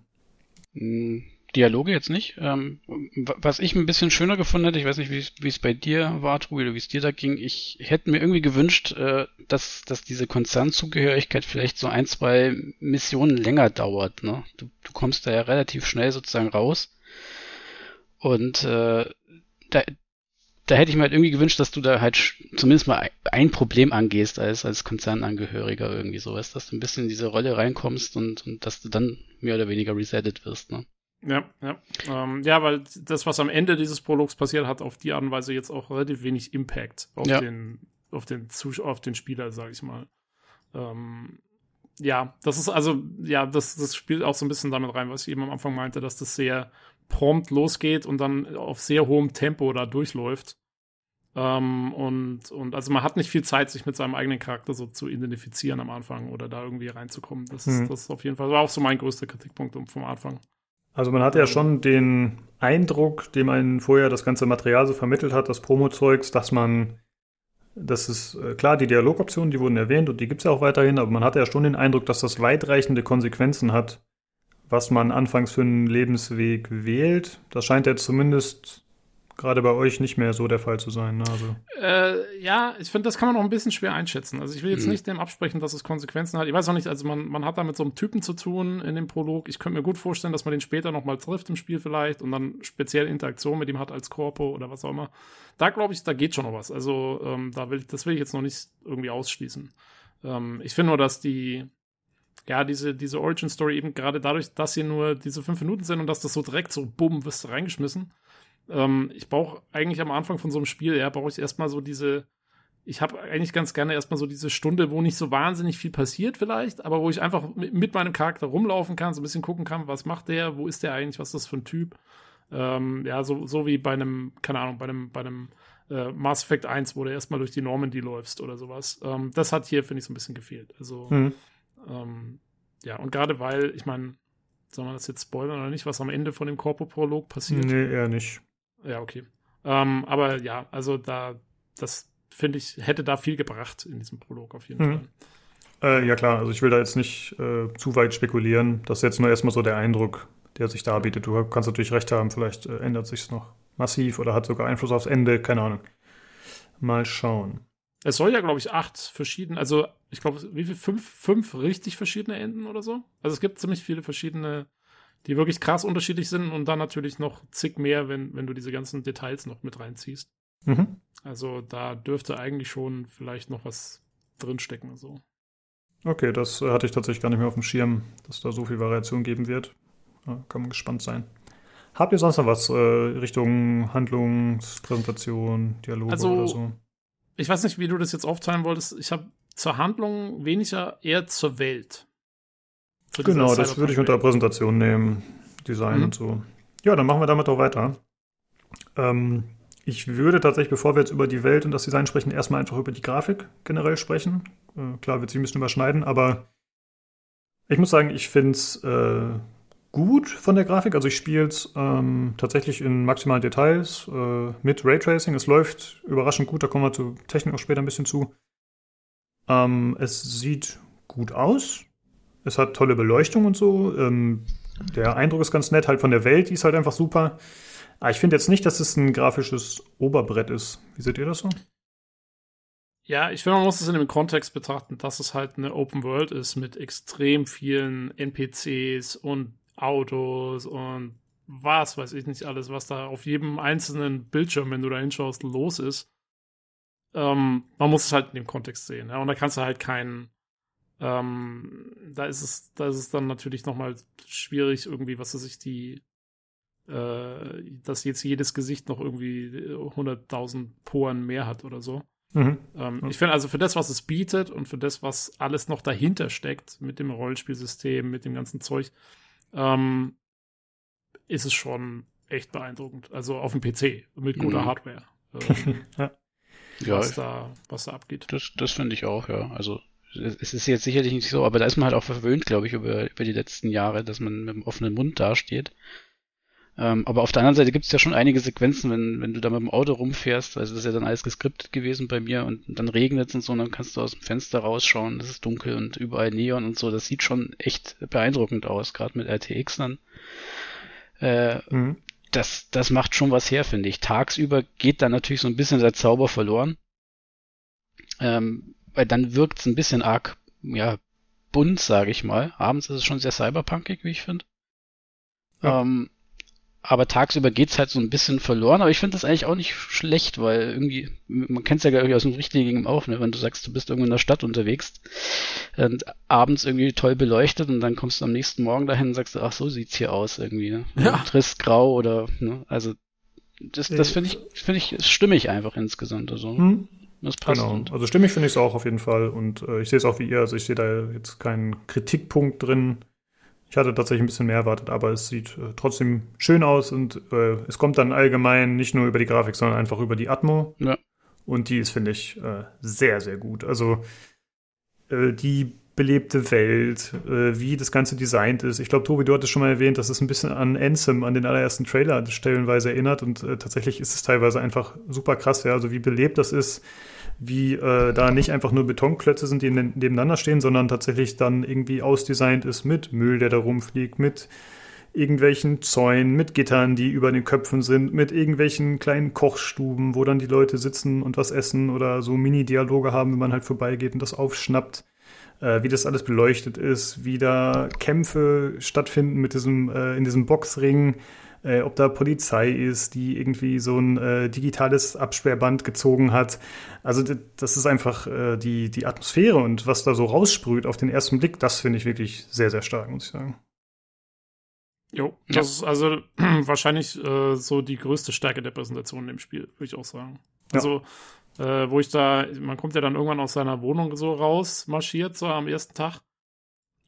Hm, Dialoge jetzt nicht. Ähm, wa- was ich ein bisschen schöner gefunden hätte, ich weiß nicht, wie es bei dir war, Trubi, oder wie es dir da ging. Ich hätte mir irgendwie gewünscht, äh, dass, dass diese Konzernzugehörigkeit vielleicht so ein, zwei Missionen länger dauert. Ne? Du, du kommst da ja relativ schnell sozusagen raus. Und äh, da, da hätte ich mir halt irgendwie gewünscht, dass du da halt zumindest mal ein- ein Problem angehst als, als Konzernangehöriger irgendwie sowas, dass du ein bisschen in diese Rolle reinkommst und, und dass du dann mehr oder weniger resettet wirst. Ne? Ja, ja. Ähm, ja, weil das, was am Ende dieses Prologs passiert, hat auf die Art und Weise jetzt auch relativ wenig Impact auf Ja. den, auf den Zus auf den Spieler, sag ich mal. Ähm, ja, das ist also, ja, das, das spielt auch so ein bisschen damit rein, was ich eben am Anfang meinte, dass das sehr prompt losgeht und dann auf sehr hohem Tempo da durchläuft. Ähm, und, und also man hat nicht viel Zeit, sich mit seinem eigenen Charakter so zu identifizieren am Anfang oder da irgendwie reinzukommen. Das, ist, Mhm. das ist auf jeden Fall, war auch so mein größter Kritikpunkt vom Anfang. Also man hat ja schon den Eindruck, dem einen vorher das ganze Material so vermittelt hat, das Promo-Zeugs, dass man, das ist äh, klar, die Dialogoptionen, die wurden erwähnt und die gibt es ja auch weiterhin, aber man hatte ja schon den Eindruck, dass das weitreichende Konsequenzen hat, was man anfangs für einen Lebensweg wählt. Das scheint jetzt zumindest gerade bei euch nicht mehr so der Fall zu sein. Ne? Also, Äh, ja, ich finde, das kann man noch ein bisschen schwer einschätzen. Also ich will jetzt Mhm. nicht dem absprechen, dass es Konsequenzen hat. Ich weiß auch nicht, also man, man hat da mit so einem Typen zu tun in dem Prolog. Ich könnte mir gut vorstellen, dass man den später noch mal trifft im Spiel vielleicht und dann speziell Interaktion mit ihm hat als Corpo oder was auch immer. Da glaube ich, da geht schon noch was. Also ähm, da will ich, das will ich jetzt noch nicht irgendwie ausschließen. Ähm, ich finde nur, dass die ja, diese, diese Origin-Story eben gerade dadurch, dass sie nur diese fünf Minuten sind und dass das so direkt so bumm, wirst du reingeschmissen. Ähm, ich brauche eigentlich am Anfang von so einem Spiel, ja, brauche ich erstmal so diese, ich habe eigentlich ganz gerne erstmal so diese Stunde, wo nicht so wahnsinnig viel passiert vielleicht, aber wo ich einfach mit, meinem Charakter rumlaufen kann, so ein bisschen gucken kann, was macht der, wo ist der eigentlich, was ist das für ein Typ. Ähm, ja, so, so wie bei einem, keine Ahnung, bei einem, bei einem äh, Mass Effect 1, wo du erstmal durch die Normandy läufst oder sowas. Ähm, das hat hier, finde ich, so ein bisschen gefehlt. Also, hm. Ähm, ja, und gerade weil, ich meine, soll man das jetzt spoilern oder nicht, was am Ende von dem Corpo-Prolog passiert? Nee, eher nicht. Ja, okay. Ähm, aber ja, also da, das finde ich, hätte da viel gebracht in diesem Prolog auf jeden Mhm. Fall. Äh, ja klar, also ich will da jetzt nicht äh, zu weit spekulieren. Das ist jetzt nur erstmal so der Eindruck, der sich da bietet. Du kannst natürlich recht haben, vielleicht äh, ändert sich noch massiv oder hat sogar Einfluss aufs Ende, keine Ahnung. Mal schauen. Es soll ja, glaube ich, acht verschiedene, also ich glaube, wie viel? Fünf, fünf richtig verschiedene Enden oder so? Also es gibt ziemlich viele verschiedene, die wirklich krass unterschiedlich sind und dann natürlich noch zig mehr, wenn, wenn du diese ganzen Details noch mit reinziehst. Mhm. Also da dürfte eigentlich schon vielleicht noch was drinstecken. So. Okay, das äh, hatte ich tatsächlich gar nicht mehr auf dem Schirm, dass da so viel Variation geben wird. Ja, kann man gespannt sein. Habt ihr sonst noch was äh, Richtung Handlungspräsentation, Dialoge Also, oder so? Ich weiß nicht, wie du das jetzt aufteilen wolltest. Ich habe zur Handlung weniger eher zur Welt. Zu Genau, das würde ich unter. Präsentation nehmen, Design Mhm. und so. Ja, dann machen wir damit auch weiter. Ähm, ich würde tatsächlich, bevor wir jetzt über die Welt und das Design sprechen, erstmal einfach über die Grafik generell sprechen. Äh, klar, wird sich ein bisschen überschneiden, aber ich muss sagen, ich finde es äh, gut von der Grafik. Also ich spiele es ähm, tatsächlich in maximalen Details äh, mit Raytracing. Es läuft überraschend gut, da kommen wir zur Technik auch später ein bisschen zu. Ähm, es sieht gut aus. Es hat tolle Beleuchtung und so. Ähm, der Eindruck ist ganz nett, halt von der Welt, die ist halt einfach super. Aber ich finde jetzt nicht, dass es ein grafisches Oberbrett ist. Wie seht ihr das so? Ja, ich finde, man muss es in dem Kontext betrachten, dass es halt eine Open World ist mit extrem vielen NPCs und Autos und was weiß ich nicht alles, was da auf jedem einzelnen Bildschirm, wenn du da hinschaust, los ist. Ähm, man muss es halt in dem Kontext sehen. Ja? Und da kannst du halt keinen, ähm, da ist es, da ist es dann natürlich nochmal schwierig, irgendwie, was weiß ich, die, äh, dass jetzt jedes Gesicht noch irgendwie 100.000 Poren mehr hat oder so. Mhm. Ähm, Ich finde also für das, was es bietet und für das, was alles noch dahinter steckt, mit dem Rollenspielsystem, mit dem ganzen Zeug, ähm, ist es schon echt beeindruckend. Also auf dem PC mit guter Mhm. Hardware. Ähm, Ja. Ja, was, da, was da abgeht. Das, das finde ich auch, ja. Also es es ist jetzt sicherlich nicht so, aber da ist man halt auch verwöhnt, glaube ich, über, über die letzten Jahre, dass man mit dem offenen Mund dasteht. Ähm, aber auf der anderen Seite gibt es ja schon einige Sequenzen, wenn, wenn du da mit dem Auto rumfährst, also das ist ja dann alles geskriptet gewesen bei mir und dann regnet es und so, und dann kannst du aus dem Fenster rausschauen, es ist dunkel und überall Neon und so, das sieht schon echt beeindruckend aus, gerade mit RTX dann. Äh, Mhm. das, das macht schon was her, finde ich. Tagsüber geht dann natürlich so ein bisschen der Zauber verloren. Ähm, weil dann wirkt es ein bisschen arg, ja, bunt, sage ich mal. Abends ist es schon sehr cyberpunkig, wie ich finde. Ja. Ähm, aber tagsüber geht's halt so ein bisschen verloren, aber ich finde das eigentlich auch nicht schlecht, weil irgendwie, man kennt es ja glaube ich aus dem Richtigen auch, ne? wenn du sagst, du bist irgendwo in der Stadt unterwegs und abends irgendwie toll beleuchtet und dann kommst du am nächsten Morgen dahin und sagst, ach so sieht's hier aus irgendwie, ne? Ja. Trist grau oder, ne? Also das, das Äh, finde ich, finde ich, ist stimmig einfach insgesamt. Also Mhm. das passt. Genau. Und, Also stimmig finde ich es auch auf jeden Fall. Und äh, ich sehe es auch wie ihr. Also ich sehe da jetzt keinen Kritikpunkt drin. Ich hatte tatsächlich ein bisschen mehr erwartet, aber es sieht äh, trotzdem schön aus und äh, es kommt dann allgemein nicht nur über die Grafik, sondern einfach über die Atmo. Ja. Und die ist, finde ich, äh, sehr, sehr gut. Also äh, die belebte Welt, äh, wie das Ganze designt ist. Ich glaube, Tobi, du hattest schon mal erwähnt, dass es ein bisschen an Ansem, an den allerersten Trailer stellenweise erinnert und äh, tatsächlich ist es teilweise einfach super krass, ja, also wie belebt das ist, wie äh, da nicht einfach nur Betonklötze sind, die ne- nebeneinander stehen, sondern tatsächlich dann irgendwie ausdesignt ist mit Müll, der da rumfliegt, mit irgendwelchen Zäunen, mit Gittern, die über den Köpfen sind, mit irgendwelchen kleinen Kochstuben, wo dann die Leute sitzen und was essen oder so Mini-Dialoge haben, wenn man halt vorbeigeht und das aufschnappt. Äh, wie das alles beleuchtet ist, wie da Kämpfe stattfinden mit diesem, äh, in diesem Boxring, äh, ob da Polizei ist, die irgendwie so ein äh, digitales Absperrband gezogen hat. Also das ist einfach äh, die, die Atmosphäre und was da so raussprüht auf den ersten Blick, das finde ich wirklich sehr, sehr stark, muss ich sagen. Jo, Ja. das ist also wahrscheinlich äh, so die größte Stärke der Präsentation in dem Spiel, würde ich auch sagen. Ja. Also, äh, wo ich da, man kommt ja dann irgendwann aus seiner Wohnung so raus, marschiert, so am ersten Tag.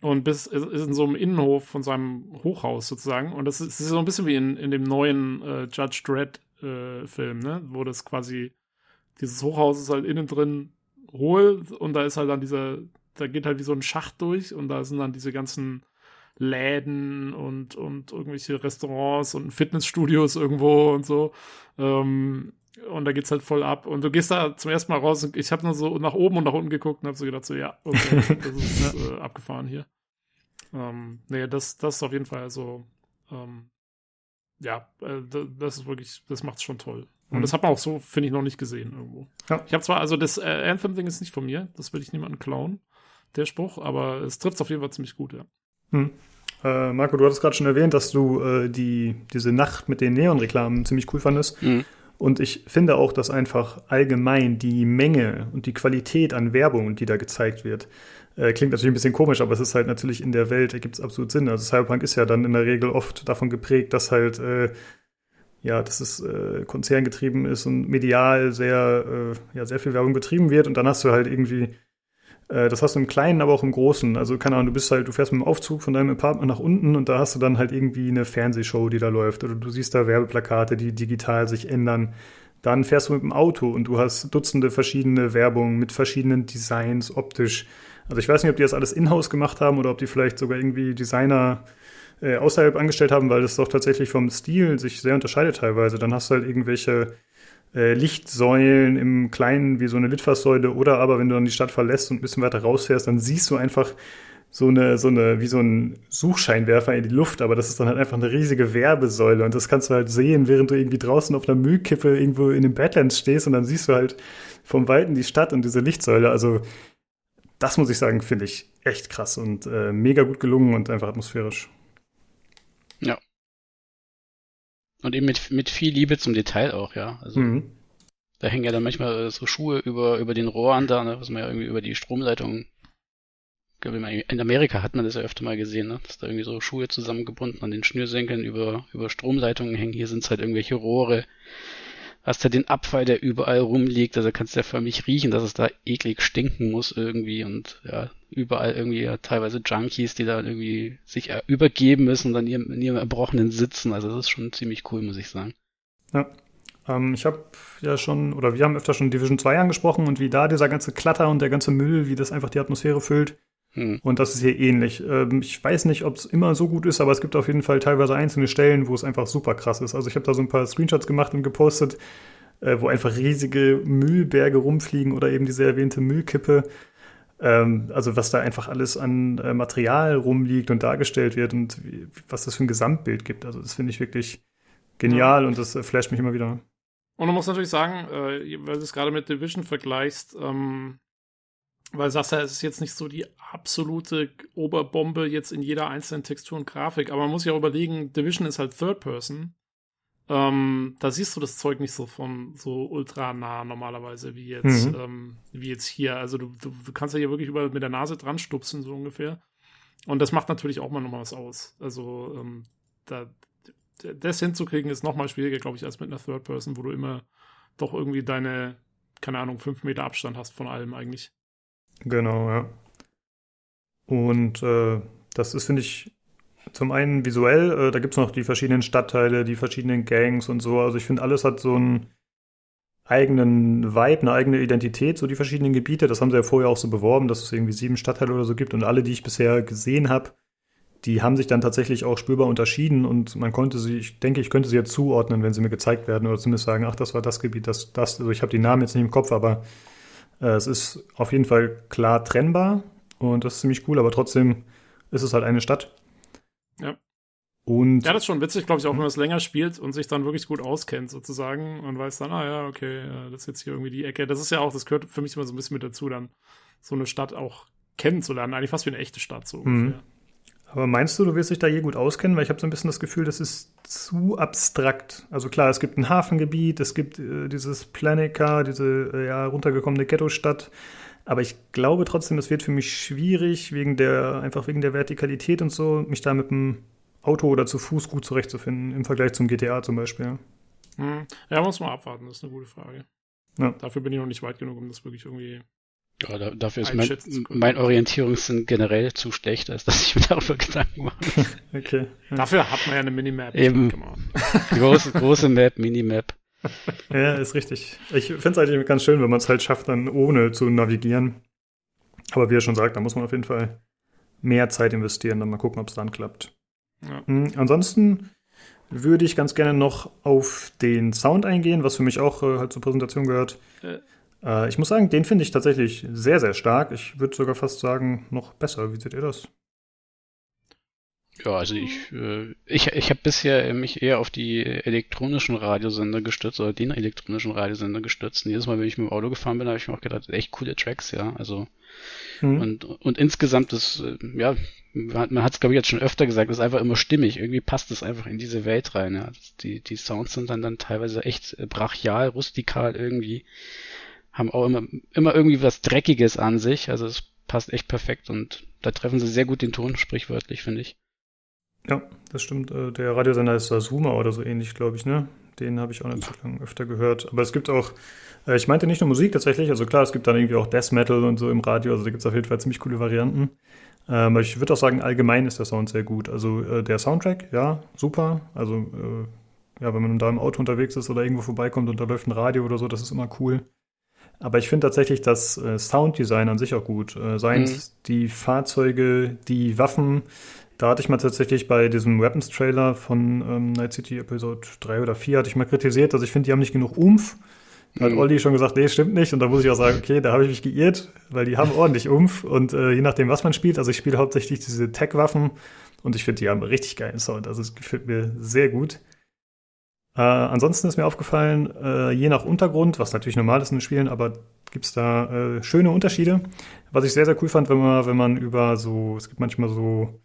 Und bis ist in so einem Innenhof von seinem Hochhaus sozusagen. Und das ist, das ist so ein bisschen wie in, in dem neuen äh, Judge Dredd äh, ne? Wo das quasi, dieses Hochhaus ist halt innen drin hohl und da ist halt dann dieser, da geht halt wie so ein Schacht durch und da sind dann diese ganzen Läden und, und irgendwelche Restaurants und Fitnessstudios irgendwo und so. Ähm, und da geht's halt voll ab. Und du gehst da zum ersten Mal raus und ich habe nur so nach oben und nach unten geguckt und habe so gedacht, so ja, okay, das ist äh, abgefahren hier. Ähm, nee, das, das ist auf jeden Fall so, ähm, ja, äh, da- das ist wirklich, das macht's schon toll. Und Mhm. das hat man auch so, finde ich, noch nicht gesehen irgendwo. Ja. Ich habe zwar, also das äh, Anthem-Ding ist nicht von mir, das will ich niemanden klauen, der Spruch, aber es trifft auf jeden Fall ziemlich gut, ja. Hm. Äh, Marco, du hattest gerade schon erwähnt, dass du äh, die, diese Nacht mit den Neonreklamen ziemlich cool fandest. Mhm. Und ich finde auch, dass einfach allgemein die Menge und die Qualität an Werbung, die da gezeigt wird, äh, klingt natürlich ein bisschen komisch, aber es ist halt natürlich in der Welt, ergibt es absolut Sinn. Also Cyberpunk ist ja dann in der Regel oft davon geprägt, dass halt, äh, ja, dass es äh, konzerngetrieben ist und medial sehr, äh, ja, sehr viel Werbung betrieben wird. Und dann hast du halt irgendwie das hast du im Kleinen, aber auch im Großen. Also, keine Ahnung, du bist halt, du fährst mit dem Aufzug von deinem Apartment nach unten und da hast du dann halt irgendwie eine Fernsehshow, die da läuft. Oder du siehst da Werbeplakate, die digital sich ändern. Dann fährst du mit dem Auto und du hast Dutzende verschiedene Werbungen mit verschiedenen Designs, optisch. Also ich weiß nicht, ob die das alles in-house gemacht haben oder ob die vielleicht sogar irgendwie Designer äh, außerhalb angestellt haben, weil das doch tatsächlich vom Stil sich sehr unterscheidet teilweise. Dann hast du halt irgendwelche äh, Lichtsäulen im Kleinen wie so eine Litfaßsäule oder aber wenn du dann die Stadt verlässt und ein bisschen weiter rausfährst, dann siehst du einfach so eine, so eine, wie so ein Suchscheinwerfer in die Luft, aber das ist dann halt einfach eine riesige Werbesäule und das kannst du halt sehen, während du irgendwie draußen auf einer Müllkippe irgendwo in den Badlands stehst und dann siehst du halt vom Weiten die Stadt und diese Lichtsäule. Also das muss ich sagen, finde ich echt krass und äh, mega gut gelungen und einfach atmosphärisch. Ja. Und eben mit, mit viel Liebe zum Detail auch, ja. Also Mhm. da hängen ja dann manchmal so Schuhe über, über den Rohren da, ne, was man ja irgendwie über die Stromleitung. In Amerika hat man das ja öfter mal gesehen, ne? dass da irgendwie so Schuhe zusammengebunden an den Schnürsenkeln über, über Stromleitungen hängen. Hier sind es halt irgendwelche Rohre. Hast ja den Abfall, der überall rumliegt, also kannst du ja förmlich riechen, dass es da eklig stinken muss irgendwie und ja, überall irgendwie ja teilweise Junkies, die da irgendwie sich äh, übergeben müssen und dann in ihrem, in ihrem Erbrochenen sitzen. Also das ist schon ziemlich cool, muss ich sagen. Ja. Ähm, ich habe ja schon, oder wir haben öfter schon Division 2 angesprochen und wie da dieser ganze Klatter und der ganze Müll, wie das einfach die Atmosphäre füllt. Hm. Und das ist hier ähnlich. Ähm, ich weiß nicht, ob es immer so gut ist, aber es gibt auf jeden Fall teilweise einzelne Stellen, wo es einfach super krass ist. Also ich habe da so ein paar Screenshots gemacht und gepostet, äh, wo einfach riesige Müllberge rumfliegen oder eben diese erwähnte Müllkippe. Ähm, also was da einfach alles an äh, Material rumliegt und dargestellt wird und wie, was das für ein Gesamtbild gibt. Also das finde ich wirklich genial und das äh, flasht mich immer wieder. Und du musst natürlich sagen, weil du es gerade mit Division vergleichst, ähm, weil du sagst ja, es ist jetzt nicht so die absolute Oberbombe jetzt in jeder einzelnen Textur und Grafik, aber man muss ja auch überlegen, Division ist halt Third Person. Ähm, da siehst du das Zeug nicht so von so ultra nah normalerweise wie jetzt, Mhm. ähm, wie jetzt hier. Also du, du, du kannst ja hier wirklich über mit der Nase dran stupsen, so ungefähr. Und das macht natürlich auch mal nochmal was aus. Also ähm, da, das hinzukriegen ist nochmal schwieriger, glaube ich, als mit einer Third Person, wo du immer doch irgendwie deine, keine Ahnung, fünf Meter Abstand hast von allem eigentlich. Genau, ja. Und äh, das ist, finde ich, zum einen visuell, äh, da gibt es noch die verschiedenen Stadtteile, die verschiedenen Gangs und so. Also ich finde, alles hat so einen eigenen Vibe, eine eigene Identität, so die verschiedenen Gebiete. Das haben sie ja vorher auch so beworben, dass es irgendwie sieben Stadtteile oder so gibt. Und alle, die ich bisher gesehen habe, die haben sich dann tatsächlich auch spürbar unterschieden und man konnte sie, ich denke, ich könnte sie jetzt zuordnen, wenn sie mir gezeigt werden oder zumindest sagen, ach, das war das Gebiet, das, das. Also ich habe die Namen jetzt nicht im Kopf, aber es ist auf jeden Fall klar trennbar und das ist ziemlich cool, aber trotzdem ist es halt eine Stadt. Ja. Und Ja, das ist schon witzig, glaube ich, auch wenn man es länger spielt und sich dann wirklich gut auskennt, sozusagen, und weiß dann, ah ja, okay, äh, das ist jetzt hier irgendwie die Ecke. Das ist ja auch, das gehört für mich immer so ein bisschen mit dazu, dann so eine Stadt auch kennenzulernen. Eigentlich fast wie eine echte Stadt, so Mhm. Aber meinst du, du wirst dich da je gut auskennen? Weil ich habe so ein bisschen das Gefühl, das ist zu abstrakt. Also klar, es gibt ein Hafengebiet, es gibt äh, dieses Planica, diese äh, ja, runtergekommene Ghetto-Stadt. Aber ich glaube trotzdem, es wird für mich schwierig, wegen der, einfach wegen der Vertikalität und so, mich da mit dem Auto oder zu Fuß gut zurechtzufinden, im Vergleich zum GTA zum Beispiel. Hm. Ja, muss man abwarten, das ist eine gute Frage. Ja. Dafür bin ich noch nicht weit genug, um das wirklich irgendwie. Ja, da, dafür ist mein, mein Orientierungssinn generell zu schlecht, als dass ich mir darüber Gedanken mache. Okay. Dafür hat man ja eine Minimap. Eben. On. große, große Map, Minimap. ja ist richtig. Ich finde es eigentlich ganz schön, wenn man es halt schafft, dann ohne zu navigieren. Aber wie er schon sagt, da muss man auf jeden Fall mehr Zeit investieren, dann mal gucken, ob es dann klappt. Ja. Mhm. Ansonsten würde ich ganz gerne noch auf den Sound eingehen, was für mich auch äh, halt zur Präsentation gehört. Äh. Äh, ich muss sagen, den finde ich tatsächlich sehr, sehr stark. Ich würde sogar fast sagen, noch besser. Wie seht ihr das? Ja, also ich, äh, ich, ich habe bisher mich eher auf die elektronischen Radiosender gestützt oder den elektronischen Radiosender gestützt. Und jedes Mal, wenn ich mit dem Auto gefahren bin, habe ich mir auch gedacht, echt coole Tracks, ja. Also Mhm. und, und insgesamt ist, äh, ja, man hat es glaube ich jetzt schon öfter gesagt, ist einfach immer stimmig. Irgendwie passt es einfach in diese Welt rein. Ja. Die, die Sounds sind dann, dann teilweise echt äh, brachial, rustikal irgendwie. Haben auch immer, immer irgendwie was Dreckiges an sich. Also es passt echt perfekt und da treffen sie sehr gut den Ton, sprichwörtlich, finde ich. Ja, das stimmt. Äh, Der Radiosender ist Sasuma oder so ähnlich, glaube ich, ne? Den habe ich auch eine Zeit lang öfter gehört. Aber es gibt auch, äh, ich meinte nicht nur Musik tatsächlich, also klar, es gibt dann irgendwie auch Death Metal und so im Radio, also da gibt es auf jeden Fall ziemlich coole Varianten. Ähm, Aber ich würde auch sagen, allgemein ist der Sound sehr gut. Also äh, der Soundtrack, ja, super. Also ja, wenn man da im Auto unterwegs ist oder irgendwo vorbeikommt und da läuft ein Radio oder so, das ist immer cool. Aber ich finde tatsächlich das äh, Sounddesign an sich auch gut. Äh, seien es die Fahrzeuge, die Waffen. Da hatte ich mal tatsächlich bei diesem Weapons-Trailer von ähm, Night City Episode 3 oder 4 hatte ich mal kritisiert, dass ich finde, die haben nicht genug Umf. hat Mhm. Olli schon gesagt, nee, stimmt nicht. Und da muss ich auch sagen, okay, da habe ich mich geirrt, weil die haben ordentlich Umf. Und äh, je nachdem, was man spielt, also ich spiele hauptsächlich diese Tech-Waffen und ich finde, die haben richtig geilen Sound. Also es gefällt mir sehr gut. Äh, ansonsten ist mir aufgefallen, äh, je nach Untergrund, was natürlich normal ist in den Spielen, aber gibt's da äh, schöne Unterschiede. Was ich sehr, sehr cool fand, wenn man, wenn man über so, es gibt manchmal so,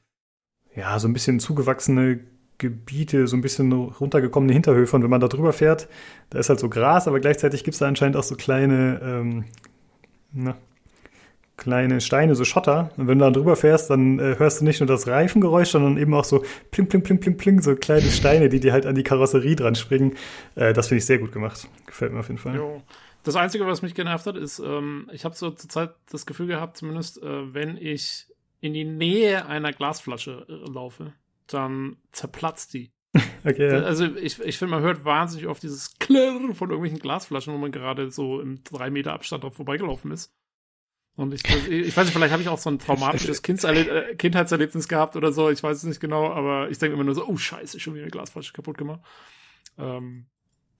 ja, so ein bisschen zugewachsene Gebiete, so ein bisschen runtergekommene Hinterhöfe und wenn man da drüber fährt, da ist halt so Gras, aber gleichzeitig gibt's da anscheinend auch so kleine, ähm, na, kleine Steine, so Schotter. Und wenn du da drüber fährst, dann äh, hörst du nicht nur das Reifengeräusch, sondern eben auch so pling, pling, pling, pling, pling, so kleine Steine, die dir halt an die Karosserie dran springen. Äh, das finde ich sehr gut gemacht. Gefällt mir auf jeden Fall. Jo. Das Einzige, was mich genervt hat, ist, ähm, ich habe so zur Zeit das Gefühl gehabt, zumindest äh, wenn ich in die Nähe einer Glasflasche äh, laufe, dann zerplatzt die. Okay, ja. Also ich, ich finde, man hört wahnsinnig oft dieses Klirr von irgendwelchen Glasflaschen, wo man gerade so im drei Meter Abstand drauf vorbeigelaufen ist. Und ich, ich weiß nicht, vielleicht habe ich auch so ein traumatisches äh, Kindheitserlebnis gehabt oder so, ich weiß es nicht genau, aber ich denke immer nur so, oh scheiße, schon wieder eine Glasflasche kaputt gemacht. Ähm,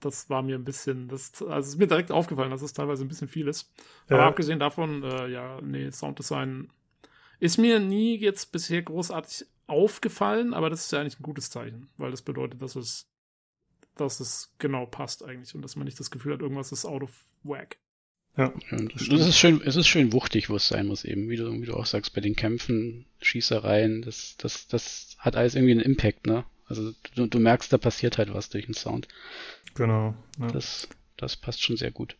das war mir ein bisschen, das, also es ist mir direkt aufgefallen, dass es teilweise ein bisschen viel ist. Aber Ja. abgesehen davon, äh, ja, nee, Sounddesign ist mir nie jetzt bisher großartig aufgefallen, aber das ist ja eigentlich ein gutes Zeichen, weil das bedeutet, dass es, dass es genau passt eigentlich und dass man nicht das Gefühl hat, irgendwas ist out of whack. Ja, das das ist schön, es ist schön wuchtig, wo es sein muss eben, wie du, wie du auch sagst, bei den Kämpfen, Schießereien, das, das, das hat alles irgendwie einen Impact, ne? Also du, du merkst, da passiert halt was durch den Sound. Genau. Ja. Das, das passt schon sehr gut.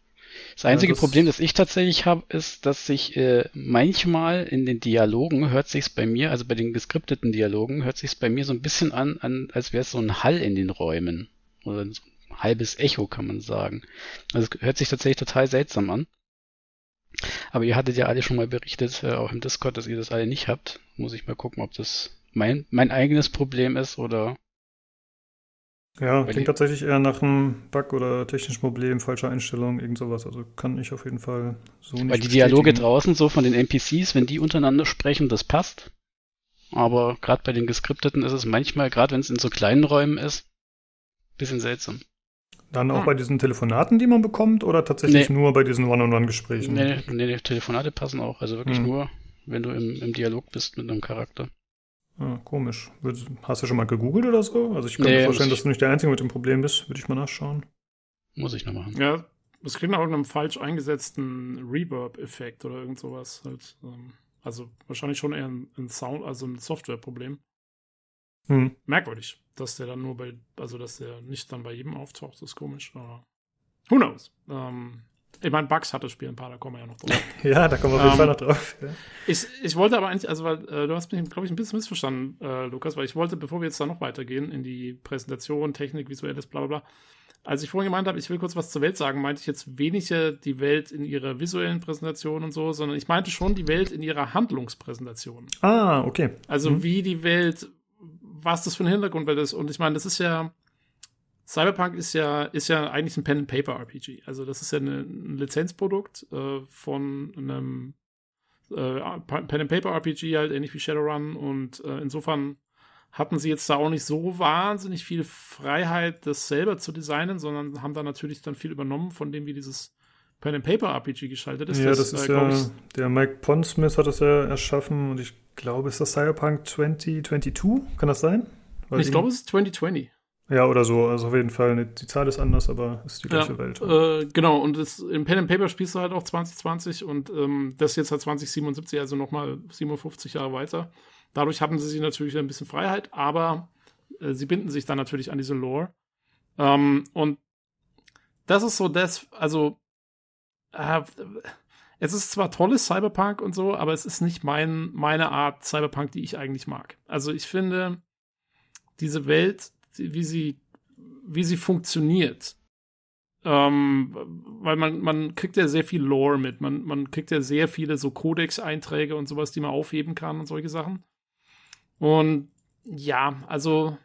Das einzige das- Problem, das ich tatsächlich habe, ist, dass sich äh, manchmal in den Dialogen hört sich's bei mir, also bei den geskripteten Dialogen, hört sich's bei mir so ein bisschen an, an als wäre es so ein Hall in den Räumen. Oder so ein halbes Echo, kann man sagen. Also es hört sich tatsächlich total seltsam an. Aber ihr hattet ja alle schon mal berichtet, äh, auch im Discord, dass ihr das alle nicht habt. Muss ich mal gucken, ob das mein, mein eigenes Problem ist oder Ja, klingt tatsächlich eher nach einem Bug oder technischen Problem, falscher Einstellung, irgend sowas. Also kann ich auf jeden Fall so nicht Weil die Dialoge bestätigen. draußen so von den NPCs, wenn die untereinander sprechen, das passt. Aber gerade bei den geskripteten ist es manchmal, gerade wenn es in so kleinen Räumen ist, bisschen seltsam. Dann auch Hm. bei diesen Telefonaten, die man bekommt, oder tatsächlich Nee. nur bei diesen One-on-One-Gesprächen? Nee, nee, nee, Telefonate passen auch. Also wirklich Hm. nur, wenn du im, im Dialog bist mit einem Charakter. Ah, komisch. Hast du schon mal gegoogelt oder so? Also ich kann Nee, mir vorstellen, muss ich- dass du nicht der Einzige mit dem Problem bist. Würde ich mal nachschauen. Muss ich noch machen. Ja, das klingt nach irgendeinem falsch eingesetzten Reverb-Effekt oder irgend sowas halt. Ähm, also wahrscheinlich schon eher ein, ein Sound, also ein Softwareproblem. Hm. Merkwürdig, dass der dann nur bei, also dass der nicht dann bei jedem auftaucht, das ist komisch, aber who knows? Ähm, ich meine, Bugs hat das Spiel ein paar, da kommen wir ja noch drauf. Ja, da kommen wir auf jeden Ähm, Fall noch drauf. Ja. Ich, ich wollte aber eigentlich, also weil äh, du hast mich, glaube ich, ein bisschen missverstanden, äh, Lukas, weil ich wollte, bevor wir jetzt da noch weitergehen in die Präsentation, Technik, visuelles, bla bla bla, als ich vorhin gemeint habe, ich will kurz was zur Welt sagen, meinte ich jetzt weniger die Welt in ihrer visuellen Präsentation und so, sondern ich meinte schon die Welt in ihrer Handlungspräsentation. Ah, okay. Also Mhm. wie die Welt, was das für eine Hintergrundwelt ist. Und ich meine, das ist ja, Cyberpunk ist ja, ist ja eigentlich ein Pen-and-Paper-RPG. Also das ist ja eine, ein Lizenzprodukt äh, von einem äh, Pen-and-Paper-RPG, halt ähnlich wie Shadowrun. Und äh, insofern hatten sie jetzt da auch nicht so wahnsinnig viel Freiheit, das selber zu designen, sondern haben da natürlich dann viel übernommen von dem, wie dieses Pen-and-Paper-RPG gestaltet ist. ja, das, äh, ist glaub ja, ich, der Mike Pondsmith hat das ja erschaffen und ich glaube, ist das Cyberpunk 2022? Kann das sein? Weil ich glaube, es ist 2020. Ja, oder so. Also auf jeden Fall, die Zahl ist anders, aber ist die gleiche Welt. Äh, genau, und das, im Pen and Paper spielst du halt auch 2020 und ähm, das jetzt halt 2077, also nochmal 57 Jahre weiter. Dadurch hatten sie sich natürlich ein bisschen Freiheit, aber äh, sie binden sich dann natürlich an diese Lore. Ähm, und das ist so das, also äh, es ist zwar tolles Cyberpunk und so, aber es ist nicht mein, meine Art Cyberpunk, die ich eigentlich mag. Also ich finde, diese Welt, wie sie, wie sie funktioniert, ähm, weil man, man kriegt ja sehr viel Lore mit. Man, man kriegt ja sehr viele so Codex-Einträge und sowas, die man aufheben kann und solche Sachen. Und ja, also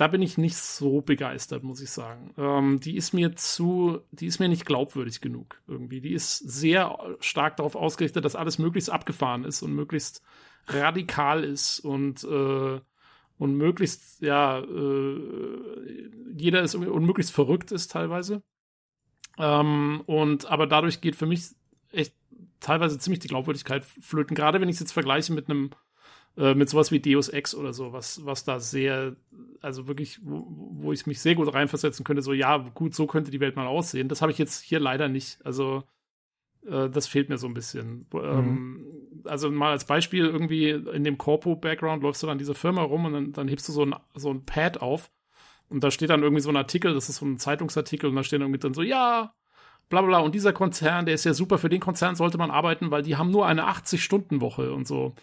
da bin ich nicht so begeistert, muss ich sagen. Ähm, die ist mir zu, die ist mir nicht glaubwürdig genug irgendwie. Die ist sehr stark darauf ausgerichtet, dass alles möglichst abgefahren ist und möglichst radikal ist und äh, und möglichst, ja, äh, jeder ist irgendwie- und möglichst verrückt ist teilweise. Ähm, und aber dadurch geht für mich echt teilweise ziemlich die Glaubwürdigkeit flöten. Gerade wenn ich es jetzt vergleiche mit einem äh, mit sowas wie Deus Ex oder so, was, was da sehr, also wirklich, wo, wo ich mich sehr gut reinversetzen könnte, so, ja, gut, so könnte die Welt mal aussehen. Das habe ich jetzt hier leider nicht. Also, äh, das fehlt mir so ein bisschen. Ähm, also mal als Beispiel, irgendwie in dem Corpo-Background läufst du dann diese Firma rum und dann, dann hebst du so ein, so ein Pad auf und da steht dann irgendwie so ein Artikel, das ist so ein Zeitungsartikel und da steht irgendwie drin so, ja, bla bla, und dieser Konzern, der ist ja super, für den Konzern sollte man arbeiten, weil die haben nur eine 80-Stunden-Woche und so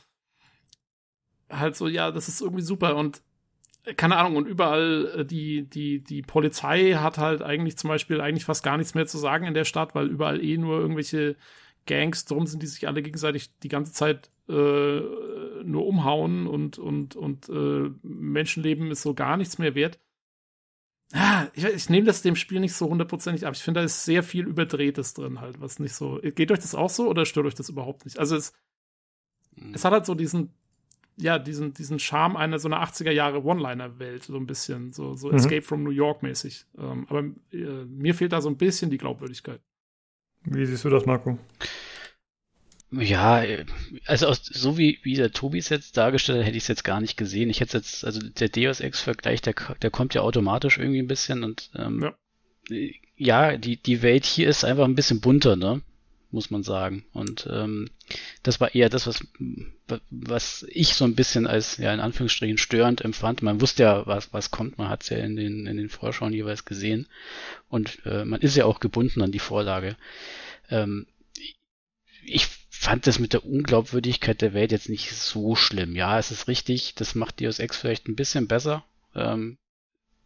halt so, ja, das ist irgendwie super und äh, keine Ahnung, und überall äh, die, die, die Polizei hat halt eigentlich zum Beispiel eigentlich fast gar nichts mehr zu sagen in der Stadt, weil überall eh nur irgendwelche Gangs drum sind, die sich alle gegenseitig die ganze Zeit äh, nur umhauen und, und, und äh, Menschenleben ist so gar nichts mehr wert. Ah, ich, ich nehme das dem Spiel nicht so hundertprozentig ab. Ich finde, da ist sehr viel Überdrehtes drin halt, was nicht so. Geht euch das auch so oder stört euch das überhaupt nicht? Also es, es hat halt so diesen ja, diesen, diesen Charme einer so einer 80er Jahre One-Liner-Welt, so ein bisschen, so, so Mhm. Escape from New York mäßig. Ähm, aber äh, mir fehlt da so ein bisschen die Glaubwürdigkeit. Wie siehst du das, Marco? Ja, äh, also aus, so wie, wie der Tobi es jetzt dargestellt hat, hätte ich es jetzt gar nicht gesehen. Ich hätte jetzt, also der Deus Ex-Vergleich, der, der kommt ja automatisch irgendwie ein bisschen und ähm, Ja. ja, die, die Welt hier ist einfach ein bisschen bunter, ne? Muss man sagen. Und ähm, das war eher das, was, was ich so ein bisschen als, ja, in Anführungsstrichen störend empfand. Man wusste ja, was, was kommt. Man hat es ja in den, in den Vorschauen jeweils gesehen. Und äh, man ist ja auch gebunden an die Vorlage. Ähm, ich fand das mit der Unglaubwürdigkeit der Welt jetzt nicht so schlimm. Ja, es ist richtig, das macht Deus Ex vielleicht ein bisschen besser. Ähm,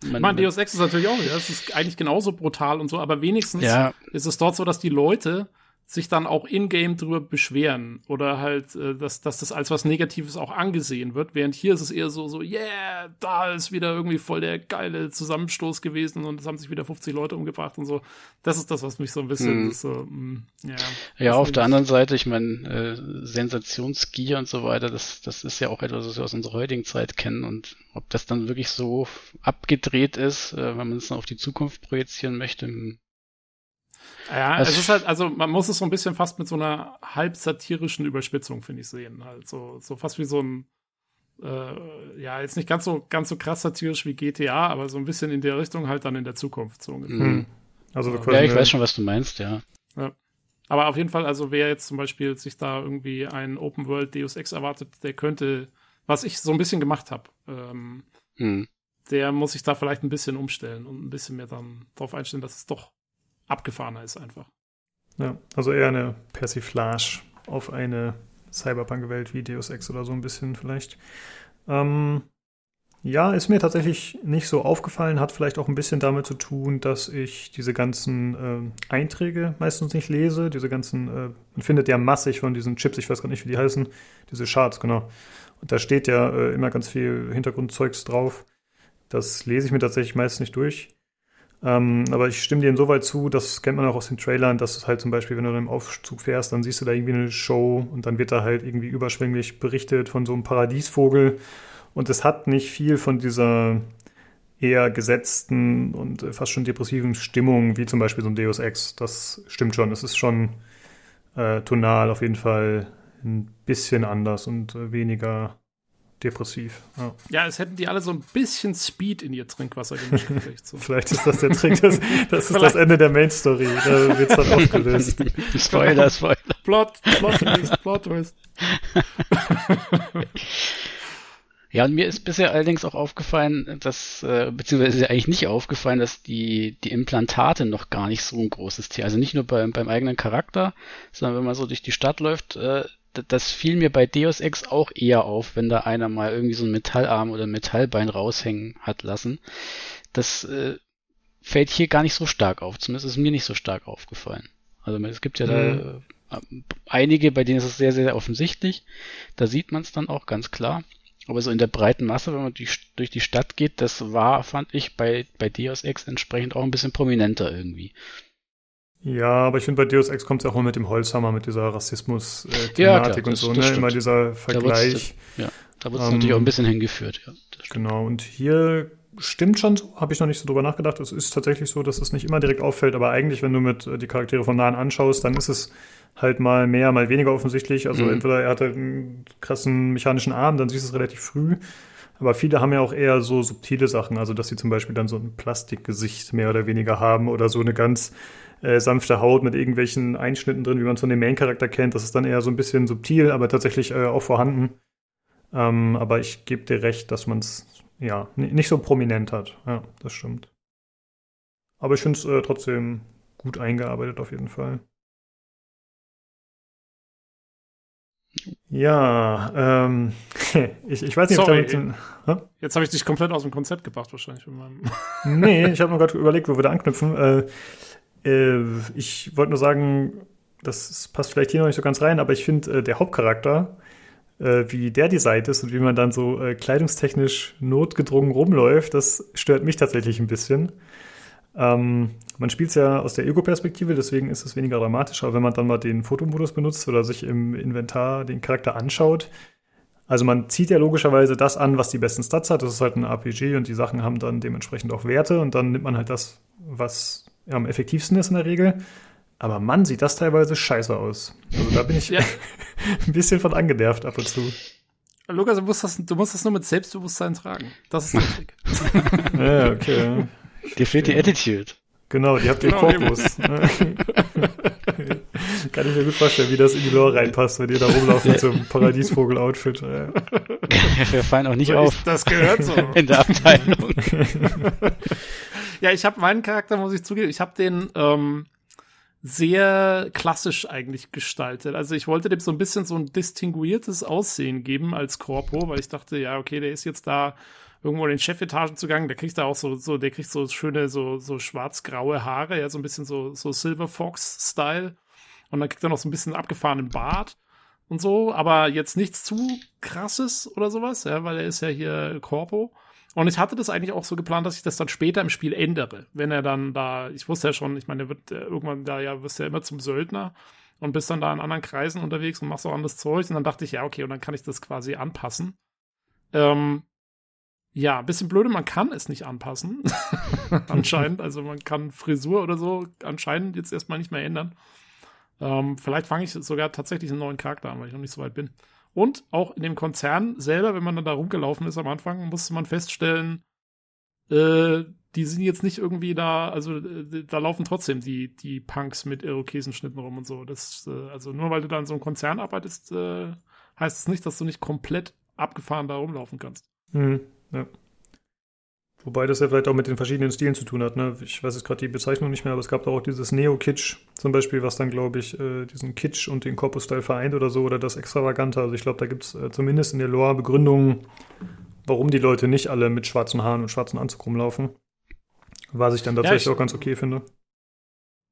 Ich meine, Deus Ex ist natürlich auch, ja, es ist eigentlich genauso brutal und so, aber wenigstens Ja. ist es dort so, dass die Leute sich dann auch in-game drüber beschweren oder halt, äh, dass, dass das als was Negatives auch angesehen wird, während hier ist es eher so, so, yeah, da ist wieder irgendwie voll der geile Zusammenstoß gewesen und es haben sich wieder 50 Leute umgebracht und so. Das ist das, was mich so ein bisschen Mhm. so, mm, ja. Ja, auf der anderen Seite, ich meine, äh, Sensationsgier und so weiter, das, das ist ja auch etwas, was wir aus unserer heutigen Zeit kennen. Und ob das dann wirklich so abgedreht ist, äh, wenn man es dann auf die Zukunft projizieren möchte, hm, Ja, Das- es ist halt, also man muss es so ein bisschen fast mit so einer halb satirischen Überspitzung, finde ich, sehen. Halt so, so fast wie so ein, äh, ja, jetzt nicht ganz so, ganz so krass satirisch wie GTA, aber so ein bisschen in der Richtung halt dann in der Zukunft, so ungefähr. hm. Also Ja, ja, ich weiß schon, was du meinst, ja. Ja. Aber auf jeden Fall, also wer jetzt zum Beispiel sich da irgendwie ein Open World Deus Ex erwartet, der könnte, was ich so ein bisschen gemacht habe, ähm, Hm. der muss sich da vielleicht ein bisschen umstellen und ein bisschen mehr dann darauf einstellen, dass es doch abgefahrener ist einfach. Ja, also eher eine Persiflage auf eine Cyberpunk-Welt wie Deus Ex oder so ein bisschen vielleicht. Ähm, ja, ist mir tatsächlich nicht so aufgefallen, hat vielleicht auch ein bisschen damit zu tun, dass ich diese ganzen ähm, Einträge meistens nicht lese, diese ganzen, äh, man findet ja massig von diesen Chips, ich weiß gar nicht, wie die heißen, diese Charts, genau. Und da steht ja äh, immer ganz viel Hintergrundzeugs drauf. Das lese ich mir tatsächlich meist nicht durch. Ähm, aber ich stimme dir insoweit zu, das kennt man auch aus den Trailern, dass es halt zum Beispiel, wenn du dann im Aufzug fährst, dann siehst du da irgendwie eine Show und dann wird da halt irgendwie überschwänglich berichtet von so einem Paradiesvogel. Und es hat nicht viel von dieser eher gesetzten und fast schon depressiven Stimmung, wie zum Beispiel so ein Deus Ex. Das stimmt schon. Es ist schon äh, tonal auf jeden Fall ein bisschen anders und äh, weniger depressiv. Ja. Ja, es hätten die alle so ein bisschen Speed in ihr Trinkwasser gemischt gekriegt. So. Vielleicht ist das der Trick, das, das ist das. Ende der Main Story. Da wird es dann aufgelöst. Spoiler, Spoiler. Plot, Plot Twist, Plot Twist. Ja, und mir ist bisher allerdings auch aufgefallen, dass, äh, beziehungsweise ist ja eigentlich nicht aufgefallen, dass die, die Implantate noch gar nicht so ein großes Thema, also nicht nur beim, beim eigenen Charakter, sondern wenn man so durch die Stadt läuft, äh, das fiel mir bei Deus Ex auch eher auf, wenn da einer mal irgendwie so ein Metallarm oder ein Metallbein raushängen hat lassen. Das äh, fällt hier gar nicht so stark auf, zumindest ist mir nicht so stark aufgefallen. Also es gibt ja Mhm. da äh, einige, bei denen ist es sehr, sehr offensichtlich. Da sieht man es dann auch ganz klar. Aber so in der breiten Masse, wenn man die, durch die Stadt geht, das war, fand ich, bei, bei Deus Ex entsprechend auch ein bisschen prominenter irgendwie. Ja, aber ich finde, bei Deus Ex kommt es auch mal mit dem Holzhammer, mit dieser Rassismus-Thematik Ja, klar, und so, ne? Immer dieser Da Vergleich. wird's, ja, da wird es Ähm, natürlich auch ein bisschen hingeführt, ja. Genau, und hier stimmt schon so, habe ich noch nicht so drüber nachgedacht. Es ist tatsächlich so, dass es nicht immer direkt auffällt, aber eigentlich, wenn du mit äh, die Charaktere von nahen anschaust, dann ist es halt mal mehr, mal weniger offensichtlich. Also Mhm. entweder er hat halt einen krassen mechanischen Arm, dann siehst du es relativ früh. Aber viele haben ja auch eher so subtile Sachen, also dass sie zum Beispiel dann so ein Plastikgesicht mehr oder weniger haben oder so eine ganz äh, sanfte Haut mit irgendwelchen Einschnitten drin, wie man es von dem Main-Charakter kennt. Das ist dann eher so ein bisschen subtil, aber tatsächlich äh, auch vorhanden. Ähm, aber ich gebe dir recht, dass man es ja nicht so prominent hat. Ja, das stimmt. Aber ich finde es äh, trotzdem gut eingearbeitet auf jeden Fall. Ja, ähm, ich, ich weiß nicht, Sorry, ob damit, Hä? Jetzt habe ich dich komplett aus dem Konzept gebracht, wahrscheinlich. Nee, ich habe nur gerade überlegt, wo wir da anknüpfen. Äh, äh, ich wollte nur sagen, das passt vielleicht hier noch nicht so ganz rein, aber ich finde, äh, der Hauptcharakter, äh, wie der designt ist und wie man dann so äh, kleidungstechnisch notgedrungen rumläuft, das stört mich tatsächlich ein bisschen. Ähm, man spielt es ja aus der Ego-Perspektive, deswegen ist es weniger dramatisch, aber wenn man dann mal den Fotomodus benutzt oder sich im Inventar den Charakter anschaut, also man zieht ja logischerweise das an, was die besten Stats hat. Das ist halt ein RPG und die Sachen haben dann dementsprechend auch Werte und dann nimmt man halt das, was am effektivsten ist in der Regel. Aber Mann, sieht das teilweise scheiße aus. Also da bin ich Ja. ein bisschen von angenervt ab und zu. Lukas, du musst, das, du musst das nur mit Selbstbewusstsein tragen. Das ist der Trick. Ja, okay. Dir fehlt die Attitude. Genau, die habt ihr Genau, Korpus. Kann ich mir gut vorstellen, wie das in die Lore reinpasst, wenn ihr da rumlauft mit so einem Paradiesvogel-Outfit. Wir fallen auch nicht So, auf ich- das gehört so. in der Abteilung. Ja, ich habe meinen Charakter, muss ich zugeben, ich habe den ähm, sehr klassisch eigentlich gestaltet. Also ich wollte dem so ein bisschen so ein distinguiertes Aussehen geben als Corpo, weil ich dachte, ja, okay, der ist jetzt da irgendwo in den Chefetagen zugange, der kriegt da auch so, so, der kriegt so schöne, so, so schwarz-graue Haare, ja, so ein bisschen so, so Silver Fox-Style. Und dann kriegt er noch so ein bisschen abgefahrenen Bart und so, aber jetzt nichts zu krasses oder sowas, ja, weil er ist ja hier Corpo. Und ich hatte das eigentlich auch so geplant, dass ich das dann später im Spiel ändere. Wenn er dann da, ich wusste ja schon, ich meine, er wird äh, irgendwann da ja, wirst ja immer zum Söldner und bist dann da in anderen Kreisen unterwegs und machst auch anderes Zeug. Und dann dachte ich, ja, okay, und dann kann ich das quasi anpassen. Ähm, ja, ein bisschen blöde, man kann es nicht anpassen. anscheinend. Also man kann Frisur oder so anscheinend jetzt erstmal nicht mehr ändern. Ähm, vielleicht fange ich sogar tatsächlich einen neuen Charakter an, weil ich noch nicht so weit bin. Und auch in dem Konzern selber, wenn man dann da rumgelaufen ist am Anfang, musste man feststellen, äh, die sind jetzt nicht irgendwie da, also äh, da laufen trotzdem die, die Punks mit Irokesenschnitten rum und so. Das, äh, also nur weil du da in so einem Konzern arbeitest, äh, heißt es nicht, dass du nicht komplett abgefahren da rumlaufen kannst. Mhm, ja. Wobei das ja vielleicht auch mit den verschiedenen Stilen zu tun hat. Ne? Ich weiß jetzt gerade die Bezeichnung nicht mehr, aber es gab da auch dieses Neo-Kitsch zum Beispiel, was dann, glaube ich, äh, diesen Kitsch und den Corpus-Style vereint oder so, oder das Extravagante. Also ich glaube, da gibt es äh, zumindest in der Lore Begründungen, warum die Leute nicht alle mit schwarzen Haaren und schwarzen Anzug rumlaufen. Was ich dann tatsächlich ich- auch ganz okay finde.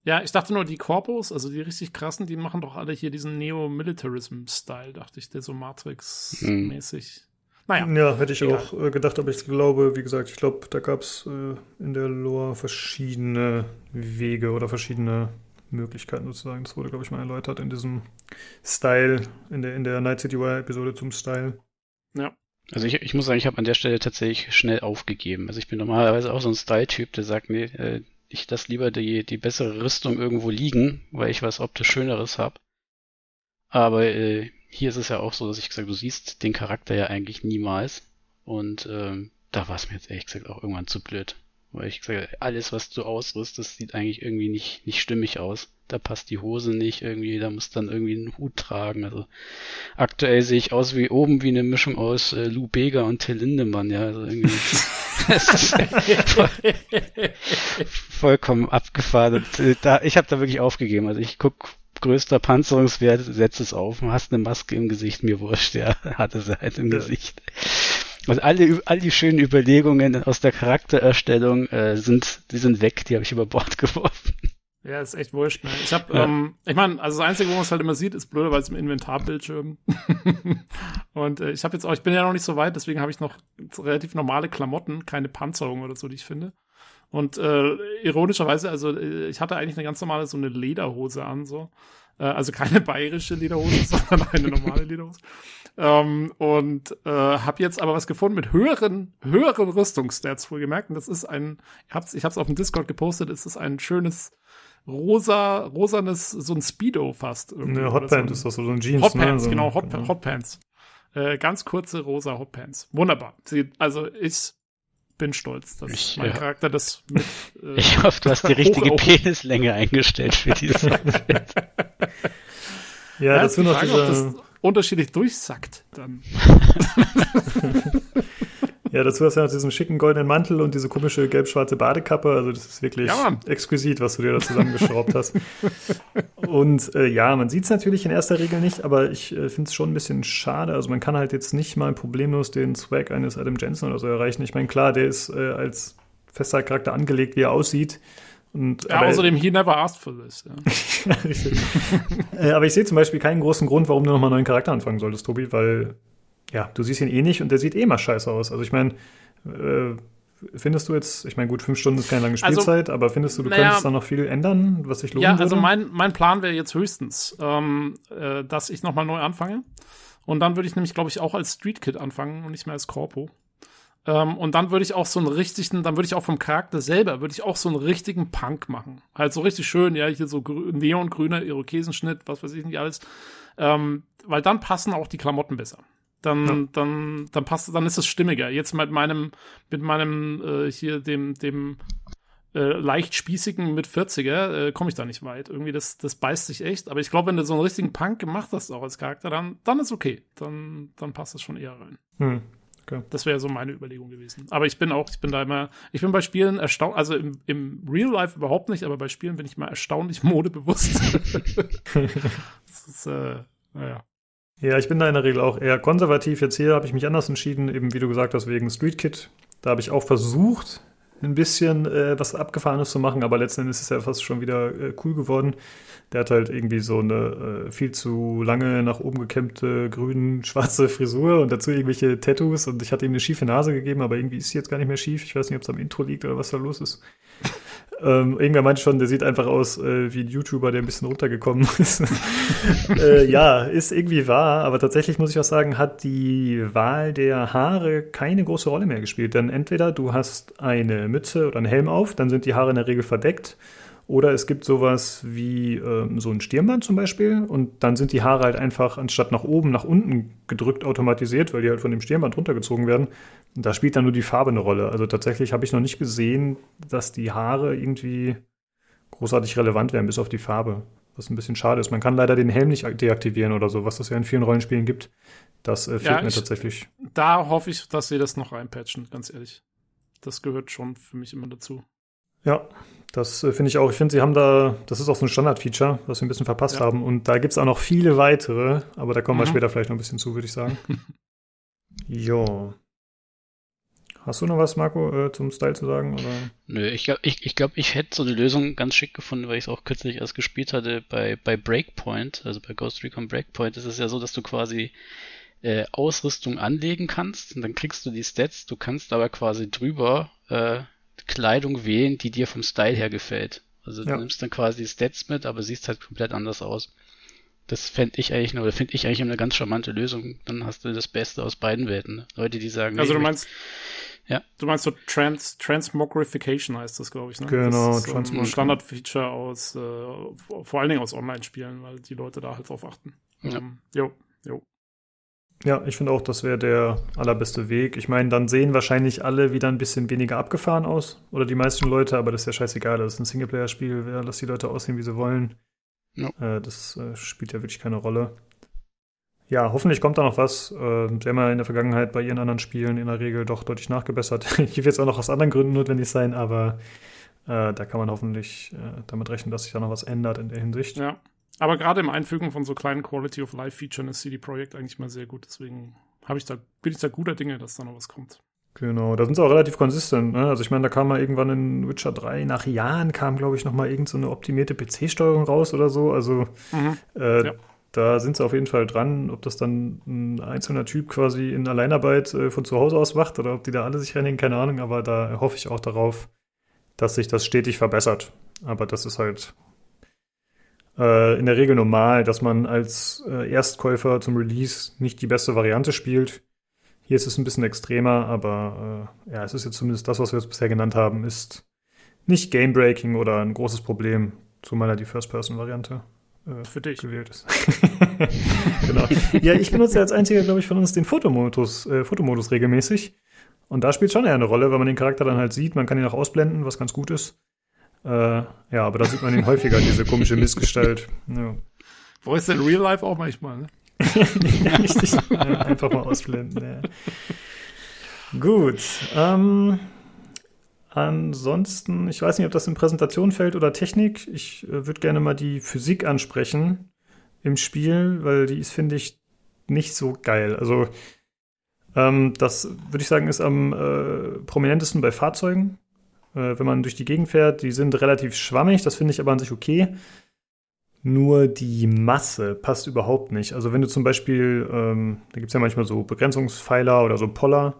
Ja, ich dachte nur, die Corpos, also die richtig krassen, die machen doch alle hier diesen Neo-Militarism-Style, dachte ich, der so Matrix-mäßig. Naja. Ja, hätte ich egal. auch äh, gedacht, aber ich glaube, wie gesagt, ich glaube, da gab es äh, in der Lore verschiedene Wege oder verschiedene Möglichkeiten sozusagen. Das wurde, glaube ich, mal erläutert in diesem Style, in der, in der Night City Wire-Episode zum Style. Ja. Also ich, ich muss sagen, ich habe an der Stelle tatsächlich schnell aufgegeben. Also ich bin normalerweise auch so ein Style-Typ, der sagt, nee, äh, ich lasse lieber die, die bessere Rüstung irgendwo liegen, weil ich was optisch Schöneres habe. Aber äh, hier ist es ja auch so, dass ich gesagt, du siehst den Charakter ja eigentlich niemals. Und ähm, da war es mir jetzt ehrlich gesagt auch irgendwann zu blöd. Weil ich gesagt habe, alles, was du ausrüstest, sieht eigentlich irgendwie nicht, nicht stimmig aus. Da passt die Hose nicht irgendwie, da musst dann irgendwie einen Hut tragen. Also aktuell sehe ich aus wie oben wie eine Mischung aus äh, Lou Bega und Till Lindemann, ja. Also irgendwie. ist voll, vollkommen abgefahren. Und, äh, da, ich habe da wirklich aufgegeben. Also ich guck größter Panzerungswert, setz es auf, hast eine Maske im Gesicht, mir wurscht, ja, hatte sie halt im Ja. Gesicht. Also alle, all die schönen Überlegungen aus der Charaktererstellung äh, sind, die sind weg, die habe ich über Bord geworfen. Ja, ist echt wurscht. Ne? Ich habe, Ja. ähm, ich meine, also das Einzige, wo man es halt immer sieht, ist blöderweise im Inventarbildschirm. und äh, ich habe jetzt auch, ich bin ja noch nicht so weit, deswegen habe ich noch relativ normale Klamotten, keine Panzerung oder so, die ich finde. Und äh, ironischerweise, also äh, ich hatte eigentlich eine ganz normale so eine Lederhose an, so. Äh, also keine bayerische Lederhose, sondern eine normale Lederhose. Ähm, und äh, habe jetzt aber was gefunden mit höheren, höheren Rüstungsstats wohlgemerkt. Und das ist ein, ich hab's, ich hab's auf dem Discord gepostet, es ist ein schönes rosa, rosanes, so ein Speedo fast. irgendwie Eine oder so ist das, so ein Jeans. Hotpants, ne? genau, Hot, Hotpants. Äh, ganz kurze rosa Hotpants. Wunderbar. Sie, also ich bin stolz, dass Ich, mein ja. Charakter das mit. Äh, Ich hoffe, du hast die richtige Penislänge eingestellt für dieses Outfit. Ja, Ja, dazu ist die Frage, ob diese, das unterschiedlich durchsackt. Dann. ja, dazu hast du ja noch diesen schicken goldenen Mantel und diese komische gelb-schwarze Badekappe. Also das ist wirklich Ja, exquisit, was du dir da zusammengeschraubt hast. Und äh, ja, man sieht es natürlich in erster Regel nicht, aber ich äh, finde es schon ein bisschen schade. Also man kann halt jetzt nicht mal problemlos den Swag eines Adam Jensen oder so erreichen. Ich meine, klar, der ist äh, als fester Charakter angelegt, wie er aussieht. Und, Ja, außerdem, he never asked for this. Ja. Äh, aber ich sehe zum Beispiel keinen großen Grund, warum du nochmal einen neuen Charakter anfangen solltest, Tobi, weil, ja, du siehst ihn eh nicht und der sieht eh mal scheiße aus. Also ich meine, äh, findest du jetzt, ich meine, gut, fünf Stunden ist keine lange Also, Spielzeit, aber findest du, du naja, könntest da noch viel ändern, was sich lohnen Ja, würde? also mein, mein Plan wäre jetzt höchstens, ähm, äh, dass ich nochmal neu anfange. Und dann würde ich nämlich, glaube ich, auch als Street Kid anfangen und nicht mehr als Corpo. Ähm, und dann würde ich auch so einen richtigen, dann würde ich auch vom Charakter selber, würde ich auch so einen richtigen Punk machen. Halt so richtig schön, ja, hier so grü neongrüner Irokesenschnitt, was weiß ich nicht alles. Ähm, weil dann passen auch die Klamotten besser. Dann, Ja. dann, dann passt, dann ist es stimmiger. Jetzt mit meinem, mit meinem, äh, hier, dem, dem, äh, leicht spießigen mit 40er äh, komme ich da nicht weit. Irgendwie, das, das beißt sich echt. Aber ich glaube, wenn du so einen richtigen Punk gemacht hast, auch als Charakter, dann, dann ist okay. Dann, dann passt das schon eher rein. Hm, okay. Das wäre so meine Überlegung gewesen. Aber ich bin auch, ich bin da immer, ich bin bei Spielen erstaunt, also im, im Real Life überhaupt nicht, aber bei Spielen bin ich mal erstaunlich modebewusst. das ist, äh, naja. Ja, ich bin da in der Regel auch eher konservativ. Jetzt hier habe ich mich anders entschieden, eben wie du gesagt hast, wegen Street Kid. Da habe ich auch versucht, ein bisschen äh, was Abgefahrenes zu machen, aber letzten Endes ist es ja fast schon wieder äh, cool geworden. Der hat halt irgendwie so eine äh, viel zu lange nach oben gekämmte grün-schwarze Frisur und dazu irgendwelche Tattoos und ich hatte ihm eine schiefe Nase gegeben, aber irgendwie ist sie jetzt gar nicht mehr schief. Ich weiß nicht, ob es am Intro liegt oder was da los ist. Ähm, irgendwer meinte schon, der sieht einfach aus äh, wie ein YouTuber, der ein bisschen runtergekommen ist. äh, ja, ist irgendwie wahr, aber tatsächlich muss ich auch sagen, hat die Wahl der Haare keine große Rolle mehr gespielt. Denn entweder du hast eine Mütze oder einen Helm auf, dann sind die Haare in der Regel verdeckt. Oder es gibt sowas wie ähm, so ein Stirnband zum Beispiel und dann sind die Haare halt einfach anstatt nach oben, nach unten gedrückt automatisiert, weil die halt von dem Stirnband runtergezogen werden. Und da spielt dann nur die Farbe eine Rolle. Also tatsächlich habe ich noch nicht gesehen, dass die Haare irgendwie großartig relevant wären, bis auf die Farbe. Was ein bisschen schade ist. Man kann leider den Helm nicht deaktivieren oder so, was es ja in vielen Rollenspielen gibt. Das äh, fehlt Ja, mir ich- tatsächlich. Da hoffe ich, dass sie das noch reinpatchen, ganz ehrlich. Das gehört schon für mich immer dazu. Ja, das äh, finde ich auch. Ich finde, sie haben da, das ist auch so ein Standard-Feature, was wir ein bisschen verpasst Ja. haben. Und da gibt es auch noch viele weitere, aber da kommen wir Mhm. später vielleicht noch ein bisschen zu, würde ich sagen. jo. Hast du noch was, Marco, äh, zum Style zu sagen? Oder? Nö, ich glaube, ich, ich, glaub, ich hätte so eine Lösung ganz schick gefunden, weil ich es auch kürzlich erst gespielt hatte bei, bei Breakpoint, also bei Ghost Recon Breakpoint ist es ja so, dass du quasi äh, Ausrüstung anlegen kannst und dann kriegst du die Stats, du kannst aber quasi drüber äh, Kleidung wählen, die dir vom Style her gefällt. Also du Ja. nimmst dann quasi die Stats mit, aber siehst halt komplett anders aus. Das fände ich eigentlich, oder finde ich eigentlich eine ganz charmante Lösung. Dann hast du das Beste aus beiden Welten. ne? Leute, die sagen, Also nee, du meinst, Ja. du meinst so Trans, Transmogrification heißt das, glaube ich, ne? Genau, das ist so Standard-Feature aus, äh, vor vor allen Dingen aus Online-Spielen, weil die Leute da halt drauf achten. Ja. Ähm, jo, jo. Ja, ich finde auch, das wäre der allerbeste Weg. Ich meine, dann sehen wahrscheinlich alle wieder ein bisschen weniger abgefahren aus. Oder die meisten Leute, aber das ist ja scheißegal. Das ist ein Singleplayer-Spiel. Ja, Lass die Leute aussehen, wie sie wollen. Ja. Äh, das äh, spielt ja wirklich keine Rolle. Ja, hoffentlich kommt da noch was. Äh, sie haben ja in der Vergangenheit bei ihren anderen Spielen in der Regel doch deutlich nachgebessert. Hier wird es auch noch aus anderen Gründen notwendig sein, aber äh, da kann man hoffentlich äh, damit rechnen, dass sich da noch was ändert in der Hinsicht. Ja. Aber gerade im Einfügen von so kleinen Quality of Life Features ist CD Projekt eigentlich mal sehr gut. Deswegen ich da, bin ich da guter Dinge, dass da noch was kommt. Genau, da sind sie auch relativ konsistent. Ne? Also ich meine, da kam mal irgendwann in Witcher 3, nach Jahren kam, glaube ich, noch mal irgend so eine optimierte PC-Steuerung raus oder so. Also Mhm. äh, Ja. da sind sie auf jeden Fall dran. Ob das dann ein einzelner Typ quasi in Alleinarbeit äh, von zu Hause aus macht oder ob die da alle sich reinhängen, keine Ahnung. Aber da hoffe ich auch darauf, dass sich das stetig verbessert. Aber das ist halt in der Regel normal, dass man als äh, Erstkäufer zum Release nicht die beste Variante spielt. Hier ist es ein bisschen extremer, aber äh, ja, es ist jetzt zumindest das, was wir jetzt bisher genannt haben, ist nicht game-breaking oder ein großes Problem, zumal er die First-Person-Variante äh, Für dich. gewählt ist. genau. Ja, ich benutze als einziger, glaube ich, von uns den Fotomodus, äh, Fotomodus regelmäßig. Und da spielt schon eher eine Rolle, weil man den Charakter dann halt sieht. Man kann ihn auch ausblenden, was ganz gut ist. Äh, ja, aber da sieht man ihn häufiger, diese komische Missgestalt. Ja. Wo ist denn Real Life auch manchmal, ne? ja, richtig. Ja, einfach mal ausblenden. Ja. Gut. Ähm, ansonsten, ich weiß nicht, ob das in Präsentation fällt oder Technik. Ich äh, würde gerne mal die Physik ansprechen im Spiel, weil die ist, finde ich, nicht so geil. Also, ähm, das würde ich sagen, ist am äh, prominentesten bei Fahrzeugen. Äh, wenn man durch die Gegend fährt, die sind relativ schwammig, das finde ich aber an sich okay. Nur die Masse passt überhaupt nicht. Also wenn du zum Beispiel, ähm, da gibt es ja manchmal so Begrenzungspfeiler oder so Poller.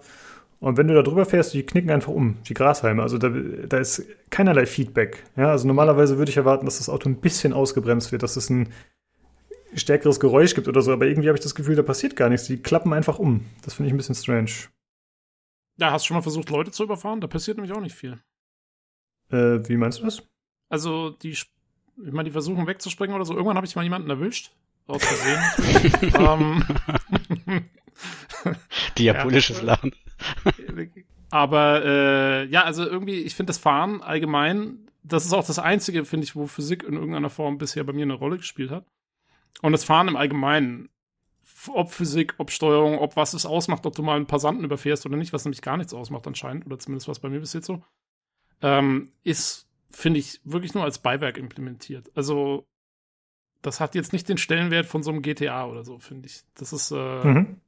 Und wenn du da drüber fährst, die knicken einfach um, wie Grashalme. Also da, da ist keinerlei Feedback. Ja, also normalerweise würde ich erwarten, dass das Auto ein bisschen ausgebremst wird, dass es ein stärkeres Geräusch gibt oder so. Aber irgendwie habe ich das Gefühl, da passiert gar nichts. Die klappen einfach um. Das finde ich ein bisschen strange. Ja, hast du schon mal versucht, Leute zu überfahren? Da passiert nämlich auch nicht viel. Äh, wie meinst du das? Also, die, ich meine, die versuchen wegzuspringen oder so. Irgendwann habe ich mal jemanden erwischt. Aus Versehen. ähm, Diabolisches Ja. Lachen. Aber äh, ja, also irgendwie, ich finde das Fahren allgemein, das ist auch das Einzige, finde ich, wo Physik in irgendeiner Form bisher bei mir eine Rolle gespielt hat. Und das Fahren im Allgemeinen, ob Physik, ob Steuerung, ob was es ausmacht, ob du mal einen Passanten überfährst oder nicht, was nämlich gar nichts ausmacht anscheinend, oder zumindest was bei mir bis jetzt so, ähm, ist, finde ich, wirklich nur als Beiwerk implementiert. Also das hat jetzt nicht den Stellenwert von so einem GTA oder so, finde ich. Das ist, äh, Mhm.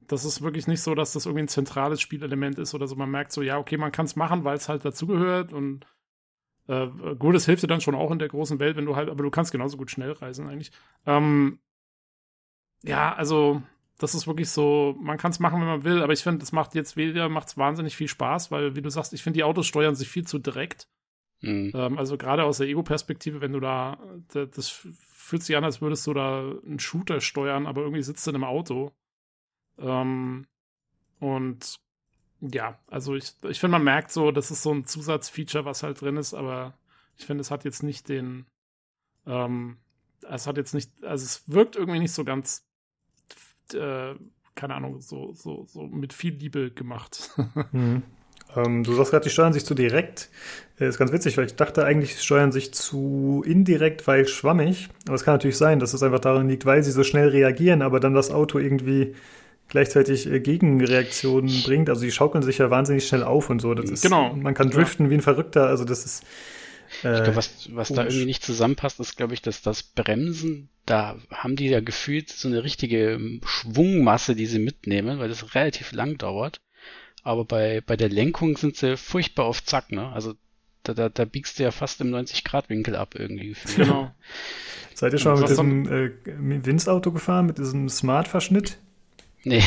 das ist wirklich nicht so, dass das irgendwie ein zentrales Spielelement ist oder so. Man merkt so, ja, okay, man kann es machen, weil es halt dazugehört und äh, gut, es hilft dir dann schon auch in der großen Welt, wenn du halt, aber du kannst genauso gut schnell reisen eigentlich. Ähm, ja, also das ist wirklich so, man kann es machen, wenn man will, aber ich finde, das macht jetzt weder, macht es wahnsinnig viel Spaß, weil, wie du sagst, ich finde, die Autos steuern sich viel zu direkt. Mhm. Ähm, also gerade aus der Ego-Perspektive, wenn du da, da, das fühlt sich an, als würdest du da einen Shooter steuern, aber irgendwie sitzt du in einem Auto. Ähm, und ja, also ich, ich finde, man merkt so, das ist so ein Zusatzfeature, was halt drin ist, aber ich finde, es hat jetzt nicht den, ähm, es hat jetzt nicht, also es wirkt irgendwie nicht so ganz, äh, keine Ahnung, so, so, so mit viel Liebe gemacht. Mhm. Ähm, du sagst gerade, die steuern sich zu direkt. Äh, ist ganz witzig, weil ich dachte eigentlich, sie steuern sich zu indirekt, weil schwammig. Aber es kann natürlich sein, dass es einfach daran liegt, weil sie so schnell reagieren, aber dann das Auto irgendwie gleichzeitig äh, Gegenreaktionen bringt. Also die schaukeln sich ja wahnsinnig schnell auf und so. Das ist, Genau. Man kann driften wie ein Verrückter. Also das ist. Äh, Ich glaube, was, was da irgendwie nicht zusammenpasst, ist, glaube ich, dass das Bremsen, da haben die ja gefühlt so eine richtige ähm, Schwungmasse, die sie mitnehmen, weil das relativ lang dauert. Aber bei, bei der Lenkung sind sie furchtbar auf Zack, ne? Also da, da, da biegst du ja fast im 90-Grad-Winkel ab irgendwie gefühlt. genau. Seid ihr schon mal mit diesem äh, Winz-Auto gefahren, mit diesem Smart-Verschnitt? Nee,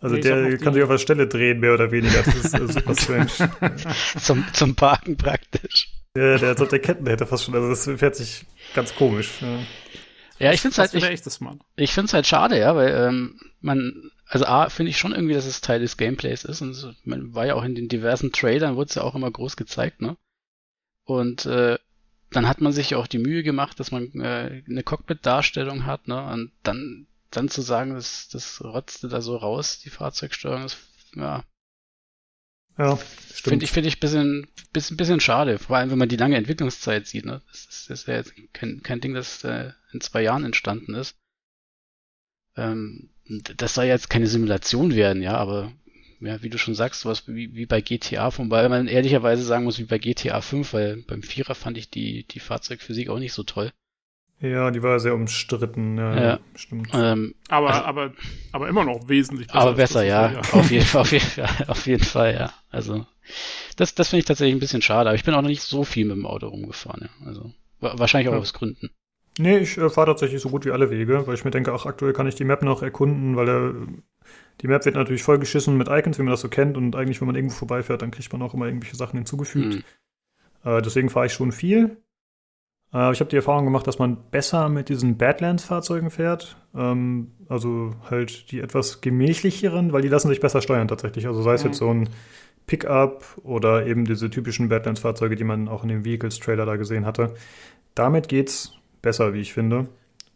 Also Nee, der kann sich auf der Stelle drehen, mehr oder weniger. Das ist äh, super strange. zum, zum Parken praktisch. Der, der hat auf der Kettenhälter fast schon. Also das fährt sich ganz komisch. Ja. Ja, ich finde es halt, ich, echt das Mann. ich find's halt schade, ja, weil ähm, man, also A, finde ich schon irgendwie, dass es Teil des Gameplays ist und so, man war ja auch in den diversen Trailern, wurde es ja auch immer groß gezeigt, ne? Und äh, dann hat man sich ja auch die Mühe gemacht, dass man äh, eine Cockpit-Darstellung hat, ne? Und dann, dann zu sagen, das, das rotzte da so raus, die Fahrzeugsteuerung, das, ja, Ja, finde ich, finde ich bisschen, bisschen, bisschen schade. Vor allem, wenn man die lange Entwicklungszeit sieht, ne? Das ist, das ist ja jetzt kein, kein Ding, das äh, in zwei Jahren entstanden ist. Ähm, das soll jetzt keine Simulation werden, ja, aber ja, wie du schon sagst, sowas wie, wie bei GTA, wobei man ehrlicherweise sagen muss, wie bei GTA 5, weil beim Vierer fand ich die, die Fahrzeugphysik auch nicht so toll. Ja, die war sehr umstritten. Ja, Ja. stimmt. Ähm, Aber, Also- aber, aber immer noch wesentlich besser. aber besser, ja. Auf jeden Fall, auf jeden Fall, auf jeden Fall, ja. Also, das, das finde ich tatsächlich ein bisschen schade, aber ich bin auch noch nicht so viel mit dem Auto rumgefahren, ja. Also, wa- wahrscheinlich auch Ja. aus Gründen. Nee, ich äh, fahre tatsächlich so gut wie alle Wege, weil ich mir denke, ach, aktuell kann ich die Map noch erkunden, weil äh, die Map wird natürlich vollgeschissen mit Icons, wie man das so kennt. Und eigentlich, wenn man irgendwo vorbeifährt, dann kriegt man auch immer irgendwelche Sachen hinzugefügt. Hm. Äh, deswegen fahre ich schon viel. Äh, ich habe die Erfahrung gemacht, dass man besser mit diesen Badlands-Fahrzeugen fährt. Ähm, also halt die etwas gemächlicheren, weil die lassen sich besser steuern tatsächlich. Also sei es Mhm. jetzt so ein Pickup oder eben diese typischen Badlands-Fahrzeuge, die man auch in dem Vehicles-Trailer da gesehen hatte. Damit geht's besser, wie ich finde.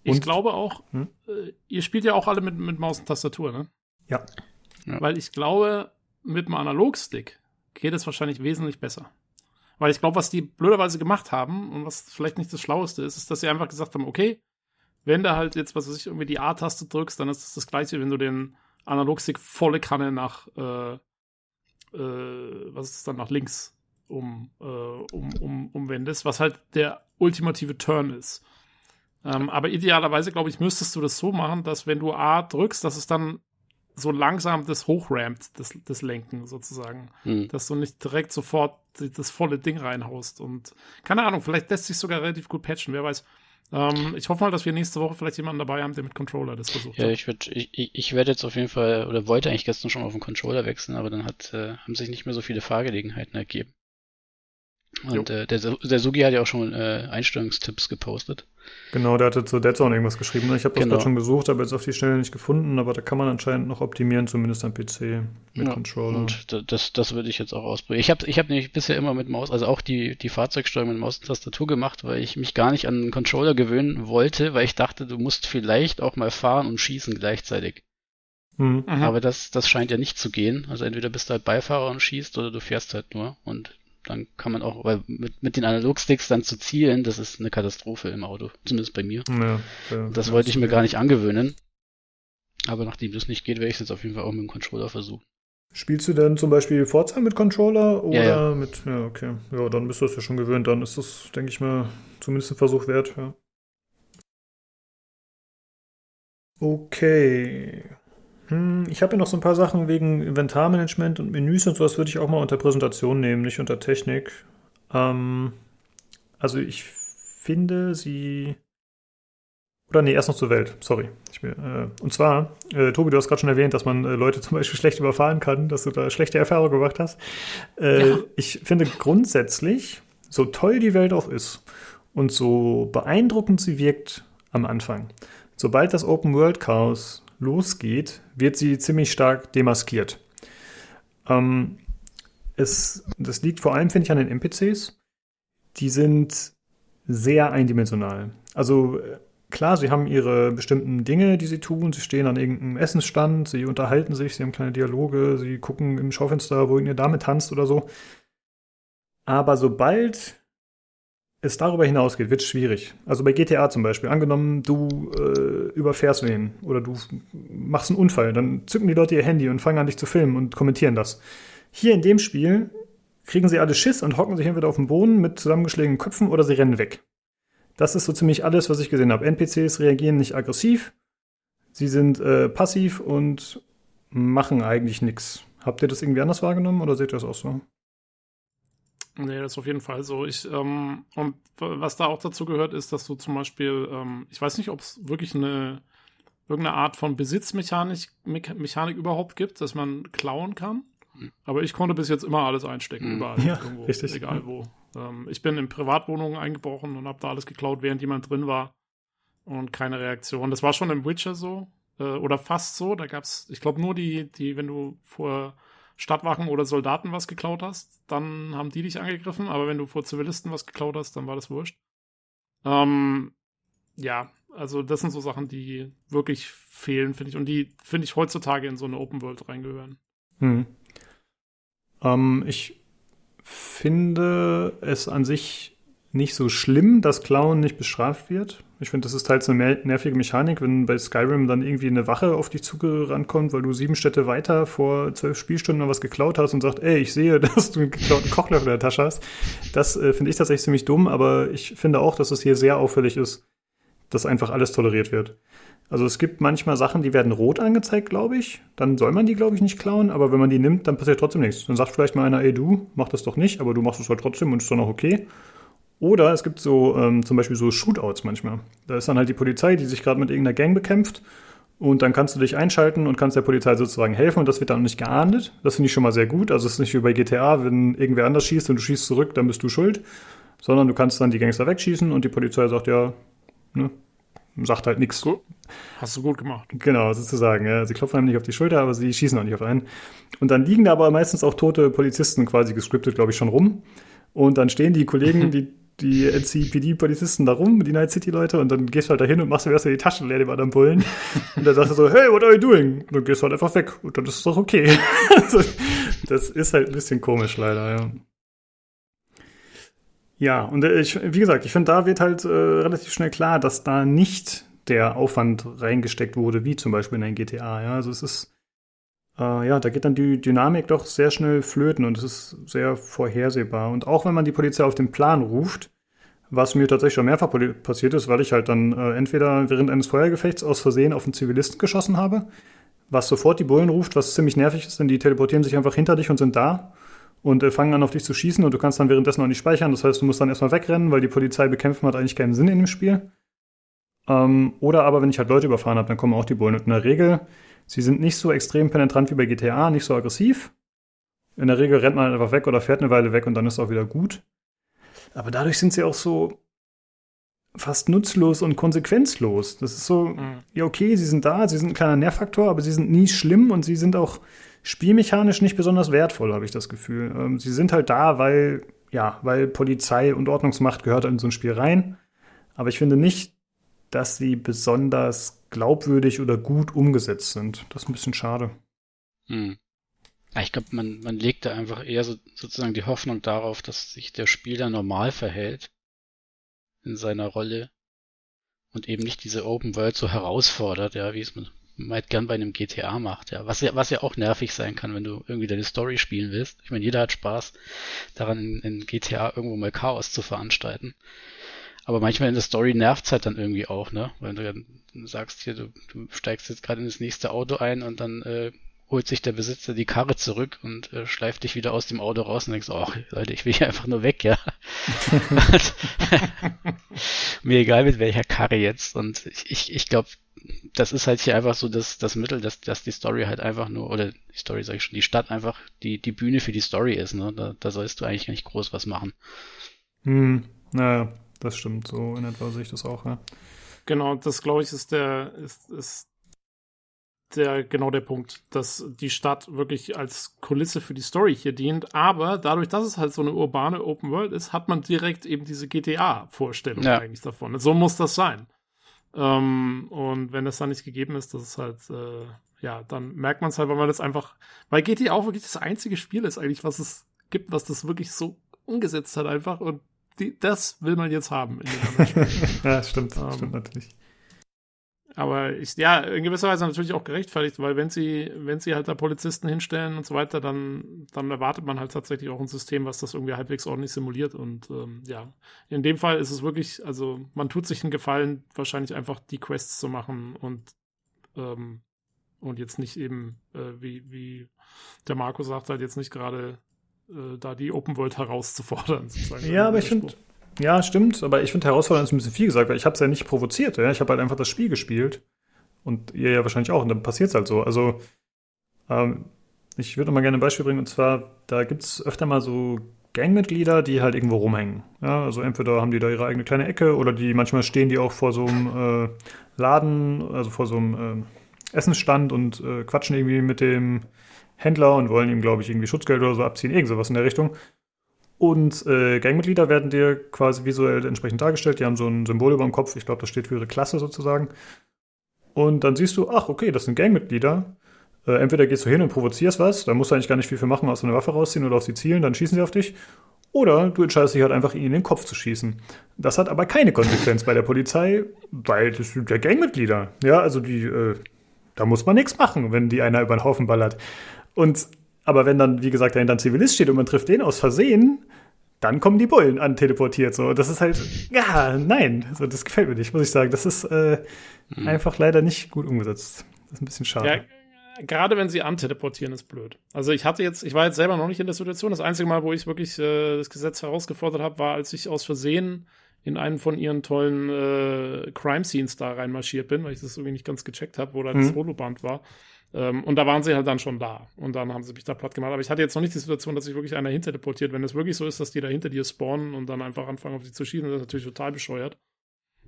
Ich Und- glaube auch, Hm? äh, ihr spielt ja auch alle mit, mit Maus und Tastatur, ne? Ja. Ja. Weil ich glaube, mit einem Analogstick geht es wahrscheinlich wesentlich besser. Weil ich glaube, was die blöderweise gemacht haben und was vielleicht nicht das Schlaueste ist, ist, dass sie einfach gesagt haben, okay, wenn du halt jetzt, was weiß ich, irgendwie die A-Taste drückst, dann ist das das gleiche, wenn du den Analogstick volle Kanne nach, äh, äh, was ist dann, nach links um, äh, um, um, umwendest, was halt der ultimative Turn ist. Ähm, aber idealerweise, glaube ich, müsstest du das so machen, dass wenn du A drückst, dass es dann so langsam das hochrampt, das, das Lenken sozusagen. Hm. Dass du nicht direkt sofort das volle Ding reinhaust. Und keine Ahnung, vielleicht lässt sich sogar relativ gut patchen, wer weiß. Ähm, ich hoffe mal, dass wir nächste Woche vielleicht jemanden dabei haben, der mit Controller das versucht Ja, hat. ich würde, ich, ich, werde jetzt auf jeden Fall, oder wollte eigentlich gestern schon auf den Controller wechseln, aber dann hat, äh, haben sich nicht mehr so viele Fahrgelegenheiten ergeben. Und äh, der, der Sugi hat ja auch schon äh, Einstellungstipps gepostet. Genau, der hatte zu Dead Zone irgendwas geschrieben. Ich habe das Genau. gerade schon gesucht, aber jetzt auf die Schnelle nicht gefunden. Aber da kann man anscheinend noch optimieren, zumindest am PC mit Ja, Controller. Und da- das, das würde ich jetzt auch ausprobieren. Ich habe ich hab nämlich bisher immer mit Maus, also auch die, die Fahrzeugsteuerung mit Maus und Tastatur gemacht, weil ich mich gar nicht an einen Controller gewöhnen wollte, weil ich dachte, du musst vielleicht auch mal fahren und schießen gleichzeitig. Mhm. Aber das, das scheint ja nicht zu gehen. Also entweder bist du halt Beifahrer und schießt oder du fährst halt nur. Und dann kann man auch, weil mit, mit den Analogsticks dann zu zielen, das ist eine Katastrophe im Auto. Zumindest bei mir. Ja, ja, Das wollte ich mir gar nicht angewöhnen. Aber nachdem das nicht geht, werde ich es jetzt auf jeden Fall auch mit dem Controller versuchen. Spielst du denn zum Beispiel Forza mit Controller oder Ja, ja. mit. Ja, okay. Ja, dann bist du das ja schon gewöhnt. Dann ist das, denke ich mal, zumindest ein Versuch wert. Ja. Okay. Hm, ich habe hier noch so ein paar Sachen wegen Inventarmanagement und Menüs und sowas würde ich auch mal unter Präsentation nehmen, nicht unter Technik. Ähm, also ich finde sie. Oder nee, erst noch zur Welt, sorry. Bin, äh, und zwar, äh, Tobi, du hast gerade schon erwähnt, dass man äh, Leute zum Beispiel schlecht überfahren kann, dass du da schlechte Erfahrungen gemacht hast. Äh, Ja. Ich finde grundsätzlich, so toll die Welt auch ist und so beeindruckend sie wirkt am Anfang, sobald das Open World Chaos losgeht, wird sie ziemlich stark demaskiert. Ähm, es, das liegt vor allem, finde ich, an den NPCs. Die sind sehr eindimensional. Also äh, klar, sie haben ihre bestimmten Dinge, die sie tun. Sie stehen an irgendeinem Essensstand, sie unterhalten sich, sie haben kleine Dialoge, sie gucken im Schaufenster, wo irgendeine Dame tanzt oder so. Aber sobald es darüber hinausgeht, wird es schwierig. Also bei GTA zum Beispiel, angenommen, du äh, überfährst wen oder du machst einen Unfall, dann zücken die Leute ihr Handy und fangen an, dich zu filmen und kommentieren das. Hier in dem Spiel kriegen sie alle Schiss und hocken sich entweder auf den Boden mit zusammengeschlagenen Köpfen oder sie rennen weg. Das ist so ziemlich alles, was ich gesehen habe. NPCs reagieren nicht aggressiv, sie sind äh, passiv und machen eigentlich nichts. Habt ihr das irgendwie anders wahrgenommen oder seht ihr das auch so? Nee, das ist auf jeden Fall so. Ich, ähm, und was da auch dazu gehört, ist, dass du zum Beispiel, ähm, ich weiß nicht, ob es wirklich eine irgendeine Art von Besitzmechanik Mecha- Mechanik überhaupt gibt, dass man klauen kann. Aber ich konnte bis jetzt immer alles einstecken, Mhm. überall, Ja, irgendwo, richtig. egal wo. Ähm, ich bin in Privatwohnungen eingebrochen und habe da alles geklaut, während jemand drin war. Und keine Reaktion. Das war schon im Witcher so. Äh, oder fast so. Da gab's, ich glaube, nur die, die, wenn du vor Stadtwachen oder Soldaten was geklaut hast, dann haben die dich angegriffen. Aber wenn du vor Zivilisten was geklaut hast, dann war das wurscht. Ähm, ja, also das sind so Sachen, die wirklich fehlen, finde ich. Und die, finde ich, heutzutage in so eine Open World reingehören. Hm. Ähm, ich finde es an sich nicht so schlimm, dass Klauen nicht bestraft wird. Ich finde, das ist teils eine nervige Mechanik, wenn bei Skyrim dann irgendwie eine Wache auf dich zugerannt kommt, weil du sieben Städte weiter vor zwölf Spielstunden was geklaut hast und sagt, ey, ich sehe, dass du einen geklauten Kochlöffel in der Tasche hast. Das äh, finde ich tatsächlich ziemlich dumm, aber ich finde auch, dass es hier sehr auffällig ist, dass einfach alles toleriert wird. Also es gibt manchmal Sachen, die werden rot angezeigt, glaube ich. Dann soll man die, glaube ich, nicht klauen, aber wenn man die nimmt, dann passiert trotzdem nichts. Dann sagt vielleicht mal einer, ey du, mach das doch nicht, aber du machst es halt trotzdem und ist dann auch okay. Oder es gibt so ähm, zum Beispiel so Shootouts manchmal. Da ist dann halt die Polizei, die sich gerade mit irgendeiner Gang bekämpft und dann kannst du dich einschalten und kannst der Polizei sozusagen helfen und das wird dann nicht geahndet. Das finde ich schon mal sehr gut. Also es ist nicht wie bei GTA, wenn irgendwer anders schießt und du schießt zurück, dann bist du schuld. sondern du kannst dann die Gangster wegschießen und die Polizei sagt ja, ne, sagt halt nichts. Hast du gut gemacht. Genau, sozusagen. Ja. Sie klopfen einem nicht auf die Schulter, aber sie schießen auch nicht auf einen. Und dann liegen da aber meistens auch tote Polizisten quasi gescriptet, glaube ich, schon rum. Und dann stehen die Kollegen, die, die NCPD-Polizisten da rum, die Night City-Leute, und dann gehst du halt dahin und machst dir erst die Taschen leer, dem anderen Bullen. Und dann sagst du so, hey, what are you doing? Und dann gehst du halt einfach weg. Und dann ist es doch okay. also, das ist halt ein bisschen komisch, leider, ja. Ja, und äh, ich, wie gesagt, ich finde, da wird halt äh, relativ schnell klar, dass da nicht der Aufwand reingesteckt wurde, wie zum Beispiel in ein GTA. Ja, also es ist, äh, ja, da geht dann die Dynamik doch sehr schnell flöten und es ist sehr vorhersehbar. Und auch wenn man die Polizei auf den Plan ruft, was mir tatsächlich schon mehrfach passiert ist, weil ich halt dann äh, entweder während eines Feuergefechts aus Versehen auf einen Zivilisten geschossen habe, was sofort die Bullen ruft, was ziemlich nervig ist, denn die teleportieren sich einfach hinter dich und sind da und äh, fangen an auf dich zu schießen und du kannst dann währenddessen auch nicht speichern. Das heißt, du musst dann erstmal wegrennen, weil die Polizei bekämpfen hat eigentlich keinen Sinn in dem Spiel. Ähm, oder aber, wenn ich halt Leute überfahren habe, dann kommen auch die Bullen. Und in der Regel, sie sind nicht so extrem penetrant wie bei GTA, nicht so aggressiv. In der Regel rennt man halt einfach weg oder fährt eine Weile weg und dann ist auch wieder gut. Aber dadurch sind sie auch so fast nutzlos und konsequenzlos. Das ist so, ja, okay, sie sind da, sie sind ein kleiner Nervfaktor, aber sie sind nie schlimm und sie sind auch spielmechanisch nicht besonders wertvoll, habe ich das Gefühl. Ähm, sie sind halt da, weil, ja, weil Polizei und Ordnungsmacht gehört in so ein Spiel rein. Aber ich finde nicht, dass sie besonders glaubwürdig oder gut umgesetzt sind. Das ist ein bisschen schade. Hm. Ich glaube, man, man legt da einfach eher so, sozusagen die Hoffnung darauf, dass sich der Spieler normal verhält in seiner Rolle und eben nicht diese Open World so herausfordert, ja, wie es man meist gern bei einem GTA macht, ja, was ja, was ja auch nervig sein kann, wenn du irgendwie deine Story spielen willst. Ich meine, jeder hat Spaß daran, in, in GTA irgendwo mal Chaos zu veranstalten. Aber manchmal in der Story nervt's halt dann irgendwie auch, ne? Weil du dann sagst hier, du, du steigst jetzt gerade in das nächste Auto ein und dann äh, holt sich der Besitzer die Karre zurück und äh, schleift dich wieder aus dem Auto raus und denkst, oh, Leute, ich will hier einfach nur weg, ja. Mir egal mit welcher Karre jetzt. Und ich, ich, ich glaube, das ist halt hier einfach so das, das Mittel, dass, dass die Story halt einfach nur, oder die Story sage ich schon, die Stadt einfach die, die Bühne für die Story ist, ne? Da, da sollst du eigentlich nicht groß was machen. Hm, naja, das stimmt. So in etwa sehe ich das auch, ja. Genau, das glaube ich ist der, ist, ist der, genau der Punkt, dass die Stadt wirklich als Kulisse für die Story hier dient, aber dadurch, dass es halt so eine urbane Open World ist, hat man direkt eben diese GTA-Vorstellung Ja. eigentlich davon. So muss das sein. Ähm, und wenn das dann nicht gegeben ist, das ist halt, äh, ja, dann merkt man es halt, weil man das einfach, weil GTA auch wirklich das einzige Spiel ist eigentlich, was es gibt, was das wirklich so umgesetzt hat einfach und die, das will man jetzt haben in den ja, stimmt, Ähm, stimmt natürlich. Aber ich, ja, in gewisser Weise natürlich auch gerechtfertigt, weil wenn sie, wenn sie halt da Polizisten hinstellen und so weiter, dann, dann erwartet man halt tatsächlich auch ein System, was das irgendwie halbwegs ordentlich simuliert. Und ähm, ja, in dem Fall ist es wirklich, also man tut sich einen Gefallen, wahrscheinlich einfach die Quests zu machen und ähm, und jetzt nicht eben, äh, wie, wie der Marco sagt, halt jetzt nicht gerade äh, da die Open World herauszufordern. sozusagen. Ja, aber ich finde, ja, stimmt, aber ich finde herausfordernd ist ein bisschen viel gesagt, weil ich habe es ja nicht provoziert, ja. Ich habe halt einfach das Spiel gespielt und ihr ja wahrscheinlich auch und dann passiert es halt so. Also ähm, ich würde mal gerne ein Beispiel bringen und zwar, da gibt es öfter mal so Gangmitglieder, die halt irgendwo rumhängen. Ja, also entweder haben die da ihre eigene kleine Ecke oder die manchmal stehen die auch vor so einem äh, Laden, also vor so einem äh, Essensstand und äh, quatschen irgendwie mit dem Händler und wollen ihm, glaube ich, irgendwie Schutzgeld oder so abziehen, irgend sowas in der Richtung. Und äh, Gangmitglieder werden dir quasi visuell entsprechend dargestellt. Die haben so ein Symbol über dem Kopf. Ich glaube, das steht für ihre Klasse sozusagen. Und dann siehst du, ach, okay, das sind Gangmitglieder. Äh, entweder gehst du hin und provozierst was, da musst du eigentlich gar nicht viel für machen, außer eine Waffe rausziehen oder auf sie zielen, dann schießen sie auf dich. Oder du entscheidest dich halt einfach, ihnen in den Kopf zu schießen. Das hat aber keine Konsequenz bei der Polizei, weil das sind ja Gangmitglieder. Ja, also die, äh, da muss man nichts machen, wenn die einer über den Haufen ballert. Und, aber wenn dann, wie gesagt, dahinter ein Zivilist steht und man trifft den aus Versehen, dann kommen die Bullen an teleportiert. So, das ist halt, ja, nein, so, das gefällt mir nicht, muss ich sagen. Das ist äh, einfach leider nicht gut umgesetzt. Das ist ein bisschen schade. Ja, gerade wenn sie anteleportieren, ist blöd. Also ich hatte jetzt, ich war jetzt selber noch nicht in der Situation. Das einzige Mal, wo ich wirklich äh, das Gesetz herausgefordert habe, war, als ich aus Versehen in einen von ihren tollen äh, Crime-Scenes da reinmarschiert bin, weil ich das irgendwie nicht ganz gecheckt habe, wo da das Mhm. Holoband war. Ähm, und da waren sie halt dann schon da. Und dann haben sie mich da platt gemacht. Aber ich hatte jetzt noch nicht die Situation, dass sich wirklich einer hinter teleportiert. Wenn es wirklich so ist, dass die da hinter dir spawnen und dann einfach anfangen, auf die zu schießen, das ist natürlich total bescheuert.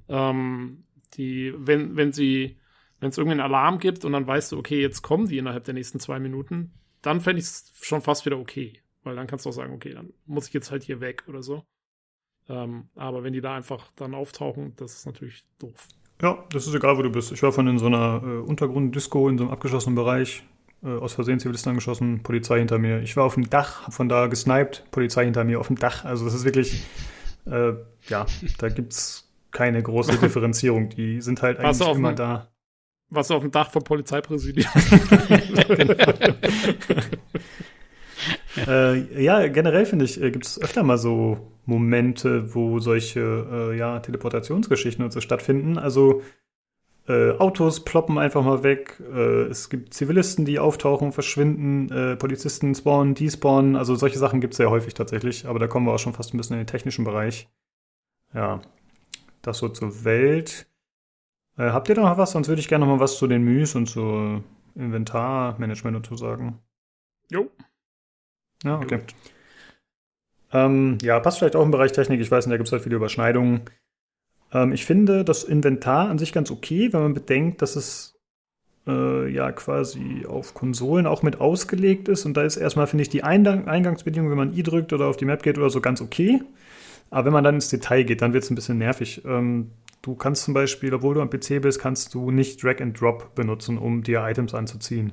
Ähm, die, wenn, wenn sie, wenn es irgendeinen Alarm gibt und dann weißt du, okay, jetzt kommen die innerhalb der nächsten zwei Minuten, dann fände ich es schon fast wieder okay. Weil dann kannst du auch sagen, okay, dann muss ich jetzt halt hier weg oder so. Ähm, aber wenn die da einfach dann auftauchen, das ist natürlich doof. Ja, das ist egal, wo du bist. Ich war von in so einer äh, Untergrunddisco in so einem abgeschlossenen Bereich. Äh, aus Versehen Zivilisten angeschossen, Polizei hinter mir. Ich war auf dem Dach, hab von da gesniped, Polizei hinter mir auf dem Dach. Also das ist wirklich, äh, ja, da gibt's keine große Differenzierung. Die sind halt eigentlich immer dem- da. Was auf dem Dach vom Polizeipräsidium. äh, ja, generell finde ich, äh, gibt es öfter mal so Momente, wo solche äh, ja, Teleportationsgeschichten und so stattfinden. Also äh, Autos ploppen einfach mal weg, äh, es gibt Zivilisten, die auftauchen, verschwinden, äh, Polizisten spawnen, despawnen, also solche Sachen gibt es sehr häufig tatsächlich, aber da kommen wir auch schon fast ein bisschen in den technischen Bereich. Ja, das so zur Welt. Habt ihr noch was? Sonst würde ich gerne noch mal was zu den Menüs und zu Inventarmanagement dazu sagen. jo. Ja, okay. Ähm, ja, passt vielleicht auch im Bereich Technik. Ich weiß nicht, da gibt es halt viele Überschneidungen. Ähm, ich finde das Inventar an sich ganz okay, wenn man bedenkt, dass es äh, ja quasi auf Konsolen auch mit ausgelegt ist. Und da ist erstmal, finde ich, die Eingang Eingangsbedienung, wenn man I drückt oder auf die Map geht oder so, ganz okay. Aber wenn man dann ins Detail geht, dann wird es ein bisschen nervig. Ähm, du kannst zum Beispiel, obwohl du am PC bist, kannst du nicht Drag and Drop benutzen, um dir Items anzuziehen.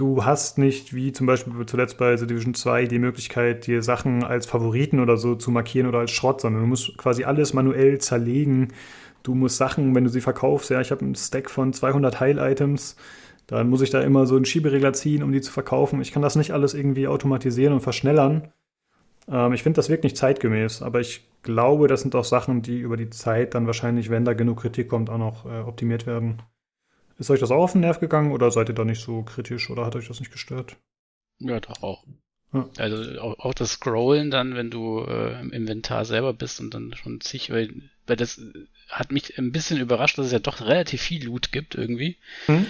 Du hast nicht, wie zum Beispiel zuletzt bei The Division 2, die Möglichkeit, dir Sachen als Favoriten oder so zu markieren oder als Schrott, sondern du musst quasi alles manuell zerlegen. Du musst Sachen, wenn du sie verkaufst, ja, ich habe einen Stack von 200 Heil-Items, dann muss ich da immer so einen Schieberegler ziehen, um die zu verkaufen. Ich kann das nicht alles irgendwie automatisieren und verschnellern. Ähm, ich finde, das wirkt nicht zeitgemäß, aber ich glaube, das sind auch Sachen, die über die Zeit dann wahrscheinlich, wenn da genug Kritik kommt, auch noch äh, optimiert werden. Ist euch das auch auf den Nerv gegangen oder seid ihr da nicht so kritisch oder hat euch das nicht gestört? Ja, doch auch. Ja. Also auch, auch das Scrollen dann, wenn du äh, im Inventar selber bist und dann schon zig, weil, weil das äh, hat mich ein bisschen überrascht, dass es ja doch relativ viel Loot gibt irgendwie. Hm?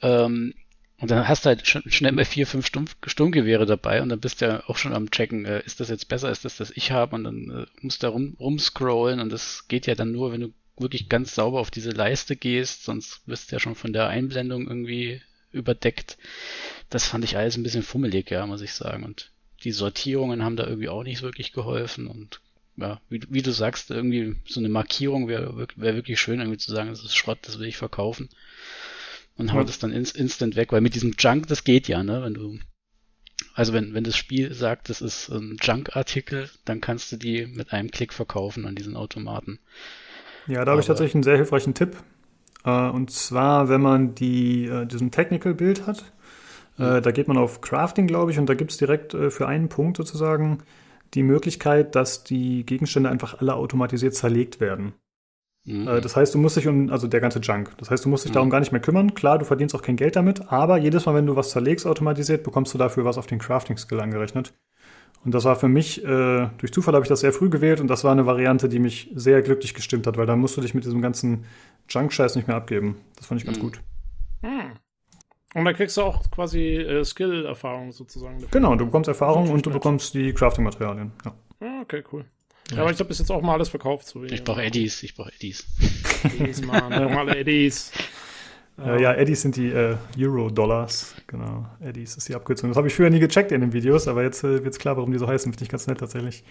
Ähm, und dann hast du halt schon schnell mal vier, fünf Sturm, Sturmgewehre dabei und dann bist du ja auch schon am checken, äh, ist das jetzt besser, ist das das ich habe und dann äh, musst du da rum, rumscrollen und das geht ja dann nur, wenn du wirklich ganz sauber auf diese Leiste gehst, sonst wirst du ja schon von der Einblendung irgendwie überdeckt. Das fand ich alles ein bisschen fummelig, ja, muss ich sagen. Und die Sortierungen haben da irgendwie auch nicht wirklich geholfen und ja, wie, du- wie du sagst, irgendwie so eine Markierung wäre wäre wirklich schön, irgendwie zu sagen, das ist Schrott, das will ich verkaufen. Und hau Ja. das dann ins, instant weg, weil mit diesem Junk, das geht ja, ne? Wenn du, also wenn, wenn das Spiel sagt, das ist ein Junk-Artikel, dann kannst du die mit einem Klick verkaufen an diesen Automaten. Ja, da habe ich tatsächlich einen sehr hilfreichen Tipp. Äh, und zwar, wenn man die, äh, diesen Technical-Bild hat, äh, da geht man auf Crafting, glaube ich, und da gibt es direkt für einen Punkt sozusagen die Möglichkeit, dass die Gegenstände einfach alle automatisiert zerlegt werden. Mhm. Das heißt, du musst dich um, also der ganze Junk, das heißt, du musst dich Mhm. darum gar nicht mehr kümmern. Klar, du verdienst auch kein Geld damit, aber jedes Mal, wenn du was zerlegst automatisiert, bekommst du dafür was auf den Crafting-Skill angerechnet. Und das war für mich, äh, durch Zufall habe ich das sehr früh gewählt und das war eine Variante, die mich sehr glücklich gestimmt hat, weil dann musst du dich mit diesem ganzen Junk-Scheiß nicht mehr abgeben. Das fand ich ganz Mhm. gut. Hm. Und dann kriegst du auch quasi äh, Skill-Erfahrung sozusagen. dafür. Genau, du bekommst Erfahrung und du nett. bekommst die Crafting-Materialien. Ja. Ah, okay, cool. Ja, aber ich habe bis jetzt auch mal alles verkauft. So Ich brauche Eddies, ich brauche Eddies. Eddies, Mann. Normale Eddies. Äh, ja, Eddies sind die äh, Euro-Dollars. Genau, Eddies ist die Abkürzung. Das habe ich früher nie gecheckt in den Videos, aber jetzt äh, wird es klar, warum die so heißen. Finde ich ganz nett tatsächlich.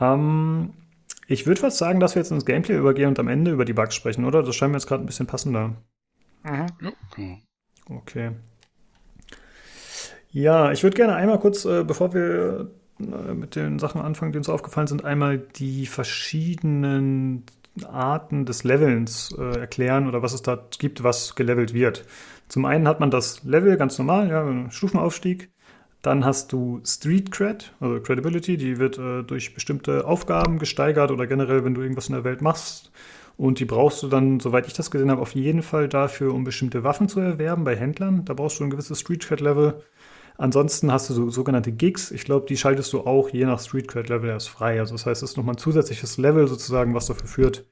Ähm, ich würde fast sagen, dass wir jetzt ins Gameplay übergehen und am Ende über die Bugs sprechen, oder? Das scheint mir jetzt gerade ein bisschen passender. Mhm. Genau. Okay. Ja, ich würde gerne einmal kurz, äh, bevor wir äh, mit den Sachen anfangen, die uns aufgefallen sind, einmal die verschiedenen Arten des Levelns äh, erklären oder was es da gibt, was gelevelt wird. Zum einen hat man das Level ganz normal, ja, Stufenaufstieg. Dann hast du Street Cred, also Credibility, die wird äh, durch bestimmte Aufgaben gesteigert oder generell, wenn du irgendwas in der Welt machst. Und die brauchst du dann, soweit ich das gesehen habe, auf jeden Fall dafür, um bestimmte Waffen zu erwerben bei Händlern. Da brauchst du ein gewisses Street Cred Level. Ansonsten hast du so sogenannte Gigs. Ich glaube, die schaltest du auch je nach Street Cred Level erst frei. Also das heißt, es ist nochmal ein zusätzliches Level sozusagen, was dafür führt,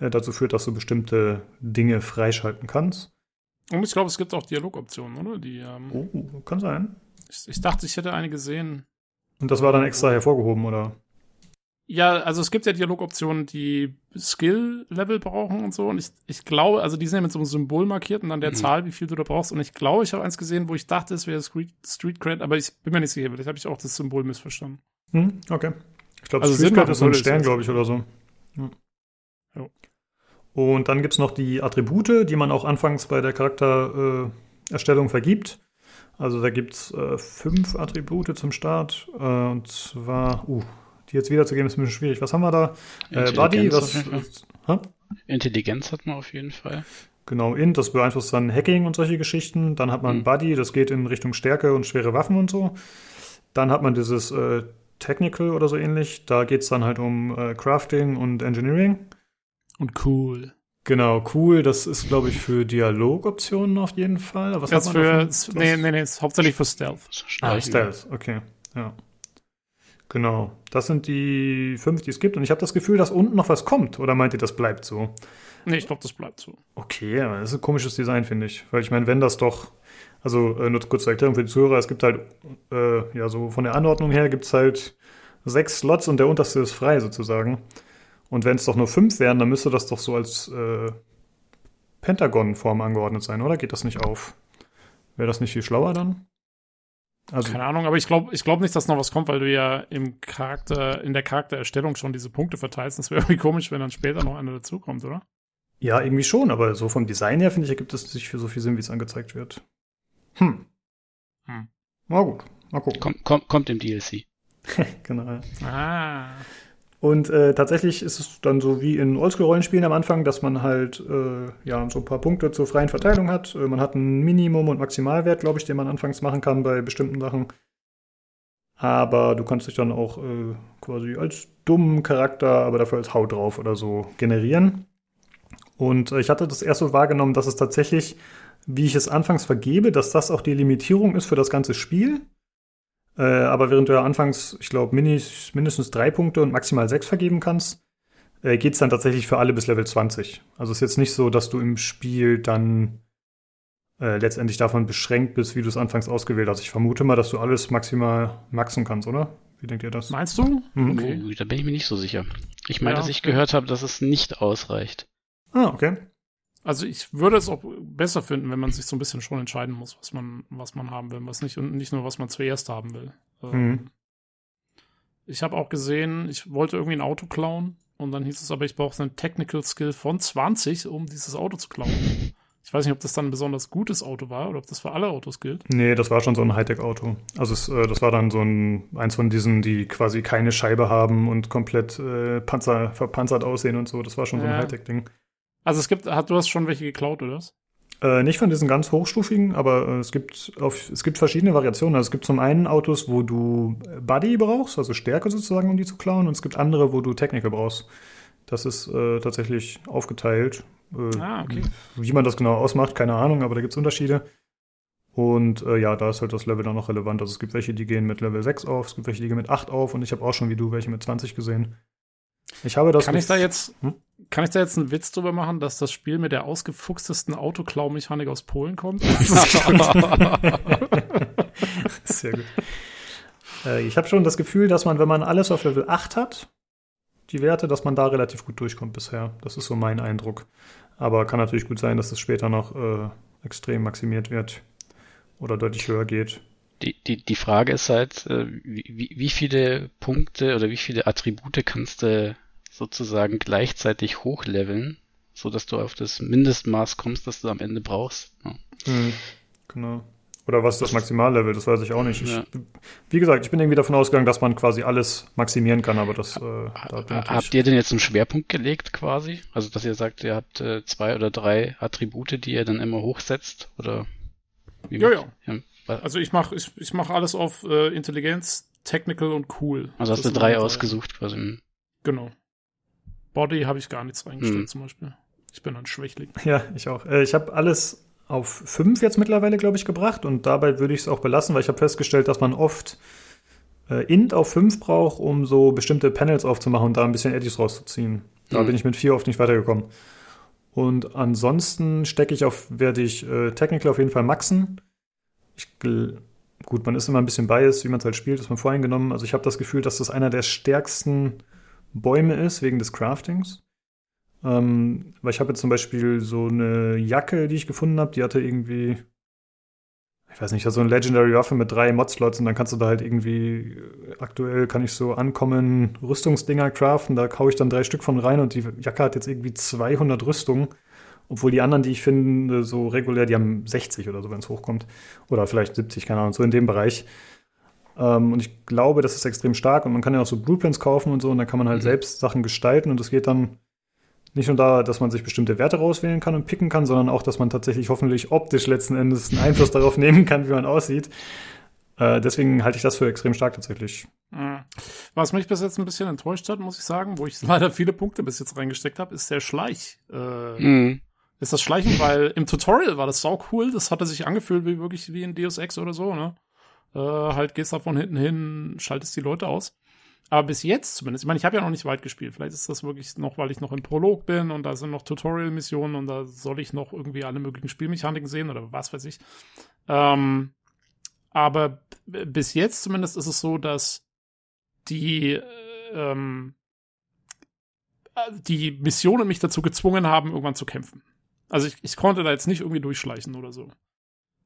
äh, dazu führt, dass du bestimmte Dinge freischalten kannst. Und ich glaube, es gibt auch Dialogoptionen, oder? Die, ähm, Oh, kann sein. ich, ich dachte, ich hätte eine gesehen. Und das war dann extra hervorgehoben, oder? Ja, also es gibt ja Dialogoptionen, die Skill-Level brauchen und so. Und ich, ich glaube, also die sind ja mit so einem Symbol markiert und dann der Mhm. Zahl, wie viel du da brauchst. Und ich glaube, ich habe eins gesehen, wo ich dachte, es wäre Street, Street Cred, aber ich bin mir nicht sicher. Vielleicht habe ich auch das Symbol missverstanden. Hm, okay. Ich glaube, Also Sinn machen ist so ein es Stern, glaube ich, oder so. Ja. Jo. Und dann gibt's noch die Attribute, die man auch anfangs bei der Charaktererstellung äh, vergibt. Also da gibt's äh, fünf Attribute zum Start. Äh, und zwar, uh, die jetzt wiederzugeben, ist ein bisschen schwierig. Was haben wir da? Äh, Buddy, Intelligenz was. Hä? Intelligenz hat man auf jeden Fall. Genau, Int, das beeinflusst dann Hacking und solche Geschichten. Dann hat man Mhm. Buddy, das geht in Richtung Stärke und schwere Waffen und so. Dann hat man dieses äh, Technical oder so ähnlich. Da geht's dann halt um äh, Crafting und Engineering. Und cool. Genau, cool. Das ist, glaube ich, für Dialogoptionen auf jeden Fall. Was Das hat man für, davon? nee, nee, nee, ist hauptsächlich für Stealth. Ah. Stealth, okay. Ja. Genau. Das sind die fünf, die es gibt. Und ich habe das Gefühl, dass unten noch was kommt. Oder meint ihr, das bleibt so? Nee, ich glaube, das bleibt so. Okay, das ist ein komisches Design, finde ich. Weil ich meine, wenn das doch, also äh, nur kurz zur Erklärung für die Zuhörer, es gibt halt, äh, ja, so von der Anordnung her gibt es halt sechs Slots und der unterste ist frei sozusagen. Und wenn es doch nur fünf wären, dann müsste das doch so als äh, Pentagon-Form angeordnet sein, oder? Geht das nicht auf? Wäre das nicht viel schlauer dann? Also, Keine Ahnung, aber ich glaube ich glaub nicht, dass noch was kommt, weil du ja im Charakter, in der Charaktererstellung schon diese Punkte verteilst. Das wäre irgendwie komisch, wenn dann später noch einer dazukommt, oder? ja, irgendwie schon, aber so vom Design her, finde ich, ergibt es nicht für so viel Sinn, wie es angezeigt wird. Hm. Hm. Na gut, mal gucken. Kommt, kommt, kommt im DLC. Genau. Ah. Und äh, tatsächlich ist es dann so wie in Oldschool-Rollenspielen am Anfang, dass man halt äh, ja so ein paar Punkte zur freien Verteilung hat. Äh, man hat einen Minimum- und Maximalwert, glaube ich, den man anfangs machen kann bei bestimmten Sachen. Aber du kannst dich dann auch äh, quasi als dummen Charakter, aber dafür als Haut drauf oder so generieren. Und äh, ich hatte das erst so wahrgenommen, dass es tatsächlich, wie ich es anfangs vergebe, dass das auch die Limitierung ist für das ganze Spiel. Äh, aber während du ja anfangs, ich glaube, mindestens drei Punkte und maximal sechs vergeben kannst, äh, geht es dann tatsächlich für alle bis Level 20. Also es ist jetzt nicht so, dass du im Spiel dann äh, letztendlich davon beschränkt bist, wie du es anfangs ausgewählt hast. Ich vermute mal, dass du alles maximal maxen kannst, oder? Wie denkt ihr das? Meinst du? Mhm. Okay. Da bin ich mir nicht so sicher. Ich meine, Ja, dass ich okay. gehört habe, dass es nicht ausreicht. Ah, okay. Also ich würde es auch besser finden, wenn man sich so ein bisschen schon entscheiden muss, was man, was man haben will, was nicht und nicht nur, was man zuerst haben will. Ähm, Mhm. Ich habe auch gesehen, ich wollte irgendwie ein Auto klauen und dann hieß es aber, ich brauche einen Technical Skill von 20, um dieses Auto zu klauen. Ich weiß nicht, ob das dann ein besonders gutes Auto war oder ob das für alle Autos gilt. Nee, das war schon so ein Hightech-Auto. Also es, äh, das war dann so ein eins von diesen, die quasi keine Scheibe haben und komplett äh, Panzer, verpanzert aussehen und so. Das war schon so ein Ja. Hightech-Ding. Also es gibt, hat, du hast schon welche geklaut, oder? was? Äh, nicht von diesen ganz hochstufigen, aber äh, es gibt auf, es gibt verschiedene Variationen. Also es gibt zum einen Autos, wo du Buddy brauchst, also Stärke sozusagen, um die zu klauen, und es gibt andere, wo du Technical brauchst. Das ist äh, tatsächlich aufgeteilt. Äh, Ah, okay. Wie man das genau ausmacht, keine Ahnung, aber da gibt es Unterschiede. Und äh, ja, da ist halt das Level dann noch relevant. Also es gibt welche, die gehen mit Level 6 auf, es gibt welche, die gehen mit 8 auf und ich habe auch schon wie du welche mit 20 gesehen. Ich habe das Kann ich da jetzt, Hm? Kann ich da jetzt einen Witz drüber machen, dass das Spiel mit der ausgefuchstesten Autoklau-Mechanik aus Polen kommt? Sehr gut. Äh, ich habe schon das Gefühl, dass man, wenn man alles auf Level 8 hat, die Werte, dass man da relativ gut durchkommt bisher. Das ist so mein Eindruck. Aber kann natürlich gut sein, dass es später noch äh, extrem maximiert wird oder deutlich höher geht. Die, die, die Frage ist halt, äh, wie- wie viele Punkte oder wie viele Attribute kannst du sozusagen gleichzeitig hochleveln, so dass du auf das Mindestmaß kommst, das du am Ende brauchst. Ja. Mhm. Genau. Oder was ist das Maximallevel? Das weiß ich auch nicht. Ich, Ja. Wie gesagt, ich bin irgendwie davon ausgegangen, dass man quasi alles maximieren kann, aber das äh, da bin ich Habt ihr denn jetzt einen Schwerpunkt gelegt quasi? Also dass ihr sagt, ihr habt äh, zwei oder drei Attribute, die ihr dann immer hochsetzt? Oder wie Ja, ja. wa- Also ich mache ich, ich mach alles auf äh, Intelligenz, Technical und Cool. Also hast Das du drei ausgesucht quasi. Genau. Body habe ich gar nichts reingestellt Hm. zum Beispiel. Ich bin ein Schwächling. Ja, ich auch. Äh, ich habe alles auf fünf jetzt mittlerweile, glaube ich, gebracht und dabei würde ich es auch belassen, weil ich habe festgestellt, dass man oft äh, int auf fünf braucht, um so bestimmte Panels aufzumachen und da ein bisschen Eddies rauszuziehen. Da Mhm. bin ich mit vier oft nicht weitergekommen. Und ansonsten stecke ich auf, werde ich äh, Technical auf jeden Fall maxen. Ich, gut, man ist immer ein bisschen biased, wie man es halt spielt, ist man voreingenommen. Also ich habe das Gefühl, dass das einer der stärksten Bäume ist, wegen des Craftings. Ähm, weil ich habe jetzt zum Beispiel so eine Jacke, die ich gefunden habe, die hatte irgendwie, ich weiß nicht, so eine Legendary Waffe mit drei Mod-Slots und dann kannst du da halt irgendwie, äh, aktuell kann ich so ankommen Rüstungsdinger craften, da hau ich dann drei Stück von rein und die Jacke hat jetzt irgendwie 200 Rüstungen, obwohl die anderen, die ich finde, so regulär, die haben 60 oder so, wenn es hochkommt. Oder vielleicht 70, keine Ahnung, so in dem Bereich. Ähm, und ich glaube, das ist extrem stark und man kann ja auch so Blueprints kaufen und so und dann kann man halt Mhm. selbst Sachen gestalten und es geht dann nicht nur da, dass man sich bestimmte Werte rauswählen kann und picken kann, sondern auch, dass man tatsächlich hoffentlich optisch letzten Endes einen Einfluss darauf nehmen kann, wie man aussieht. Äh, deswegen halte ich das für extrem stark tatsächlich. Mhm. Was mich bis jetzt ein bisschen enttäuscht hat, muss ich sagen, wo ich leider viele Punkte bis jetzt reingesteckt habe, ist der Schleich. Äh, Mhm. Ist das Schleichen, weil im Tutorial war das sau cool, das hatte sich angefühlt wie wirklich wie in Deus Ex oder so, ne? Äh, halt gehst da von hinten hin, schaltest die Leute aus. Aber bis jetzt zumindest, ich meine, ich habe ja noch nicht weit gespielt. Vielleicht ist das wirklich noch, weil ich noch im Prolog bin und da sind noch Tutorial-Missionen und da soll ich noch irgendwie alle möglichen Spielmechaniken sehen oder was weiß ich. Ähm, aber bis jetzt zumindest ist es so, dass die, äh, ähm, äh, die Missionen mich dazu gezwungen haben, irgendwann zu kämpfen. Also ich, ich konnte da jetzt nicht irgendwie durchschleichen oder so.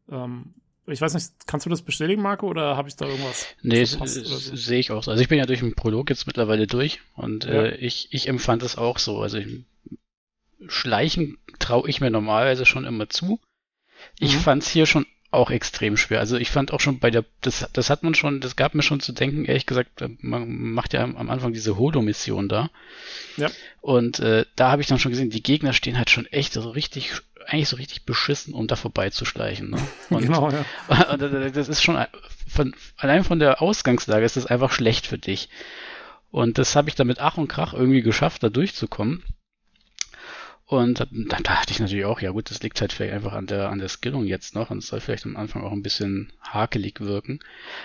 Ähm, ich weiß nicht, kannst du das bestätigen, Marco, oder habe ich da irgendwas Nee, so? sehe ich auch so. Also ich bin ja durch den Prolog jetzt mittlerweile durch und Ja. äh, ich, ich empfand es auch so. Also ich, Schleichen traue ich mir normalerweise schon immer zu. Ich Mhm. fand es hier schon auch extrem schwer. Also ich fand auch schon bei der, das, das hat man schon, das gab mir schon zu denken, ehrlich gesagt, äh, man macht ja am am Anfang diese Holo-Mission da. Ja. Und äh, da habe ich dann schon gesehen, die Gegner stehen halt schon echt so richtig, eigentlich so richtig beschissen, um da vorbeizuschleichen. Ne? Und, Genau, ja. und das das ist schon von, allein von der Ausgangslage ist das einfach schlecht für dich. Und das habe ich dann mit Ach und Krach irgendwie geschafft, da durchzukommen. Und da, da dachte ich natürlich auch, ja gut, das liegt halt vielleicht einfach an der, an der Skillung jetzt noch und es soll vielleicht am Anfang auch ein bisschen hakelig wirken.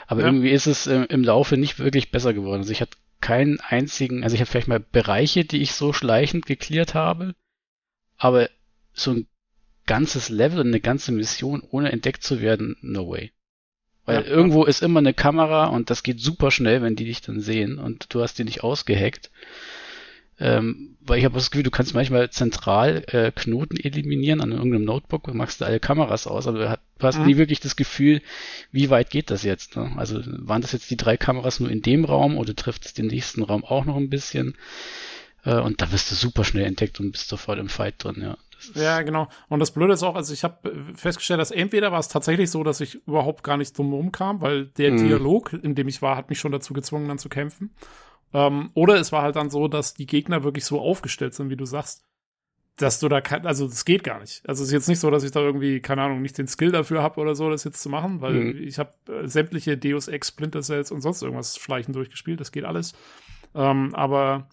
Aber Ja. irgendwie ist es äh, im Laufe nicht wirklich besser geworden. Also ich hatte keinen einzigen, also ich habe vielleicht mal Bereiche, die ich so schleichend geklärt habe, aber so ein ganzes Level und eine ganze Mission ohne entdeckt zu werden, no way. Weil Ja. irgendwo ist immer eine Kamera und das geht super schnell, wenn die dich dann sehen und du hast die nicht ausgehackt. Ähm, weil ich habe das Gefühl, du kannst manchmal zentral äh, Knoten eliminieren an irgendeinem Notebook und machst alle Kameras aus, aber du, hat, du hast Mhm. nie wirklich das Gefühl, wie weit geht das jetzt. Ne? Also waren das jetzt die drei Kameras nur in dem Raum oder trifft es den nächsten Raum auch noch ein bisschen? Äh, und da wirst du super schnell entdeckt und bist sofort im Fight drin, ja. Ja, genau. Und das Blöde ist auch, also ich habe festgestellt, dass entweder war es tatsächlich so, dass ich überhaupt gar nicht drum rumkam, weil der Mhm. Dialog, in dem ich war, hat mich schon dazu gezwungen, dann zu kämpfen. Ähm, oder es war halt dann so, dass die Gegner wirklich so aufgestellt sind, wie du sagst, dass du da kein, also das geht gar nicht. Also es ist jetzt nicht so, dass ich da irgendwie, keine Ahnung, nicht den Skill dafür habe oder so, das jetzt zu machen, weil Mhm. ich habe äh, sämtliche Deus Ex, Splinter Cells und sonst irgendwas schleichen durchgespielt, das geht alles. Ähm, aber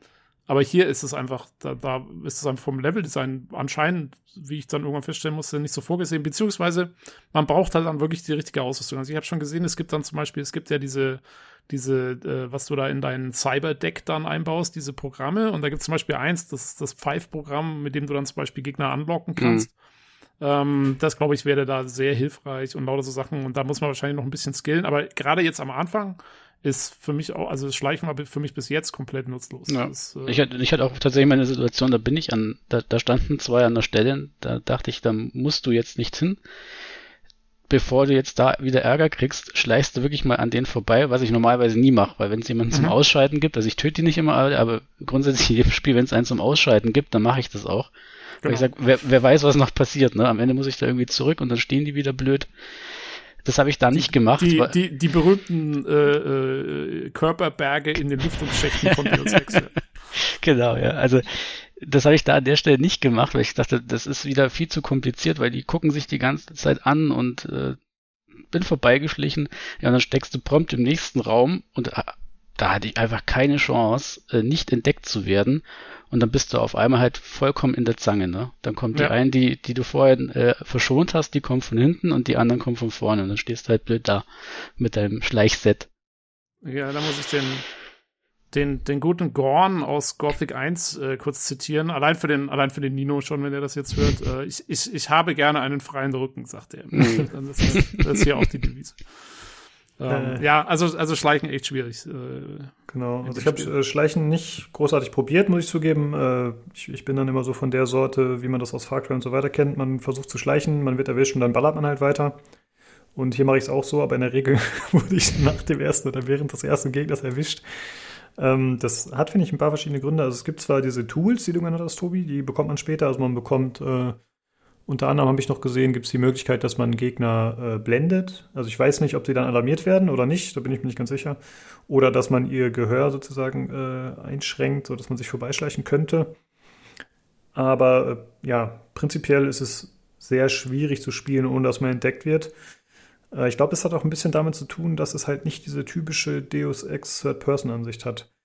aber hier ist es einfach, da, da ist es einfach vom Leveldesign anscheinend, wie ich dann irgendwann feststellen musste, nicht so vorgesehen. Beziehungsweise man braucht halt dann wirklich die richtige Ausrüstung. Also ich habe schon gesehen, es gibt dann zum Beispiel, es gibt ja diese, diese, äh, was du da in dein Cyberdeck dann einbaust, diese Programme. Und da gibt es zum Beispiel eins, das ist das Five-Programm, mit dem du dann zum Beispiel Gegner anlocken kannst. Ähm, das, glaube ich, wäre da sehr hilfreich und lauter so Sachen. Und da muss man wahrscheinlich noch ein bisschen skillen. Aber gerade jetzt am Anfang ist für mich auch, also das Schleichen war für mich bis jetzt komplett nutzlos. Ja. Das, äh, Ich hatte, ich hatte auch tatsächlich meine Situation, da bin ich an, da, da standen zwei an der Stelle, da dachte ich, da musst du jetzt nicht hin. Bevor du jetzt da wieder Ärger kriegst, schleichst du wirklich mal an denen vorbei, was ich normalerweise nie mache, weil wenn es jemanden zum Mhm. Ausschalten gibt, also ich töte die nicht immer alle, aber grundsätzlich in jedem Spiel, wenn es einen zum Ausschalten gibt, dann mache ich das auch. Weil ich Genau. sag, wer, wer weiß, was noch passiert, ne? Am Ende muss ich da irgendwie zurück und dann stehen die wieder blöd. Das habe ich da nicht gemacht. die, die, die berühmten äh, äh, Körperberge in den Lüftungsschächten von Deus Ex. ja. Genau, ja. Also das habe ich da an der Stelle nicht gemacht, weil ich dachte, das ist wieder viel zu kompliziert, weil die gucken sich die ganze Zeit an und äh, bin vorbeigeschlichen. Ja, und dann steckst du prompt im nächsten Raum und äh, da hatte ich einfach keine Chance, äh, nicht entdeckt zu werden. Und dann bist du auf einmal halt vollkommen in der Zange, ne? Dann kommt Ja. die einen, die, die du vorher äh, verschont hast, die kommen von hinten und die anderen kommen von vorne. Und dann stehst du halt blöd da mit deinem Schleichset. ja, da muss ich den, den, den guten Gorn aus Gothic 1 äh, kurz zitieren. Allein für den, allein für den Nino schon, wenn er das jetzt hört. Äh, ich, ich, ich habe gerne einen freien Rücken, sagt er. das, ist, das ist hier auch die Devise. Ähm, Äh. Ja, also, also Schleichen echt schwierig. Äh, Genau, also ich habe äh, Schleichen nicht großartig probiert, muss ich zugeben. Äh, ich, ich bin dann immer so von der Sorte, wie man das aus Far Cry und so weiter kennt. Man versucht zu schleichen, man wird erwischt und dann ballert man halt weiter. Und hier mache ich es auch so, aber in der Regel wurde ich nach dem ersten oder während des ersten Gegners erwischt. Ähm, das hat, finde ich, ein paar verschiedene Gründe. Also es gibt zwar diese Tools, die du genannt hast, Tobi, die bekommt man später. Also man bekommt, unter anderem habe ich noch gesehen, gibt es die Möglichkeit, dass man Gegner äh, blendet. Also ich weiß nicht, ob sie dann alarmiert werden oder nicht, da bin ich mir nicht ganz sicher. Oder dass man ihr Gehör sozusagen äh, einschränkt, sodass man sich vorbeischleichen könnte. Aber äh, ja, prinzipiell ist es sehr schwierig zu spielen, ohne dass man entdeckt wird. Äh, ich glaube, es hat auch ein bisschen damit zu tun, dass es halt nicht diese typische Deus Ex Third-Person-Ansicht hat.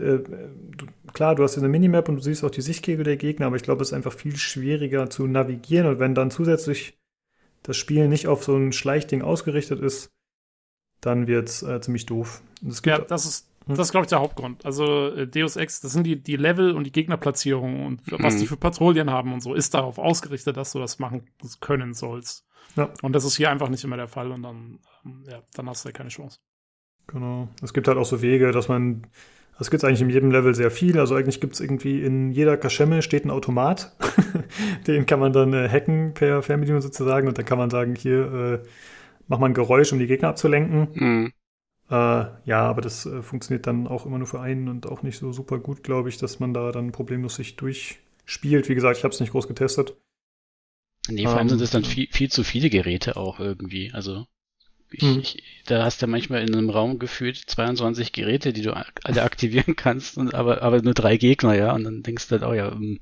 Äh, du, klar, du hast diese Minimap und du siehst auch die Sichtkegel der Gegner, aber ich glaube, es ist einfach viel schwieriger zu navigieren. Und wenn dann zusätzlich das Spiel nicht auf so ein Schleichding ausgerichtet ist, dann wird es äh, ziemlich doof. Ja, das ist, das ist, glaube ich, der Hauptgrund. Also äh, Deus Ex, das sind die, die Level und die Gegnerplatzierung und was Mhm. die für Patrouillen haben und so, ist darauf ausgerichtet, dass du das machen können sollst. Ja. Und das ist hier einfach nicht immer der Fall und dann, ähm, ja, dann hast du ja keine Chance. Genau. Es gibt halt auch so Wege, dass man. Es gibt eigentlich in jedem Level sehr viel. Also eigentlich gibt es irgendwie in jeder Kaschemme steht ein Automat. Den kann man dann äh, hacken per Fernbedienung sozusagen und dann kann man sagen, hier äh, mach mal ein Geräusch, um die Gegner abzulenken. Mhm. Äh, ja, aber das äh, funktioniert dann auch immer nur für einen und auch nicht so super gut, glaube ich, dass man da dann problemlos sich durchspielt. Wie gesagt, ich habe es nicht groß getestet. Nee, vor allem Ähm, sind es dann viel, viel zu viele Geräte auch irgendwie. Also ich, Hm. ich, da hast du manchmal in einem Raum gefühlt 22 Geräte, die du alle aktivieren kannst, und aber, aber nur drei Gegner, ja. Und dann denkst du halt, oh ja, ähm,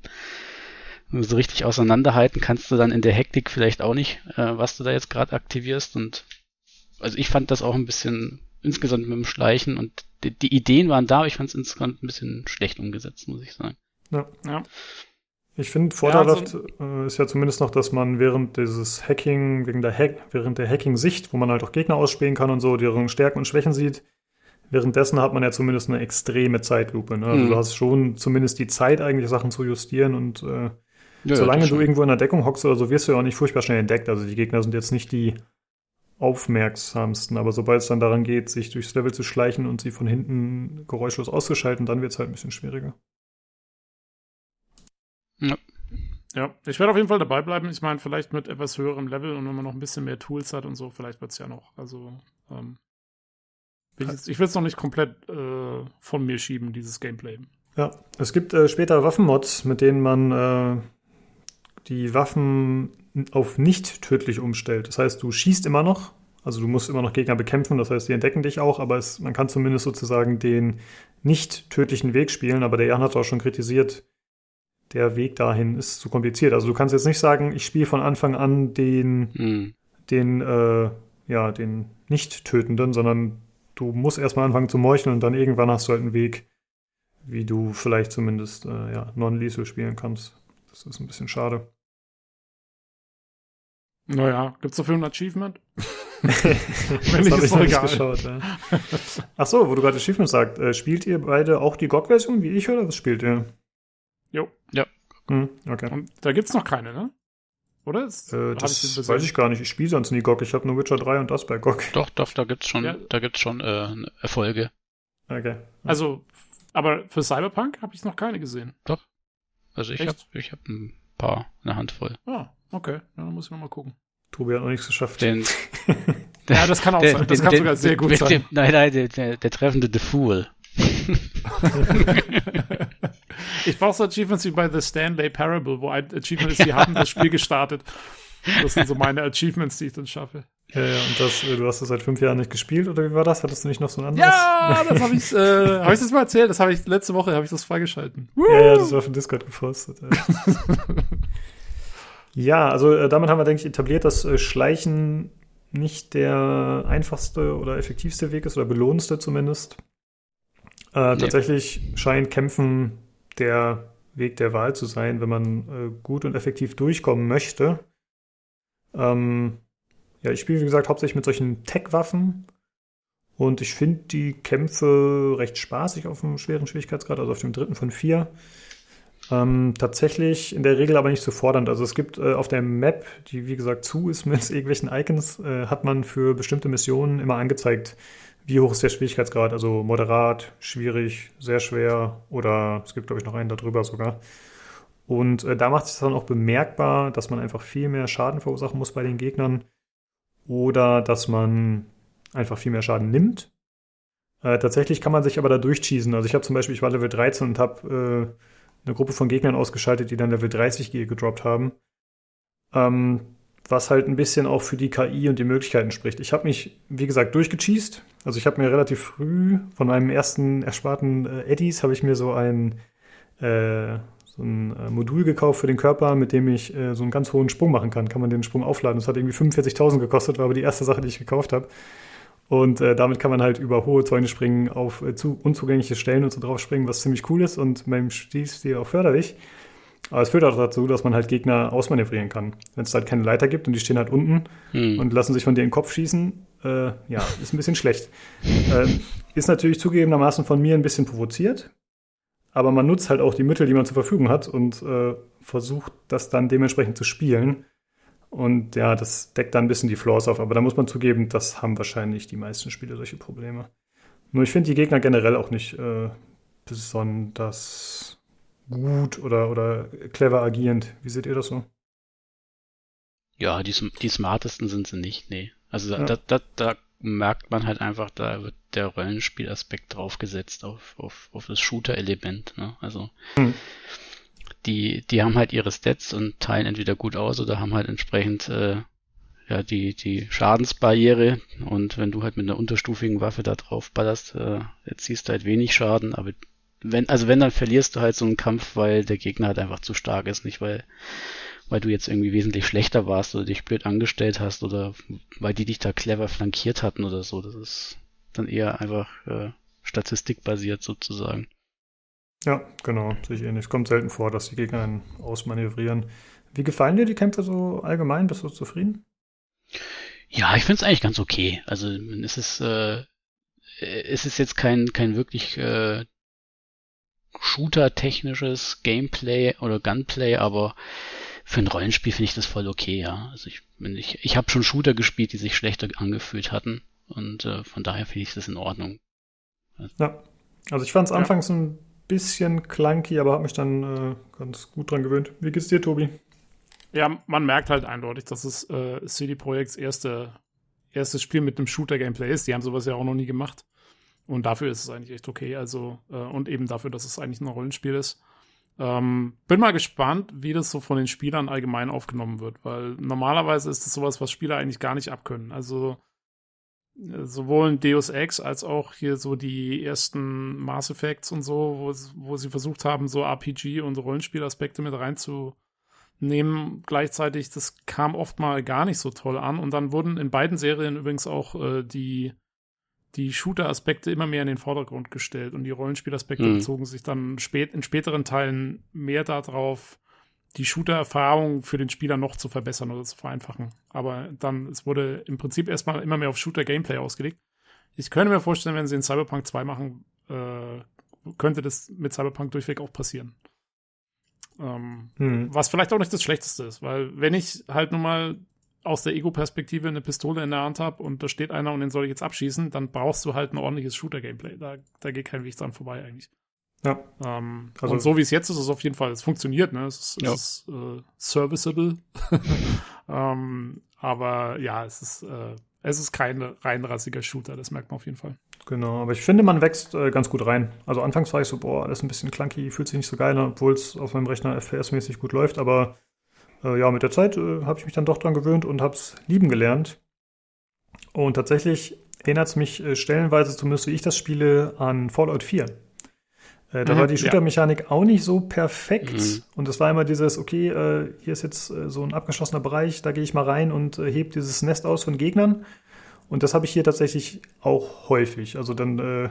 so richtig auseinanderhalten kannst du dann in der Hektik vielleicht auch nicht, äh, was du da jetzt gerade aktivierst. Und also ich fand das auch ein bisschen insgesamt mit dem Schleichen und die, die Ideen waren da, aber ich fand es insgesamt ein bisschen schlecht umgesetzt, muss ich sagen. Ja. Ja. Ich finde, vorteilhaft also- äh, ist ja zumindest noch, dass man während dieses Hacking, wegen der Hack, während der Hacking-Sicht, wo man halt auch Gegner ausspähen kann und so, deren Stärken und Schwächen sieht, währenddessen hat man ja zumindest eine extreme Zeitlupe. Ne? Also Mhm. du hast schon zumindest die Zeit, eigentlich Sachen zu justieren und äh, Ja, solange das du irgendwo in der Deckung hockst oder so, wirst du ja auch nicht furchtbar schnell entdeckt. Also die Gegner sind jetzt nicht die aufmerksamsten, aber sobald es dann daran geht, sich durchs Level zu schleichen und sie von hinten geräuschlos auszuschalten, dann wird es halt ein bisschen schwieriger. Ja, ich werde auf jeden Fall dabei bleiben. Ich meine, vielleicht mit etwas höherem Level und wenn man noch ein bisschen mehr Tools hat und so, vielleicht wird es ja noch. Also, ähm, will ich ich will es noch nicht komplett äh, von mir schieben, dieses Gameplay. Ja, es gibt äh, später Waffenmods, mit denen man äh, die Waffen auf nicht tödlich umstellt. Das heißt, du schießt immer noch, also du musst immer noch Gegner bekämpfen, das heißt, die entdecken dich auch, aber es, man kann zumindest sozusagen den nicht tödlichen Weg spielen. Aber der Jan hat auch schon kritisiert, der Weg dahin ist zu kompliziert. Also du kannst jetzt nicht sagen, ich spiele von Anfang an den, Hm. den, äh, ja, den nicht-Tötenden, sondern du musst erstmal anfangen zu meucheln und dann irgendwann hast du halt einen Weg, wie du vielleicht zumindest äh, ja, non-lethal spielen kannst. Das ist ein bisschen schade. Naja, gibt's dafür ein Achievement? das nicht, habe ich noch nicht geschaut. Ja. Ach so, wo du gerade Achievements sagst, äh, spielt ihr beide auch die GOG-Version wie ich oder was spielt ihr? Hm, okay. Und da gibt's noch keine, ne? Oder? Ist, Äh, ich das den bisher- weiß ich gar nicht. Ich spiele sonst nie GOG. Ich habe nur Witcher 3 und das bei GOG. Doch, doch, da gibt's schon, Ja. da gibt's schon äh, Erfolge. Okay. Also, aber für Cyberpunk habe ich noch keine gesehen. Also ich habe ich hab ein paar, eine Handvoll. Ah, okay. Ja, dann muss ich noch mal gucken. Tobi hat noch nichts geschafft. Den, Ja, das kann auch sein. Das kann sogar sehr gut sein. Nein, nein, der, der, der treffende The Fool. Ich brauche so Achievements wie bei The Stanley Parable, wo ein Achievement ist, sie haben das Spiel gestartet. Das sind so meine Achievements, die ich dann schaffe. Ja, ja, und das, äh, du hast das seit fünf Jahren nicht gespielt, oder wie war das? Hattest du nicht noch so ein anderes? Ja, das habe ich, äh, habe ich das mal erzählt? Das habe ich letzte Woche habe ich das freigeschalten. Ja, ja, das war von Discord gepostet. Ja, ja also äh, damit haben wir, denke ich, etabliert, dass äh, Schleichen nicht der einfachste oder effektivste Weg ist, oder belohnendste zumindest. Äh, Nee. Tatsächlich scheint Kämpfen der Weg der Wahl zu sein, wenn man äh, gut und effektiv durchkommen möchte. Ähm, ja, ich spiele, wie gesagt, hauptsächlich mit solchen Tech-Waffen. Und ich finde die Kämpfe recht spaßig auf dem schweren Schwierigkeitsgrad, also auf dem dritten von vier. Ähm, tatsächlich in der Regel aber nicht so fordernd. Also es gibt äh, auf der Map, die wie gesagt zu ist mit irgendwelchen Icons, äh, hat man für bestimmte Missionen immer angezeigt, wie hoch ist der Schwierigkeitsgrad. Also moderat, schwierig, sehr schwer oder es gibt glaube ich noch einen darüber sogar. Und äh, da macht es dann auch bemerkbar, dass man einfach viel mehr Schaden verursachen muss bei den Gegnern oder dass man einfach viel mehr Schaden nimmt. Äh, tatsächlich kann man sich aber da durchcheesen. Also ich habe zum Beispiel, ich war Level 13 und habe äh, eine Gruppe von Gegnern ausgeschaltet, die dann Level 30 gedroppt haben. Ähm, was halt ein bisschen auch für die KI und die Möglichkeiten spricht. Ich habe mich, wie gesagt, durchgecheast. Also ich habe mir relativ früh von meinem ersten ersparten äh, Eddies habe ich mir so ein, äh, so ein äh, Modul gekauft für den Körper, mit dem ich äh, so einen ganz hohen Sprung machen kann. Kann man den Sprung aufladen. Das hat irgendwie 45.000 gekostet, war aber die erste Sache, die ich gekauft habe. Und äh, damit kann man halt über hohe Zäune springen, auf äh, zu unzugängliche Stellen und so drauf springen, was ziemlich cool ist und meinem Spielstil auch förderlich. Aber es führt auch dazu, dass man halt Gegner ausmanövrieren kann. Wenn es halt keine Leiter gibt und die stehen halt unten Hm. und lassen sich von dir in den Kopf schießen, äh, ja, ist ein bisschen schlecht. Äh, ist natürlich zugegebenermaßen von mir ein bisschen provoziert, aber man nutzt halt auch die Mittel, die man zur Verfügung hat und äh, versucht das dann dementsprechend zu spielen. Und ja, das deckt dann ein bisschen die Flaws auf. Aber da muss man zugeben, das haben wahrscheinlich die meisten Spiele solche Probleme. Nur ich finde die Gegner generell auch nicht äh, besonders gut oder, oder clever agierend. Wie seht ihr das so? Ja, die, die smartesten sind sie nicht, nee. Also da, Ja. da, da, da merkt man halt einfach, da wird der Rollenspielaspekt draufgesetzt auf, auf, auf das Shooter-Element, ne? Also Hm. die, die haben halt ihre Stats und teilen entweder gut aus oder haben halt entsprechend äh, ja die, die Schadensbarriere und wenn du halt mit einer unterstufigen Waffe da drauf ballerst, äh, erziehst du halt wenig Schaden, aber wenn, also wenn, dann verlierst du halt so einen Kampf, weil der Gegner halt einfach zu stark ist, nicht weil, weil du jetzt irgendwie wesentlich schlechter warst oder dich blöd angestellt hast oder weil die dich da clever flankiert hatten oder so. Das ist dann eher einfach äh, statistikbasiert sozusagen. Ja, genau, sehe ich ähnlich. Es kommt selten vor, dass die Gegner einen ausmanövrieren. Wie gefallen dir die Kämpfe so allgemein? Bist du zufrieden? Ja, ich finde es eigentlich ganz okay. Also es ist, äh, es ist jetzt kein, kein wirklich äh, Shooter-technisches Gameplay oder Gunplay, aber für ein Rollenspiel finde ich das voll okay, ja. Also ich, wenn ich, ich habe schon Shooter gespielt, die sich schlechter angefühlt hatten und äh, von daher finde ich das in Ordnung. Ja. Also ich fand es anfangs ein bisschen clunky, aber habe mich dann äh, ganz gut dran gewöhnt. Wie geht's dir, Tobi? Ja, man merkt halt eindeutig, dass es äh, CD Projekts erste, erstes Spiel mit einem Shooter-Gameplay ist. Die haben sowas ja auch noch nie gemacht. Und dafür ist es eigentlich echt okay. Also, äh, und eben dafür, dass es eigentlich ein Rollenspiel ist. Ähm, bin mal gespannt, wie das so von den Spielern allgemein aufgenommen wird, weil normalerweise ist das sowas, was Spieler eigentlich gar nicht abkönnen. Also äh, sowohl in Deus Ex als auch hier so die ersten Mass Effects und so, wo, wo sie versucht haben, so RPG und Rollenspielaspekte mit reinzunehmen. Gleichzeitig, das kam oft mal gar nicht so toll an. Und dann wurden in beiden Serien übrigens auch äh, die die Shooter-Aspekte immer mehr in den Vordergrund gestellt und die Rollenspielaspekte Mhm. bezogen sich dann spät, in späteren Teilen mehr darauf, die Shooter-Erfahrung für den Spieler noch zu verbessern oder zu vereinfachen. Aber dann, es wurde im Prinzip erstmal immer mehr auf Shooter-Gameplay ausgelegt. Ich könnte mir vorstellen, wenn sie in Cyberpunk 2 machen, äh, könnte das mit Cyberpunk durchweg auch passieren. Ähm, Hm. was vielleicht auch nicht das Schlechteste ist, weil wenn ich halt nun mal aus der Ego-Perspektive eine Pistole in der Hand habe und da steht einer und den soll ich jetzt abschießen, dann brauchst du halt ein ordentliches Shooter-Gameplay. Da, da geht kein Weg dran vorbei eigentlich. Ja. Ähm, Also- und so wie es jetzt ist, ist es auf jeden Fall, es funktioniert, ne? Es ist, Ja. es ist äh, serviceable. ähm, aber ja, es ist, äh, es ist kein reinrassiger Shooter, das merkt man auf jeden Fall. Genau, aber ich finde, man wächst äh, ganz gut rein. Also anfangs war ich so, boah, das ist ein bisschen clunky, fühlt sich nicht so geil an, obwohl es auf meinem Rechner FPS-mäßig gut läuft. Aber äh, ja, mit der Zeit äh, habe ich mich dann doch dran gewöhnt und habe es lieben gelernt. Und tatsächlich erinnert es mich äh, stellenweise, zumindest wie ich das spiele, an Fallout 4. Äh, da Mhm, war die ja. Shooter-Mechanik auch nicht so perfekt. Mhm. Und es war immer dieses, okay, äh, hier ist jetzt so ein abgeschlossener Bereich, da gehe ich mal rein und äh, heb dieses Nest aus von Gegnern. Und das habe ich hier tatsächlich auch häufig. Also dann, äh,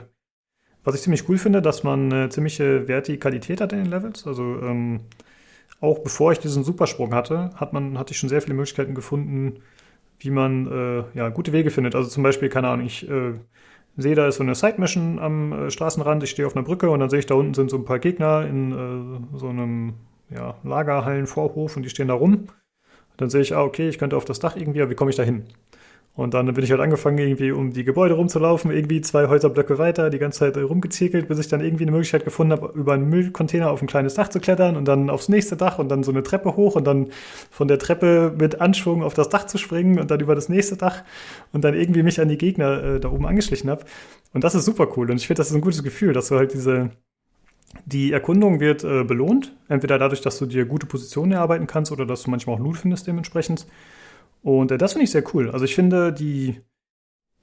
was ich ziemlich cool finde, dass man eine ziemliche Vertikalität hat in den Levels. Also ähm, auch bevor ich diesen Supersprung hatte, hat man, hatte ich schon sehr viele Möglichkeiten gefunden, wie man äh, ja, gute Wege findet. Also zum Beispiel, keine Ahnung, ich äh, sehe, da ist so eine Side-Mission am äh, Straßenrand, ich stehe auf einer Brücke und dann sehe ich, da unten sind so ein paar Gegner in äh, so einem ja, Lagerhallenvorhof und die stehen da rum. Dann sehe ich, ah, okay, ich könnte auf das Dach irgendwie, aber wie komme ich da hin? Und dann bin ich halt angefangen, irgendwie um die Gebäude rumzulaufen, irgendwie zwei Häuserblöcke weiter, die ganze Zeit rumgezirkelt, bis ich dann irgendwie eine Möglichkeit gefunden habe, über einen Müllcontainer auf ein kleines Dach zu klettern und dann aufs nächste Dach und dann so eine Treppe hoch und dann von der Treppe mit Anschwung auf das Dach zu springen und dann über das nächste Dach und dann irgendwie mich an die Gegner äh, da oben angeschlichen habe. Und das ist super cool. Und ich finde, das ist ein gutes Gefühl, dass du halt diese, die Erkundung wird äh, belohnt. Entweder dadurch, dass du dir gute Positionen erarbeiten kannst oder dass du manchmal auch Loot findest dementsprechend. Und äh, das finde ich sehr cool. Also ich finde, die,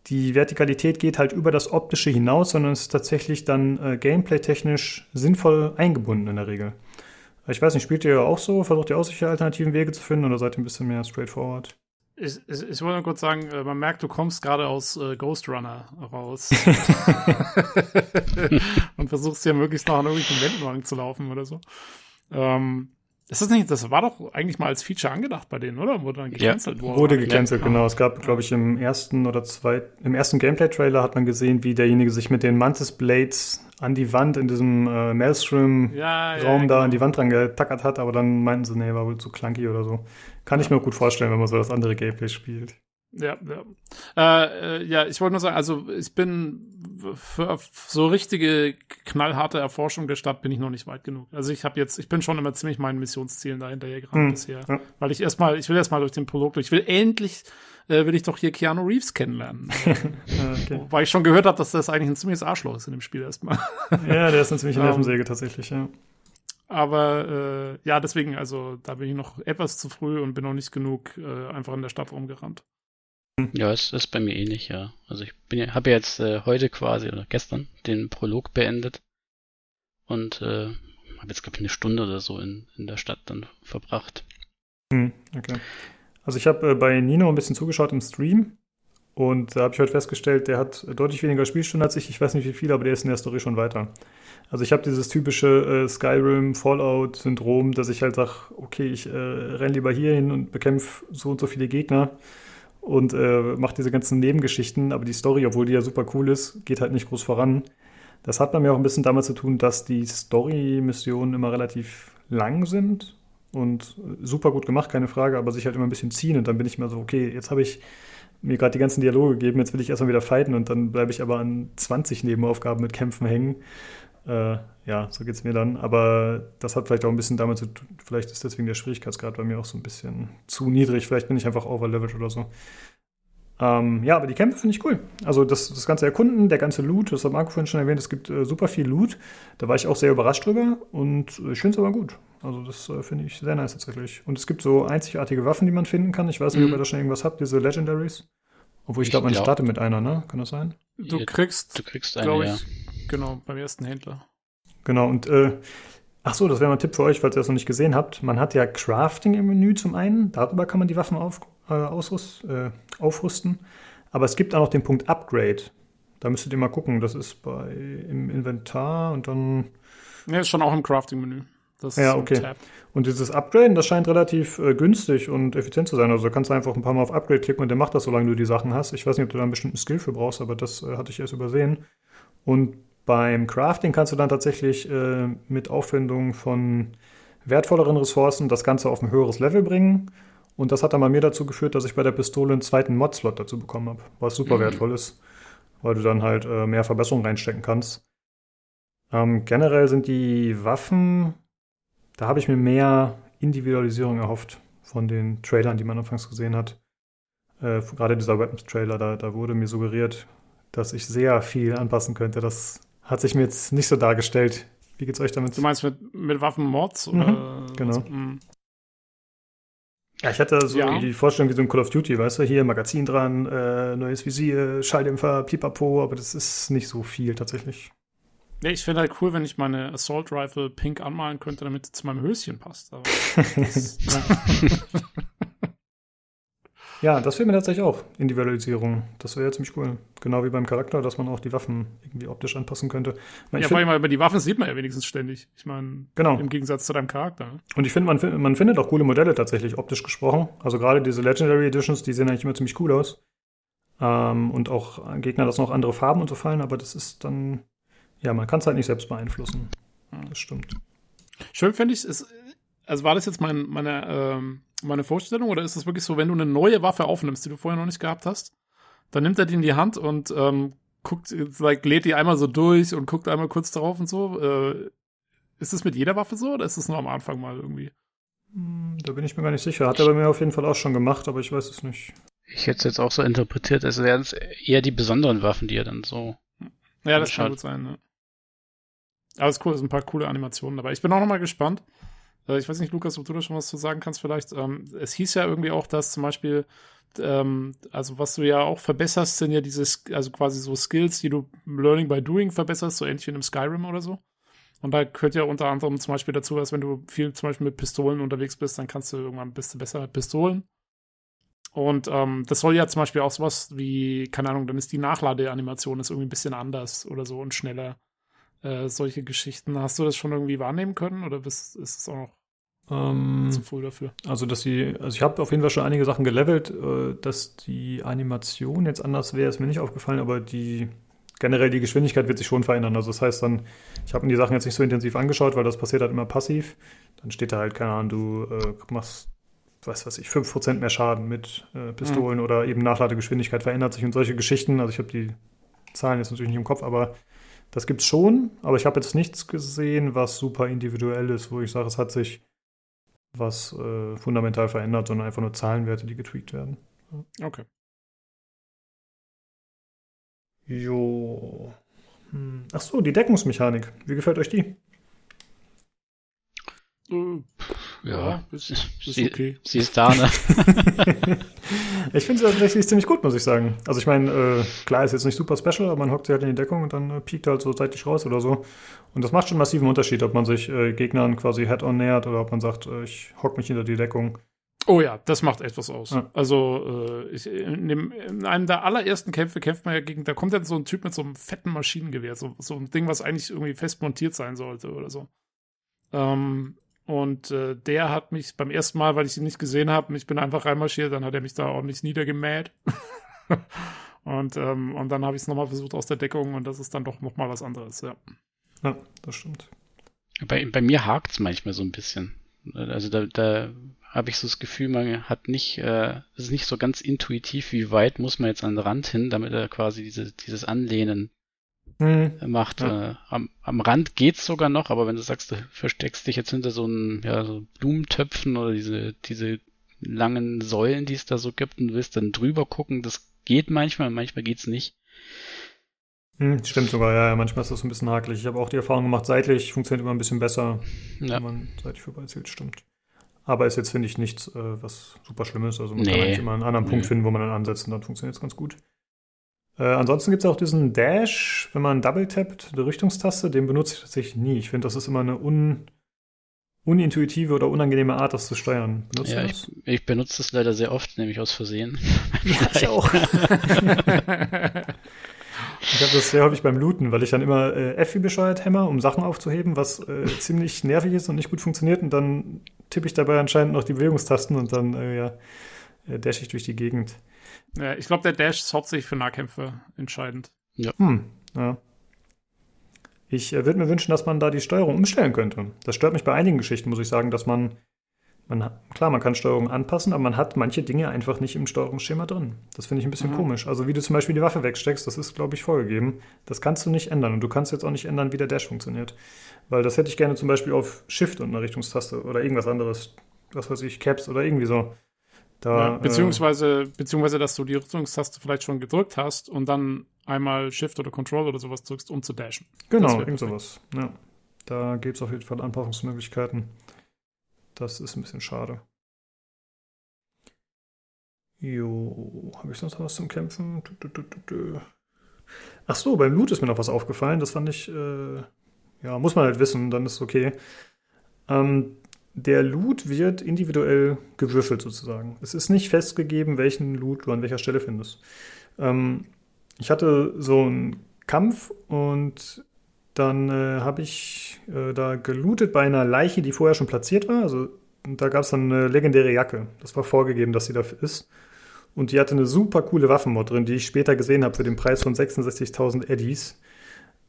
die Vertikalität geht halt über das Optische hinaus, sondern es ist tatsächlich dann äh, gameplay-technisch sinnvoll eingebunden in der Regel. Ich weiß nicht, spielt ihr auch so? Versucht ihr auch solche alternativen Wege zu finden oder seid ihr ein bisschen mehr straightforward? Ich, ich, ich wollte nur kurz sagen, äh, man merkt, du kommst gerade aus äh, Ghost Runner raus. und versuchst hier möglichst noch an irgendwelchen Wänden lang zu laufen oder so. Ähm, ist das nicht, das war doch eigentlich mal als Feature angedacht bei denen, oder? Wurde dann gecancelt ja, Wurde gecancelt, ja. genau. Es gab, glaube ich, im ersten oder zweiten, im ersten Gameplay-Trailer hat man gesehen, wie derjenige sich mit den Mantis Blades an die Wand in diesem äh, Maelstrom-Raum Ja, ja, da genau. an die Wand dran getackert hat, aber dann meinten sie, nee, war wohl zu clunky oder so. Kann ich mir auch gut vorstellen, wenn man so das andere Gameplay spielt. Ja, ja. Äh, äh, ja, ich wollte nur sagen, also ich bin für so richtige knallharte Erforschung der Stadt bin ich noch nicht weit genug. Also ich habe jetzt, ich bin schon immer ziemlich meinen Missionszielen dahinter hier gerade Hm, bisher, ja. weil ich erstmal, ich will erstmal durch den Prolog durch. Ich will endlich, äh, will ich doch hier Keanu Reeves kennenlernen. Ja, okay. Weil ich schon gehört habe, dass das eigentlich ein ziemliches Arschloch ist in dem Spiel erstmal. ja, der ist eine ziemliche Ähm, Nervensäge tatsächlich, ja. Aber äh, ja, deswegen, also da bin ich noch etwas zu früh und bin noch nicht genug äh, einfach in der Stadt rumgerannt. Ja, es ist bei mir ähnlich, ja. Also ich ja, habe ja jetzt äh, heute quasi oder gestern den Prolog beendet und äh, habe jetzt glaube ich eine Stunde oder so in, in der Stadt dann verbracht. Hm, okay. Also ich habe äh, bei Nino ein bisschen zugeschaut im Stream und da habe ich heute festgestellt, der hat deutlich weniger Spielstunden als ich. Ich weiß nicht wie viel, aber der ist in der Story schon weiter. Also ich habe dieses typische äh, Skyrim Fallout Syndrom, dass ich halt sage, okay, ich äh, renne lieber hier hin und bekämpfe so und so viele Gegner und äh, mache diese ganzen Nebengeschichten, aber die Story, obwohl die ja super cool ist, geht halt nicht groß voran. Das hat bei mir auch ein bisschen damit zu tun, dass die Story-Missionen immer relativ lang sind und super gut gemacht, keine Frage, aber sich halt immer ein bisschen ziehen und dann bin ich immer so, okay, jetzt habe ich mir gerade die ganzen Dialoge gegeben, jetzt will ich erstmal wieder fighten und dann bleibe ich aber an 20 Nebenaufgaben mit Kämpfen hängen. Äh, ja, so geht's mir dann. Aber das hat vielleicht auch ein bisschen damit zu tun, vielleicht ist deswegen der Schwierigkeitsgrad bei mir auch so ein bisschen zu niedrig. Vielleicht bin ich einfach overleveled oder so. Ähm, ja, aber die Kämpfe finde ich cool. Also das, das ganze Erkunden, der ganze Loot, das hat Marco vorhin schon erwähnt, es gibt äh, super viel Loot. Da war ich auch sehr überrascht drüber und äh, ich finde es aber gut. Also das äh, finde ich sehr nice tatsächlich. Und es gibt so einzigartige Waffen, die man finden kann. Ich weiß nicht, ob Mhm. ihr da schon irgendwas habt, diese Legendaries. Obwohl ich Ich glaube, man glaub- startet mit einer, ne? Kann das sein? Du kriegst, Du kriegst eine, glaube ja. Genau, beim ersten Händler. Genau, und äh, ach so, das wäre mal ein Tipp für euch, falls ihr das noch nicht gesehen habt. Man hat ja Crafting im Menü zum einen, darüber kann man die Waffen auf, äh, ausrüst, äh, aufrüsten. Aber es gibt auch noch den Punkt Upgrade. Da müsstet ihr mal gucken, das ist bei im Inventar und dann. Ja, ist schon auch im Crafting-Menü. Das Ja, okay. Tab. Und dieses Upgraden, das scheint relativ äh, günstig und effizient zu sein. Also da kannst du einfach ein paar Mal auf Upgrade klicken und der macht das, solange du die Sachen hast. Ich weiß nicht, ob du da einen bestimmten Skill für brauchst, aber das äh, hatte ich erst übersehen. Und beim Crafting kannst du dann tatsächlich äh, mit Aufwendung von wertvolleren Ressourcen das Ganze auf ein höheres Level bringen. Und das hat dann bei mir dazu geführt, dass ich bei der Pistole einen zweiten Mod-Slot dazu bekommen habe, was super Mhm. wertvoll ist, weil du dann halt äh, mehr Verbesserungen reinstecken kannst. Ähm, generell sind die Waffen, da habe ich mir mehr Individualisierung erhofft von den Trailern, die man anfangs gesehen hat. Äh, gerade dieser Weapons-Trailer, da, da wurde mir suggeriert, dass ich sehr viel anpassen könnte. Das hat sich mir jetzt nicht so dargestellt. Wie geht's euch damit? Du meinst mit, mit Waffenmods? Mhm, genau. was? Mhm. Ja, ich hatte so Ja. die Vorstellung wie so ein Call of Duty, weißt du, hier Magazin dran, äh, neues Visier, Schalldämpfer, pipapo, aber das ist nicht so viel tatsächlich. Ja, ich fände halt cool, wenn ich meine Assault Rifle pink anmalen könnte, damit sie zu meinem Höschen passt. Aber das, Ja, das fehlt mir tatsächlich auch, Individualisierung. Das wäre ja ziemlich cool. Genau wie beim Charakter, dass man auch die Waffen irgendwie optisch anpassen könnte. Mein, ja, vor allem, weil die Waffen sieht man ja wenigstens ständig. Ich meine, Genau. im Gegensatz zu deinem Charakter. ne? und ich finde, man, man findet auch coole Modelle tatsächlich optisch gesprochen. Also gerade diese Legendary Editions, die sehen eigentlich immer ziemlich cool aus. Ähm, und auch Gegner lassen auch andere Farben und so fallen, aber das ist dann, ja, man kann es halt nicht selbst beeinflussen. Das stimmt. Schön finde ich es, also war das jetzt mein, meine, ähm, meine Vorstellung oder ist es wirklich so, wenn du eine neue Waffe aufnimmst, die du vorher noch nicht gehabt hast, dann nimmt er die in die Hand und ähm, guckt, like, lädt die einmal so durch und guckt einmal kurz drauf und so. Äh, ist das mit jeder Waffe so oder ist es nur am Anfang mal irgendwie? Hm, Da bin ich mir gar nicht sicher. Hat er bei mir auf jeden Fall auch schon gemacht, aber ich weiß es nicht. Ich hätte es jetzt auch so interpretiert, als wären es eher die besonderen Waffen, die er dann so. Ja, das kann Anschaut. gut sein, ne? Aber es ist cool, es sind ein paar coole Animationen dabei. Ich bin auch noch mal gespannt. Äh, Ich weiß nicht, Lukas, ob du da schon was zu sagen kannst vielleicht. Ähm, Es hieß ja irgendwie auch, dass zum Beispiel, ähm, also was du ja auch verbesserst, sind ja diese, also quasi so Skills, die du Learning by Doing verbesserst, so ähnlich wie in einem Skyrim oder so. Und da gehört ja unter anderem zum Beispiel dazu, dass wenn du viel zum Beispiel mit Pistolen unterwegs bist, dann kannst du irgendwann bist du besser mit Pistolen. Und ähm, das soll ja zum Beispiel auch sowas wie, keine Ahnung, dann ist die Nachladeanimation ist irgendwie ein bisschen anders oder so und schneller. Äh, solche Geschichten. Hast du das schon irgendwie wahrnehmen können oder bist, ist es auch noch Ähm, zu früh dafür? Also, dass sie, also ich habe auf jeden Fall schon einige Sachen gelevelt, äh, dass die Animation jetzt anders wäre, ist mir nicht aufgefallen, aber die generell die Geschwindigkeit wird sich schon verändern. Also das heißt dann, ich habe mir die Sachen jetzt nicht so intensiv angeschaut, weil das passiert halt immer passiv. Dann steht da halt, keine Ahnung, du äh, machst, was weiß ich, 5% mehr Schaden mit äh, Pistolen oder eben Nachladegeschwindigkeit verändert sich und solche Geschichten. Also ich habe die Zahlen jetzt natürlich nicht im Kopf, aber das gibt's schon. Aber ich habe jetzt nichts gesehen, was super individuell ist, wo ich sage, es hat sich was äh, fundamental verändert, sondern einfach nur Zahlenwerte, die getweakt werden. Okay. Jo. Hm. Ach so, die Deckungsmechanik. Wie gefällt euch die? Äh, Ja, ist, sie, ist sie, okay. sie ist da, ne? ich finde sie tatsächlich ziemlich gut, muss ich sagen. Also ich meine, äh, klar ist jetzt nicht super special, aber man hockt sie halt in die Deckung und dann äh, piekt halt so seitlich raus oder so. Und das macht schon einen massiven Unterschied, ob man sich äh, Gegnern quasi head-on nähert oder ob man sagt, äh, ich hock mich hinter die Deckung. Oh ja, das macht etwas aus. Ja. Also äh, ich, in, dem, in einem der allerersten Kämpfe kämpft man ja gegen, da kommt dann so ein Typ mit so einem fetten Maschinengewehr, so, so ein Ding, was eigentlich irgendwie fest montiert sein sollte oder so. Ähm, und äh, der hat mich beim ersten Mal, weil ich ihn nicht gesehen habe, ich bin einfach reinmarschiert, dann hat er mich da ordentlich niedergemäht. und, ähm, und dann habe ich es nochmal versucht aus der Deckung und das ist dann doch nochmal was anderes, ja. Ja, das stimmt. Bei, bei mir hakt es manchmal so ein bisschen. Also da, da habe ich so das Gefühl, man hat nicht, äh, es ist nicht so ganz intuitiv, wie weit muss man jetzt an den Rand hin, damit er quasi diese, dieses Anlehnen Hm. macht. Ja. Äh, am, am Rand geht's sogar noch, aber wenn du sagst, du versteckst dich jetzt hinter so einem, ja, so Blumentöpfen oder diese, diese langen Säulen, die es da so gibt und willst dann drüber gucken, das geht manchmal, manchmal geht's nicht. Hm, stimmt sogar, ja, ja, manchmal ist das so ein bisschen hakelig. Ich habe auch die Erfahrung gemacht, seitlich funktioniert immer ein bisschen besser, Ja. wenn man seitlich vorbeizählt, stimmt. Aber ist jetzt, finde ich, nichts, äh, was super schlimm ist. Also man kann Nee. eigentlich immer einen anderen Punkt Nö. finden, wo man dann ansetzt und dann funktioniert es ganz gut. Äh, ansonsten gibt es auch diesen Dash, wenn man Double tappt, die Richtungstaste, den benutze ich tatsächlich nie. Ich finde, das ist immer eine un, unintuitive oder unangenehme Art, das zu steuern. Benutzt Ja, du ich, das? ich benutze das leider sehr oft, nämlich aus Versehen. Ja, ich auch. Ich habe das sehr häufig beim Looten, weil ich dann immer äh, F wie bescheuert hämmer, um Sachen aufzuheben, was äh, ziemlich nervig ist und nicht gut funktioniert. Und dann tippe ich dabei anscheinend noch die Bewegungstasten und dann äh, ja, äh, dash ich durch die Gegend. Ja ich glaube, der Dash ist hauptsächlich für Nahkämpfe entscheidend. Hm, ja. Ich äh, würde mir wünschen, dass man da die Steuerung umstellen könnte. Das stört mich bei einigen Geschichten, muss ich sagen, dass man, man klar, man kann Steuerung anpassen, aber man hat manche Dinge einfach nicht im Steuerungsschema drin. Das finde ich ein bisschen Mhm. komisch. Also wie du zum Beispiel die Waffe wegsteckst, das ist, glaube ich, vorgegeben. Das kannst du nicht ändern und du kannst jetzt auch nicht ändern, wie der Dash funktioniert. Weil das hätte ich gerne zum Beispiel auf Shift und eine Richtungstaste oder irgendwas anderes. Was weiß ich, Caps oder irgendwie so. Da, Ja, beziehungsweise, beziehungsweise, dass du die Richtungstaste vielleicht schon gedrückt hast und dann einmal Shift oder Control oder sowas drückst, um zu dashen. Äh, genau, irgend sowas. Ja. Da gibt es auf jeden Fall Anpassungsmöglichkeiten. Das ist ein bisschen schade. Jo, habe ich sonst noch was zum Kämpfen? Tü, tü, tü. Ach so, beim Loot ist mir noch was aufgefallen. Das fand ich, äh, ja, muss man halt wissen, dann ist es okay. Ähm, der Loot wird individuell gewürfelt sozusagen. Es ist nicht festgegeben, welchen Loot du an welcher Stelle findest. Ähm, ich hatte so einen Kampf und dann äh, habe ich äh, da gelootet bei einer Leiche, die vorher schon platziert war. Also da gab es dann eine legendäre Jacke. Das war vorgegeben, dass sie da ist. Und die hatte eine super coole Waffenmod drin, die ich später gesehen habe für den Preis von 66.000 Eddies.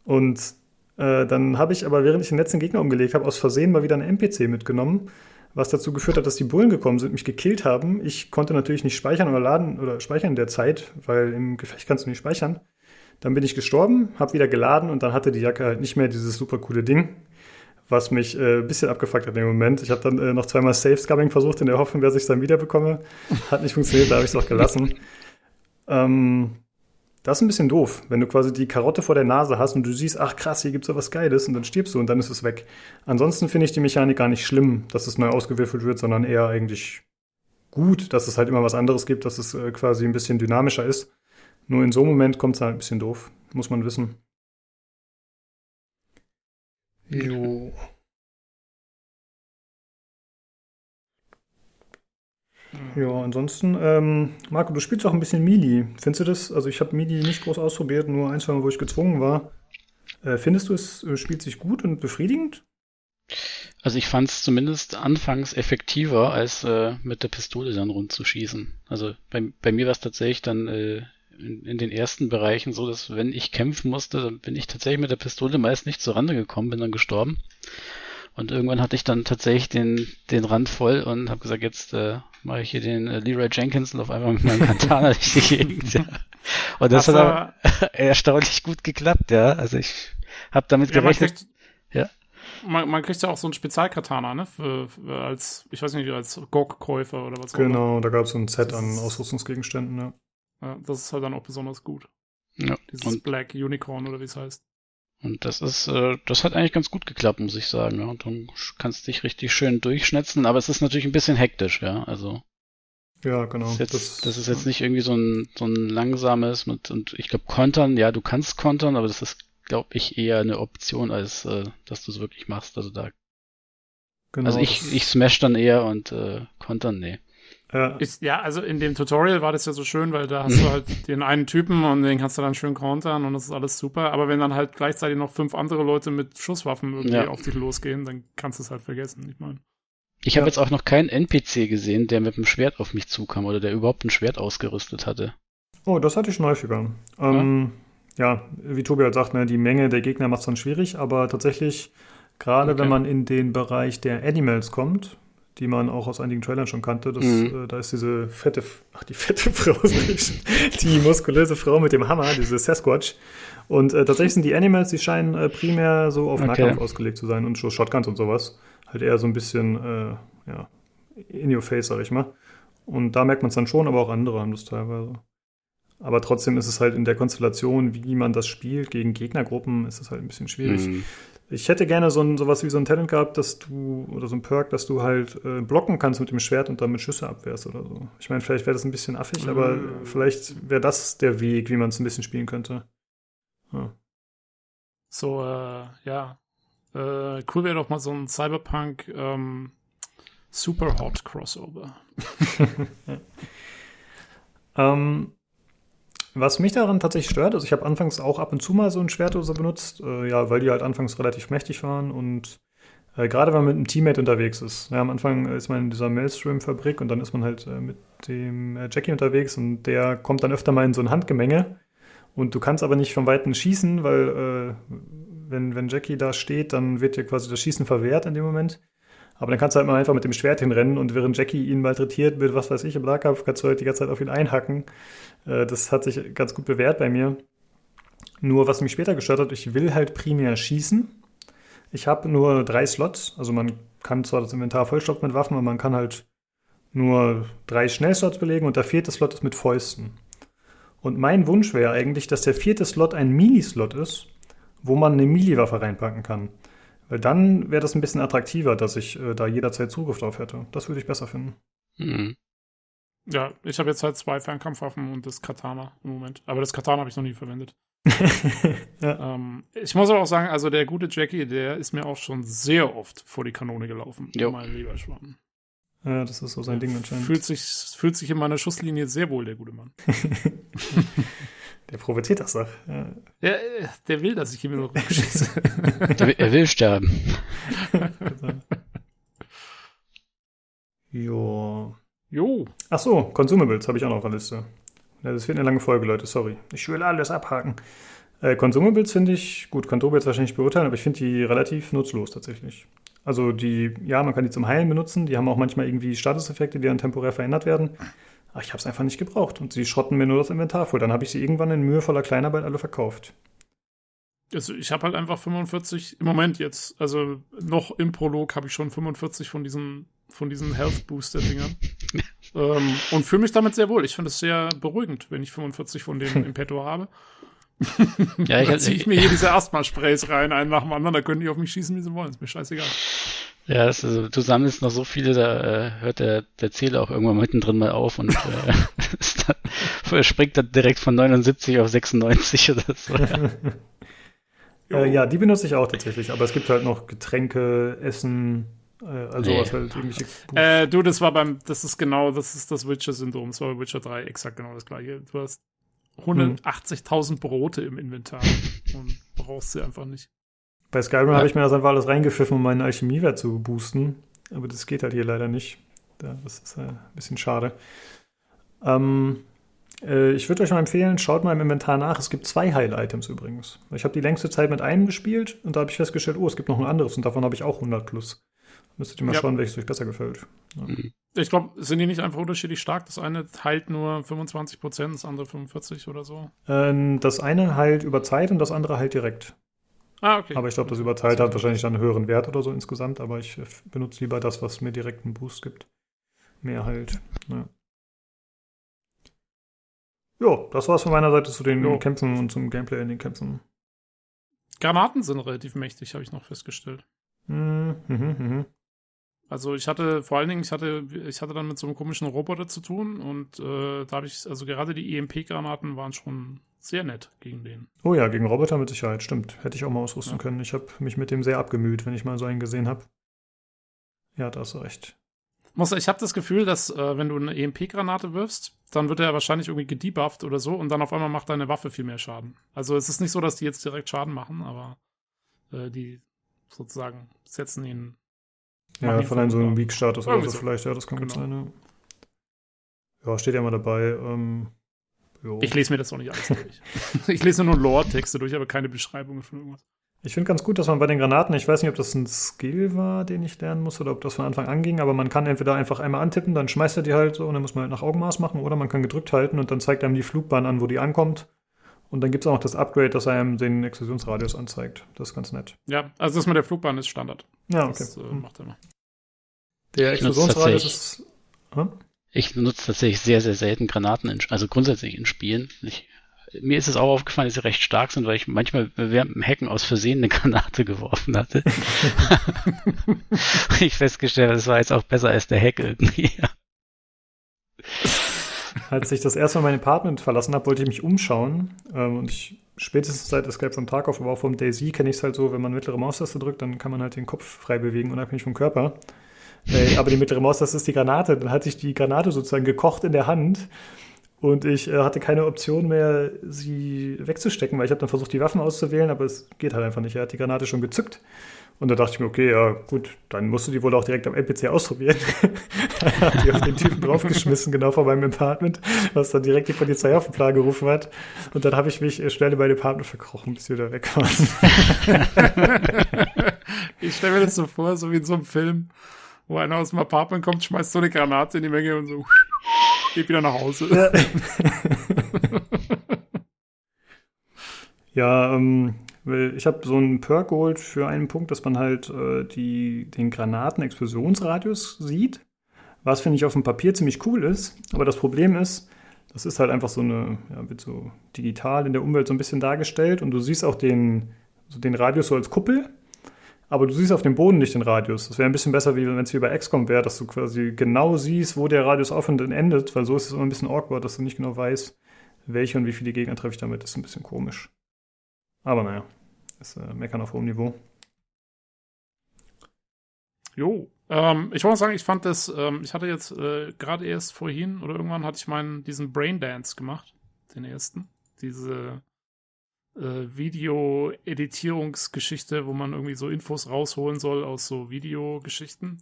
Und äh, dann habe ich aber, während ich den letzten Gegner umgelegt habe, aus Versehen mal wieder einen NPC mitgenommen, was dazu geführt hat, dass die Bullen gekommen sind, mich gekillt haben. Ich konnte natürlich nicht speichern oder laden oder speichern in der Zeit, weil im Gefecht kannst du nicht speichern. Dann bin ich gestorben, habe wieder geladen und dann hatte die Jacke halt nicht mehr dieses super coole Ding, was mich äh, ein bisschen abgefuckt hat dem Moment. Ich habe dann äh, noch zweimal Safe-Scumming versucht, in der Hoffnung, dass ich es dann wieder bekomme. Hat nicht funktioniert, da habe ich es auch gelassen. ähm, das ist ein bisschen doof, wenn du quasi die Karotte vor der Nase hast und du siehst, ach krass, hier gibt's so was Geiles und dann stirbst du und dann ist es weg. Ansonsten finde ich die Mechanik gar nicht schlimm, dass es neu ausgewürfelt wird, sondern eher eigentlich gut, dass es halt immer was anderes gibt, dass es äh, quasi ein bisschen dynamischer ist. Nur in so einem Moment kommt es halt ein bisschen doof, muss man wissen. Jo. Ja, ansonsten, ähm, Marco, du spielst auch ein bisschen Melee. Findest du das? Also ich habe Melee nicht groß ausprobiert, nur ein, zwei Mal, wo ich gezwungen war. Äh, findest du, es äh, spielt sich gut und befriedigend? Also ich fand es zumindest anfangs effektiver, als äh, mit der Pistole dann rund zu schießen. Also bei, bei mir war es tatsächlich dann äh, in, in den ersten Bereichen so, dass wenn ich kämpfen musste, dann bin ich tatsächlich mit der Pistole meist nicht zur Rande gekommen, bin dann gestorben. Und irgendwann hatte ich dann tatsächlich den, den Rand voll und habe gesagt, jetzt äh, mache ich hier den äh, Leroy Jenkins und auf einmal mit meinem Katana durch die Gegend. Ja. Und das hat aber erstaunlich gut geklappt, ja. Also ich habe damit Ja, man gerechnet. kriegt, Ja. man, man kriegt ja auch so einen Spezialkatana, ne? Für, für als, ich weiß nicht, als GOG-Käufer oder was auch immer. Genau, da gab es so ein Set an Ausrüstungsgegenständen, ja. Ja, das ist halt dann auch besonders gut. ja. Dieses Und, Black Unicorn oder wie es heißt. Und das ist, äh, das hat eigentlich ganz gut geklappt, muss ich sagen. Ja. Und dann kannst du dich richtig schön durchschnetzen, aber es ist natürlich ein bisschen hektisch, ja. Also Ja, genau. Das ist, jetzt, das, ist jetzt nicht irgendwie so ein, so ein langsames mit, und ich glaube, kontern, ja, du kannst kontern, aber das ist, glaube ich, eher eine Option, als äh, dass du es wirklich machst. Also da, genau also ich, das- ich smash dann eher und äh, kontern, nee. Ja, Ist, ja, also in dem Tutorial war das ja so schön, weil da hast du halt den einen Typen und den kannst du dann schön countern und das ist alles super. Aber wenn dann halt gleichzeitig noch fünf andere Leute mit Schusswaffen irgendwie Ja. auf dich losgehen, dann kannst du es halt vergessen. Ich meine. Ich habe Ja. jetzt auch noch keinen NPC gesehen, der mit einem Schwert auf mich zukam oder der überhaupt ein Schwert ausgerüstet hatte. Oh, das hatte ich schon häufiger. Ähm, ja. wie Tobi halt sagt, ne, die Menge der Gegner macht es dann schwierig, aber tatsächlich, gerade Okay. wenn man in den Bereich der Animals kommt, die man auch aus einigen Trailern schon kannte, das, Mhm. äh, da ist diese fette, ach, die fette Frau, die muskulöse Frau mit dem Hammer, diese Sasquatch. Und äh, tatsächlich sind die Animals, die scheinen äh, primär so auf Okay. Nahkampf ausgelegt zu sein und so Shotguns und sowas. Halt eher so ein bisschen, äh, ja, in your face, sag ich mal. Und da merkt man es dann schon, aber auch andere haben das teilweise. Aber trotzdem ist es halt in der Konstellation, wie man das spielt, gegen Gegnergruppen, ist es halt ein bisschen schwierig. Mhm. Ich hätte gerne so ein, sowas wie so ein Talent gehabt, dass du, oder so ein Perk, dass du halt äh, blocken kannst mit dem Schwert und damit Schüsse abwehrst oder so. Ich meine, vielleicht wäre das ein bisschen affig, aber Mm. vielleicht wäre das der Weg, wie man es ein bisschen spielen könnte. Ja. So, äh, ja. Äh, cool wäre doch mal so ein Cyberpunk ähm, Super Hot Crossover. Ähm, was mich daran tatsächlich stört, also ich habe anfangs auch ab und zu mal so ein Schwert oder so benutzt, äh, ja, weil die halt anfangs relativ mächtig waren und äh, gerade wenn man mit einem Teammate unterwegs ist. Ja, am Anfang ist man in dieser Maelstrom-Fabrik und dann ist man halt äh, mit dem äh, Jackie unterwegs und der kommt dann öfter mal in so ein Handgemenge und du kannst aber nicht von Weitem schießen, weil äh, wenn, wenn Jackie da steht, dann wird dir quasi das Schießen verwehrt in dem Moment. Aber dann kannst du halt mal einfach mit dem Schwert hinrennen und während Jackie ihn malträtiert mit, was weiß ich, im Nahkampf, kannst du halt die ganze Zeit auf ihn einhacken. Äh, das hat sich ganz gut bewährt bei mir. Nur was mich später gestört hat, ich will halt primär schießen. Ich habe nur drei Slots, also man kann zwar das Inventar vollstoppen mit Waffen, aber man kann halt nur drei Schnellslots belegen und der vierte Slot ist mit Fäusten. Und mein Wunsch wäre eigentlich, dass der vierte Slot ein Mini-Slot ist, wo man eine Melee-Waffe reinpacken kann. Weil dann wäre das ein bisschen attraktiver, dass ich äh, da jederzeit Zugriff drauf hätte. Das würde ich besser finden. Mhm. Ja, ich habe jetzt halt zwei Fernkampfwaffen und das Katana im Moment. Aber das Katana habe ich noch nie verwendet. ja. Ähm, ich muss aber auch sagen, also der gute Jackie, der ist mir auch schon sehr oft vor die Kanone gelaufen. Jo. Mein lieber Schwamm. ja, das ist so sein Ding anscheinend. Fühlt sich, fühlt sich in meiner Schusslinie sehr wohl, der gute Mann. Der provoziert das doch. Ja. Ja, äh, der will, dass ich ihm noch rumschieße. Er, will- er will sterben. Jo. Jo. Ach so, Consumables habe ich auch noch auf der Liste. Ja, das wird eine lange Folge, Leute, sorry. Ich will alles abhaken. Äh, Consumables finde ich, gut, kann Tobi jetzt wahrscheinlich nicht beurteilen, aber ich finde die relativ nutzlos tatsächlich. Also die, ja, man kann die zum Heilen benutzen, die haben auch manchmal irgendwie Statuseffekte, die dann temporär verändert werden. Aber ich habe es einfach nicht gebraucht und sie schrotten mir nur das Inventar voll. Dann habe ich sie irgendwann in mühevoller Kleinarbeit alle verkauft. Also ich habe halt einfach 45 im Moment jetzt, also noch im Prolog habe ich schon 45 von diesen von diesen Health Booster Dingern ähm, und fühle mich damit sehr wohl. Ich finde es sehr beruhigend, wenn ich 45 von denen im Petto habe. Ja, ich dann ziehe ich mir hier diese Asthma-Sprays rein, einen nach dem anderen, da können die auf mich schießen, wie sie wollen. Ist mir scheißegal. Ja, ist, also, du sammelst noch so viele, da äh, hört der, der Zähler auch irgendwann mittendrin mal auf und äh, ist dann, springt dann direkt von 79 auf 96 oder so. Ja. Äh, ja, die benutze ich auch tatsächlich, aber es gibt halt noch Getränke, Essen, äh, also Nee. was halt irgendwelche. Äh, du, das war beim, das ist genau, das ist das Witcher-Syndrom. Das war bei Witcher 3 exakt genau das gleiche. Du hast 180.000 Brote im Inventar und brauchst sie einfach nicht. Bei Skyrim Ja. habe ich mir das einfach alles reingepfiffen, um meinen Alchemiewert zu boosten. Aber das geht halt hier leider nicht. Da- Das ist äh, ein bisschen schade. Ähm, äh, ich würde euch mal empfehlen, schaut mal im Inventar nach. Es gibt zwei Heil-Items übrigens. Ich habe die längste Zeit mit einem gespielt und da habe ich festgestellt, oh, es gibt noch ein anderes und davon habe ich auch 100 plus. Müsstet ihr mal Ja. schauen, welches euch besser gefällt. Ja. Ich glaube, sind die nicht einfach unterschiedlich stark? Das eine heilt nur 25 Prozent, das andere 45 oder so. Ähm, das eine heilt über Zeit und das andere heilt direkt. Ah, okay. Aber ich glaube, das über Zeit hat wahrscheinlich dann einen höheren Wert oder so insgesamt, aber ich äh, benutze lieber das, was mir direkt einen Boost gibt. Mehr halt. Ja. Jo, das war's von meiner Seite zu den Jo. Kämpfen und zum Gameplay in den Kämpfen. Granaten sind relativ mächtig, habe ich noch festgestellt. Mhm, mhm, mhm. Also ich hatte vor allen Dingen, ich hatte, ich hatte dann mit so einem komischen Roboter zu tun und äh, dadurch, also gerade die EMP-Granaten waren schon sehr nett gegen den. Oh ja, gegen Roboter mit Sicherheit, stimmt. Hätte ich auch mal ausrüsten Ja. können. Ich habe mich mit dem sehr abgemüht, wenn ich mal so einen gesehen habe. Ja, da hast du recht. Ich habe das Gefühl, dass äh, wenn du eine EMP-Granate wirfst, dann wird er wahrscheinlich irgendwie gedebufft oder so und dann auf einmal macht deine Waffe viel mehr Schaden. Also es ist nicht so, dass die jetzt direkt Schaden machen, aber äh, die sozusagen setzen ihn. Ja, einem so verwundbar. Weak-Status oder so vielleicht, ja, das kann gut Genau. sein, ja. Ja, steht ja mal dabei. Ähm, jo. Ich lese mir das auch nicht alles durch. ich lese nur Lore-Texte durch, aber keine Beschreibungen von irgendwas. Ich finde ganz gut, dass man bei den Granaten, ich weiß nicht, ob das ein Skill war, den ich lernen muss oder ob das von Anfang an ging, aber man kann entweder einfach einmal antippen, dann schmeißt er die halt so und dann muss man halt nach Augenmaß machen oder man kann gedrückt halten und dann zeigt einem die Flugbahn an, wo die ankommt. Und dann gibt es auch noch das Upgrade, das einem den Explosionsradius anzeigt. Das ist ganz nett. Ja, also das mit der Flugbahn ist Standard. Ja, okay. Das äh, Hm. macht er immer. Der Explosionsradius ist. Hm? Ich nutze tatsächlich sehr, sehr selten Granaten, in, also grundsätzlich in Spielen. Ich, mir ist es auch aufgefallen, dass sie recht stark sind, weil ich manchmal während dem Hacken aus Versehen eine Granate geworfen hatte. ich festgestellt, habe, das war jetzt auch besser als der Hack irgendwie. Als ich das erste Mal mein Apartment verlassen habe, wollte ich mich umschauen. Ähm, und ich spätestens seit Escape from Tarkov, aber auch vom Daisy kenne ich es halt so, wenn man mittlere Maustaste drückt, dann kann man halt den Kopf frei bewegen, unabhängig vom Körper. Äh, aber die mittlere Maustaste ist die Granate. Dann hatte ich die Granate sozusagen gekocht in der Hand. Und ich äh, hatte keine Option mehr, sie wegzustecken, weil ich habe dann versucht, die Waffen auszuwählen, aber es geht halt einfach nicht. Er hat die Granate schon gezückt. Und da dachte ich mir, okay, ja gut, dann musst du die wohl auch direkt am NPC ausprobieren. hat die auf den Typen draufgeschmissen, genau vor meinem Apartment, was dann direkt die Polizei auf den Plan gerufen hat. Und dann habe ich mich äh, schnell in mein Apartment verkrochen, bis wir wieder weg waren. ich stelle mir das so vor, so wie in so einem Film, wo einer aus dem Apartment kommt, schmeißt so eine Granate in die Menge und so geht wieder nach Hause. Ja. Ja, ähm, weil ich habe so einen Perk geholt für einen Punkt, dass man halt äh, die, den Granaten-Explosionsradius sieht. Was finde ich auf dem Papier ziemlich cool ist. Aber das Problem ist, das ist halt einfach so eine, ja, wird so digital in der Umwelt so ein bisschen dargestellt und du siehst auch den, so den Radius so als Kuppel. Aber du siehst auf dem Boden nicht den Radius. Das wäre ein bisschen besser, wie wenn es wie bei XCOM wäre, dass du quasi genau siehst, wo der Radius aufhört und endet, weil so ist es immer ein bisschen awkward, dass du nicht genau weißt, welche und wie viele Gegner treffe ich damit. Das ist ein bisschen komisch. Aber naja, ist äh, meckern auf hohem Niveau. Jo. Ähm, ich wollte sagen, ich fand das, ähm, ich hatte jetzt äh, gerade erst vorhin oder irgendwann hatte ich meinen, diesen Braindance gemacht, den ersten. Diese Video-Editierungsgeschichte, wo man irgendwie so Infos rausholen soll aus so Videogeschichten.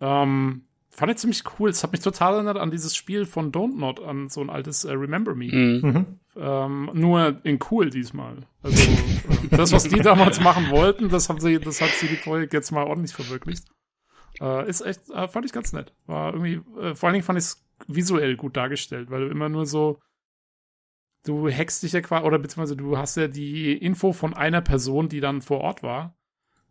Ähm, fand ich ziemlich cool. Es hat mich total erinnert an dieses Spiel von Don't Not, an so ein altes äh, Remember Me. Mhm. Mhm. Ähm, nur in cool diesmal. Also äh, das, was die damals machen wollten, das haben sie, das hat CD Projekt jetzt mal ordentlich verwirklicht. Äh, ist echt, äh, fand ich ganz nett. War irgendwie, äh, vor allen Dingen fand ich es visuell gut dargestellt, weil du immer nur so, du hackst dich ja quasi, oder beziehungsweise du hast ja die Info von einer Person, die dann vor Ort war.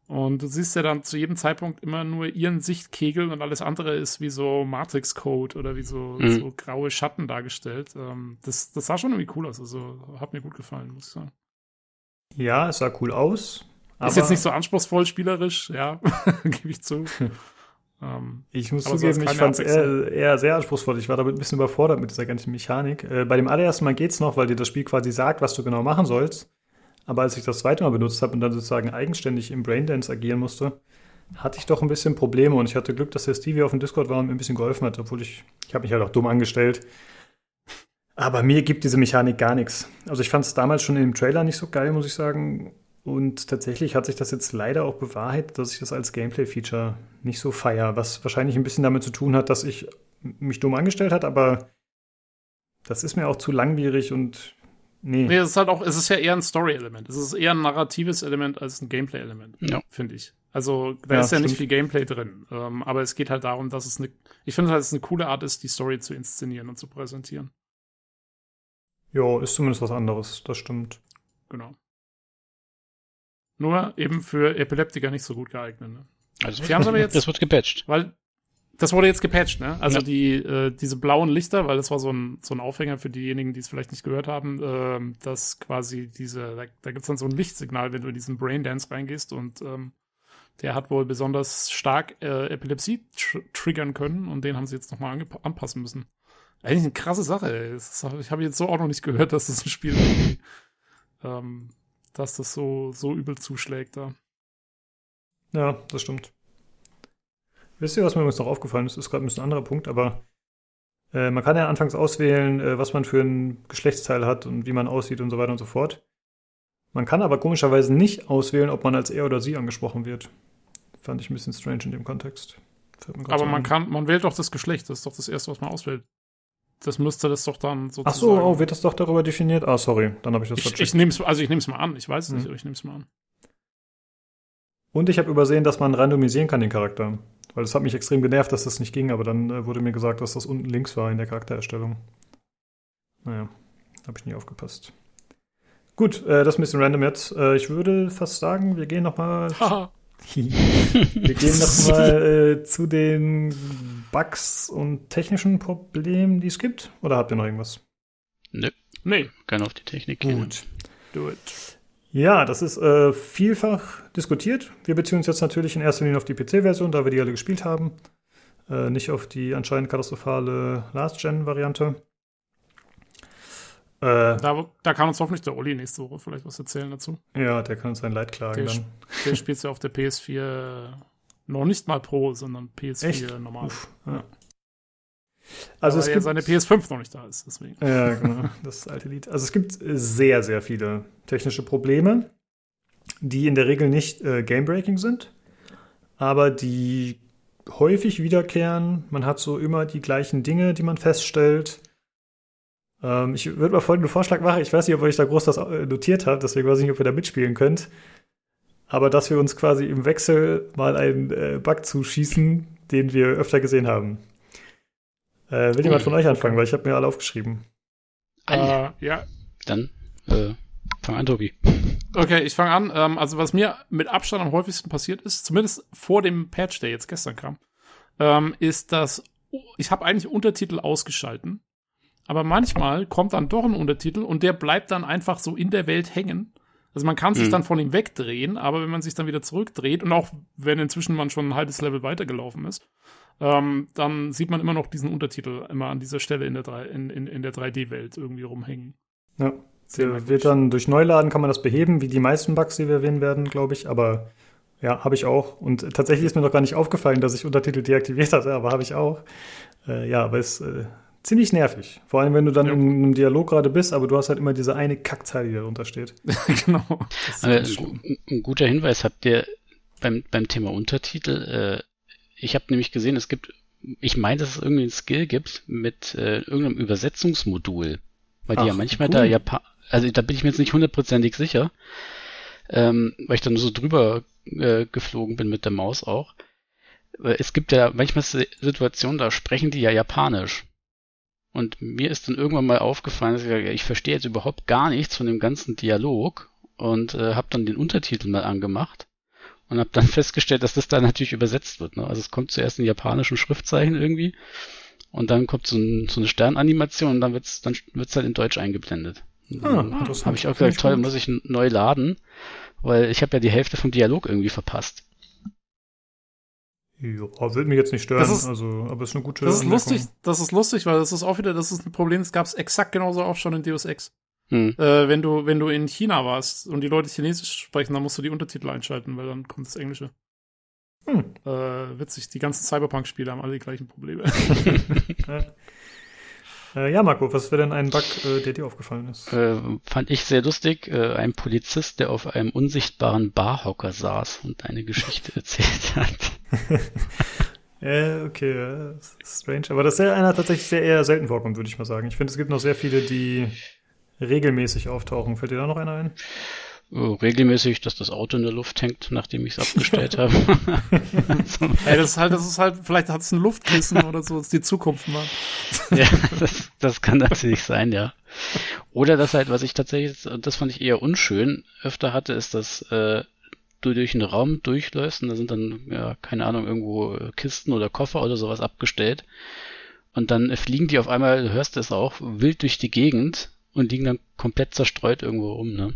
Und du siehst ja dann zu jedem Zeitpunkt immer nur ihren Sichtkegel und alles andere ist wie so Matrix-Code oder wie so, Mhm. so graue Schatten dargestellt. Ähm, das, das sah schon irgendwie cool aus. Also hat mir gut gefallen, muss ich sagen. Ja, es sah cool aus. Aber ist jetzt nicht so anspruchsvoll spielerisch, ja, gebe ich zu. ähm, Ich muss Aber zugeben, ich fand es eher, eher sehr anspruchsvoll. Ich war damit ein bisschen überfordert mit dieser ganzen Mechanik. Äh, bei dem allerersten Mal geht's noch, weil dir das Spiel quasi sagt, was du genau machen sollst. Aber als ich das zweite Mal benutzt habe und dann sozusagen eigenständig im Braindance agieren musste, hatte ich doch ein bisschen Probleme und ich hatte Glück, dass der Stevie auf dem Discord war und mir ein bisschen geholfen hat, obwohl ich, ich habe mich halt auch dumm angestellt. Aber mir gibt diese Mechanik gar nichts. Also ich fand es damals schon im Trailer nicht so geil, muss ich sagen. Und tatsächlich hat sich das jetzt leider auch bewahrheitet, dass ich das als Gameplay-Feature nicht so feier, was wahrscheinlich ein bisschen damit zu tun hat, dass ich mich dumm angestellt hat, aber das ist mir auch zu langwierig und nee. Nee, es ist halt auch, es ist ja eher ein Story-Element. Es ist eher ein narratives Element als ein Gameplay-Element, Ja. finde ich. Also da Ja, ist ja nicht stimmt. viel Gameplay drin. Ähm, aber es geht halt darum, dass es eine, ich finde halt, dass es eine coole Art ist, die Story zu inszenieren und zu präsentieren. Jo, ist zumindest was anderes, das stimmt. Genau. Nur eben für Epileptiker nicht so gut geeignet. Ne? Also, Sie haben's aber jetzt- das wird gepatcht. Weil das wurde jetzt gepatcht, ne? Also Ja. die, äh, diese blauen Lichter, weil das war so ein, so ein Aufhänger für diejenigen, die es vielleicht nicht gehört haben, ähm, dass quasi diese, da, da gibt's dann so ein Lichtsignal, wenn du in diesen Braindance reingehst und ähm, der hat wohl besonders stark äh, Epilepsie tr triggern können und den haben sie jetzt nochmal anpassen müssen. Eigentlich eine krasse Sache, ey. Das ich habe jetzt so auch noch nicht gehört, dass das ein Spiel irgendwie, ähm, dass das so, so übel zuschlägt da. Ja, das stimmt. Wisst ihr, was mir übrigens noch aufgefallen ist? Ist gerade ein bisschen ein anderer Punkt, aber äh, man kann ja anfangs auswählen, äh, was man für ein Geschlechtsteil hat und wie man aussieht und so weiter und so fort. Man kann aber komischerweise nicht auswählen, ob man als er oder sie angesprochen wird. Fand ich ein bisschen strange in dem Kontext. Grad Aber man ein. kann, man wählt doch das Geschlecht, das ist doch das erste, was man auswählt. Das müsste das doch dann sozusagen. Ach so, oh, wird das doch darüber definiert? Ah, sorry, dann habe ich das ich, vercheckt. ich nehme es, also ich nehme es mal an. Ich weiß es Mhm. nicht, aber ich nehme es mal an. Und ich habe übersehen, dass man randomisieren kann, den Charakter. Weil es hat mich extrem genervt, dass das nicht ging, aber dann äh, wurde mir gesagt, dass das unten links war in der Charaktererstellung. Naja, habe ich nie aufgepasst. Gut, äh, das ist ein bisschen random jetzt. Äh, ich würde fast sagen, wir gehen noch mal Haha. wir gehen noch mal äh, zu den Bugs und technischen Problemen, die es gibt. Oder habt ihr noch irgendwas? Nö, nee, kann auf die Technik gehen. Gut. do it. Ja, das ist äh, vielfach diskutiert. Wir beziehen uns jetzt natürlich in erster Linie auf die PC-Version, da wir die alle gespielt haben. Äh, nicht auf die anscheinend katastrophale Last-Gen-Variante. Äh, Da, da kann uns hoffentlich der Olli nächste Woche vielleicht was erzählen dazu. ja, der kann uns sein Leid klagen Der, dann. der spielt ja auf der PS4 noch nicht mal Pro, sondern PS4 Echt? normal. Uff, ja. Also Also es gibt seine PS5 noch nicht da ist, deswegen. Ja, genau. Das alte Lied. Also es gibt sehr, sehr viele technische Probleme, die in der Regel nicht äh, game-breaking sind, aber die häufig wiederkehren. Man hat so immer die gleichen Dinge, die man feststellt. Ähm, ich würde mal folgenden Vorschlag machen. Ich weiß nicht, ob euch da groß das äh, notiert habt, deswegen weiß ich nicht, ob ihr da mitspielen könnt. Aber dass wir uns quasi im Wechsel mal einen äh, Bug zuschießen, den wir öfter gesehen haben. Äh, will jemand von euch anfangen, weil ich habe mir alle aufgeschrieben. Alle. Äh, ja, Dann äh, fang an, Tobi. Okay, ich fange an. Ähm, also was mir mit Abstand am häufigsten passiert ist, zumindest vor dem Patch, der jetzt gestern kam, ähm, ist, dass ich habe eigentlich Untertitel ausgeschalten, aber manchmal kommt dann doch ein Untertitel und der bleibt dann einfach so in der Welt hängen. Also man kann sich Mhm. dann von ihm wegdrehen, aber wenn man sich dann wieder zurückdreht und auch wenn inzwischen man schon ein halbes Level weitergelaufen ist, ähm, dann sieht man immer noch diesen Untertitel immer an dieser Stelle in der, 3 in, in, in der 3D-Welt irgendwie rumhängen. Ja. Sehr wird dann durch Neuladen kann man das beheben, wie die meisten Bugs, die wir erwähnen werden, glaube ich. Aber ja, habe ich auch. Und tatsächlich ist mir noch gar nicht aufgefallen, dass ich Untertitel deaktiviert hatte, aber habe ich auch. Äh, ja, aber es äh, ziemlich nervig. Vor allem, wenn du dann Ja. in einem Dialog gerade bist, aber du hast halt immer diese eine Kackzeile, die darunter steht. genau. Schlimm. ein, ein guter Hinweis habt ihr beim, beim Thema Untertitel. Äh, ich habe nämlich gesehen, es gibt ich meine, dass es irgendwie einen Skill gibt mit äh, irgendeinem Übersetzungsmodul. Weil die Ach, ja manchmal cool. da Japan, also da bin ich mir jetzt nicht hundertprozentig sicher, ähm, weil ich dann so drüber äh, geflogen bin mit der Maus auch. Es gibt ja manchmal Si- Situationen, da sprechen die ja Japanisch. Und mir ist dann irgendwann mal aufgefallen, dass ich, ich verstehe jetzt überhaupt gar nichts von dem ganzen Dialog und äh, habe dann den Untertitel mal angemacht und habe dann festgestellt, dass das da natürlich übersetzt wird. Ne? Also es kommt zuerst in japanischen Schriftzeichen irgendwie und dann kommt so, ein, so eine Sternanimation und dann wird's dann wird's halt in Deutsch eingeblendet. Ah, interessant. habe ich auch gesagt, toll, muss ich neu laden, weil ich habe ja die Hälfte vom Dialog irgendwie verpasst. Ja, will mich jetzt nicht stören, ist- also, aber es ist eine gute Das ist Anmerkung. lustig, das ist lustig, weil das ist auch wieder, das ist ein Problem, das gab es exakt genauso auch schon in Deus Ex. Hm. Äh, wenn du, wenn du in China warst und die Leute Chinesisch sprechen, dann musst du die Untertitel einschalten, weil dann kommt das Englische. Hm. Äh, witzig, die ganzen Cyberpunk-Spiele haben alle die gleichen Probleme. Ja. Äh, ja, Marco, was wäre denn ein Bug, äh, der dir aufgefallen ist? Äh, fand ich sehr lustig. Äh, ein Polizist, der auf einem unsichtbaren Barhocker saß und eine Geschichte erzählt hat. Ja, okay, ja, das ist strange. Aber das ist ja einer tatsächlich sehr eher selten vorkommt, würde ich mal sagen. Ich finde, es gibt noch sehr viele, die regelmäßig auftauchen. Fällt dir da noch einer ein? Äh, regelmäßig, dass das Auto in der Luft hängt, nachdem ich es abgestellt habe. Ey, das ist halt, das ist halt, vielleicht hat es ein Luftkissen oder so, ist die Zukunft, Mann. ja, das, das kann natürlich sein, ja. Oder das halt, was ich tatsächlich, das fand ich eher unschön, öfter hatte, ist, dass äh, du durch einen Raum durchläufst und da sind dann, ja, keine Ahnung, irgendwo äh, Kisten oder Koffer oder sowas abgestellt. Und dann fliegen die auf einmal, du hörst es auch, wild durch die Gegend und liegen dann komplett zerstreut irgendwo rum, ne?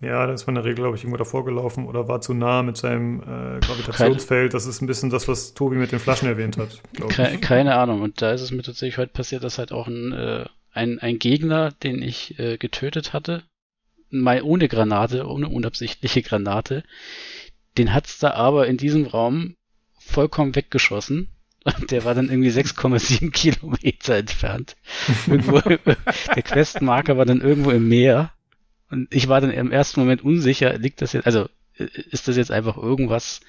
Ja, da ist man in der Regel, glaube ich, irgendwo davor gelaufen oder war zu nah mit seinem äh, Gravitationsfeld. Das ist ein bisschen das, was Tobi mit den Flaschen erwähnt hat, glaube ich. keine Ahnung. Und da ist es mir tatsächlich heute passiert, dass halt auch ein, äh, ein, ein Gegner, den ich äh, getötet hatte, mal ohne Granate, ohne unabsichtliche Granate, den hat's da aber in diesem Raum vollkommen weggeschossen. Und Der war dann irgendwie 6,7 Kilometer entfernt. Irgendwo, der Questmarker war dann irgendwo im Meer. Und ich war dann im ersten Moment unsicher, liegt das jetzt, also ist das jetzt einfach irgendwas,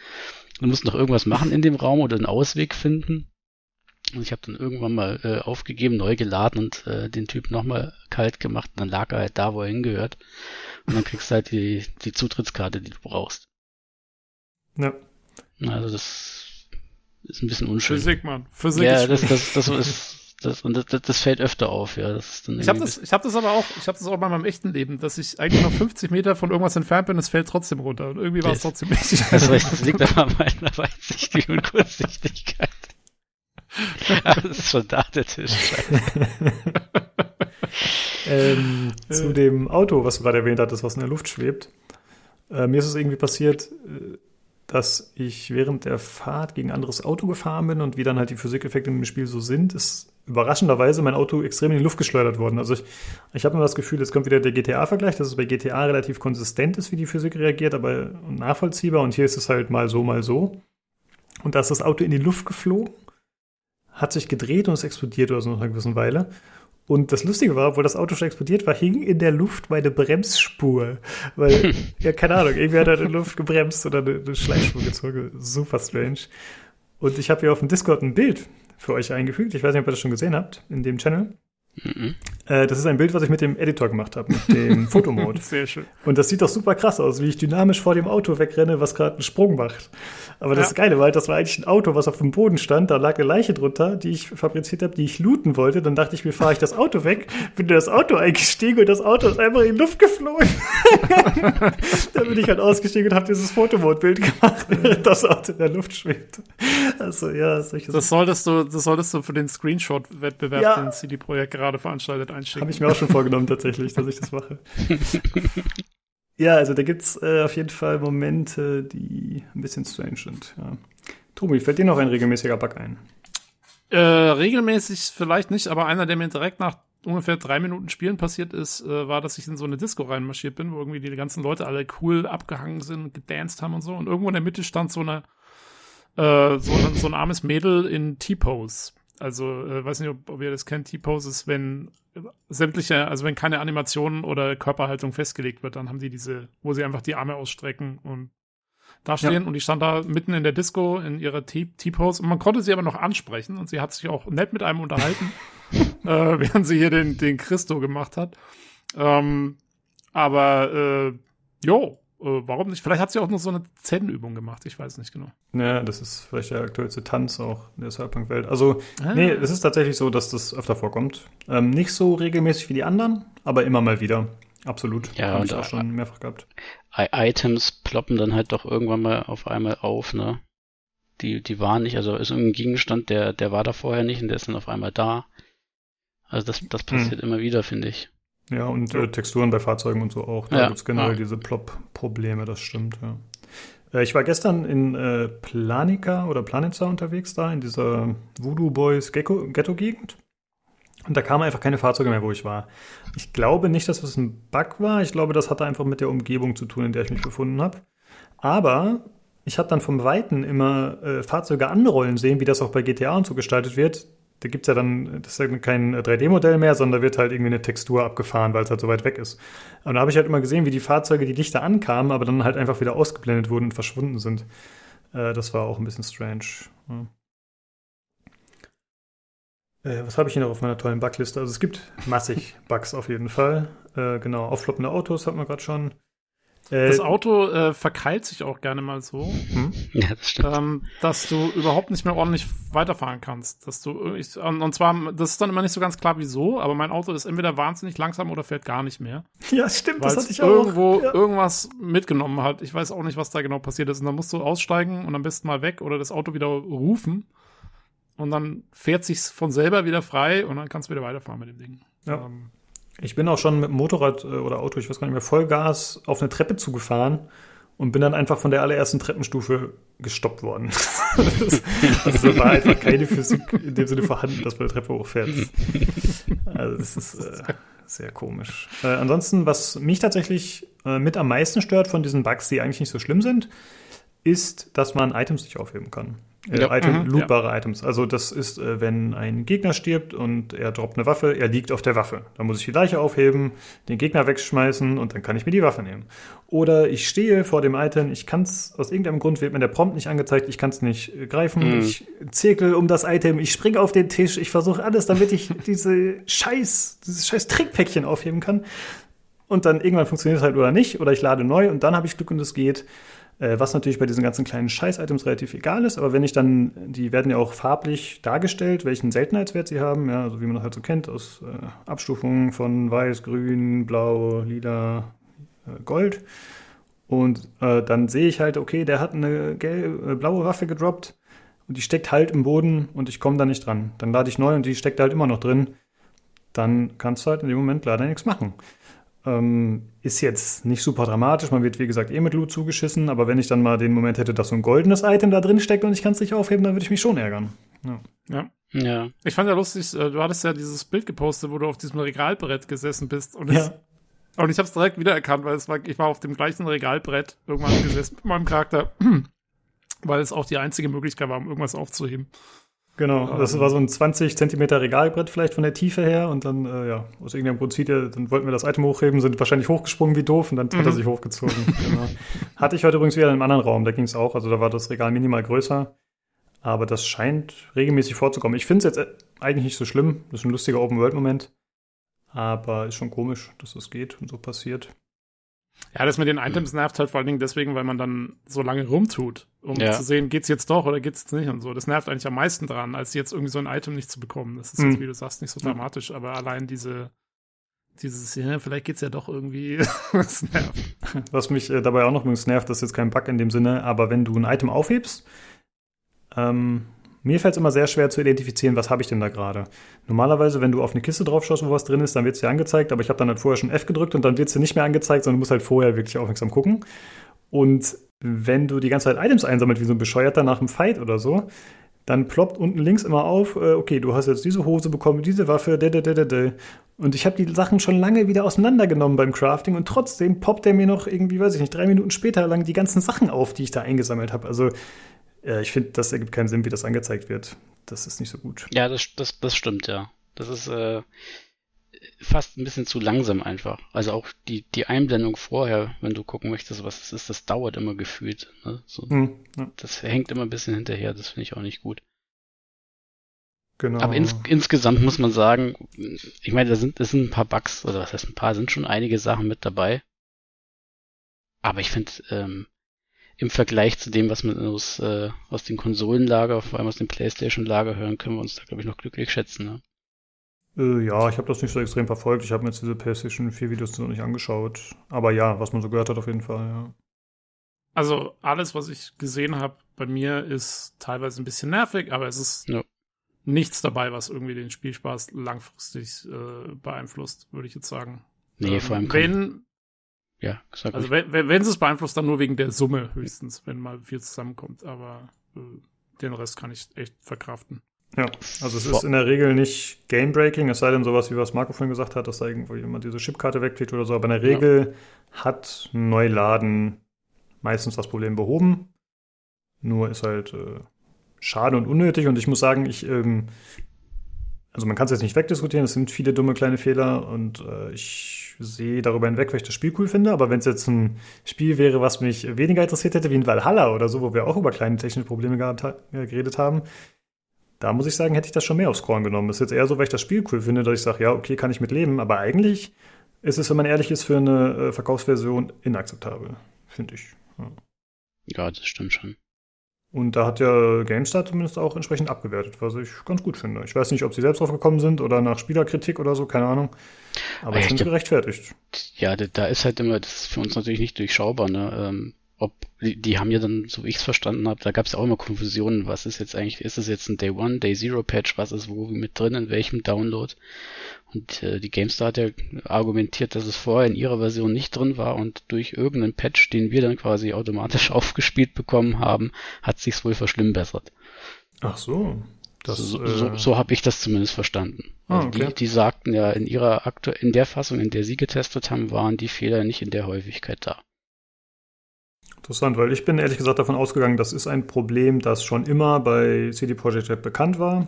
du musst noch irgendwas machen in dem Raum oder einen Ausweg finden. Und ich habe dann irgendwann mal äh, aufgegeben, neu geladen und äh, den Typ nochmal kalt gemacht. Und dann lag er halt da, wo er hingehört. Und dann kriegst du halt die, die Zutrittskarte, die du brauchst. Ja. Also das ist ein bisschen unschön. Physik, Mann. Physik ja, ist das, das, das ist, das, und das, das, fällt öfter auf, ja. Das ist dann Ich habe das, ich hab das aber auch, ich habe das auch bei meinem echten Leben, dass ich eigentlich noch 50 Meter von irgendwas entfernt bin, es fällt trotzdem runter. Und irgendwie war es trotzdem richtig. Das, das liegt aber an meiner Weitsicht und Kurzsichtigkeit. Aber das ist schon da der Tisch. ähm, zu dem Auto, was du gerade erwähnt hattest, was in der Luft schwebt. Äh, mir ist es irgendwie passiert, äh, dass ich während der Fahrt gegen ein anderes Auto gefahren bin und wie dann halt die Physikeffekte im Spiel so sind, ist überraschenderweise mein Auto extrem in die Luft geschleudert worden. Also ich, ich habe immer das Gefühl, jetzt kommt wieder der GTA-Vergleich, dass es bei GTA relativ konsistent ist, wie die Physik reagiert, aber nachvollziehbar und hier ist es halt mal so, mal so. Und da ist das Auto in die Luft geflogen, hat sich gedreht und es explodiert oder so nach einer gewissen Weile. Und das Lustige war, obwohl das Auto schon explodiert war, hing in der Luft meine Bremsspur. Weil, ja, keine Ahnung, irgendwie hat er in der Luft gebremst oder eine, eine Schleifspur gezogen. Super strange. Und ich habe hier auf dem Discord ein Bild für euch eingefügt. Ich weiß nicht, ob ihr das schon gesehen habt in dem Channel. Mhm. Äh, das ist ein Bild, was ich mit dem Editor gemacht habe, mit dem Fotomode. Sehr schön. Und das sieht doch super krass aus, wie ich dynamisch vor dem Auto wegrenne, was gerade einen Sprung macht. Aber das Ja. Geile war halt, das war eigentlich ein Auto, was auf dem Boden stand. Da lag eine Leiche drunter, die ich fabriziert habe, die ich looten wollte. Dann dachte ich mir, fahre ich das Auto weg, bin in das Auto eingestiegen und das Auto ist einfach in die Luft geflogen. Dann bin ich halt ausgestiegen und habe dieses Fotomodbild gemacht, während das Auto in der Luft schwebt. Also ja, solche Das solltest du, das solltest du für den Screenshot-Wettbewerb, Ja. den CD Projekt gerade veranstaltet, einschicken. Habe ich mir auch schon vorgenommen, tatsächlich, dass ich das mache. ja, also da gibt's äh, auf jeden Fall Momente, die ein bisschen strange sind. Ja. Tobi, fällt dir noch ein regelmäßiger Bug ein? Äh, regelmäßig vielleicht nicht, aber einer, der mir direkt nach ungefähr drei Minuten Spielen passiert ist, äh, war, dass ich in so eine Disco reinmarschiert bin, wo irgendwie die ganzen Leute alle cool abgehangen sind und gedanced haben und so. Und irgendwo in der Mitte stand so eine, äh, so, ein- so ein armes Mädel in T-Pose. Also, äh, weiß nicht, ob, ob ihr das kennt. T-Pose ist, wenn sämtliche, also wenn keine Animation oder Körperhaltung festgelegt wird, dann haben die diese, wo sie einfach die Arme ausstrecken und da stehen und die stand da mitten in der Disco in ihrer T-Pose und man konnte sie aber noch ansprechen und sie hat sich auch nett mit einem unterhalten, äh, während sie hier den, den Christo gemacht hat. Ähm, aber äh, jo, warum nicht? Vielleicht hat sie auch noch so eine Zen-Übung gemacht, ich weiß nicht genau. Ja, das ist vielleicht der aktuellste Tanz auch in der Cyberpunk-Welt. Also, Ah. nee, es ist tatsächlich so, dass das öfter vorkommt. Ähm, nicht so regelmäßig wie die anderen, aber immer mal wieder. Absolut. Ja, Habe ich und auch schon mehrfach gehabt. I Items ploppen dann halt doch irgendwann mal auf einmal auf, ne? Die, die waren nicht, also ist irgendein Gegenstand, der, der war da vorher nicht und der ist dann auf einmal da. Also das, das passiert immer wieder, finde ich. Ja, und äh, Texturen bei Fahrzeugen und so auch. Da Ja, gibt's generell ja. diese Plop-Probleme, das stimmt, ja. Äh, ich war gestern in äh, Planica oder Planitza unterwegs da, in dieser Voodoo Boys Ghetto-Gegend. Und da kamen einfach keine Fahrzeuge mehr, wo ich war. Ich glaube nicht, dass das ein Bug war. Ich glaube, das hatte einfach mit der Umgebung zu tun, in der ich mich befunden habe. Aber ich habe dann vom Weiten immer äh, Fahrzeuge anrollen sehen, wie das auch bei GTA und so gestaltet wird. Da gibt's ja dann, das ist ja kein 3D-Modell mehr, sondern da wird halt irgendwie eine Textur abgefahren, weil es halt so weit weg ist. Und da habe ich halt immer gesehen, wie die Fahrzeuge, die dichter ankamen, aber dann halt einfach wieder ausgeblendet wurden und verschwunden sind. Äh, das war auch ein bisschen strange. Ja. Äh, was habe ich hier noch auf meiner tollen Bugliste? Also es gibt massig Bugs auf jeden Fall. Äh, genau, auffloppende Autos hatten wir gerade schon. Äh, Das Auto äh, verkeilt sich auch gerne mal so, hm? Ja, das ähm, dass du überhaupt nicht mehr ordentlich weiterfahren kannst. Dass du ich, und, und zwar, das ist dann immer nicht so ganz klar, wieso, aber mein Auto ist entweder wahnsinnig langsam oder fährt gar nicht mehr. Ja, stimmt, Weil das hatte es ich auch. irgendwo Ja. irgendwas mitgenommen hat. Ich weiß auch nicht, was da genau passiert ist. Und dann musst du aussteigen und am besten mal weg oder das Auto wieder rufen. Und dann fährt sich's von selber wieder frei und dann kannst du wieder weiterfahren mit dem Ding. Ja. Ähm, Ich bin auch schon mit Motorrad äh, oder Auto, ich weiß gar nicht mehr, Vollgas auf eine Treppe zugefahren und bin dann einfach von der allerersten Treppenstufe gestoppt worden. das, also war einfach keine Physik in dem Sinne vorhanden, dass man eine Treppe hochfährt. Also das ist äh, sehr komisch. Äh, ansonsten, was mich tatsächlich äh, mit am meisten stört von diesen Bugs, die eigentlich nicht so schlimm sind, ist, dass man Items nicht aufheben kann. Äh, Ja, Item, mhm, lootbare Items. Also das ist, äh, wenn ein Gegner stirbt und er droppt eine Waffe, er liegt auf der Waffe. Dann muss ich die Leiche aufheben, den Gegner wegschmeißen und dann kann ich mir die Waffe nehmen. Oder ich stehe vor dem Item, ich kann es, aus irgendeinem Grund wird mir der Prompt nicht angezeigt, ich kann es nicht äh, greifen, Mhm. ich zirkel um das Item, ich springe auf den Tisch, ich versuche alles, damit ich diese scheiß, dieses scheiß Trickpäckchen aufheben kann. Und dann irgendwann funktioniert es halt oder nicht, oder ich lade neu und dann habe ich Glück und es geht. Äh, was natürlich bei diesen ganzen kleinen Scheiß-Items relativ egal ist, aber wenn ich dann, die werden ja auch farblich dargestellt, welchen Seltenheitswert sie haben, ja, also wie man das halt so kennt, aus äh, Abstufungen von Weiß, Grün, Blau, Lila, äh, Gold. Und äh, dann sehe ich halt, okay, der hat eine gelbe, äh, blaue Waffe gedroppt und die steckt halt im Boden und ich komme da nicht dran. Dann lade ich neu und die steckt halt immer noch drin. Dann kannst du halt in dem Moment leider nichts machen. Ähm, ist jetzt nicht super dramatisch, man wird wie gesagt eh mit Loot zugeschissen, aber wenn ich dann mal den Moment hätte, dass so ein goldenes Item da drin steckt und ich kann es nicht aufheben, dann würde ich mich schon ärgern. Ja. ja. Ja. Ich fand ja lustig, äh, du hattest ja dieses Bild gepostet, wo du auf diesem Regalbrett gesessen bist. Und, Ja. es, und ich habe es direkt wiedererkannt, weil es war, ich war auf dem gleichen Regalbrett irgendwann gesessen mit meinem Charakter, weil es auch die einzige Möglichkeit war, um irgendwas aufzuheben. Genau, das Ähm. war so ein 20 Zentimeter Regalbrett vielleicht von der Tiefe her und dann, äh, ja, aus irgendeinem Grund zieht er, dann wollten wir das Item hochheben, sind wahrscheinlich hochgesprungen wie doof und dann hat er Mhm. sich hochgezogen. genau. Hatte ich heute übrigens wieder in einem anderen Raum, da ging es auch, also da war das Regal minimal größer, aber das scheint regelmäßig vorzukommen. Ich finde es jetzt äh, eigentlich nicht so schlimm, das ist ein lustiger Open-World-Moment, aber ist schon komisch, dass das geht und so passiert. Ja, das mit den Items nervt halt vor allen Dingen deswegen, weil man dann so lange rumtut, um Ja. zu sehen, geht's jetzt doch oder geht's jetzt nicht und so. Das nervt eigentlich am meisten dran, als jetzt irgendwie so ein Item nicht zu bekommen. Das ist jetzt, Mhm. wie du sagst, nicht so dramatisch, aber allein diese, dieses, ja, vielleicht geht's ja doch irgendwie, das nervt. Was mich äh, dabei auch noch übrigens nervt, das ist jetzt kein Bug in dem Sinne, aber wenn du ein Item aufhebst, ähm, mir fällt es immer sehr schwer zu identifizieren, was habe ich denn da gerade. Normalerweise, wenn du auf eine Kiste drauf schaust, wo was drin ist, dann wird es dir angezeigt, aber ich habe dann halt vorher schon F gedrückt und dann wird es dir nicht mehr angezeigt, sondern du musst halt vorher wirklich aufmerksam gucken. Und wenn du die ganze Zeit Items einsammelt, wie so ein Bescheuerter nach einem Fight oder so, dann ploppt unten links immer auf, äh, okay, du hast jetzt diese Hose bekommen, diese Waffe, da, da, da, da. Und ich habe die Sachen schon lange wieder auseinandergenommen beim Crafting und trotzdem poppt er mir noch irgendwie, weiß ich nicht, drei Minuten später lang die ganzen Sachen auf, die ich da eingesammelt habe. Also äh, ich finde, das ergibt keinen Sinn, wie das angezeigt wird. Das ist nicht so gut. Ja, das, das, das stimmt, ja. Das ist, äh, fast ein bisschen zu langsam einfach. Also auch die, die Einblendung vorher, wenn du gucken möchtest, was es ist, das dauert immer gefühlt. Ne? So, Hm, ja, Das hängt immer ein bisschen hinterher, das finde ich auch nicht gut. genau. Aber ins, insgesamt muss man sagen, ich meine, da sind, das sind ein paar Bugs, oder was heißt ein paar, sind schon einige Sachen mit dabei. Aber ich finde, ähm, im Vergleich zu dem, was man aus, äh, aus dem Konsolenlager, vor allem aus dem Playstation-Lager hören, können wir uns da, glaube ich, noch glücklich schätzen. Ne? Äh, ja, ich habe das nicht so extrem verfolgt. Ich habe mir jetzt diese PlayStation 4 Videos noch nicht angeschaut. Aber ja, was man so gehört hat, auf jeden Fall, ja. Also alles, was ich gesehen habe bei mir, ist teilweise ein bisschen nervig, aber es ist Ja. nichts dabei, was irgendwie den Spielspaß langfristig äh, beeinflusst, würde ich jetzt sagen. Nee, Ähm, vor allem kann- wenn, Ja, sag also wenn, wenn wenn es es beeinflusst, dann nur wegen der Summe höchstens, wenn mal viel zusammenkommt. Aber äh, den Rest kann ich echt verkraften. Ja, also es ist in der Regel nicht Game-Breaking, es sei denn sowas, wie was Marco vorhin gesagt hat, dass da irgendwo jemand diese Chipkarte wegklickt oder so. Aber in der Regel hat Neuladen meistens das Problem behoben. Nur ist halt äh, schade und unnötig. Und ich muss sagen, ich, ähm, also man kann es jetzt nicht wegdiskutieren, es sind viele dumme kleine Fehler und äh, ich sehe darüber hinweg, weil ich das Spiel cool finde. Aber wenn es jetzt ein Spiel wäre, was mich weniger interessiert hätte, wie ein Valhalla oder so, wo wir auch über kleine technische Probleme gehabt, ha- äh, geredet haben, da muss ich sagen, hätte ich das schon mehr aufs Korn genommen. Ist jetzt eher so, weil ich das Spiel cool finde, dass ich sage, ja, okay, kann ich mit leben. Aber eigentlich ist es, wenn man ehrlich ist, für eine äh, Verkaufsversion inakzeptabel, finde ich. Ja. Ja, das stimmt schon. Und da hat ja GameStar zumindest auch entsprechend abgewertet, was ich ganz gut finde. Ich weiß nicht, ob sie selbst drauf gekommen sind oder nach Spielerkritik oder so, keine Ahnung. Aber Ah, ich ja, finde ich- gerechtfertigt. Ja, da, da ist halt immer, das ist für uns natürlich nicht durchschaubar, ne? Ähm, ob die, die haben ja dann, so wie ich es verstanden habe, da gab es ja auch immer Konfusionen, was ist jetzt eigentlich, ist es jetzt ein Day One, Day Zero Patch, was ist wo mit drin, in welchem Download? Und äh, die GameStar hat ja argumentiert, dass es vorher in ihrer Version nicht drin war und durch irgendeinen Patch, den wir dann quasi automatisch aufgespielt bekommen haben, hat sich's wohl verschlimmbessert. Ach so. Das, so äh, so, so habe ich das zumindest verstanden. Ah, Also okay. die, die sagten ja, in ihrer aktu in der Fassung, in der sie getestet haben, waren die Fehler nicht in der Häufigkeit da. Interessant, weil ich bin ehrlich gesagt davon ausgegangen, das ist ein Problem, das schon immer bei CD Projekt Red bekannt war,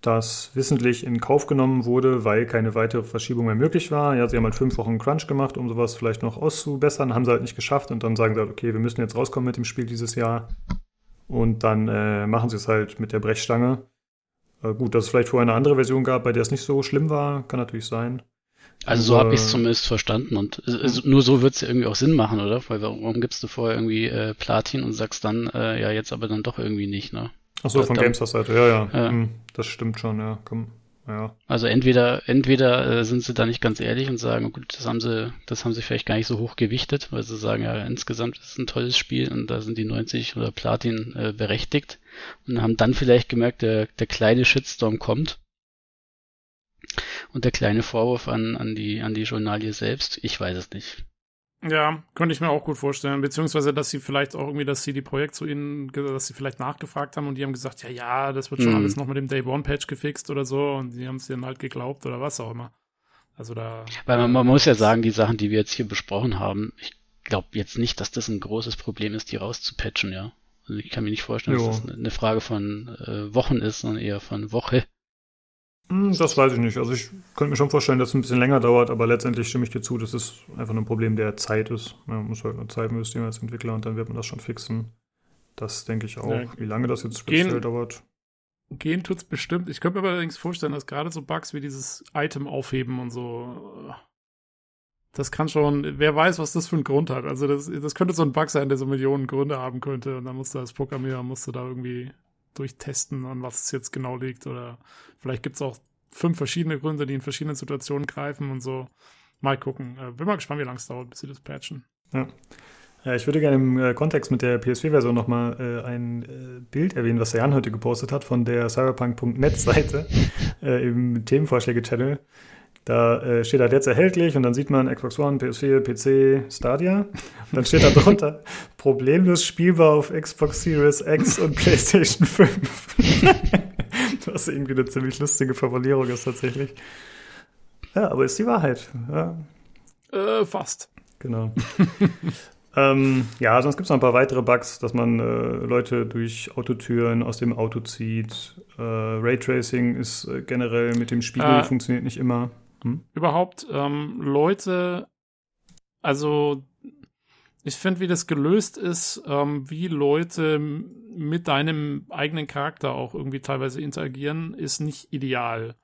das wissentlich in Kauf genommen wurde, weil keine weitere Verschiebung mehr möglich war. Ja, sie haben halt fünf Wochen Crunch gemacht, um sowas vielleicht noch auszubessern, haben sie halt nicht geschafft und dann sagen sie halt, okay, wir müssen jetzt rauskommen mit dem Spiel dieses Jahr und dann äh, machen sie es halt mit der Brechstange. Äh, gut, dass es vielleicht vorher eine andere Version gab, bei der es nicht so schlimm war, kann natürlich sein. Also so Aber- habe ich es zumindest verstanden und äh, also nur so wird es ja irgendwie auch Sinn machen, oder? Weil warum gibst du vorher irgendwie äh, Platin und sagst dann, äh, ja jetzt aber dann doch irgendwie nicht, ne? Ach so, Ja, von GameStar Seite, ja, ja. Ja. Hm, das stimmt schon, ja. Komm, ja. Also entweder, entweder äh, sind sie da nicht ganz ehrlich und sagen, gut, das haben sie, das haben sie vielleicht gar nicht so hoch gewichtet, weil sie sagen, ja, insgesamt ist es ein tolles Spiel und da sind die 90 oder Platin äh, berechtigt und haben dann vielleicht gemerkt, der, der kleine Shitstorm kommt. Und der kleine Vorwurf an, an die, an die Journalie selbst, ich weiß es nicht. Ja, könnte ich mir auch gut vorstellen. Beziehungsweise, dass sie vielleicht auch irgendwie das CD-Projekt zu ihnen, dass sie vielleicht nachgefragt haben und die haben gesagt, ja, ja, das wird schon Mhm. alles noch mit dem Day One-Patch gefixt oder so und die haben es dann halt geglaubt oder was auch immer. Also da. Weil man, man muss ja sagen, die Sachen, die wir jetzt hier besprochen haben, ich glaube jetzt nicht, dass das ein großes Problem ist, die rauszupatchen, ja. Also ich kann mir nicht vorstellen, Jo. dass das eine Frage von äh, Wochen ist, sondern eher von Woche. Hm, Das weiß ich nicht. Also ich könnte mir schon vorstellen, dass es ein bisschen länger dauert, aber letztendlich stimme ich dir zu, dass es einfach ein Problem der Zeit ist. Man muss halt nur Zeit investieren als Entwickler und dann wird man das schon fixen. Das denke ich auch. Ja. Wie lange das jetzt speziell Gehen- dauert. Gehen tut's bestimmt. Ich könnte mir allerdings vorstellen, dass gerade so Bugs wie dieses Item aufheben und so, das kann schon, wer weiß, was das für einen Grund hat. Also das, das könnte so ein Bug sein, der so Millionen Gründe haben könnte und dann musst du als Programmierer, musst du da irgendwie durchtesten, an was es jetzt genau liegt oder vielleicht gibt's auch fünf verschiedene Gründe, die in verschiedenen Situationen greifen und so. Mal gucken. Äh, bin mal gespannt, wie lange es dauert, bis sie das patchen. Ja. Ja, ich würde gerne im äh, Kontext mit der PS4-Version nochmal äh, ein äh, Bild erwähnen, was der Jan heute gepostet hat von der Cyberpunk.net-Seite äh, im Themenvorschläge-Channel. Da äh, steht halt jetzt erhältlich und dann sieht man Xbox One, PS4, PC, Stadia. Und dann steht da drunter problemlos spielbar auf Xbox Series X und PlayStation 5. was irgendwie eine ziemlich lustige Formulierung ist tatsächlich. Ja, aber ist die Wahrheit. Ja, Äh, fast. Genau. ähm, ja, sonst gibt es noch ein paar weitere Bugs, dass man äh, Leute durch Autotüren aus dem Auto zieht. Äh, Raytracing ist äh, generell mit dem Spiegel Ah. funktioniert nicht immer. Hm? überhaupt ähm, Leute, also ich finde, wie das gelöst ist, ähm, wie Leute mit deinem eigenen Charakter auch irgendwie teilweise interagieren, ist nicht ideal.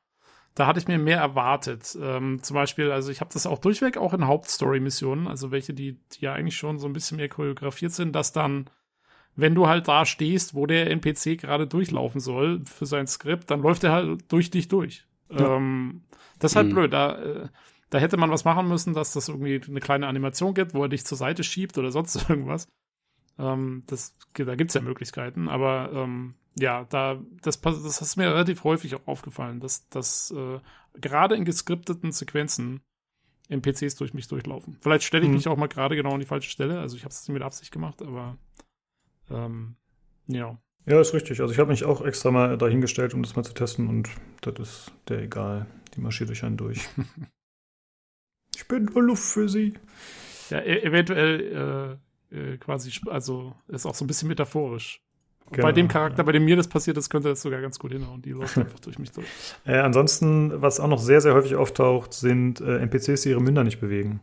Da hatte ich mir mehr erwartet. Ähm, zum Beispiel, also ich habe das auch durchweg auch in Hauptstory-Missionen, also welche, die, die ja eigentlich schon so ein bisschen mehr choreografiert sind, dass dann, wenn du halt da stehst, wo der NPC gerade durchlaufen soll für sein Skript, dann läuft er halt durch dich durch. Ja. Ähm, das ist halt Mhm. blöd. Da, äh, da hätte man was machen müssen, dass das irgendwie eine kleine Animation gibt, wo er dich zur Seite schiebt oder sonst irgendwas. Ähm, das, da gibt's ja Möglichkeiten, aber ähm, ja, da, das, das ist mir relativ häufig auch aufgefallen, dass, dass äh, gerade in geskripteten Sequenzen NPCs durch mich durchlaufen. Vielleicht stelle ich Mhm. mich auch mal gerade genau an die falsche Stelle, also ich habe es nicht mit Absicht gemacht, aber ähm, ja. Ja, ist richtig. Also ich habe mich auch extra mal dahingestellt, um das mal zu testen und das ist der egal. Die marschiert durch einen durch. ich bin nur Luft für sie. Ja, e eventuell äh, äh, quasi, also ist auch so ein bisschen metaphorisch. Genau, bei dem Charakter, bei dem mir das passiert ist, könnte das sogar ganz gut hinhauen. Die läuft einfach durch mich durch. Äh, ansonsten, was auch noch sehr, sehr häufig auftaucht, sind äh, NPCs, die ihre Münder nicht bewegen.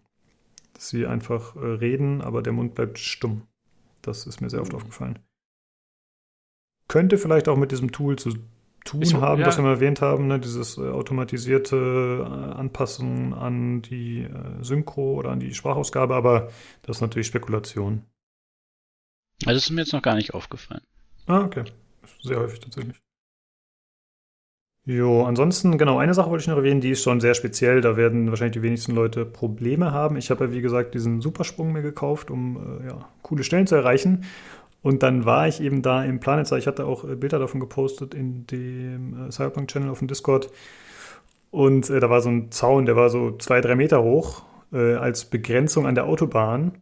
Dass sie einfach äh, reden, aber der Mund bleibt stumm. Das ist mir sehr oft aufgefallen. Könnte vielleicht auch mit diesem Tool zu tun Ich- haben, ja. das wir mal erwähnt haben, ne? dieses äh, automatisierte äh, Anpassen an die äh, Synchro oder an die Sprachausgabe, aber das ist natürlich Spekulation. Also das ist mir jetzt noch gar nicht aufgefallen. Ah, okay. Sehr häufig tatsächlich. Jo, ansonsten, genau, eine Sache wollte ich noch erwähnen, die ist schon sehr speziell. Da werden wahrscheinlich die wenigsten Leute Probleme haben. Ich habe ja, wie gesagt, diesen Supersprung mir gekauft, um äh, ja, coole Stellen zu erreichen. Und dann war ich eben da im Planetzer. Ich hatte auch äh, Bilder davon gepostet in dem äh, Cyberpunk-Channel auf dem Discord. Und äh, da war so ein Zaun, der war so zwei, drei Meter hoch, äh, als Begrenzung an der Autobahn.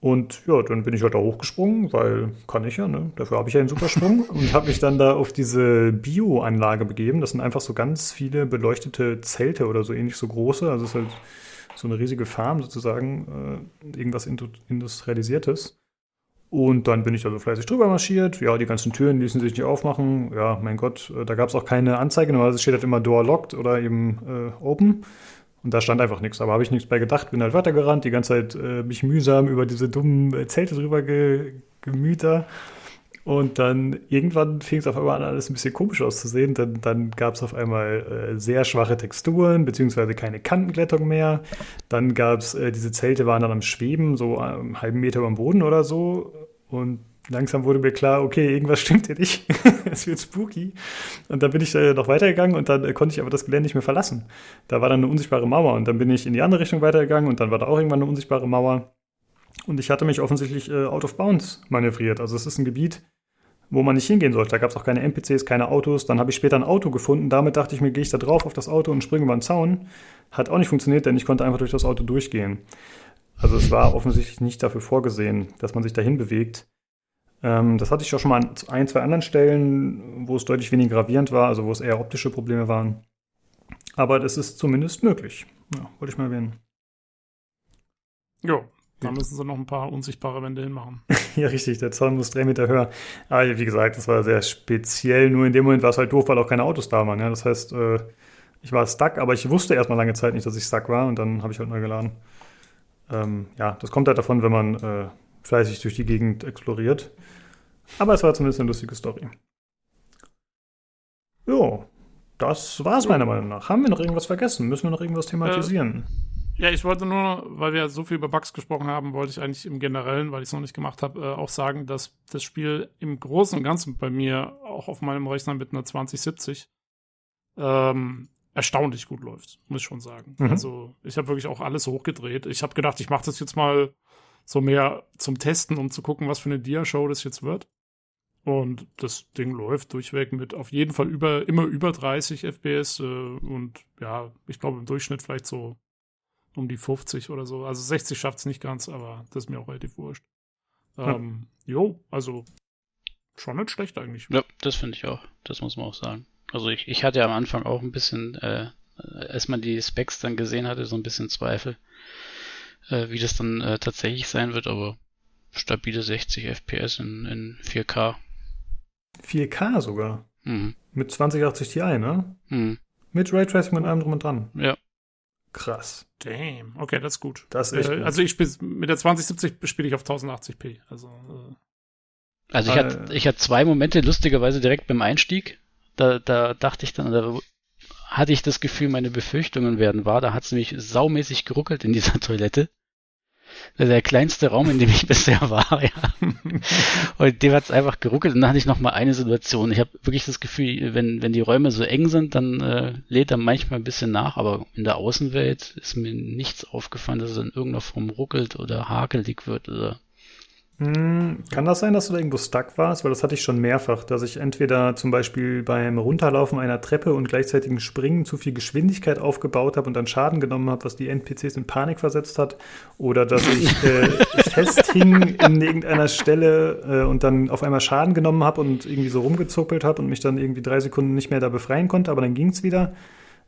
Und ja, dann bin ich halt da hochgesprungen, weil kann ich ja, ne? Dafür habe ich ja einen Supersprung und habe mich dann da auf diese Bio-Anlage begeben. Das sind einfach so ganz viele beleuchtete Zelte oder so ähnlich so große. Also es ist halt so eine riesige Farm sozusagen, äh, irgendwas Indu- Industrialisiertes. Und dann bin ich da so fleißig drüber marschiert. Ja, die ganzen Türen ließen sich nicht aufmachen. Ja, mein Gott, äh, da gab es auch keine Anzeige. Normalerweise steht halt immer Door locked oder eben äh, open. Und da stand einfach nichts. Aber habe ich nichts bei gedacht, bin halt weitergerannt, die ganze Zeit äh, mich mühsam über diese dummen Zelte drüber ge gemüht da. Und dann irgendwann fing es auf einmal an, alles ein bisschen komisch auszusehen. Dann, dann gab es auf einmal äh, sehr schwache Texturen, beziehungsweise keine Kantenglättung mehr. Dann gab es, äh, diese Zelte waren dann am Schweben, so einen halben Meter über dem Boden oder so. Und langsam wurde mir klar, okay, irgendwas stimmt hier nicht. es wird spooky. Und dann bin ich äh, noch weitergegangen und dann äh, konnte ich aber das Gelände nicht mehr verlassen. Da war dann eine unsichtbare Mauer und dann bin ich in die andere Richtung weitergegangen und dann war da auch irgendwann eine unsichtbare Mauer. Und ich hatte mich offensichtlich äh, out of bounds manövriert. Also es ist ein Gebiet, wo man nicht hingehen sollte. Da gab es auch keine NPCs, keine Autos. Dann habe ich später ein Auto gefunden. Damit dachte ich mir, gehe ich da drauf auf das Auto und springe über den Zaun. Hat auch nicht funktioniert, denn ich konnte einfach durch das Auto durchgehen. Also es war offensichtlich nicht dafür vorgesehen, dass man sich dahin bewegt. Ähm, das hatte ich auch schon mal an ein, zwei anderen Stellen, wo es deutlich weniger gravierend war, also wo es eher optische Probleme waren. Aber das ist zumindest möglich. Ja, wollte ich mal erwähnen. Jo, da müssen sie noch ein paar unsichtbare Wände hinmachen. Ja, richtig, der Zaun muss drei Meter höher. Aber wie gesagt, das war sehr speziell. Nur in dem Moment war es halt doof, weil auch keine Autos da waren. Ja? Das heißt, äh, ich war stuck, aber ich wusste erstmal lange Zeit nicht, dass ich stuck war und dann habe ich halt neu geladen. Ähm, ja, das kommt halt davon, wenn man äh, fleißig durch die Gegend exploriert. Aber es war zumindest eine lustige Story. Jo, das war's meiner Meinung nach. Haben wir noch irgendwas vergessen? Müssen wir noch irgendwas thematisieren? Ja, ich wollte nur, weil wir so viel über Bugs gesprochen haben, wollte ich eigentlich im Generellen, weil ich es noch nicht gemacht habe, äh, auch sagen, dass das Spiel im Großen und Ganzen bei mir auch auf meinem Rechner mit einer 2070 ähm, erstaunlich gut läuft, muss ich schon sagen. Mhm. Also ich habe wirklich auch alles hochgedreht. Ich habe gedacht, ich mache das jetzt mal so mehr zum Testen, um zu gucken, was für eine Dia-Show das jetzt wird. Und das Ding läuft durchweg mit auf jeden Fall über, immer über 30 FPS äh, und ja, ich glaube im Durchschnitt vielleicht so um die 50 oder so. Also 60 schafft es nicht ganz, aber das ist mir auch relativ wurscht. Ja. Ähm, jo, also schon nicht schlecht eigentlich. Ja, das finde ich auch. Das muss man auch sagen. Also ich, ich hatte ja am Anfang auch ein bisschen, äh, als man die Specs dann gesehen hatte, so ein bisschen Zweifel, äh, wie das dann äh, tatsächlich sein wird, aber stabile 60 FPS in, in 4K. 4K sogar. Mhm. Mit 2080 Ti, ne? Mhm. Mit Raytracing und allem drum und dran. Ja. Krass. Damn. Okay, das ist gut. Das ist äh, gut. Also ich spiele mit der 2070 spiele ich auf 1080p. Also äh, Also ich hatte, ich hatte zwei Momente, lustigerweise direkt beim Einstieg. Da, da dachte ich dann, da hatte ich das Gefühl, meine Befürchtungen werden wahr. Da hat es nämlich saumäßig geruckelt in dieser Toilette. Ist Der kleinste Raum, in dem ich bisher war, ja. Und dem hat es einfach geruckelt. Und dann hatte ich noch mal eine Situation. Ich habe wirklich das Gefühl, wenn, wenn die Räume so eng sind, dann äh, lädt er manchmal ein bisschen nach. Aber in der Außenwelt ist mir nichts aufgefallen, dass es in irgendeiner Form ruckelt oder hakelig wird oder Kann das sein, dass du da irgendwo stuck warst? Weil das hatte ich schon mehrfach, dass ich entweder zum Beispiel beim Runterlaufen einer Treppe und gleichzeitigen Springen zu viel Geschwindigkeit aufgebaut habe und dann Schaden genommen habe, was die NPCs in Panik versetzt hat, oder dass ich äh, festhing in irgendeiner Stelle äh, und dann auf einmal Schaden genommen habe und irgendwie so rumgezuppelt habe und mich dann irgendwie drei Sekunden nicht mehr da befreien konnte, aber dann ging's wieder.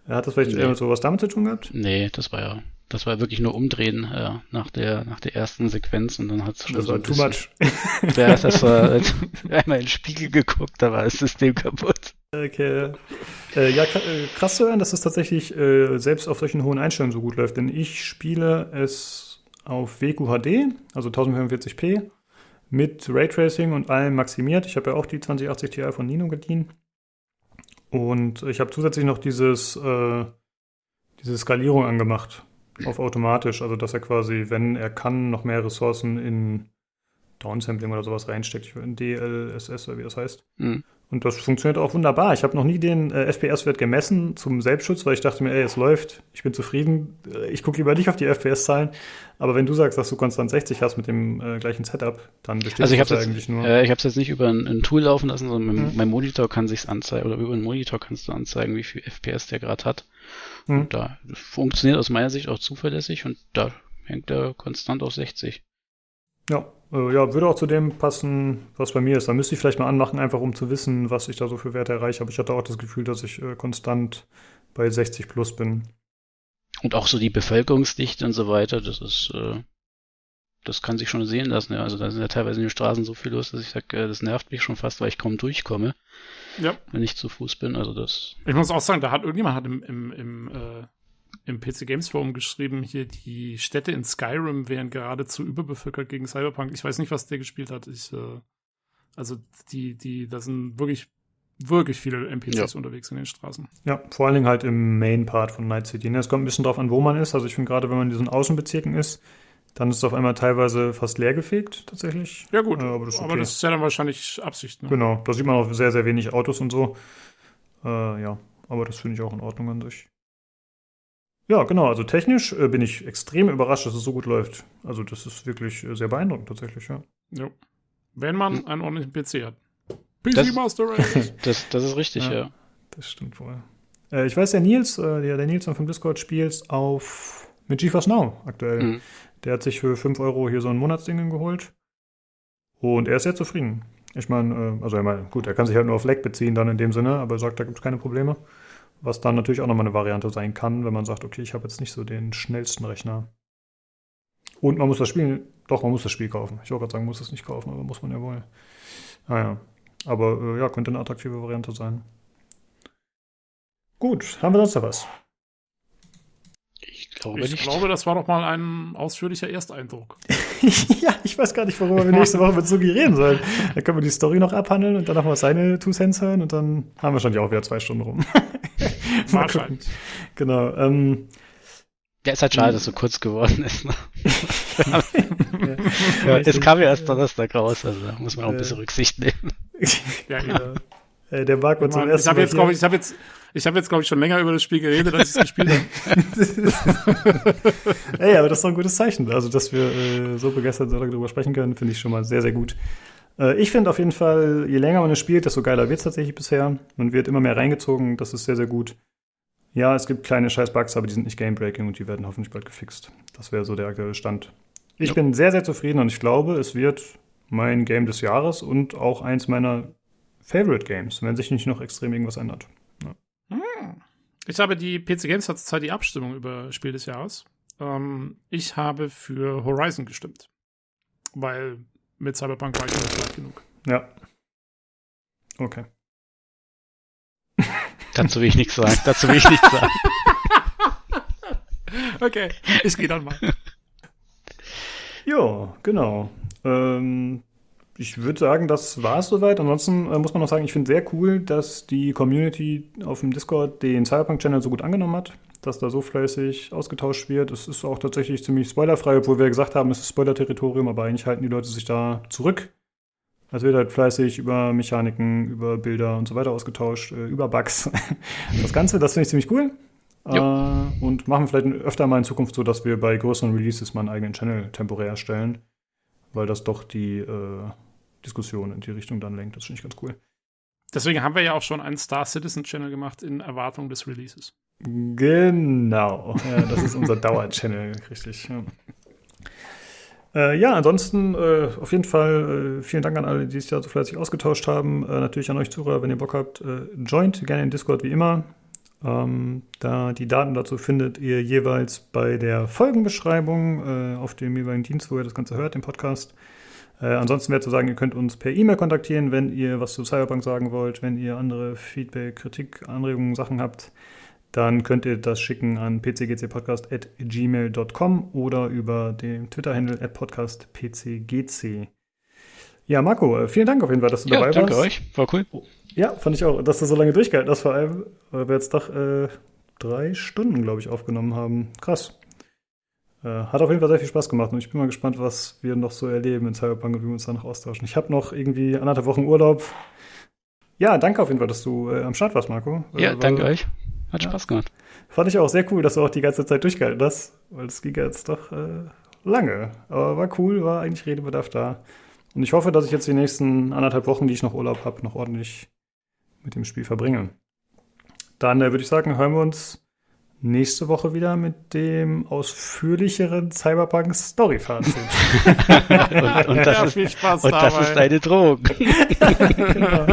Hat das vielleicht Nee. äh, so was damit zu tun gehabt? Nee, das war ja, das war wirklich nur umdrehen äh, nach der nach der ersten Sequenz und dann hat es schon Das so war ein too bisschen, much. Ja, das war einmal in den Spiegel geguckt, da war das System kaputt. Okay. Äh, ja, äh, krass zu hören, dass es tatsächlich äh, selbst auf solchen hohen Einstellungen so gut läuft, denn ich spiele es auf WQHD, also 1045p, mit Raytracing und allem maximiert. Ich habe ja auch die 2080 Ti von Nino geliehen. Und ich habe zusätzlich noch dieses, äh, diese Skalierung angemacht auf automatisch, also dass er quasi, wenn er kann, noch mehr Ressourcen in Downsampling oder sowas reinsteckt, Ich- in DLSS oder wie das heißt. Hm. Und das funktioniert auch wunderbar. Ich habe noch nie den äh, FPS-Wert gemessen zum Selbstschutz, weil ich dachte mir, ey, es läuft, ich bin zufrieden. Äh, Ich gucke lieber nicht auf die FPS-Zahlen. Aber wenn du sagst, dass du konstant 60 hast mit dem äh, gleichen Setup, dann bestätigt Also ich habe das jetzt, eigentlich nur. äh, ich hab's jetzt nicht über ein, ein Tool laufen lassen, sondern mein, Hm. mein Monitor kann sich's anzeigen oder über einen Monitor kannst du anzeigen, wie viel FPS der gerade hat. Hm. Da funktioniert aus meiner Sicht auch zuverlässig und da hängt er konstant auf 60. Ja, äh, ja, würde auch zu dem passen, was bei mir ist. Da müsste ich vielleicht mal anmachen, einfach um zu wissen, was ich da so für Werte erreiche. Aber ich hatte auch das Gefühl, dass ich äh, konstant bei 60 plus bin. Und auch so die Bevölkerungsdichte und so weiter, das ist, äh, das kann sich schon sehen lassen. Ja. Also da sind ja teilweise in den Straßen so viel los, dass ich sage, äh, das nervt mich schon fast, weil ich kaum durchkomme, ja. wenn ich zu Fuß bin. Also das, Ich muss auch sagen, da hat irgendjemand hat im, im, im, äh, im PC Games Forum geschrieben, hier die Städte in Skyrim wären geradezu überbevölkert gegen Cyberpunk. Ich weiß nicht, was der gespielt hat. Ich, äh, also die, die, da sind wirklich, wirklich viele NPCs unterwegs in den Straßen. Ja, vor allen Dingen halt im Main-Part von Night City. Ne? Es kommt ein bisschen drauf an, wo man ist. Also ich finde gerade, wenn man in diesen Außenbezirken ist, dann ist es auf einmal teilweise fast leergefegt, tatsächlich. Ja gut, Äh, aber das ist aber okay. das ist ja dann wahrscheinlich Absicht. Ne? Genau, da sieht man auch sehr, sehr wenig Autos und so. Äh, ja, aber das finde ich auch in Ordnung an sich. Ja, genau, also technisch äh, bin ich extrem überrascht, dass es so gut läuft. Also das ist wirklich äh, sehr beeindruckend tatsächlich, ja. Jo. Wenn man einen ordentlichen PC hat. PC Das- Master Race. das, das ist richtig, Ja. ja. Das stimmt wohl. Äh, ich weiß, der Nils, äh, der, der Nils vom Discord spielt auf mit GeForce Now aktuell. Mhm. Der hat sich für 5 Euro hier so ein Monatsding geholt. Und er ist sehr zufrieden. Ich meine, äh, also er meint, gut, er kann sich halt nur auf Leck beziehen dann in dem Sinne, aber er sagt, da gibt es keine Probleme. Was dann natürlich auch nochmal eine Variante sein kann, wenn man sagt, okay, ich habe jetzt nicht so den schnellsten Rechner. Und man muss das Spiel, doch, man muss das Spiel kaufen. Ich wollte gerade sagen, muss es nicht kaufen, aber muss man ja wohl. Naja, aber äh, ja, könnte eine attraktive Variante sein. Gut, haben wir sonst noch was? Ich glaube Ich nicht. glaube, das war doch mal ein ausführlicher Ersteindruck. ja, ich weiß gar nicht, worüber wir nächste Woche mit Sugi reden sollen. Dann können wir die Story noch abhandeln und dann nochmal seine Two Cents hören und dann haben wir schon ja auch wieder zwei Stunden rum. Mal gucken. Wahrscheinlich. Genau. Ähm, Ja, ist halt schade, dass es so kurz geworden ist. Ne? ja, es kam ja erst Donnerstag raus, also da muss man auch ein bisschen Rücksicht nehmen. Ja, ja. Äh, der Marc zum Ich ersten habe Mal jetzt, ich, ich habe jetzt, ich habe jetzt, glaube ich, schon länger über das Spiel geredet, als ich es gespielt habe. Ey, aber das ist doch ein gutes Zeichen. Also, dass wir äh, so begeistert darüber sprechen können, finde ich schon mal sehr, sehr gut. Äh, ich finde auf jeden Fall, je länger man es spielt, desto geiler wird es tatsächlich bisher. Man wird immer mehr reingezogen, das ist sehr, sehr gut. Ja, es gibt kleine Scheiß-Bugs, aber die sind nicht Game-Breaking und die werden hoffentlich bald gefixt. Das wäre so der aktuelle Stand. Ich Ja. bin sehr, sehr zufrieden und ich glaube, es wird mein Game des Jahres und auch eins meiner Favorite Games, wenn sich nicht noch extrem irgendwas ändert. Ich habe die PC Games hat zurzeit die Abstimmung über Spiel des Jahres. Ähm, ich habe für Horizon gestimmt. Weil mit Cyberpunk war ich nicht weit genug. Ja. Okay. Dazu will ich nichts sagen. Dazu will ich nichts sagen. Okay, ich gehe dann mal. Ja, genau. Ähm, ich würde sagen, das war es soweit. Ansonsten äh, muss man noch sagen, ich finde sehr cool, dass die Community auf dem Discord den Cyberpunk-Channel so gut angenommen hat, dass da so fleißig ausgetauscht wird. Es ist auch tatsächlich ziemlich spoilerfrei, obwohl wir gesagt haben, es ist Spoiler-Territorium, aber eigentlich halten die Leute sich da zurück. Es wird halt fleißig über Mechaniken, über Bilder und so weiter ausgetauscht, äh, über Bugs. Das Ganze, das finde ich ziemlich cool. Äh, und machen wir vielleicht öfter mal in Zukunft so, dass wir bei größeren Releases mal einen eigenen Channel temporär erstellen, weil das doch die äh, Diskussion in die Richtung dann lenkt. Das finde ich ganz cool. Deswegen haben wir ja auch schon einen Star Citizen Channel gemacht in Erwartung des Releases. Genau. Ja, das ist unser Dauer-Channel, richtig. Ja. Äh, ja, ansonsten äh, auf jeden Fall äh, vielen Dank an alle, die sich da so fleißig ausgetauscht haben. Äh, natürlich an euch Zuhörer, wenn ihr Bock habt, äh, joint gerne in Discord wie immer. Ähm, da die Daten dazu findet ihr jeweils bei der Folgenbeschreibung äh, auf dem jeweiligen Dienst, wo ihr das Ganze hört, im Podcast. Äh, ansonsten wäre zu sagen, ihr könnt uns per E-Mail kontaktieren, wenn ihr was zu Cyberpunk sagen wollt, wenn ihr andere Feedback, Kritik, Anregungen, Sachen habt. Dann könnt ihr das schicken an pcgcpodcast.gmail.com oder über den Twitter-Handle at podcastpcgc. Ja, Marco, äh, vielen Dank auf jeden Fall, dass du Ja, dabei danke warst. euch. War cool. Ja, fand ich auch, dass du so lange durchgehalten hast, vor allem, weil wir jetzt doch äh, drei Stunden, glaube ich, aufgenommen haben. Krass. Äh, hat auf jeden Fall sehr viel Spaß gemacht und ich bin mal gespannt, was wir noch so erleben in Cyberpunk und wie wir uns da noch austauschen. Ich habe noch irgendwie anderthalb Wochen Urlaub. Ja, danke auf jeden Fall, dass du äh, am Start warst, Marco. Ja, Äh, war- danke euch. Hat Ja. Spaß gemacht. Fand ich auch sehr cool, dass du auch die ganze Zeit durchgehalten hast, weil es ging ja jetzt doch äh, lange. Aber war cool, war eigentlich Redebedarf da. Und ich hoffe, dass ich jetzt die nächsten anderthalb Wochen, die ich noch Urlaub habe, noch ordentlich mit dem Spiel verbringe. Dann äh, würde ich sagen, hören wir uns nächste Woche wieder mit dem ausführlicheren Cyberpunk Story-Fazit. Und, und das, Ja, ist, viel Spaß und das dabei. ist deine Drohung. genau.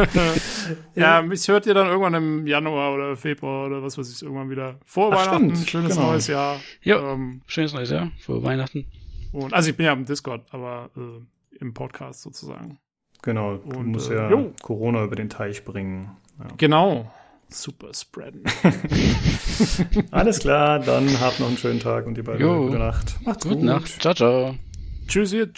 Ja, mich hört ihr dann irgendwann im Januar oder Februar oder was weiß ich, irgendwann wieder. Vor Ach, Weihnachten, stimmt, schönes genau. neues Jahr. Ja. Ähm, Schönes neues Jahr. Frohe Weihnachten. und, also ich bin ja im Discord, aber äh, im Podcast sozusagen. Genau, du Und, musst äh, ja jo. Corona über den Teich bringen. Ja. Genau. Super spreaden. Alles klar, dann habt noch einen schönen Tag und ihr beide Jo. gute Nacht. Macht's Gute gut. Nacht. Ciao, ciao. Tschüss, ihr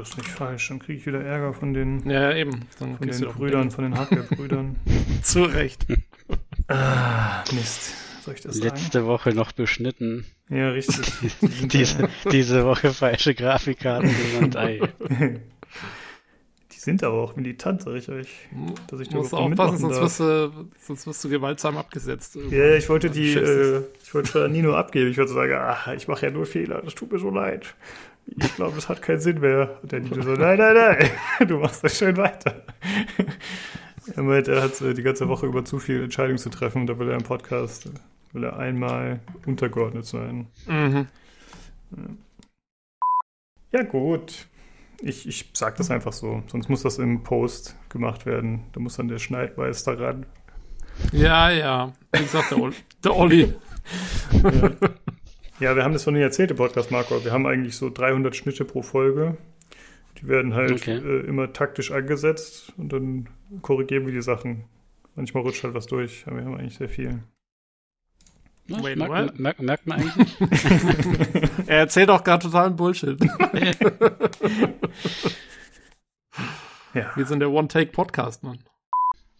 das ist nicht falsch. Dann kriege ich wieder Ärger von den, Ja, eben. Dann von den Brüdern, von den Hardware-Brüdern. Zu Recht. ah, Mist. Soll ich das sagen? Letzte Woche noch beschnitten. Ja, richtig. Diese, diese Woche falsche Grafikkarten genannt. Ei. Die sind aber auch militant, sag ich euch. Dass ich Du musst aufpassen, sonst wirst, du, sonst wirst du gewaltsam abgesetzt. Ja, ich wollte die, äh, ich wollte Nino abgeben. Ich wollte sagen, ach, ich mache ja nur Fehler. Das tut mir so leid. Ich glaube, es hat keinen Sinn mehr. Und der Nino so, nein, nein, nein. Du machst das schön weiter. Er meint, er hat äh, die ganze Woche über zu viele Entscheidungen zu treffen. Und da will er im Podcast, will er einmal untergeordnet sein. Mhm. Ja, gut. Ich, ich sag das einfach so. Sonst muss das im Post gemacht werden. Da muss dann der Schneidmeister ran. Ja, ja. Wie gesagt, der, Ol der Olli. Ja. Ja, wir haben das noch nie erzählt im Podcast, Marco. Wir haben eigentlich so 300 Schnitte pro Folge. Die werden halt Okay. äh, immer taktisch angesetzt und dann korrigieren wir die Sachen. Manchmal rutscht halt was durch, aber wir haben eigentlich sehr viel. Wait, merkt, what? merkt, merkt man eigentlich nicht. Er erzählt auch gerade totalen Bullshit. Ja. Wir sind der One-Take-Podcast, Mann.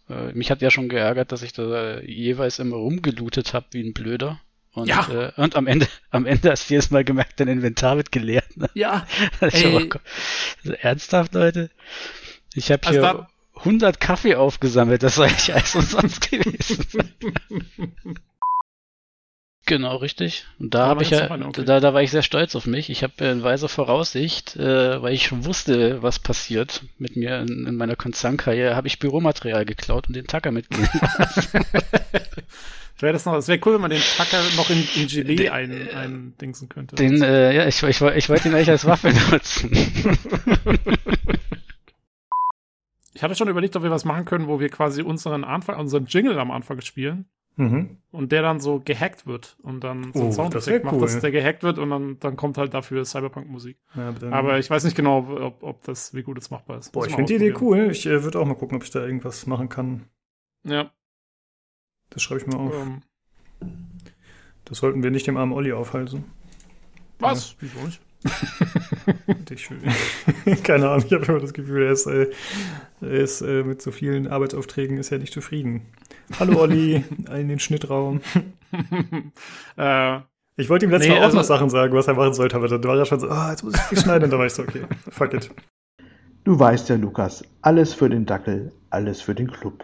Äh, mich hat ja schon geärgert, dass ich da äh, jeweils immer rumgelootet habe wie ein Blöder. Und, Ja. äh, und am Ende, am Ende hast du jedes Mal gemerkt, dein Inventar wird geleert. Ne? Ja. Also, ernsthaft, Leute? Ich habe Also hier da- 100 Kaffee aufgesammelt, das war eigentlich alles umsonst gewesen. Genau, richtig. Und da habe ich ja, okay. da, da war ich sehr stolz auf mich. Ich habe äh, in weiser Voraussicht, äh, weil ich schon wusste, was passiert mit mir in, in meiner Konzernkarriere, habe ich Büromaterial geklaut und den Tacker mitgegeben. Wäre das noch, es wäre cool, wenn man den Tacker noch in, in Gelee ein, eindingsen könnte. Den, äh, ja, ich, ich, ich wollte ihn eigentlich als Waffe nutzen. Ich hatte schon überlegt, ob wir was machen können, wo wir quasi unseren Anfang, unseren Jingle am Anfang spielen. Mhm. und der dann so gehackt wird und dann so Oh, das Soundeffekt macht, cool. dass der gehackt wird und dann, dann kommt halt dafür Cyberpunk-Musik. Ja, aber ich weiß nicht genau, ob, ob das, wie gut es machbar ist. Boah, Muss ich finde die Idee cool. Ich äh, würde auch mal gucken, ob ich da irgendwas machen kann. Ja. Das schreibe ich mir auf. Ähm, Das sollten wir nicht dem armen Olli aufhalten. was? Wieso nicht? Ich, keine Ahnung, ich habe immer das Gefühl, er ist, äh, er ist äh, mit so vielen Arbeitsaufträgen ist er nicht zufrieden. Hallo Olli, in den Schnittraum. äh, Ich wollte ihm letztes Nee, Mal auch also- noch Sachen sagen, was er machen sollte, aber dann war er schon so, ah, jetzt muss ich viel schneiden. Und dann war ich so, okay, fuck it. Du weißt ja, Lukas, alles für den Dackel, alles für den Club.